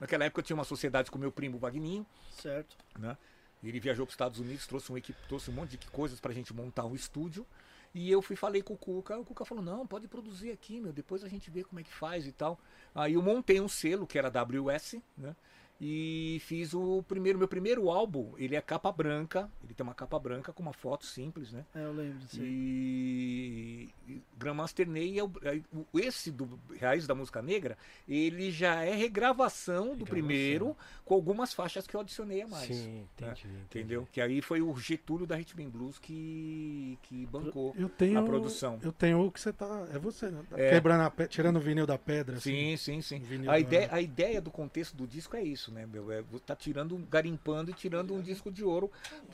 Naquela época eu tinha uma sociedade com meu primo Vagninho, Certo. né? Ele viajou para os Estados Unidos, trouxe uma equipe, trouxe um monte de coisas pra gente montar um estúdio. E eu fui falei com o Cuca, o Cuca falou: "Não, pode produzir aqui, meu, depois a gente vê como é que faz e tal". Aí eu montei um selo que era WS, né? E fiz o primeiro, meu primeiro álbum, ele é capa branca, ele tem uma capa branca com uma foto simples, né? É, eu lembro disso aí. E e Grandmaster Ney é o, é o- esse do Raiz da Música Negra, ele já é regravação do Regravação. primeiro com algumas faixas que eu adicionei a mais. Sim, entendi. Entendeu? Que aí foi o Getúlio da Rhythm Blues que, que bancou. Eu tenho. A produção. Eu tenho o que você tá. É você, né? Tá É. Quebrando a. Tirando o vinil da pedra. assim. Sim, sim, sim. Vinil A ideia, a ideia do contexto do disco é isso, né, meu? É, tá tirando, garimpando e tirando um disco de ouro,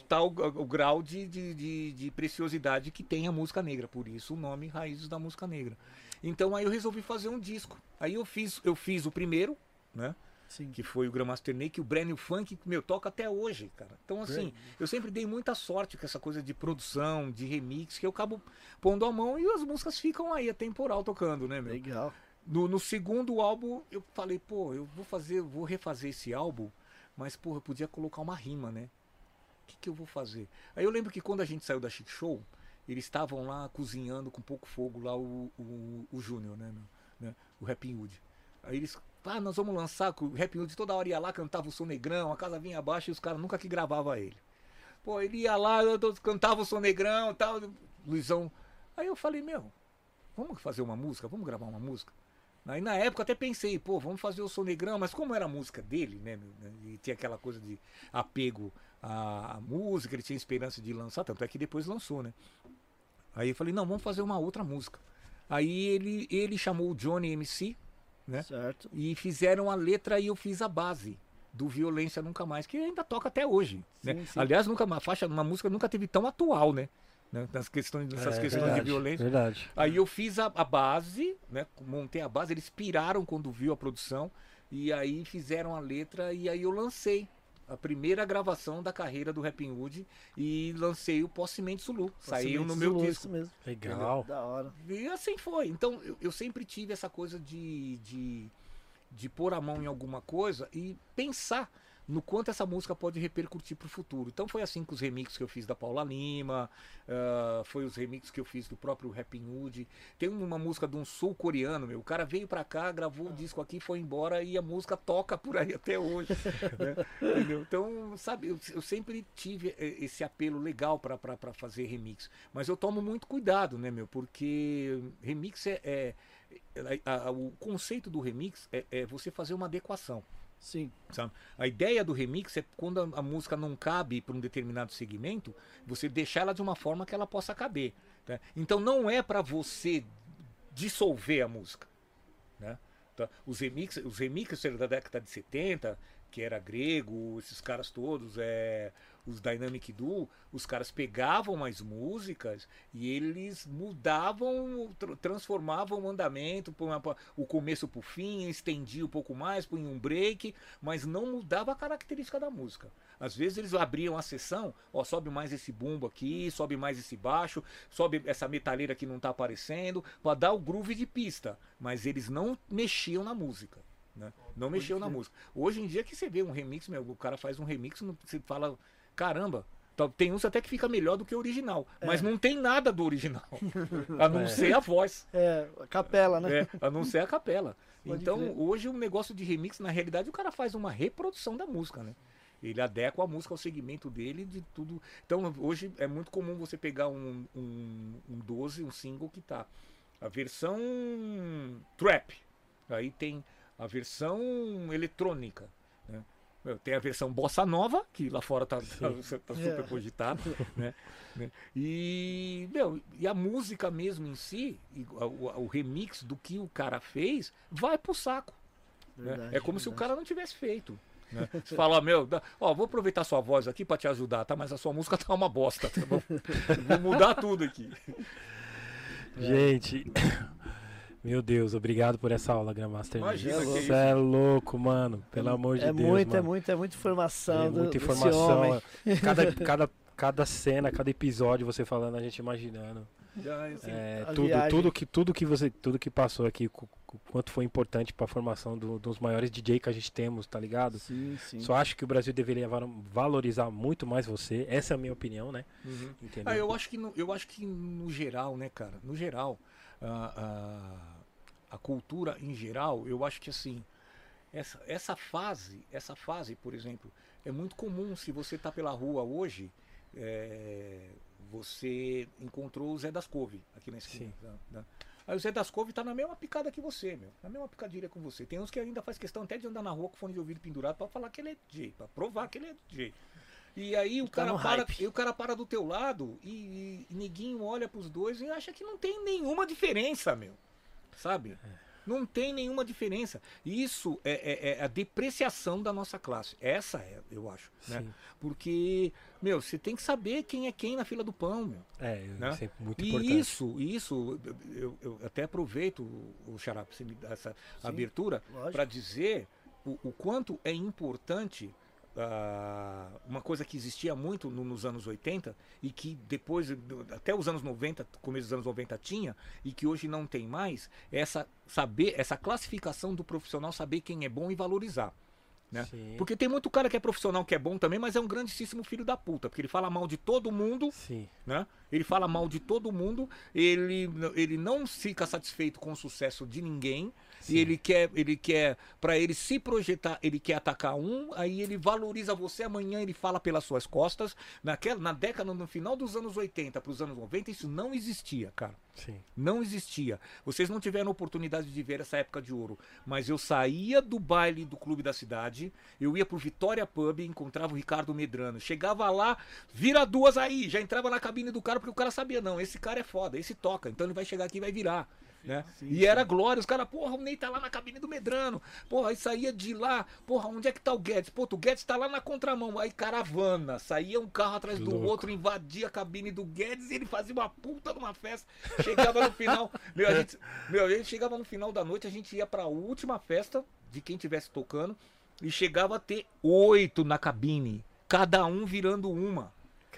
tal o, grau de, de, de, de preciosidade que tem a música negra. Por isso o nome Raízes da Música Negra. Então aí eu resolvi fazer um disco. Aí eu fiz, eu fiz o primeiro, né? Sim. que foi o Grandmaster Ney, que o Brand New Funk, meu, toca até hoje, cara. Então, assim, eu sempre dei muita sorte com essa coisa de produção, de remix, que eu acabo pondo a mão e as músicas ficam aí, a temporal tocando, né, meu? Legal. No, no segundo álbum, eu falei, pô, eu vou fazer, vou refazer esse álbum, mas, pô, eu podia colocar uma rima, né? O que, que eu vou fazer? Aí eu lembro que quando a gente saiu da Chic Show, eles estavam lá cozinhando com pouco fogo lá o, o, o Júnior, né, né? O Rapping Hood. Aí eles, ah, nós vamos lançar, o Rapping Hood toda hora ia lá, cantava o som negrão, a casa vinha abaixo e os caras nunca que gravava ele. Pô, ele ia lá, cantava o Sonegrão e tal. Luizão. Aí eu falei, meu, vamos fazer uma música? Vamos gravar uma música? Aí na época eu até pensei, pô, vamos fazer o Sonegrão, mas como era a música dele, né? meu, né, E tinha aquela coisa de apego à à música, ele tinha esperança de lançar, tanto é que depois lançou, né? Aí eu falei, não, vamos fazer uma outra música. Aí ele, ele chamou o Johnny MC, né? Certo. E fizeram a letra e eu fiz a base do Violência Nunca Mais, que ainda toca até hoje. né? Sim, sim. Aliás, nunca uma faixa, uma música nunca teve tão atual, né? Né? Nas questões, nessas É, questões verdade, de violência. Verdade. Aí eu fiz a, a base, né? Montei a base, eles piraram quando viu a produção. E aí fizeram a letra e aí eu lancei a primeira gravação da carreira do Rapping Hood e lancei o Possemente Zulu. Saiu no meu Zulu, disco. Isso mesmo. Legal. Da hora. E assim foi. Então eu, eu sempre tive essa coisa de, de, de pôr a mão em alguma coisa e pensar no quanto essa música pode repercutir pro futuro. Então foi assim com os remixes que eu fiz da Paula Lima, ah, foi os remixes que eu fiz do próprio Rapping Hood. Tem uma música de um sul-coreano, meu. O cara veio pra cá, gravou o disco aqui, foi embora e a música toca por aí até hoje. né? Então, sabe, eu, eu sempre tive eh, esse apelo legal pra fazer remix. Mas eu tomo muito cuidado, né, meu? Porque remix é. é- é- a- a- o conceito do remix é, é você fazer uma adequação. Sim. Sabe? A ideia do remix é quando a, a música não cabe para um determinado segmento, você deixar ela de uma forma que ela possa caber. tá? Então não é para você dissolver a música. Né? Tá? Os remixes, os remixes da década de 70, que era grego, esses caras todos, é, os Dynamic Duo, os caras pegavam as músicas e eles mudavam, tr- transformavam o andamento, o começo pro fim, estendia um pouco mais, punha um break, mas não mudava a característica da música. Às vezes eles abriam a sessão, ó, sobe mais esse bumbo aqui, sobe mais esse baixo, sobe essa metaleira que não tá aparecendo, para dar o groove de pista, mas eles não mexiam na música. Né? Não mexiam na música. Hoje em dia que você vê um remix, meu, o cara faz um remix, você fala, caramba, tá- tem uns até que fica melhor do que o original, mas não tem nada do original, a não É. ser a voz. É, a capela, né? É, a não ser a capela. Pode então, hoje um negócio de remix, na realidade, o cara faz uma reprodução da música, né? Ele adequa a música ao segmento dele, de tudo. Então, hoje é muito comum você pegar um, um, um 12, um single que tá a versão trap, aí tem a versão eletrônica? Meu, Tem a versão bossa nova, que lá fora tá, tá, tá super cogitada, né? né? E, meu, e a música mesmo em si, o, o- remix do que o cara fez, vai pro saco. né? Verdade, É como se o verdade. cara não tivesse feito. Né? Você fala, meu, ó, vou aproveitar sua voz aqui pra te ajudar, tá? Mas a sua música tá uma bosta, tá bom? vou mudar tudo aqui. Gente, meu Deus, obrigado por essa aula, Grandmaster. Imagina, Você isso. é louco, mano. Pelo amor de é Deus. muita, é mano. muita, é muita informação. É muita informação. homem. Cada, cada, cada cena, cada episódio você falando, a gente imaginando. Já, É, a tudo, viagem. tudo, que, tudo que você tudo que passou aqui, quanto foi importante pra formação do- dos maiores DJ que a gente temos, tá ligado? Sim, sim. Só acho que o Brasil deveria va- valorizar muito mais você. Essa é a minha opinião, né? uhum. Entendeu? Ah, eu acho que no, eu acho que no geral, né, cara? No geral, a, a, a cultura em geral, eu acho que assim, essa, essa fase, essa fase, por exemplo, é muito comum se você tá pela rua hoje, é, você encontrou o Zé das Couve aqui na esquina. Né, né? Aí o Zé das Couve tá na mesma picada que você, meu. Na mesma picadilha com você. Tem uns que ainda faz questão até de andar na rua com fone de ouvido pendurado pra falar que ele é DJ, pra provar que ele é DJ. E aí o Tá cara para, hype. e o cara para do teu lado e, e, neguinho olha pros dois e acha que não tem nenhuma diferença, meu. Sabe? Não tem nenhuma diferença. Isso é, é- é a depreciação da nossa classe. Essa é, eu acho. Né? Sim. Porque, meu, você tem que saber quem é quem na fila do pão, meu. É, Né? sempre muito E importante. isso, isso, eu, eu até aproveito, o Xará, dar essa abertura, lógico. para dizer o, o quanto é importante ah, uma coisa que existia muito no- nos anos 80 e que depois, até os anos 90, começo dos anos 90 tinha, e que hoje não tem mais, é essa, saber, essa classificação do profissional, saber quem é bom e valorizar. Né? Sim. Porque tem muito cara que é profissional que é bom também, mas é um grandíssimo filho da puta, porque ele fala mal de todo mundo Sim. né? Ele fala mal de todo mundo, ele, ele não fica satisfeito com o sucesso de ninguém. Sim. E ele quer, ele quer, para ele se projetar, ele quer atacar um, aí ele valoriza você, amanhã ele fala pelas suas costas. Naquela, na década, no final dos anos 80 para os anos 90, isso não existia, cara. Sim. Não existia. Vocês não tiveram oportunidade de ver essa época de ouro. Mas eu saía do baile do clube da cidade, eu ia pro Vitória Pub, encontrava o Ricardo Medrano. Chegava lá, vira duas aí, já entrava na cabine do cara, porque o cara sabia, não, esse cara é foda, esse toca, então ele vai chegar aqui e vai virar. Né? e era glória, os caras, porra, o Ney tá lá na cabine do Medrano, porra, aí saía de lá, porra, onde é que tá o Guedes? Pô, o Guedes tá lá na contramão, aí caravana, saía um carro atrás do Louco. outro, invadia a cabine do Guedes e ele fazia uma puta de uma festa, chegava no final, meu, a gente, meu, a gente chegava no final da noite, a gente ia pra última festa de quem tivesse tocando e chegava a ter oito na cabine, cada um virando uma.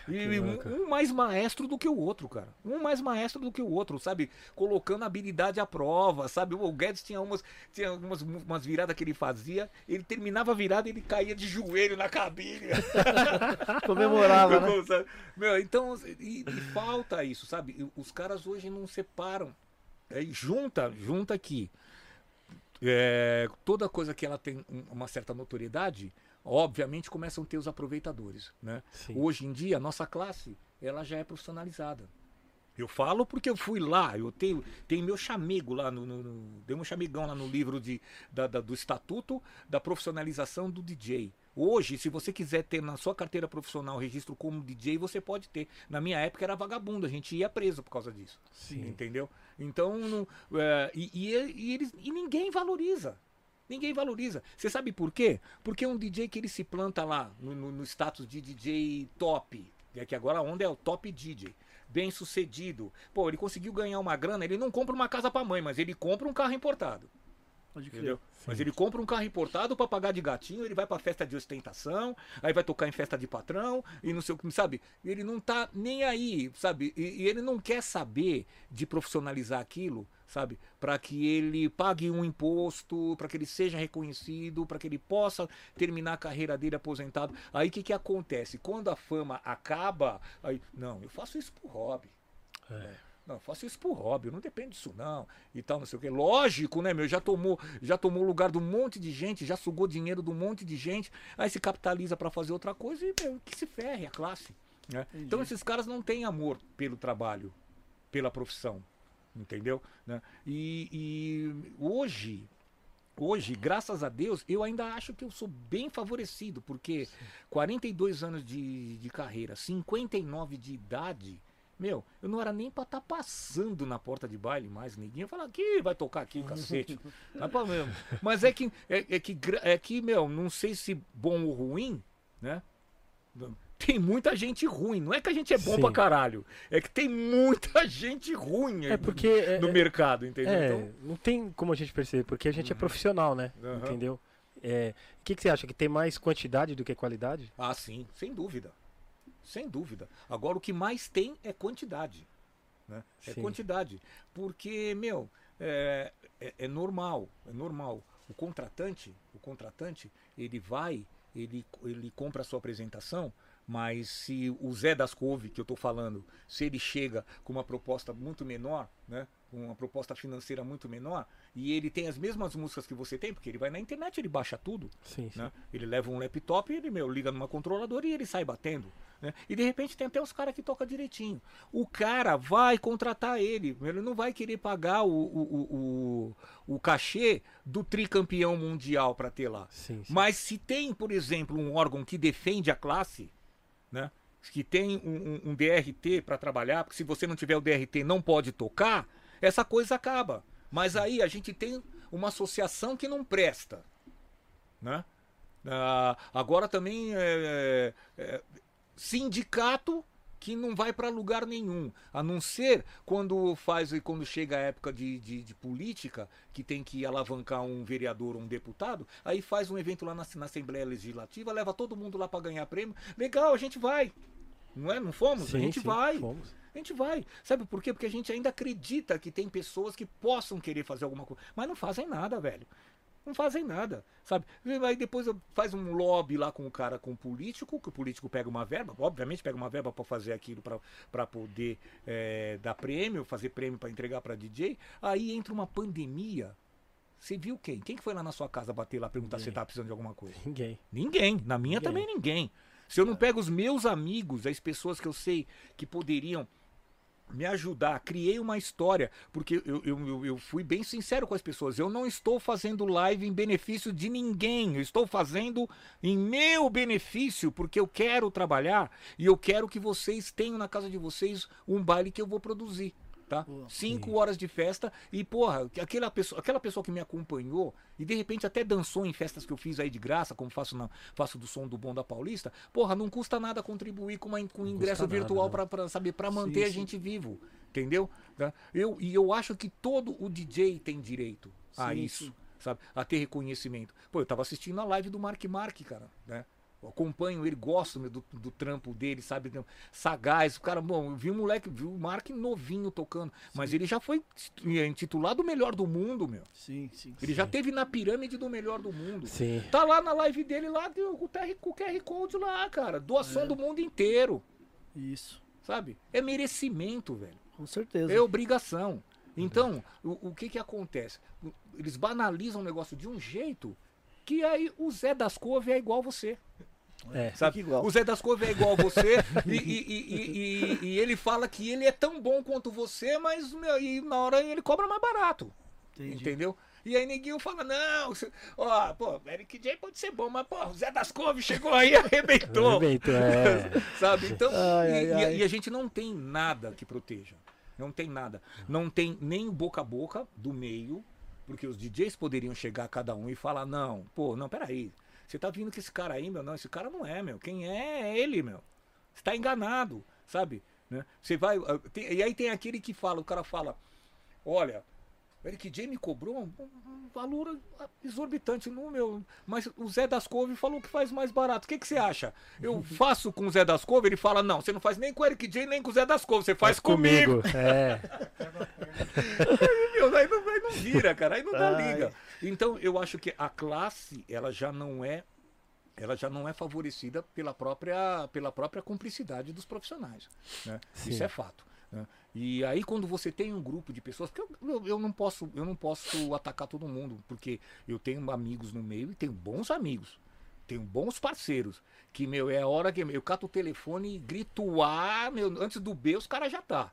E um, um mais maestro do que o outro, cara. Um mais maestro do que o outro, sabe? Colocando a habilidade à prova, sabe? O Guedes tinha umas, tinha umas, umas viradas que ele fazia, ele terminava a virada e ele caía de joelho na cabine. Comemorava, né? Sabe? Meu, então, e, e falta isso, sabe? Os caras hoje não separam. É, junta, junta aqui. É, toda coisa que ela tem um- uma certa notoriedade, obviamente começam a ter os aproveitadores, né? Sim. Hoje em dia, a nossa classe, ela já é profissionalizada. Eu falo porque eu fui lá, eu tenho, tenho meu chamego lá, no, no, no- dei um chamegão lá no livro de, da- da- do Estatuto da Profissionalização do DJ. Hoje, se você quiser ter na sua carteira profissional registro como DJ, você pode ter. Na minha época era vagabundo, a gente ia preso por causa disso. Sim. Entendeu? Então, não- é, e, e, e eles, e ninguém valoriza. Ninguém valoriza. Você sabe por quê? Porque é um DJ que ele se planta lá no, no- no status de DJ top. É que agora a onda é o top DJ. Bem sucedido. Pô, ele conseguiu ganhar uma grana, ele não compra uma casa pra mãe, mas ele compra um carro importado. Entendeu? Mas ele compra um carro importado pra pagar de gatinho, ele vai pra festa de ostentação, aí vai tocar em festa de patrão e não sei o que, sabe? Ele não tá nem aí, sabe? E, e ele não quer saber de profissionalizar aquilo, sabe? Pra que ele pague um imposto, pra que ele seja reconhecido, pra que ele possa terminar a carreira dele aposentado. Aí o que que acontece? Quando a fama acaba, aí, não, eu faço isso por hobby. É. Não, eu faço isso por hobby, não depende disso não, e tal, não sei o quê. Lógico, né, meu, já tomou, já tomou lugar de um monte de gente, já sugou dinheiro de um monte de gente, aí se capitaliza pra fazer outra coisa e, meu, que se ferre a classe. né? Então esses caras não têm amor pelo trabalho, pela profissão, entendeu? Né? E, e hoje, hoje, graças a Deus, eu ainda acho que eu sou bem favorecido, porque 42 anos de, de carreira, 59 de idade, meu, eu não era nem pra estar passando na porta de baile mais, ninguém falar que vai tocar aqui, cacete. Não é pra mesmo. Mas é que, é, é que, é que, meu, não sei se bom ou ruim, né? Tem muita gente ruim. Não é que a gente é bom Sim. pra caralho. É que tem muita gente ruim É porque. É, no é- mercado, entendeu? é, Então, não tem como a gente perceber, porque a gente é profissional, né? Aham. Entendeu? É, o que, que você acha? Que tem mais quantidade do que qualidade? Ah, sim, sem dúvida. Sem dúvida. Agora o que mais tem é quantidade. Né? É Sim. quantidade. Porque, meu, é, é, é normal, é normal. O contratante, o contratante, ele vai, ele, ele compra a sua apresentação, mas se o Zé das Couve, que eu estou falando, se ele chega com uma proposta muito menor, né? Com uma proposta financeira muito menor, e ele tem as mesmas músicas que você tem, porque ele vai na internet, ele baixa tudo, Sim, sim. né? Ele leva um laptop, ele meu, liga numa controladora e ele sai batendo. Né? E de repente tem até os caras que tocam direitinho. O cara vai contratar ele. Ele não vai querer pagar o, o, o, o, cachê do tricampeão mundial para ter lá. Sim. Mas se tem, por exemplo, um órgão que defende a classe, né? que tem um, um- um DRT para trabalhar, porque se você não tiver o DRT não pode tocar, essa coisa acaba. Mas aí a gente tem uma associação que não presta. Né? Ah, agora também é, é, sindicato que não vai para lugar nenhum, a não ser quando faz e quando chega a época de, de, de política, que tem que alavancar um vereador ou um deputado, aí faz um evento lá na, na Assembleia Legislativa, leva todo mundo lá para ganhar prêmio. Legal, a gente vai. Não é? Não fomos? a Sim, gente sim, vai. fomos. A gente vai. Sabe por quê? Porque a gente ainda acredita que tem pessoas que possam querer fazer alguma coisa, mas não fazem nada, velho. Não fazem nada, sabe? Aí depois faz um lobby lá com o cara, com o político, que o político pega uma verba, obviamente pega uma verba para fazer aquilo, para poder é, dar prêmio, fazer prêmio para entregar para DJ. Aí entra uma pandemia. Você viu quem? Quem que foi lá na sua casa bater lá, perguntar ninguém. se você tá precisando de alguma coisa? Ninguém. Ninguém. Na minha ninguém. também ninguém. Se eu não pego os meus amigos, as pessoas que eu sei que poderiam me ajudar, criei uma história, porque eu, eu, eu, fui bem sincero com as pessoas. Eu não estou fazendo live em benefício de ninguém, eu estou fazendo em meu benefício, porque eu quero trabalhar e eu quero que vocês tenham na casa de vocês um baile que eu vou produzir tá? Cinco horas de festa e, porra, aquela pessoa, aquela pessoa que me acompanhou e de repente até dançou em festas que eu fiz aí de graça, como faço, na, faço do som do Bom da Paulista, porra, não custa nada contribuir com, uma, com um ingresso virtual para pra, saber, para manter sim, a gente vivo, entendeu? Tá? Eu, e eu acho que todo o DJ tem direito a sim, isso, sabe? A ter reconhecimento. Pô, eu tava assistindo a live do Mark Mark, cara, né? Acompanho ele, gosto do, do trampo dele, sabe? Sagaz, o cara, bom, eu vi um moleque, vi o Mark novinho tocando, sim. mas ele já foi intitulado o melhor do mundo, meu. Sim, sim. Ele sim. já teve na pirâmide do melhor do mundo. Sim. Tá lá na live dele lá, com o QR, com o QR Code lá, cara. Doação é. do mundo inteiro. Isso. Sabe? É merecimento, velho. Com certeza. É obrigação. Então, o, o que que acontece? Eles banalizam o negócio de um jeito que aí o Zé das Couve é igual você. É, sabe? Igual. O Zé das Couve é igual a você e, e, e, e, ele fala que ele é tão bom quanto você, mas meu, e na hora ele cobra mais barato. Entendi. Entendeu? E aí neguinho fala, não, ó, pô, Eric J pode ser bom, mas pô, o Zé das Couve chegou aí e arrebentou. arrebentou, é. Sabe? Então, ai, ai, ai. e, a gente não tem nada que proteja. Não tem nada. Não tem nem o boca a boca do meio, porque os DJs poderiam chegar a cada um e falar, não, pô, não, peraí. Você tá vindo com esse cara aí, meu? Não, esse cara não é, meu. Quem é é ele, meu. Você tá enganado, sabe? Né? Você vai. Ah, tem, e aí tem aquele que fala, o cara fala, olha, o Eric J me cobrou um, um, valor exorbitante no meu. Mas o Zé das Couve falou que faz mais barato. O que, que você acha? Eu faço com o Zé das Couve? Ele fala: não, você não faz nem com o Eric J nem com o Zé das Couve, você faz, faz comigo. comigo. É. meu, aí, não, não vira, cara, aí não dá Ai. liga. Então eu acho que a classe, ela já não é. Ela já não é favorecida pela própria, pela própria cumplicidade dos profissionais. Né? Isso é fato. Né? E aí quando você tem um grupo de pessoas, porque eu, eu, não posso, eu não posso atacar todo mundo, porque eu tenho amigos no meio e tenho bons amigos, tenho bons parceiros, que meu é a hora que eu cato o telefone e grito A, meu, antes do B os caras já tá.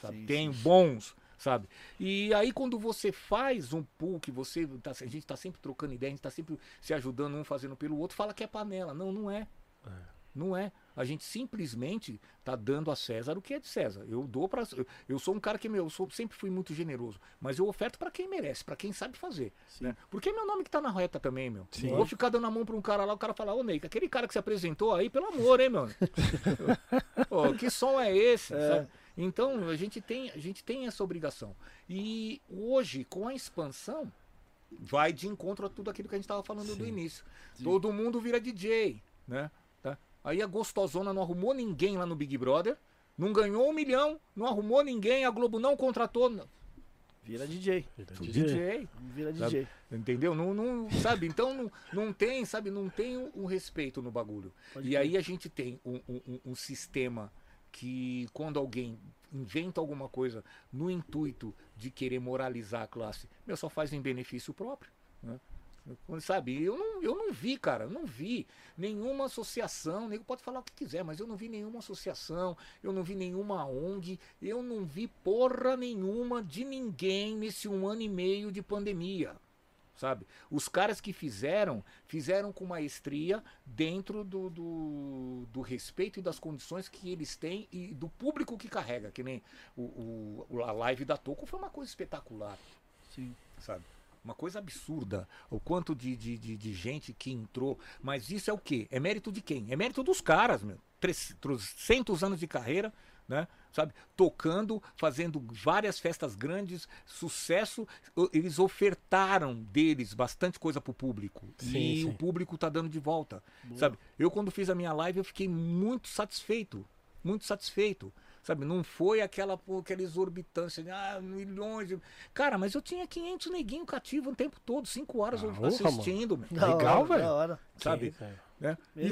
Sabe? Sim, tenho sim. bons, sabe? E aí quando você faz um pool que você tá, a gente está sempre trocando ideia, a gente está sempre se ajudando um fazendo pelo outro, fala que é panela, não, não é. é. Não é. A gente simplesmente está dando a César o que é de César. Eu dou para eu, sou um cara que meu, eu sou, sempre fui muito generoso, mas eu oferto para quem merece, para quem sabe fazer, né? Porque é meu nome que tá na reta também, meu. Sim. Eu vou ficar dando a mão para um cara lá, o cara falar: "Ô, Ney, aquele cara que se apresentou aí, pelo amor, hein, meu? oh, que som é esse?" É. Então, a gente tem, a gente tem essa obrigação. E hoje, com a expansão, vai de encontro a tudo aquilo que a gente estava falando Sim. do início. Sim. Todo mundo vira DJ, né? Aí a gostosona não arrumou ninguém lá no Big Brother. Não ganhou um milhão, não arrumou ninguém, a Globo não contratou. Vira DJ. Vira DJ. DJ. Vira DJ. Entendeu? Não, não, sabe? Então não, não tem, sabe? Não tem um, um respeito no bagulho. Pode e aí a gente tem um, um, um sistema que quando alguém inventa alguma coisa no intuito de querer moralizar a classe, meu, só faz em benefício próprio. Né? Sabe, eu não, eu não vi, cara, não vi nenhuma associação, nego pode falar o que quiser, mas eu não vi nenhuma associação, eu não vi nenhuma ONG, eu não vi porra nenhuma de ninguém nesse um ano e meio de pandemia. Sabe? Os caras que fizeram, fizeram com maestria dentro do, do, do respeito e das condições que eles têm e do público que carrega. Que nem o, o a live da Toco foi uma coisa espetacular. Sim. Sabe? Uma coisa absurda. O quanto de, de, de, de, gente que entrou. Mas isso é o quê? É mérito de quem? É mérito dos caras, meu. 300 anos de carreira, né? Sabe? Tocando, fazendo várias festas grandes, sucesso. Eles ofertaram deles bastante coisa pro público. Sim, e sim. o público tá dando de volta. Boa. Sabe? Eu, quando fiz a minha live, eu fiquei muito satisfeito. Muito satisfeito Sabe, não foi aquela, pô, aquela exorbitância de ah, milhões. De... Cara, mas eu tinha 500 neguinho cativo o tempo todo, 5 horas Ah, assistindo, Legal, velho. Sabe? Sim, velho. Né? E,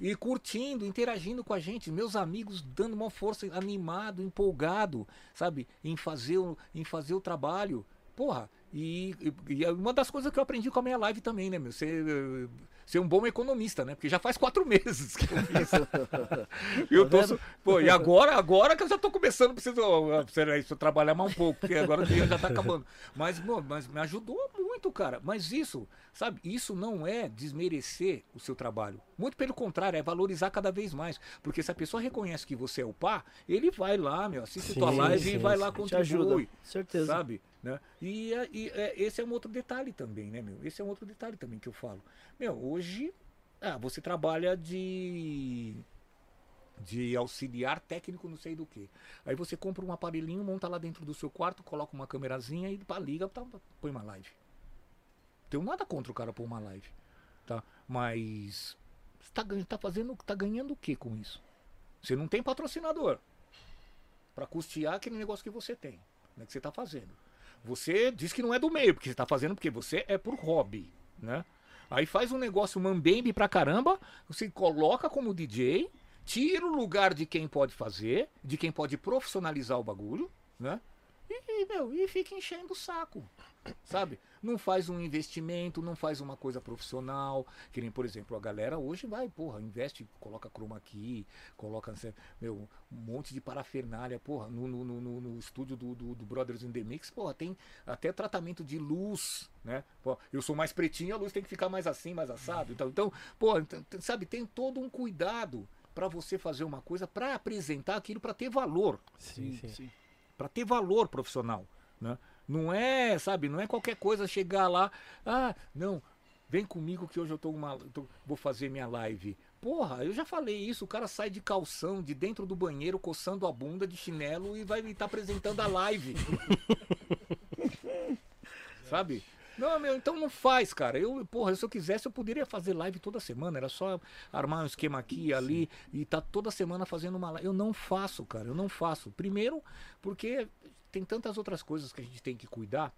e curtindo, interagindo com a gente, meus amigos dando uma força, animado, empolgado, sabe, em fazer o, em fazer o trabalho. Porra, e, e- e é uma das coisas que eu aprendi com a minha live também, né, meu? Ser, ser um bom economista, né? Porque já faz quatro meses que eu fiz. eu tô, su- pô, e agora, agora que eu já tô começando, preciso, preciso trabalhar mais um pouco, porque agora o dia já tá acabando. Mas, pô, mas me ajudou muito, cara. Mas isso, sabe, isso não é desmerecer o seu trabalho. Muito pelo contrário, é valorizar cada vez mais. Porque se a pessoa reconhece que você é o pá, ele vai lá, meu, assiste Sim, tua live e sim, vai lá sim. Te ajuda. contribui. Certeza. Sabe? Né? E, é- e é- esse é um outro detalhe também, né, meu? Esse é um outro detalhe também que eu falo. Meu, hoje, ah, você trabalha de de auxiliar técnico não sei do que. Aí você compra um aparelhinho, monta lá dentro do seu quarto, coloca uma câmerazinha e liga, tá, põe uma live. Tenho nada contra o cara pôr uma live, tá? Mas tá, tá fazendo, tá ganhando o que com isso? Você não tem patrocinador para custear aquele negócio que você tem, né, que você tá fazendo. Você diz que não é do meio, porque você tá fazendo porque você é por hobby, né? Aí faz um negócio mambembe pra caramba, você coloca como DJ, tira o lugar de quem pode fazer, de quem pode profissionalizar o bagulho, né? E, meu, e fica enchendo o saco, sabe? Não faz um investimento, não faz uma coisa profissional, que nem, por exemplo, a galera hoje vai, porra, investe, coloca chroma key, coloca, meu, um monte de parafernália, porra, no, no, no, no- estúdio do, do, do Brothers in the Mix, porra, tem até tratamento de luz, né? Pô, eu sou mais pretinho, a luz tem que ficar mais assim, mais assado, então, então t- sabe, tem todo um cuidado para você fazer uma coisa, para apresentar aquilo para ter valor Sim, sim. sim. para ter valor profissional, né? Não é, sabe, não é qualquer coisa chegar lá, ah, não, vem comigo que hoje eu tô uma, tô- vou fazer minha live. Porra, eu já falei isso, o cara sai de calção, de dentro do banheiro, coçando a bunda de chinelo e vai estar apresentando a live. sabe? Não, meu, então não faz, cara. Eu, porra, se eu quisesse, eu poderia fazer live toda semana. Era só armar um esquema aqui ali e tá toda semana fazendo uma live. Eu não faço, cara. Eu não faço. Primeiro, porque tem tantas outras coisas que a gente tem que cuidar.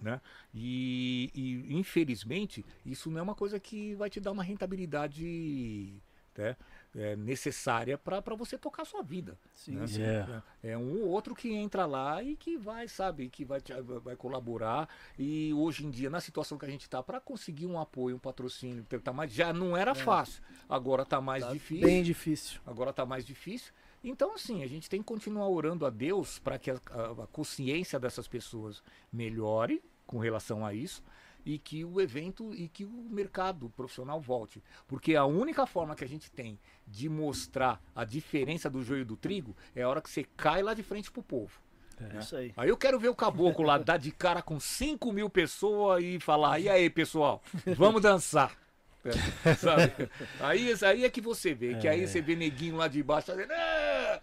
Né? E, e, infelizmente isso não é uma coisa que vai te dar uma rentabilidade né, é, necessária para você tocar a sua vida. Sim, né? sim. Yeah. É um ou outro que entra lá e que vai, sabe, que vai, te- vai colaborar. E hoje em dia, na situação que a gente tá, para conseguir um apoio, um patrocínio, tá mais, já não era fácil. Agora tá mais Tá difícil. Bem difícil. Agora tá mais difícil. Então, assim, a gente tem que continuar orando a Deus para que a, a- a consciência dessas pessoas melhore com relação a isso e que o evento e que o mercado profissional volte. Porque a única forma que a gente tem de mostrar a diferença do joio do trigo é a hora que você cai lá de frente pro povo. É isso aí. Aí eu quero ver o caboclo lá dar de cara com 5 mil pessoas e falar: e aí, pessoal, vamos dançar. É, sabe? Aí, aí é que você vê, que aí você vê neguinho lá de baixo fazendo. "Ah,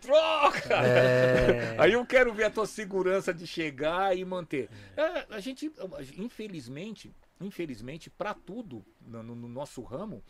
troca! É. Aí eu quero ver a tua segurança de chegar e manter. É, a gente, infelizmente, infelizmente, para tudo no, no- no nosso ramo,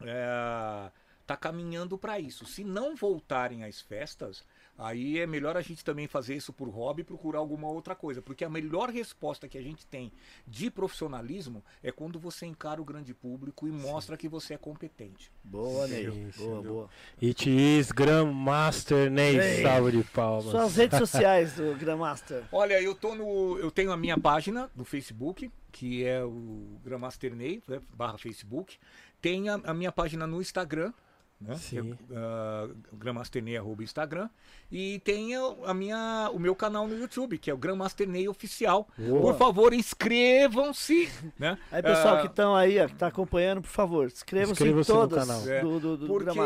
é, tá caminhando para isso. Se não voltarem às festas, aí é melhor a gente também fazer isso por hobby e procurar alguma outra coisa. Porque a melhor resposta que a gente tem de profissionalismo é quando você encara o grande público e mostra que você é competente. Boa, Sim, sim. Boa, boa. It is Grandmaster Ney. Ei. Salve de palmas. Suas redes sociais do Grandmaster. Olha, eu tô no. Eu tenho a minha página no Facebook, que é o Grandmaster Ney, né, barra Facebook. Tem a, a minha página no Instagram, né? É, Sim. uh, Grandmaster Ney, arroba Instagram. E tem a, minha, o meu canal no YouTube, que é o Grandmaster Ney Oficial. Boa. Por favor, inscrevam-se, né? Aí, pessoal Ah, que estão aí, ó, que tá acompanhando, por favor, inscrevam-se em Inscreva-se no canal. É, do, do, do Porque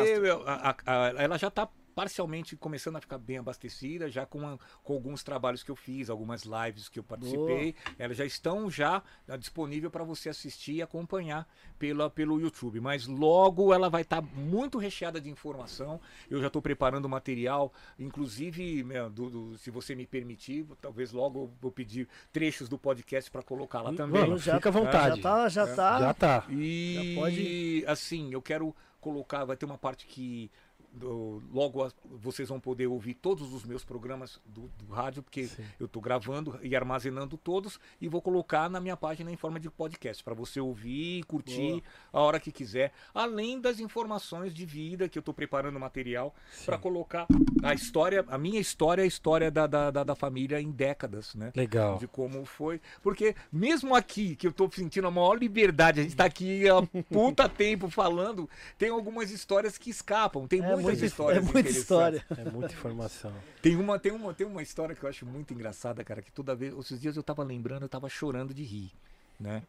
a- a- ela já está parcialmente começando a ficar bem abastecida, já com, a- com alguns trabalhos que eu fiz, algumas lives que eu participei. Elas já estão já ah, disponível para você assistir e acompanhar pela, pelo YouTube. Mas logo ela vai estar muito recheada de informação. Eu já estou preparando material, inclusive, meu, do- do- se você me permitir, talvez logo eu vou pedir trechos do podcast para colocar lá também. Vamos, fica à vontade. Já tá, já tá. Já tá. E Já pode- assim, eu quero colocar, vai ter uma parte que do- logo a- vocês vão poder ouvir todos os meus programas do, do rádio, porque Sim. eu estou gravando e armazenando todos e vou colocar na minha página em forma de podcast para você ouvir e curtir Boa. a hora que quiser, além das informações de vida que eu estou preparando material para colocar a história, a minha história, a história da, da, da, da família em décadas, né? Legal. de como foi. Porque mesmo aqui, que eu tô sentindo a maior liberdade, a gente tá aqui há puta tempo falando, tem algumas histórias que escapam. Tem É muita, histórias. é muita história. É muita informação. Tem uma, tem, uma, tem uma história que eu acho muito engraçada, cara, que toda vez. Esses dias eu tava lembrando, eu tava chorando de rir, né?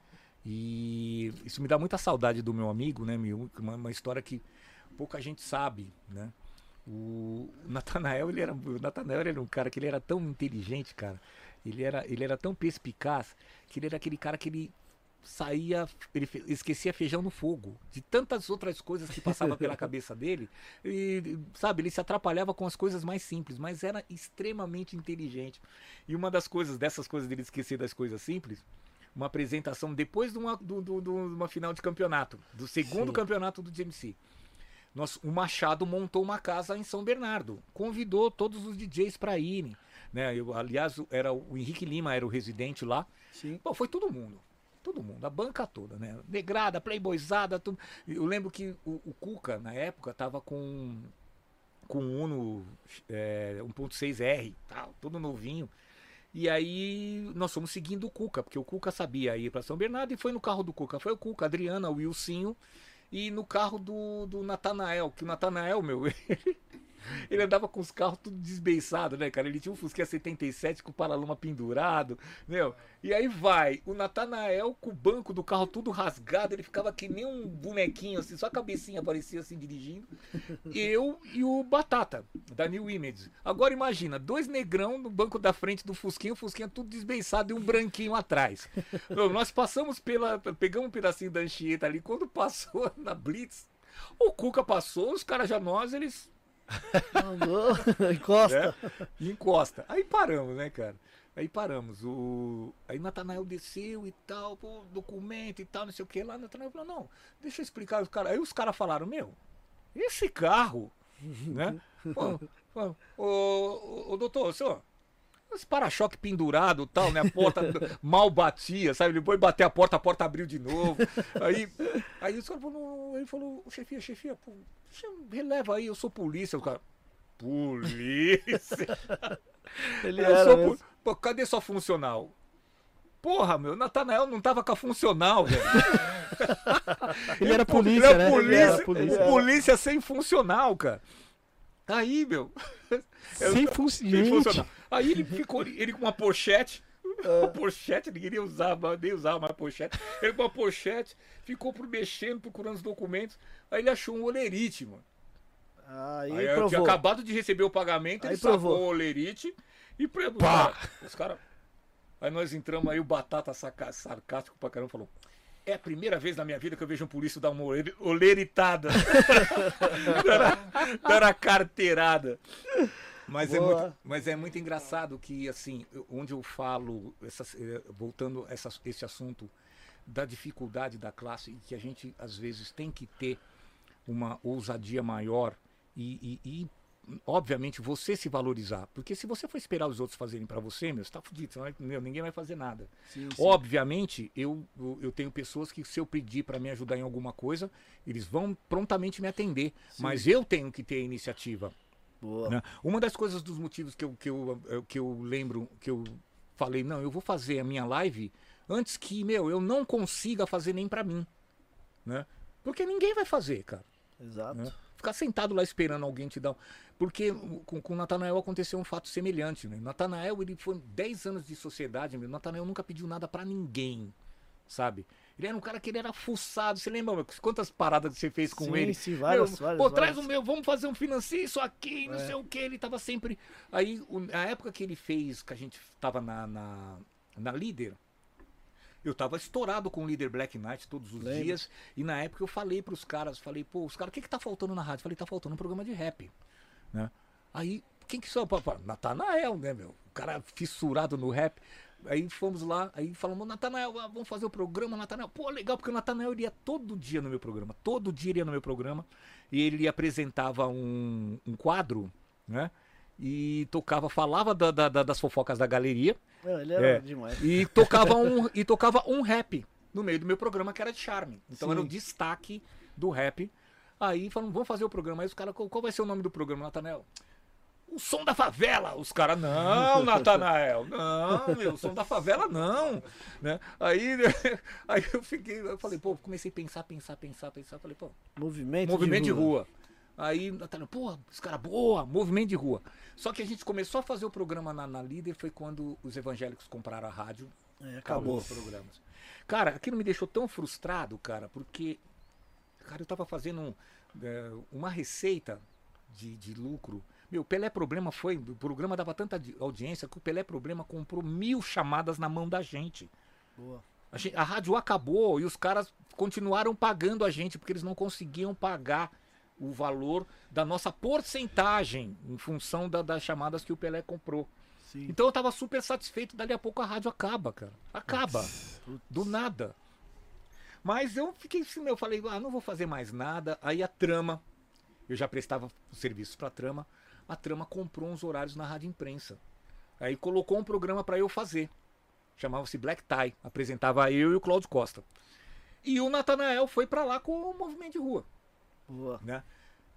E isso me dá muita saudade do meu amigo, né? meu- Uma, uma história que pouca gente sabe, né? O Natanael, ele era, o Natanael era um cara que ele era tão inteligente, cara. Ele era, ele era tão perspicaz que ele era aquele cara que ele saía, ele esquecia feijão no fogo, de tantas outras coisas que passavam pela cabeça dele, e sabe, ele se atrapalhava com as coisas mais simples, mas era extremamente inteligente. E uma das coisas, dessas coisas dele esquecer das coisas simples, uma apresentação depois de uma, uma final de campeonato, do segundo Sim. campeonato do GMC. Nós, o Machado montou uma casa em São Bernardo, convidou todos os DJs para irem. Né? Eu, aliás, era o Henrique Lima era o residente lá. Sim. Bom, foi todo mundo. Todo mundo, a banca toda, né? Negrada, playboyzada, tudo. Eu lembro que o, o Cuca, na época, tava com com um Uno é, 1.6R, tal, todo novinho. E aí nós fomos seguindo o Cuca, porque o Cuca sabia ir para São Bernardo e foi no carro do Cuca. Foi o Cuca, Adriana, o Wilsinho e no carro do, do Natanael, que o Natanael, meu, andava com os carros tudo desbeiçado, né, cara? Ele tinha um Fusquinha 77 com o paralama pendurado, meu. E aí vai, o Natanael com o banco do carro tudo rasgado, ele ficava que nem um bonequinho, assim, só a cabecinha aparecia assim dirigindo. Eu e o Batata, da New Image. Agora imagina, dois negrão no banco da frente do Fusquinha, o Fusquinha tudo desbeiçado e um branquinho atrás. Meu, nós passamos pela. Pegamos um pedacinho da Anchieta ali, quando passou na Blitz. O Cuca passou, os caras já nós, eles. Encosta. né? Encosta. Aí paramos, né, cara? Aí paramos. O... Aí Natanael desceu e tal, pô, documento e tal, não sei o que lá. Natanael falou, não, deixa eu explicar os caras. Aí os caras falaram, meu, esse carro, né? Ô, ô, ô, doutor, senhor, esse para-choque pendurado tal, né? A porta mal batia, sabe? Ele foi bater a porta, a porta abriu de novo. Aí, aí o senhor falou, ele falou, chefia, chefia, pô, releva aí, eu sou polícia. O cara, polícia? Ele Eu era sou Pô, cadê sua funcional? Porra, meu, Natanael não tava com a funcional, velho. Ele era polícia, ele né? é polícia, Ele era polícia. polícia sem funcional, cara. Aí, meu. Sem fun- gente. funcional. Aí ele ficou, ele com uma pochete. Uma pochete, ninguém nem usava, nem usava mais pochete. Ele com uma pochete, ficou por mexendo, procurando os documentos. Aí ele achou um olerite, mano. Aí, Aí eu tinha provou. acabado de receber o pagamento, Aí ele sacou provou. o olerite e pre- os Pá! cara- caras. Aí nós entramos aí, o Batata saca- sarcástico pra caramba falou. É a primeira vez na minha vida que eu vejo um polícia dar uma ole- oleritada. era, era carteirada. Mas é, muito, mas é muito engraçado que, assim, onde eu falo, essas- eh, voltando a essa- esse assunto da dificuldade da classe, e que a gente, às vezes, tem que ter uma ousadia maior e, e- e, obviamente, você se valorizar. Porque se você for esperar os outros fazerem para você, meu, você tá fudido, vai- meu, ninguém vai fazer nada. Sim, sim. Obviamente, eu, eu, tenho pessoas que, se eu pedir para me ajudar em alguma coisa, eles vão prontamente me atender. Mas eu tenho que ter a iniciativa. Boa. né? Uma das coisas dos motivos que eu, que, eu, eh, que eu lembro, que eu falei, não, eu vou fazer a minha live antes que, meu, eu não consiga fazer nem para mim. Né? Porque ninguém vai fazer, cara. Exato. né? Ficar sentado lá esperando alguém te dar. Porque com, com o Natanael aconteceu um fato semelhante. Né? Natanael, ele foi 10 anos de sociedade, meu. Natanael nunca pediu nada pra ninguém, sabe? Ele era um cara que ele era fuçado. Você lembra meu, quantas paradas que você fez com Sim, ele? sim, várias, Meu, várias, Pô, traz várias. o meu, vamos fazer um financie isso aqui, não É. sei o que. Ele tava sempre. Aí, o- a época que ele fez, que a gente tava na, na, na líder, eu tava estourado com o líder Black Knight todos os Lembro. dias. E na época eu falei pros caras, falei, pô, os caras, o que que tá faltando na rádio? Falei, tá faltando um programa de rap. Né? Aí, quem que são? Natanael, né, meu? O cara fissurado no rap. Aí fomos lá, aí falamos, Natanael, ah, vamos fazer o programa, Natanael. Pô, legal, porque o Natanael iria todo dia no meu programa. Todo dia iria no meu programa. E ele apresentava um, um quadro, né? E tocava, falava da- da- da- das fofocas da galeria. Não, ele era É. demais. E tocava um, e tocava um rap no meio do meu programa, que era de charme. Então era o Sim. destaque do rap. Aí falamos, vamos fazer o programa. Aí os caras, qual, qual vai ser o nome do programa, Natanael? O som da favela. Os caras, não, Natanael, não, meu, o som da favela não. Né? Aí, aí eu fiquei, eu falei, pô, comecei a pensar, pensar, pensar, pensar. Falei, pô, Movimento, movimento de rua. Aí, Natália, pô, os caras, boa, movimento de rua. Só que a gente começou a fazer o programa na, na Líder foi quando os evangélicos compraram a rádio. É, Acabou acabou. os programas. Cara, aquilo me deixou tão frustrado, cara, porque, cara, eu tava fazendo um, é, uma receita de, de lucro. Meu, Pelé Problema foi, o programa dava tanta di- audiência que o Pelé Problema comprou mil chamadas na mão da gente. Boa. A, gen- a rádio acabou e os caras continuaram pagando a gente porque eles não conseguiam pagar o valor da nossa porcentagem em função da- das chamadas que o Pelé comprou. Sim. Então eu tava super satisfeito, dali a pouco a rádio acaba, cara. Acaba. Do nada. Mas eu fiquei assim, eu falei, ah, não vou fazer mais nada. Aí a trama, eu já prestava serviços pra trama, a trama comprou uns horários na rádio imprensa. Aí colocou um programa pra eu fazer. Chamava-se Black Tie. Apresentava eu e o Cláudio Costa. E o Natanael foi pra lá com o movimento de rua Boa. né?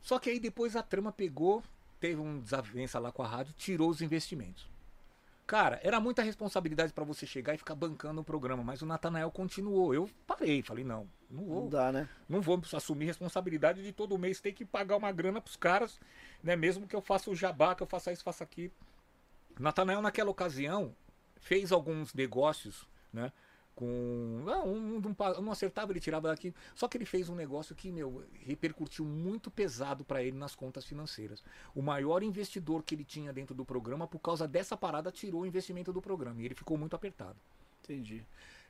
Só que aí depois a trama pegou, teve um desavença lá com a rádio, tirou os investimentos. Cara, era muita responsabilidade pra você chegar e ficar bancando o programa, mas o Natanael continuou. Eu parei, falei, não, não Não vou, dá, né? não vou assumir responsabilidade de todo mês ter que pagar uma grana pros caras, né? Mesmo que eu faça o jabá, que eu faça isso, faça aquilo. Natanael, naquela ocasião, fez alguns negócios, né? Com. Ah, um, um, acertava, ele tirava daqui. Só que ele fez um negócio que, meu, repercutiu muito pesado para ele nas contas financeiras. O maior investidor que ele tinha dentro do programa, por causa dessa parada, tirou o investimento do programa. E ele ficou muito apertado. Entendi.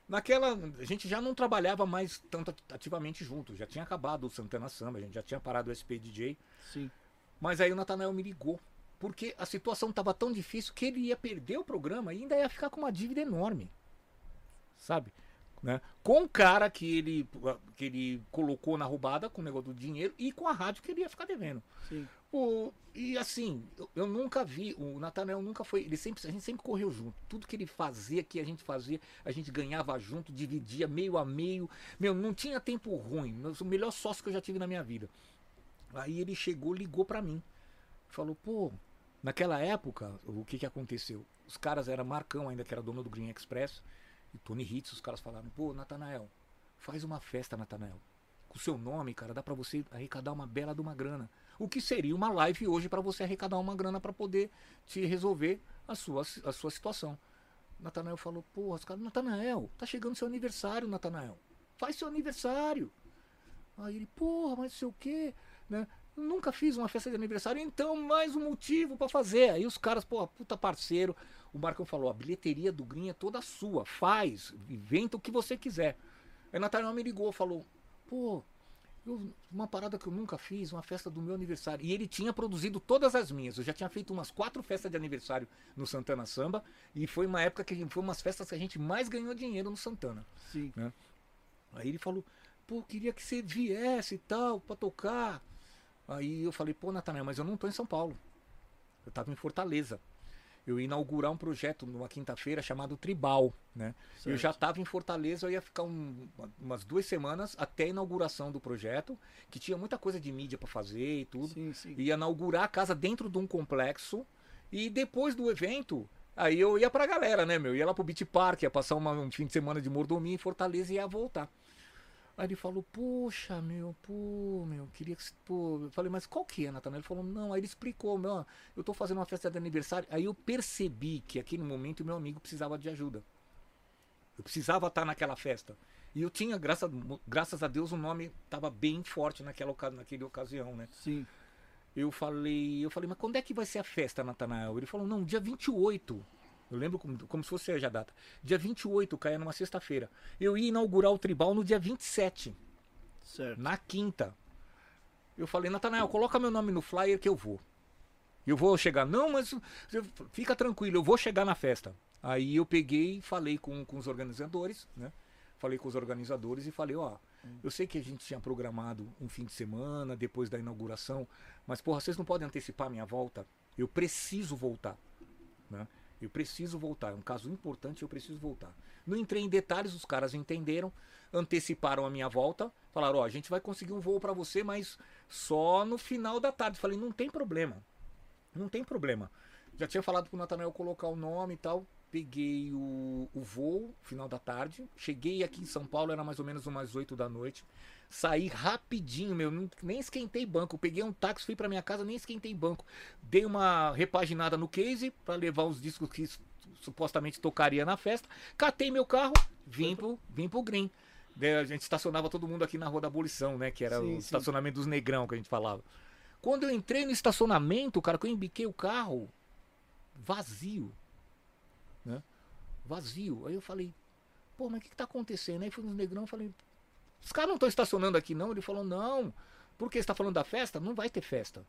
Naquela, a gente já não trabalhava mais tanto ativamente junto. Já tinha acabado o Santana Samba, a gente já tinha parado o SP DJ. Sim. Mas aí o Natanael me ligou. Porque a situação estava tão difícil que ele ia perder o programa e ainda ia ficar com uma dívida enorme. Sabe? Né? Com o cara que ele, que ele colocou na roubada com o negócio do dinheiro e com a rádio que ele ia ficar devendo. Sim. O, e assim, eu, eu nunca vi, o Natanael nunca foi, ele sempre, a gente sempre correu junto. Tudo que ele fazia, que a gente fazia, a gente ganhava junto, dividia meio a meio. Meu, não tinha tempo ruim. O melhor sócio que eu já tive na minha vida. Aí ele chegou, ligou pra mim. Falou, pô, naquela época, o que que aconteceu? Os caras eram Marcão ainda, que era dono do Green Express, e Tony Hitz, os caras falaram, pô, Natanael, faz uma festa, Natanael. Com o seu nome, cara, dá pra você arrecadar uma bela de uma grana. O que seria uma live hoje pra você arrecadar uma grana pra poder te resolver a sua, a sua situação. Natanael falou, pô, os caras, Natanael, tá chegando seu aniversário, Natanael. Faz seu aniversário. Aí ele, porra, mas sei o quê, né? Nunca fiz uma festa de aniversário, então mais um motivo pra fazer. Aí os caras, pô, puta parceiro. O Marcão falou, a bilheteria do Green é toda sua, faz, inventa o que você quiser. Aí Natanael me ligou, falou, pô, eu- uma parada que eu nunca fiz, uma festa do meu aniversário. E ele tinha produzido todas as minhas. Eu já tinha feito umas quatro festas de aniversário no Santana Samba. E foi uma época que foi umas festas que a gente mais ganhou dinheiro no Santana. Sim. Aí ele falou, pô, queria que você viesse e tal, pra tocar. Aí eu falei, pô, Natanael, mas eu não tô em São Paulo. Eu tava em Fortaleza. Eu ia inaugurar um projeto numa quinta-feira chamado Tribal, né? Eu Certo. já estava em Fortaleza, eu ia ficar um- umas duas semanas até a inauguração do projeto, que tinha muita coisa de mídia para fazer e tudo. Sim, sim. Ia inaugurar a casa dentro de um complexo e depois do evento, aí eu ia pra galera, né, meu? Ia lá pro Beach Park, ia passar uma- um fim de semana de mordomia em Fortaleza e ia voltar. Aí ele falou, poxa, meu, pô, meu, queria que. você- Pô. Eu falei, mas qual que é, Natanael? Ele falou, não, aí ele explicou, meu, eu tô fazendo uma festa de aniversário. Aí eu percebi que aquele momento o meu amigo precisava de ajuda. Eu precisava estar naquela festa. E eu tinha, graças, graças a Deus, o nome estava bem forte naquela ocasião, né? Sim. Eu falei, eu falei, mas quando é que vai ser a festa, Natanael? Ele falou, não, dia 28. Eu lembro como, como se fosse hoje a data. Dia 28, caia numa sexta-feira. Eu ia inaugurar o tribal no dia 27, Certo. na quinta. Eu falei, Natanael, coloca meu nome no flyer que eu vou. Eu vou chegar. Não, mas fica tranquilo, eu vou chegar na festa. Aí eu peguei, falei com, com os organizadores, né? Falei com os organizadores e falei, ó, eu sei que a gente tinha programado um fim de semana depois da inauguração, mas porra, vocês não podem antecipar a minha volta? Eu preciso voltar, né? Eu preciso voltar, é um caso importante, eu preciso voltar. Não entrei em detalhes, os caras entenderam, anteciparam a minha volta, falaram, ó, a gente vai conseguir um voo para você, mas só no final da tarde. Falei, não tem problema. Não tem problema. Já tinha falado pro Natanael colocar o nome e tal. Peguei o, o voo, final da tarde. Cheguei aqui em São Paulo, era mais ou menos umas 8 da noite. Saí rapidinho, meu, não- nem esquentei banco. Peguei um táxi, fui pra minha casa, nem esquentei banco. Dei uma repaginada no case pra levar os discos que supostamente tocaria na festa. Catei meu carro, vim pro, vim pro Green. A gente estacionava todo mundo aqui na Rua da Abolição, né? Que era Sim, o sim. estacionamento dos negrão que a gente falava. Quando eu entrei no estacionamento, cara, que eu embiquei o carro, vazio. Né? Vazio. Aí eu falei, pô, mas o que, que tá acontecendo? Aí fui nos negrão e falei, os caras não estão estacionando aqui não? Ele falou, não. Por que você tá falando da festa? Não vai ter festa.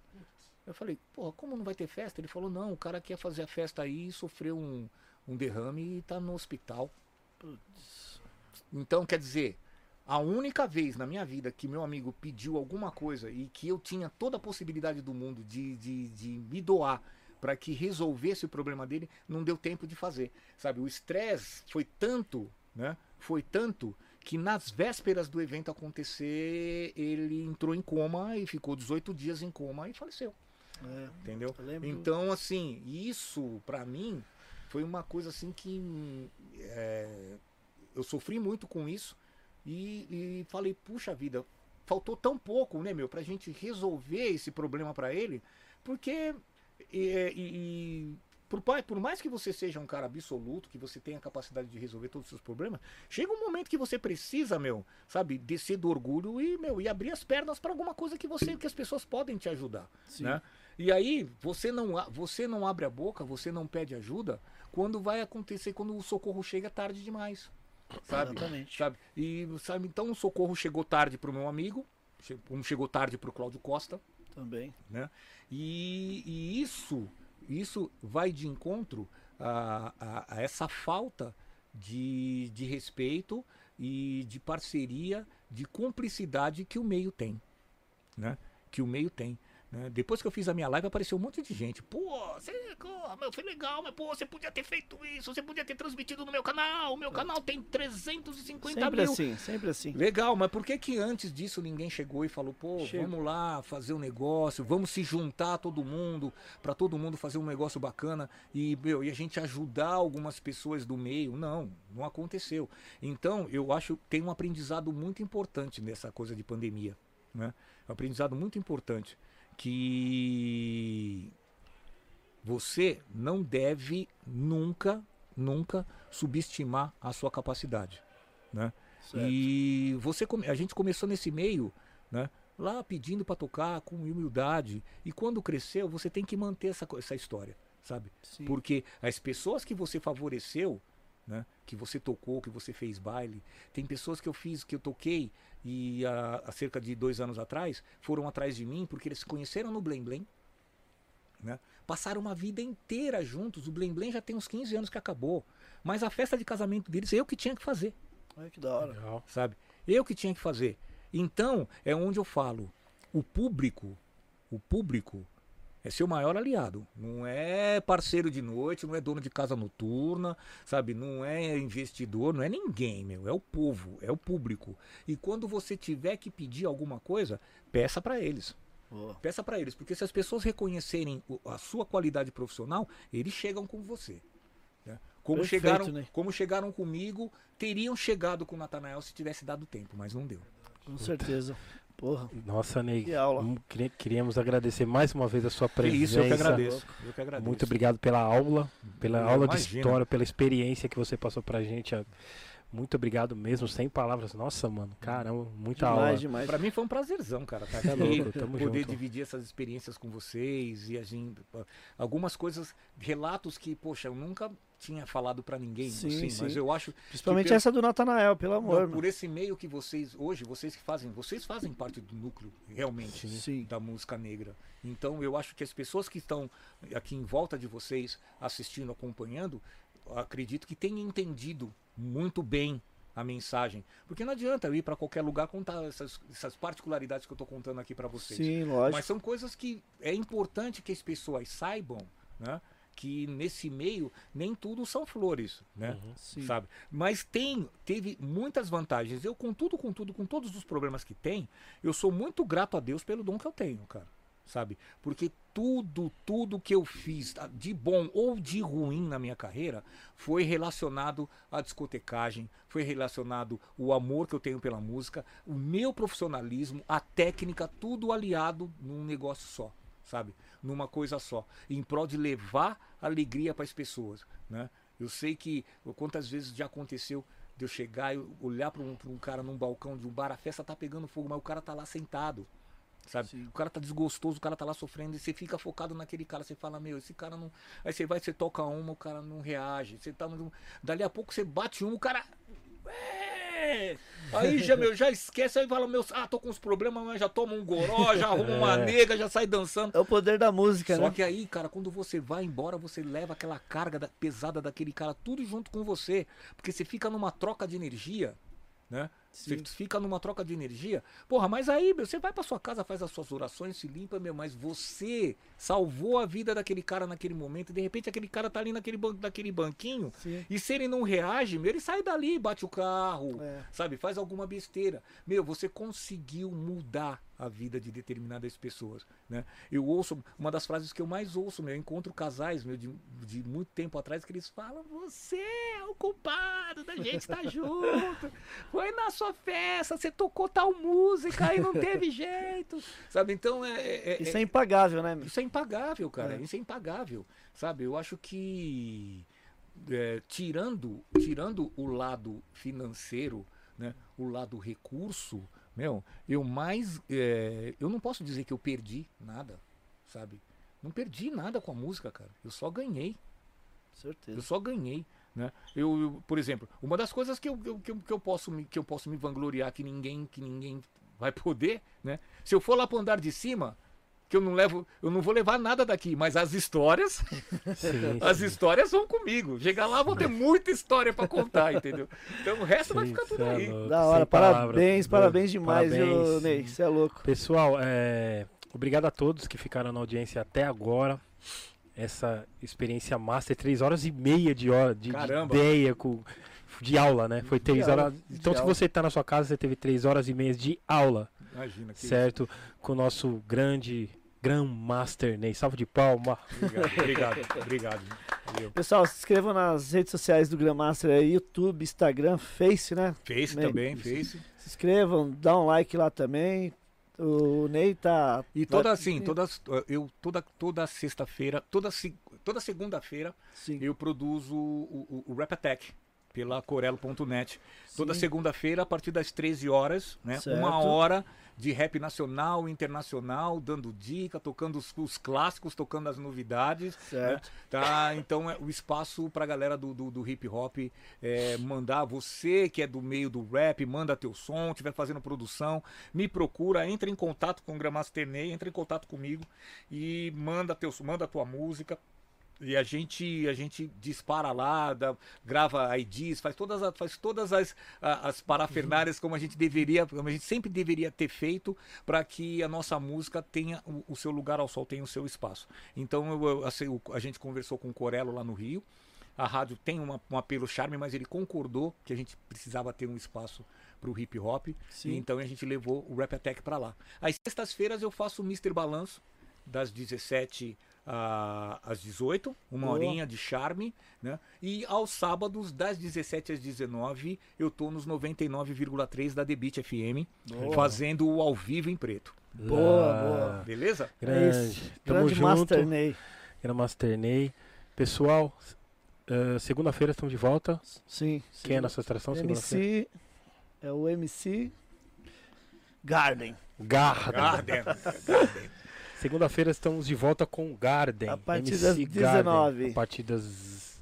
Eu falei, porra, como não vai ter festa? Ele falou, não, o cara quer fazer a festa aí, sofreu um, um derrame e tá no hospital. Putz. Então, quer dizer, a única vez na minha vida que meu amigo pediu alguma coisa e que eu tinha toda a possibilidade do mundo de, de, de me doar para que resolvesse o problema dele, não deu tempo de fazer. Sabe, o estresse foi tanto, né? Foi tanto que nas vésperas do evento acontecer, ele entrou em coma e ficou 18 dias em coma e faleceu. É, Entendeu? Então, assim, isso pra mim foi uma coisa assim que é, eu sofri muito com isso e, e falei, puxa vida, faltou tão pouco, né, meu, pra gente resolver esse problema pra ele, porque e, e- e por, por mais que você seja um cara absoluto, que você tenha a capacidade de resolver todos os seus problemas, chega um momento que você precisa, meu, sabe, descer do orgulho e, meu, e abrir as pernas pra alguma coisa que você, que as pessoas podem te ajudar, Sim. né? E aí, você não, você não abre a boca, você não pede ajuda quando vai acontecer, quando o socorro chega tarde demais. Sabe? Exatamente. Sabe? E sabe, então o socorro chegou tarde pro meu amigo, como chegou tarde pro Cláudio Costa, Também. né? E, e isso, isso vai de encontro a, a- a essa falta de, de respeito e de parceria, de cumplicidade que o meio tem, né? Que o meio tem. Né? Depois que eu fiz a minha live, apareceu um monte de gente. Pô, você, meu, foi legal, mas pô, você podia ter feito isso, você podia ter transmitido no meu canal. O meu canal tem 350 Sempre mil. assim, sempre assim. Legal, mas por que que antes disso ninguém chegou e falou, pô, Chega. vamos lá fazer um negócio, vamos se juntar todo mundo, para todo mundo fazer um negócio bacana e, meu, e a gente ajudar algumas pessoas do meio? Não, não aconteceu. Então, eu acho que tem um aprendizado muito importante nessa coisa de pandemia, né? Um aprendizado muito importante que você não deve nunca, nunca subestimar a sua capacidade, né? Certo. E você a gente começou nesse meio, né? Lá pedindo para tocar com humildade. E quando cresceu, você tem que manter essa, essa história, sabe? Sim. Porque as pessoas que você favoreceu, né? Que você tocou, que você fez baile, tem pessoas que eu fiz, que eu toquei e há, há cerca de dois anos atrás foram atrás de mim porque eles se conheceram no Blém Blém, né? Passaram uma vida inteira juntos. O Blém Blém já tem uns 15 anos que acabou. Mas a festa de casamento deles eu que tinha que fazer Olha que da hora. Legal. sabe? Eu que tinha que fazer. Então, é onde eu falo, o público, o público é seu maior aliado. Não é parceiro de noite, não é dono de casa noturna, sabe? Não é investidor, não é ninguém, meu. É o povo, é o público. E quando você tiver que pedir alguma coisa, peça para eles. Peça para eles, porque se as pessoas reconhecerem a sua qualidade profissional, eles chegam com você. né? Como, Perfeito, chegaram, né? como chegaram comigo, teriam chegado com o Natanael se tivesse dado tempo, mas não deu. Com certeza. Porra. Nossa, Ney. Que aula. queria- Queríamos agradecer mais uma vez a sua Que presença. isso, eu que agradeço. Eu que agradeço. Muito obrigado pela aula, pela Eu aula de imagino. história, pela experiência que você passou pra gente. Muito obrigado mesmo, sem palavras. Nossa, mano, caramba, muita Demais, aula. demais. Pra mim foi um prazerzão, cara, Tá aqui, louco, tamo poder junto. dividir essas experiências com vocês e a gente, algumas coisas, relatos que, poxa, eu nunca tinha falado pra ninguém, Sim, assim, sim. mas eu acho Principalmente pelo- essa do Natanael, pelo amor. Não, por esse meio que vocês hoje, vocês que fazem, vocês fazem parte do núcleo realmente né, Sim. da música negra. Então eu acho que as pessoas que estão aqui em volta de vocês, assistindo, acompanhando, acredito que tenha entendido muito bem a mensagem. Porque não adianta eu ir para qualquer lugar contar essas, essas particularidades que eu estou contando aqui para vocês. Sim, lógico. Mas são coisas que é importante que as pessoas saibam, né? Que nesse meio nem tudo são flores, né? Sim. Sabe? Mas tem, teve muitas vantagens. Eu com tudo, com tudo, com todos os problemas que tem, eu sou muito grato a Deus pelo dom que eu tenho, cara. Sabe? Porque tudo, tudo que eu fiz, tá, de bom ou de ruim na minha carreira, foi relacionado à discotecagem, foi relacionado o amor que eu tenho pela música, o meu profissionalismo, a técnica, tudo aliado num negócio só, sabe? Numa coisa só, em prol de levar alegria para as pessoas, né? Eu sei que quantas vezes já aconteceu de eu chegar e olhar para um, um cara num balcão de um bar, a festa tá pegando fogo, mas o cara tá lá sentado. Sabe? Sim. O cara tá desgostoso, o cara tá lá sofrendo e você fica focado naquele cara. Você fala, meu, esse cara não. Aí você vai, você toca uma, o cara não reage. Você tá. no- Dali a pouco você bate um, o cara. É! Aí já, meu, já esquece, aí fala, meu, ah, tô com uns problemas, mas já toma um goró, já arruma uma É. nega, já sai dançando. É o poder da música, Só né? que aí, cara, quando você vai embora, você leva aquela carga da- pesada daquele cara tudo junto com você. Porque você fica numa troca de energia, né? Você Sim. fica numa troca de energia. Porra, mas aí, meu, você vai pra sua casa, faz as suas orações, se limpa, meu, mas você salvou a vida daquele cara naquele momento. E de repente aquele cara tá ali naquele, ban naquele banquinho. Sim. E se ele não reage, meu, ele sai dali, bate o carro, É. sabe? Faz alguma besteira. Meu, você conseguiu mudar a vida de determinadas pessoas, né? Eu ouço, uma das frases que eu mais ouço, meu, eu encontro casais, meu, de, de muito tempo atrás, que eles falam, você é o culpado da gente estar junto, foi na sua festa, você tocou tal música e não teve jeito, sabe? Então, é... é- é- Isso é impagável, né? isso é impagável, cara. É. Isso é impagável. Sabe? Eu acho que é, tirando, tirando o lado financeiro, né? O lado recurso, meu, eu mais. é, eu não posso dizer que eu perdi nada, sabe? Não perdi nada com a música, cara. Eu só ganhei. Eu Certeza. só ganhei. Né? Eu, eu, por exemplo, uma das coisas que eu, eu- que eu, que eu posso me, que eu posso me vangloriar que ninguém, que ninguém vai poder, né? Se eu for lá pro andar de cima, que eu não levo, eu não vou levar nada daqui, mas as histórias, Sim, as sim. histórias vão comigo. Chegar lá vou ter muita história pra contar, entendeu? Então o resto vai Sim, ficar tudo é aí. louco. Da hora, Sem parabéns, palavras. parabéns demais, viu, Parabéns. Ney? Você é louco. Pessoal, é, obrigado a todos que ficaram na audiência até agora. Essa experiência master, três horas e meia de hora de, de ideia, com, de aula, né? Foi três horas. Então, se aula. você está na sua casa, você teve três horas e meia de aula, Imagina que certo? Com o nosso grande Grandmaster Ney. Salve de palma. Obrigado, obrigado, obrigado. Valeu. Pessoal, se inscrevam nas redes sociais do Grandmaster aí, YouTube, Instagram, Face, né? Face também, isso. Face. Se inscrevam, dá um like lá também. O Ney tá. E toda assim, todas, eu toda toda sexta-feira, toda toda segunda-feira eu produzo o, o, o Rap Attack pela corelo.net. Toda segunda-feira, a partir das 13 horas, né? Certo. Uma hora de rap nacional, internacional, dando dica, tocando os, os clássicos, tocando as novidades. Certo. Tá, então é o espaço pra galera do, do, do hip hop é, mandar você que é do meio do rap, manda teu som, estiver fazendo produção, me procura, entra em contato com o Gramaster Ney, entra em contato comigo e manda teu, manda tua música. E a gente a gente dispara lá, dá- grava IDs, faz todas, as- faz todas as, a- as parafernálias como a gente deveria, como a gente sempre deveria ter feito para que a nossa música tenha o, o seu lugar ao sol, tenha o seu espaço. Então eu- eu- assim, o- a gente conversou com o Corello lá no Rio. A rádio tem uma, um apelo charme, mas ele concordou que a gente precisava ter um espaço para o hip hop. Sim. E então a gente levou o Rap Attack para lá. Às sextas-feiras eu faço o Mr. Balanço, das 17 a- às 18, uma Boa. horinha de charme, né? E aos sábados, das 17 às 19, eu tô nos 99,3 da The Beat FM, Boa. fazendo o ao vivo em preto. Boa, boa. Beleza? É Grande. isso. Tamo Grande junto. Master Ney. Grandmaster Ney. Pessoal, eh, segunda-feira estamos de volta. Sim. Quem é a nossa atração segunda-feira? MC. É o MC. Garden. Garden. Garden. Segunda-feira estamos de volta com Garden. A partir MC das Garden, 19. A partir das.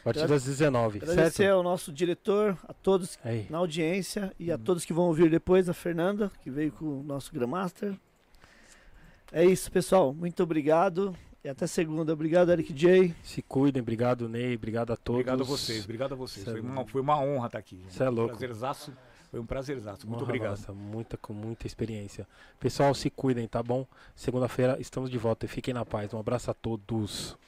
A partir das 19. Agradecer Certo? ao nosso diretor, a todos Aí. na audiência e a Uhum. todos que vão ouvir depois, a Fernanda, que veio com o nosso Grandmaster. É isso, pessoal. Muito obrigado E até segunda. Obrigado, Eric J. Se cuidem, obrigado, Ney, obrigado a todos. Obrigado a vocês, obrigado a vocês. Cê é Foi uma, foi uma honra estar aqui. Cê é louco. Prazerzaço. Foi um prazerzaço. Muito Honra obrigado. nossa, muita, com muita experiência. Pessoal, se cuidem, tá bom? Segunda-feira estamos de volta e fiquem na paz. Um abraço a todos.